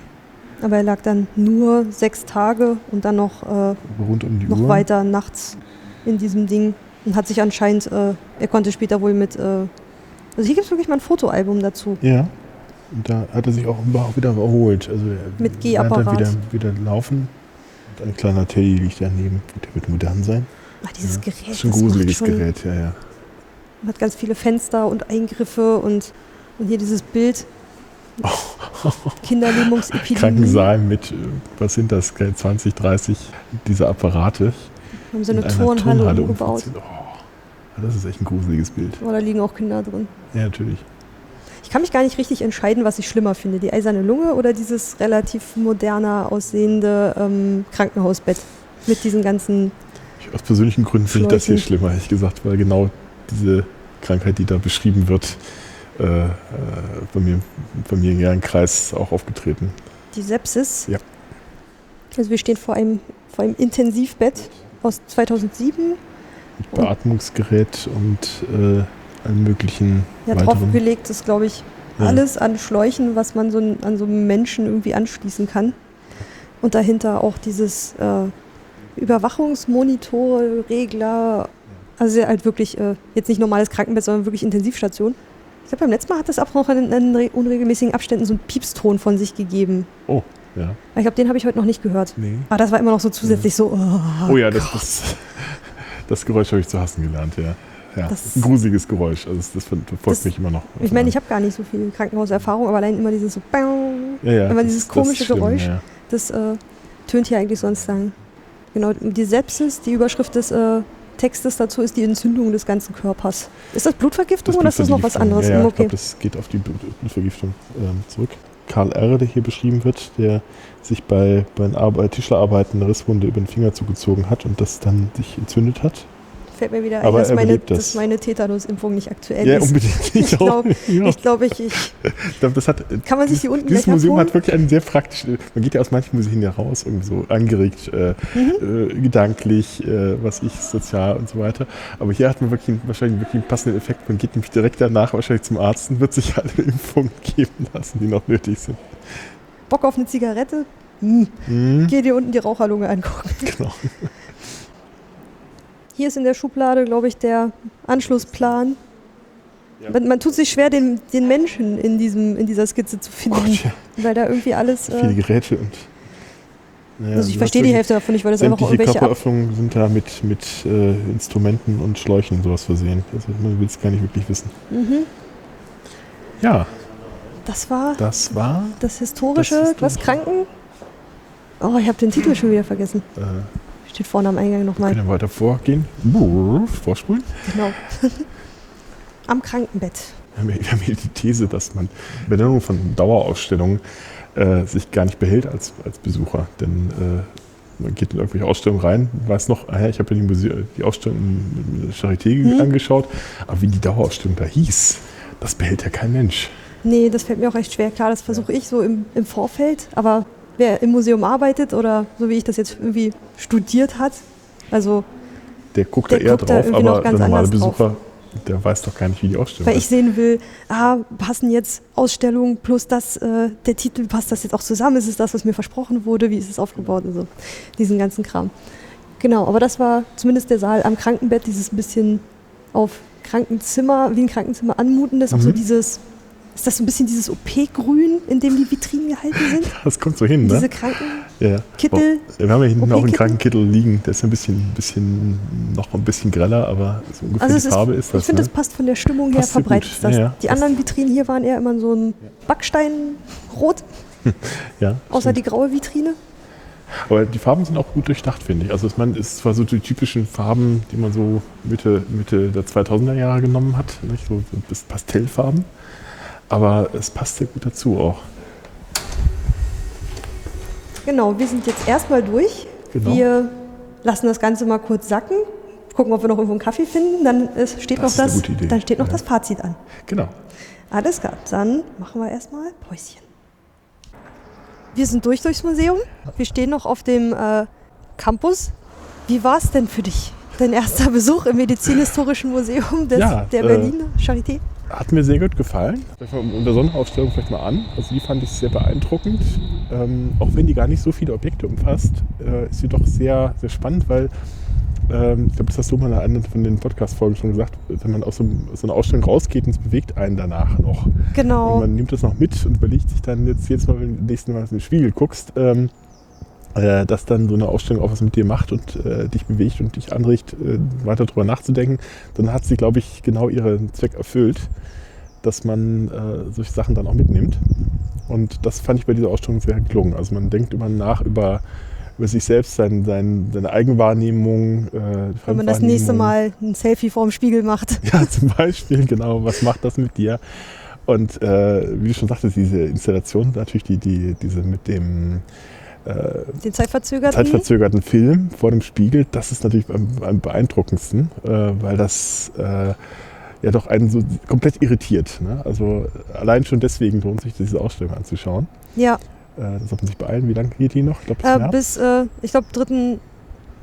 Aber er lag dann nur sechs Tage und dann noch, äh, rund um die noch Uhr. weiter nachts in diesem Ding. Und hat sich anscheinend, äh, er konnte später wohl mit, äh, also hier gibt es wirklich mal ein Fotoalbum dazu. Ja. Und da hat er sich auch auch wieder erholt. Also er Mit Gehapparat. wieder, wieder laufen. Und ein kleiner Teddy liegt daneben. Gut, der wird modern sein. Ach, dieses Gerät. Das ist ein gruseliges schon, Gerät, ja, ja. Hat ganz viele Fenster und Eingriffe und, und hier dieses Bild. (laughs) Kinderlähmungsepidemie. Krankensaal mit, äh, was sind das, 20, 30 dieser Apparate. Haben sie eine in einer Turnhalle, umgebaut. Oh, das ist echt ein gruseliges Bild. Oh, da liegen auch Kinder drin. Ja, natürlich. Ich kann mich gar nicht richtig entscheiden, was ich schlimmer finde. Die eiserne Lunge oder dieses relativ moderner aussehende ähm, Krankenhausbett. Mit diesen ganzen. Ich, aus persönlichen Gründen finde ich das hier schlimmer, ehrlich gesagt, weil genau diese Krankheit, die da beschrieben wird, äh, äh, bei mir im familiären Kreis auch aufgetreten. Die Sepsis. Ja. Also wir stehen vor einem, vor einem Intensivbett aus 2007. Mit Beatmungsgerät und äh, allen möglichen Ja, weiteren. draufgelegt ist, glaube ich, Ja. alles an Schläuchen, was man so an so einen Menschen irgendwie anschließen kann. Und dahinter auch dieses äh, Überwachungsmonitore, Regler. Also halt wirklich äh, jetzt nicht normales Krankenbett, sondern wirklich Intensivstation. Ich glaube, beim letzten Mal hat das auch noch in, in re- unregelmäßigen Abständen so einen Piepston von sich gegeben. Ja. Aber ich glaube, den habe ich heute noch nicht gehört. Nee. Aber das war immer noch so zusätzlich so. Oh, Oh ja, das, das, (laughs) das Geräusch habe ich zu hassen gelernt, ja. Ja, Das- ein gruseliges Geräusch. Also das, verfolgt mich immer noch. Ich meine, ich habe gar nicht so viel Krankenhauserfahrung, aber allein immer dieses so. Bang, ja, ja, immer dieses komische schlimm, Geräusch. Ja. Das äh, tönt hier eigentlich sonst lang. Genau, die Sepsis, die Überschrift des äh, Textes dazu ist die Entzündung des ganzen Körpers. Ist das Blutvergiftung oder ist das noch was anderes? Ja, ja, Hm, ich glaube, das geht auf die Blut- Blutvergiftung ähm, zurück. Karl R., der hier beschrieben wird, der sich bei, bei Tischlerarbeiten eine Risswunde über den Finger zugezogen hat und das dann sich entzündet hat. Fällt mir wieder ein, dass meine, dass meine Tetanusimpfung nicht aktuell ja, ist. unbedingt. Ich auch. glaub- ja. Ich glaube, ich, ich, glaube, das hat. kann man sich die unten Dieses Museum abholen? hat wirklich einen sehr praktischen. Man geht ja aus manchen Museen ja raus, irgendwie so angeregt, äh, Mhm. äh, gedanklich, äh, was ich, sozial und so weiter. Aber hier hat man wirklich einen, wahrscheinlich wirklich einen passenden Effekt. Man geht nämlich direkt danach wahrscheinlich zum Arzt und wird sich (laughs) alle Impfungen geben lassen, die noch nötig sind. Bock auf eine Zigarette? Hm. Mhm. Geh dir unten die Raucherlunge angucken. Genau. Hier ist in der Schublade, glaube ich, der Anschlussplan. Ja. Man, man tut sich schwer, den, den Menschen in, diesem, in dieser Skizze zu finden, Gott, ja. weil da irgendwie alles. Viele Äh, Geräte und. Naja, also ich du verstehe die Hälfte davon nicht, weil das einfach Sämtliche irgendwelche. Körperöffnungen sind da mit, mit äh, Instrumenten und Schläuchen und sowas versehen. Also man will es gar nicht wirklich wissen. mhm. Ja, Das war das war. das historische, Das was Kranken. Oh, ich habe den Titel schon wieder vergessen. Äh, Steht vorne am Eingang nochmal. können wir weiter vorgehen? Vorspulen. Genau. (laughs) am Krankenbett. Wir haben, hier die These, dass man Benennung von Dauerausstellungen äh, sich gar nicht behält als, als Besucher. Denn äh, man geht in irgendwelche Ausstellungen rein, weiß noch, ah ja, ich habe ja die, Muse die Ausstellung in der Charité Mhm. angeschaut, aber wie die Dauerausstellung da hieß, das behält ja kein Mensch. Nee, das fällt mir auch echt schwer. Klar, das versuche ich so im, im Vorfeld, aber wer im Museum arbeitet oder so wie ich das jetzt irgendwie studiert hat, also Der guckt Der da eher guckt da drauf, noch aber der normale anders drauf. Besucher Der weiß doch gar nicht, wie die Ausstellung Weil ich sehen will, ah, passen jetzt Ausstellungen plus das, äh, der Titel, passt das jetzt auch zusammen? Ist es das, was mir versprochen wurde? Wie ist es aufgebaut? Also diesen ganzen Kram. Genau, aber das war zumindest der Saal am Krankenbett, dieses bisschen auf Krankenzimmer, wie ein Krankenzimmer anmutendes, Mhm. so dieses, ist das so ein bisschen dieses OP-Grün, in dem die Vitrinen gehalten sind? (laughs) Das kommt so hin, ne? Diese Krankenkittel. Ja, ja. Wir haben ja hinten auch einen OP-Kittel? Krankenkittel liegen. Der ist ein bisschen, bisschen, noch ein bisschen greller, aber so ungefähr Also die ist, Farbe ist das. ich finde, ne? das passt von der Stimmung her Passt verbreitet gut. das. Ja, ja. Die anderen Vitrinen hier waren eher immer so ein Backsteinrot, (laughs) ja, außer stimmt. die graue Vitrine. Aber die Farben sind auch gut durchdacht, finde ich. Also ich meine, es ist zwar so die typischen Farben, die man so Mitte, Mitte der 2000er Jahre genommen hat, nicht? So, so bis Pastellfarben, aber es passt sehr gut dazu auch. Genau, wir sind jetzt erstmal durch. Genau. Wir lassen das Ganze mal kurz sacken, gucken, ob wir noch irgendwo einen Kaffee finden. Dann ist, steht Das noch das, dann steht noch Ja. das Fazit an. Genau. Alles klar, dann machen wir erstmal Päuschen. Wir sind durch durchs Museum. Wir stehen noch auf dem äh, Campus. Wie war es denn für dich? Dein erster Besuch im Medizinhistorischen Museum des, Ja, der äh, Berlin Charité? Hat mir sehr gut gefallen. Unter Sonderausstellung vielleicht mal an. Also die fand ich sehr beeindruckend. Ähm, auch wenn die gar nicht so viele Objekte umfasst, äh, ist sie doch sehr, sehr spannend, weil ähm, ich glaube, das hast du mal in einer von den Podcast-Folgen schon gesagt, wenn man aus so, aus so einer Ausstellung rausgeht und es bewegt einen danach noch. Und Genau. man nimmt das noch mit und überlegt sich dann jetzt jedes Mal, wenn du das nächste Mal in den Spiegel guckst, ähm, äh, dass dann so eine Ausstellung auch was mit dir macht und äh, dich bewegt und dich anregt, äh, weiter drüber nachzudenken, dann hat sie, glaube ich, genau ihren Zweck erfüllt, dass man äh, solche Sachen dann auch mitnimmt. Und das fand ich bei dieser Ausstellung sehr gelungen. Also man denkt immer nach über, über sich selbst, sein, sein, seine Eigenwahrnehmung. Äh, Wenn man das nächste. Mal ein Selfie vorm Spiegel macht. (laughs) Ja, zum Beispiel, genau. Was macht das mit dir? Und äh, wie du schon sagtest, diese Installation, natürlich die, die, diese mit dem Den zeitverzögerten. zeitverzögerten Film vor dem Spiegel, das ist natürlich am, am beeindruckendsten, äh, weil das äh, ja doch einen so komplett irritiert. Ne? Also allein schon deswegen lohnt sich diese Ausstellung anzuschauen. ja, Äh, da sollte man sich beeilen. Wie lange geht die noch? Ich glaube, bis äh, bis, äh, ich glaube, dritten,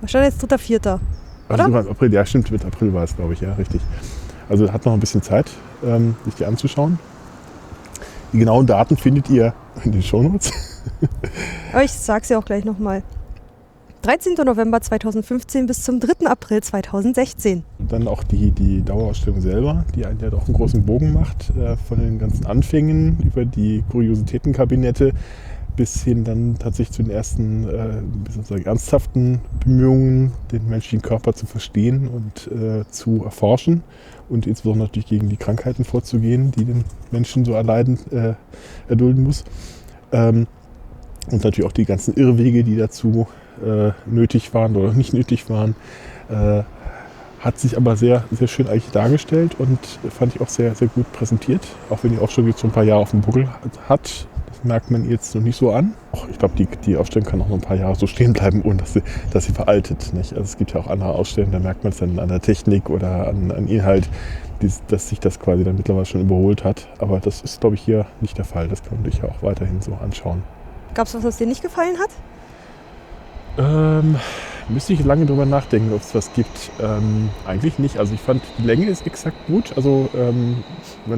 was stand jetzt dritter, vierter? Also oder? sogar April, ja stimmt, mit April war es, glaube ich, ja, richtig. Also hat noch ein bisschen Zeit, ähm, sich die anzuschauen. Die genauen Daten findet ihr in den Shownotes. Aber ich sag's ja auch gleich nochmal. 13. November 2015 bis zum 3. April 2016. Dann auch die, die Dauerausstellung selber, die einen ja doch einen großen Bogen macht, äh, von den ganzen Anfängen über die Kuriositätenkabinette bis hin dann tatsächlich zu den ersten äh, wie soll ich sagen, ernsthaften Bemühungen, den menschlichen Körper zu verstehen und äh, zu erforschen und insbesondere natürlich gegen die Krankheiten vorzugehen, die den Menschen so erleiden, äh, erdulden muss. Ähm, und natürlich auch die ganzen Irrwege, die dazu äh, nötig waren oder nicht nötig waren. Äh, hat sich aber sehr, sehr schön eigentlich dargestellt und fand ich auch sehr, sehr gut präsentiert. Auch wenn die Ausstellung jetzt schon ein paar Jahre auf dem Buckel hat. Das merkt man jetzt noch nicht so an. Och, Ich glaube, die, die Ausstellung kann auch noch ein paar Jahre so stehen bleiben, ohne dass sie, dass sie veraltet. Nicht? Also es gibt ja auch andere Ausstellungen, da merkt man es dann an der Technik oder an, an Inhalt, dies- dass sich das quasi dann mittlerweile schon überholt hat. Aber das ist, glaube ich, hier nicht der Fall. Das kann man sich ja auch weiterhin so anschauen. Gab's was, was dir nicht gefallen hat? Ähm, müsste ich lange drüber nachdenken, ob es was gibt. Ähm, eigentlich nicht. Also ich fand, die Länge ist exakt gut. Also ähm,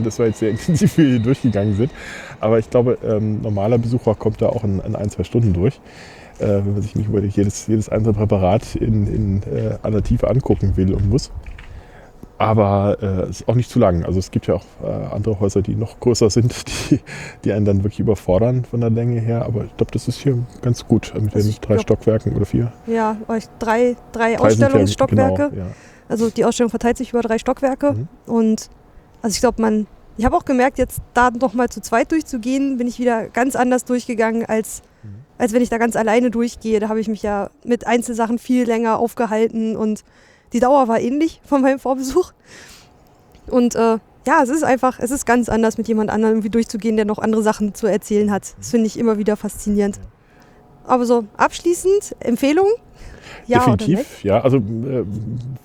das war jetzt sehr (laughs) intensiv, wie wir hier durchgegangen sind. Aber ich glaube, ähm, normaler Besucher kommt da auch in, in ein, zwei Stunden durch. Äh, wenn man sich nicht über jedes, jedes einzelne Präparat in, in äh, aller Tiefe angucken will und muss. Aber äh, es ist auch nicht zu lang. Also es gibt ja auch äh, andere Häuser, die noch größer sind, (laughs) die, die einen dann wirklich überfordern von der Länge her. Aber ich glaube, das ist hier ganz gut mit Also den drei glaub- Stockwerken oder vier. Ja, drei, drei Drei Ausstellungsstockwerke. Genau, ja. Also die Ausstellung verteilt sich über drei Stockwerke. Mhm. Und also ich glaube, man, ich habe auch gemerkt, jetzt da noch mal zu zweit durchzugehen, bin ich wieder ganz anders durchgegangen, als, Mhm. als wenn ich da ganz alleine durchgehe. Da habe ich mich ja mit Einzelsachen viel länger aufgehalten und die Dauer war ähnlich von meinem Vorbesuch. Und äh, ja, es ist einfach, es ist ganz anders, mit jemand anderem irgendwie durchzugehen, der noch andere Sachen zu erzählen hat. Das finde ich immer wieder faszinierend. Aber so abschließend, Empfehlung? Ja? Definitiv, ja. Also äh,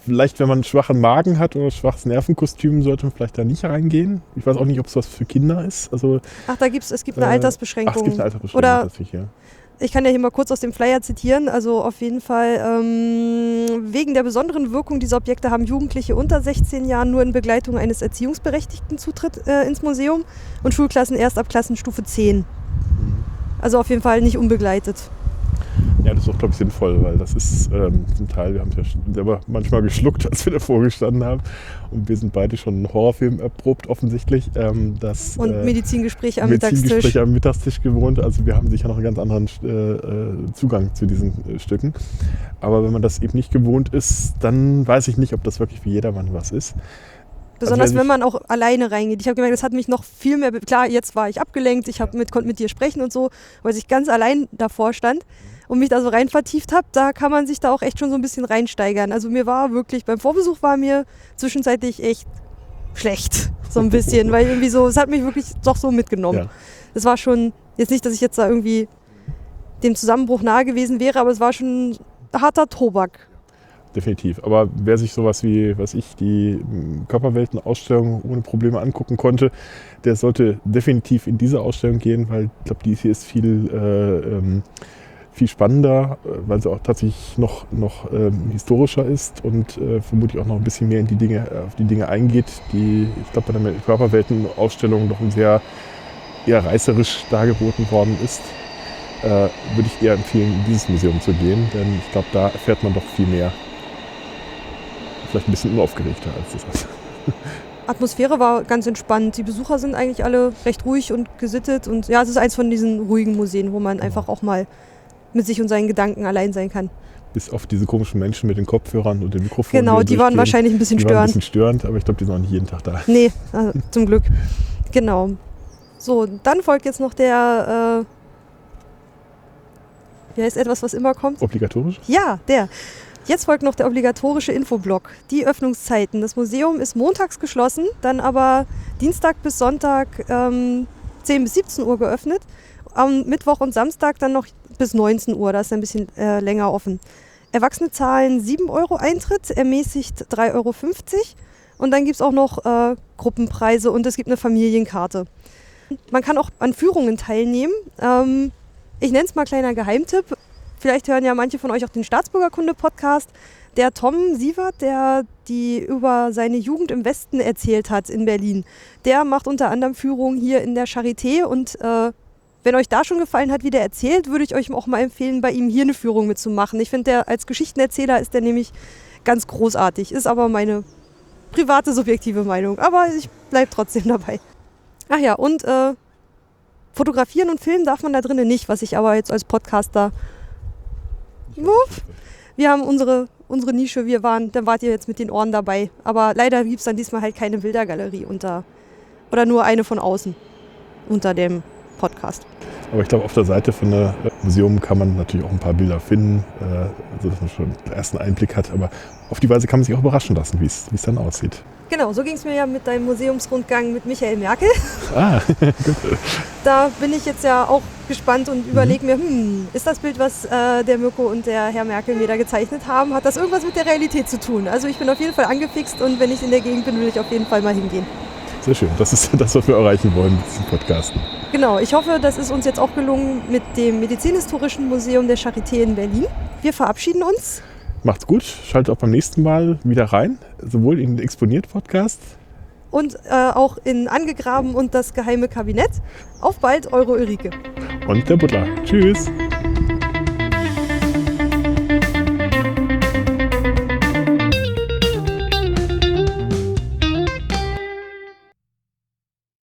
vielleicht, wenn man einen schwachen Magen hat oder ein schwaches Nervenkostüm, sollte man vielleicht da nicht reingehen. Ich weiß auch nicht, ob es was für Kinder ist. Also, Ach, da gibt's, es gibt eine Äh, ach, Altersbeschränkung. es gibt eine Altersbeschränkung Oder- ja. Ich kann ja hier mal kurz aus dem Flyer zitieren. Also auf jeden Fall, ähm, wegen der besonderen Wirkung dieser Objekte haben Jugendliche unter 16 Jahren nur in Begleitung eines Erziehungsberechtigten Zutritt äh, ins Museum und Schulklassen erst ab Klassenstufe 10. Also auf jeden Fall nicht unbegleitet. Ja, das ist auch, glaube ich, sinnvoll, weil das ist ähm, zum Teil, wir haben es ja selber manchmal geschluckt, (laughs) als wir davor gestanden haben. Und wir sind beide schon einen Horrorfilm erprobt, offensichtlich. Ähm, das, Und äh, Medizingespräche am Medizingespräche Mittagstisch. am Mittagstisch gewohnt. Also wir haben sicher noch einen ganz anderen äh, äh, Zugang zu diesen äh, Stücken. Aber wenn man das eben nicht gewohnt ist, dann weiß ich nicht, ob das wirklich für jedermann was ist. Besonders Also wenn man auch alleine reingeht. Ich habe gemerkt, das hat mich noch viel mehr. Klar, jetzt war ich abgelenkt, ich hab mit, konnte mit dir sprechen und so, weil ich ganz allein davor stand und mich da so rein vertieft habe, da kann man sich da auch echt schon so ein bisschen reinsteigern. Also mir war wirklich, beim Vorbesuch war mir zwischenzeitlich echt schlecht, so ein bisschen, weil irgendwie so, es hat mich wirklich doch so mitgenommen. Ja. Es war schon, jetzt nicht, dass ich jetzt da irgendwie dem Zusammenbruch nahe gewesen wäre, aber es war schon harter Tobak. definitiv. Aber wer sich sowas wie, was ich, die Körperwelten-Ausstellung ohne Probleme angucken konnte, der sollte definitiv in diese Ausstellung gehen, weil ich glaube, die hier ist viel, äh, ähm, viel spannender, äh, weil sie auch tatsächlich noch, noch ähm, historischer ist und äh, vermutlich auch noch ein bisschen mehr in die Dinge, äh, auf die Dinge eingeht, die, ich glaube, bei der Körperwelten-Ausstellung noch ein sehr eher reißerisch dargeboten worden ist. Äh, würde ich eher empfehlen, in dieses Museum zu gehen, denn ich glaube, da erfährt man doch viel mehr vielleicht ein bisschen unaufgeregter als das. (laughs) Atmosphäre war ganz entspannt. Die Besucher sind eigentlich alle recht ruhig und gesittet. Und ja, es ist eins von diesen ruhigen Museen, wo man einfach auch mal mit sich und seinen Gedanken allein sein kann. Bis auf diese komischen Menschen mit den Kopfhörern und den Mikrofonen. Genau, die waren durchgehen. wahrscheinlich ein bisschen die waren ein störend. bisschen störend, aber ich glaube, die sind auch nicht jeden Tag da. Nee, äh, zum Glück. Genau. So, dann folgt jetzt noch der, äh, wie heißt etwas, was immer kommt? Obligatorisch? Ja, der. Jetzt folgt noch der obligatorische Infoblock. Die Öffnungszeiten. Das Museum ist montags geschlossen, dann aber Dienstag bis Sonntag ähm, 10 bis 17 Uhr geöffnet. Am Mittwoch und Samstag dann noch bis 19 Uhr, da ist ein bisschen äh, länger offen. Erwachsene zahlen 7 Euro Eintritt, ermäßigt 3,50 Euro. Und dann gibt es auch noch äh, Gruppenpreise und es gibt eine Familienkarte. Man kann auch an Führungen teilnehmen. Ähm, ich nenne es mal kleiner Geheimtipp. Vielleicht hören ja manche von euch auch den Staatsbürgerkunde-Podcast. Der Tom Sievert, der die über seine Jugend im Westen erzählt hat in Berlin, der macht unter anderem Führungen hier in der Charité. Und äh, wenn euch da schon gefallen hat, wie der erzählt, würde ich euch auch mal empfehlen, bei ihm hier eine Führung mitzumachen. Ich finde, der als Geschichtenerzähler ist der nämlich ganz großartig. Ist aber meine private, subjektive Meinung. Aber ich bleibe trotzdem dabei. Ach ja, und äh, fotografieren und filmen darf man da drinnen nicht, was ich aber jetzt als Podcaster Wuff. Wir haben unsere, unsere Nische, wir waren, dann wart ihr jetzt mit den Ohren dabei. Aber leider gibt es dann diesmal halt keine Bildergalerie unter, oder nur eine von außen unter dem Podcast. Aber ich glaube, auf der Seite von der Museum kann man natürlich auch ein paar Bilder finden, äh, sodass man schon einen ersten Einblick hat. Aber auf die Weise kann man sich auch überraschen lassen, wie es dann aussieht. Genau, so ging es mir ja mit deinem Museumsrundgang mit Michael Merkel. (laughs) Ah, (laughs) Da bin ich jetzt ja auch gespannt und überlege mir, hm, ist das Bild, was äh, der Mirko und der Herr Merkel mir da gezeichnet haben, hat das irgendwas mit der Realität zu tun? Also ich bin auf jeden Fall angefixt und wenn ich in der Gegend bin, will ich auf jeden Fall mal hingehen. sehr schön. Das ist (laughs) das, was wir erreichen wollen mit diesem Podcasten. Genau, ich hoffe, das ist uns jetzt auch gelungen mit dem Medizinhistorischen Museum der Charité in Berlin. Wir verabschieden uns. Macht's gut, schaltet auch beim nächsten Mal wieder rein, sowohl in den Exponiert-Podcast Und äh, auch in Angegraben und das geheime Kabinett. Auf bald, eure Ulrike. und der Butler. Tschüss.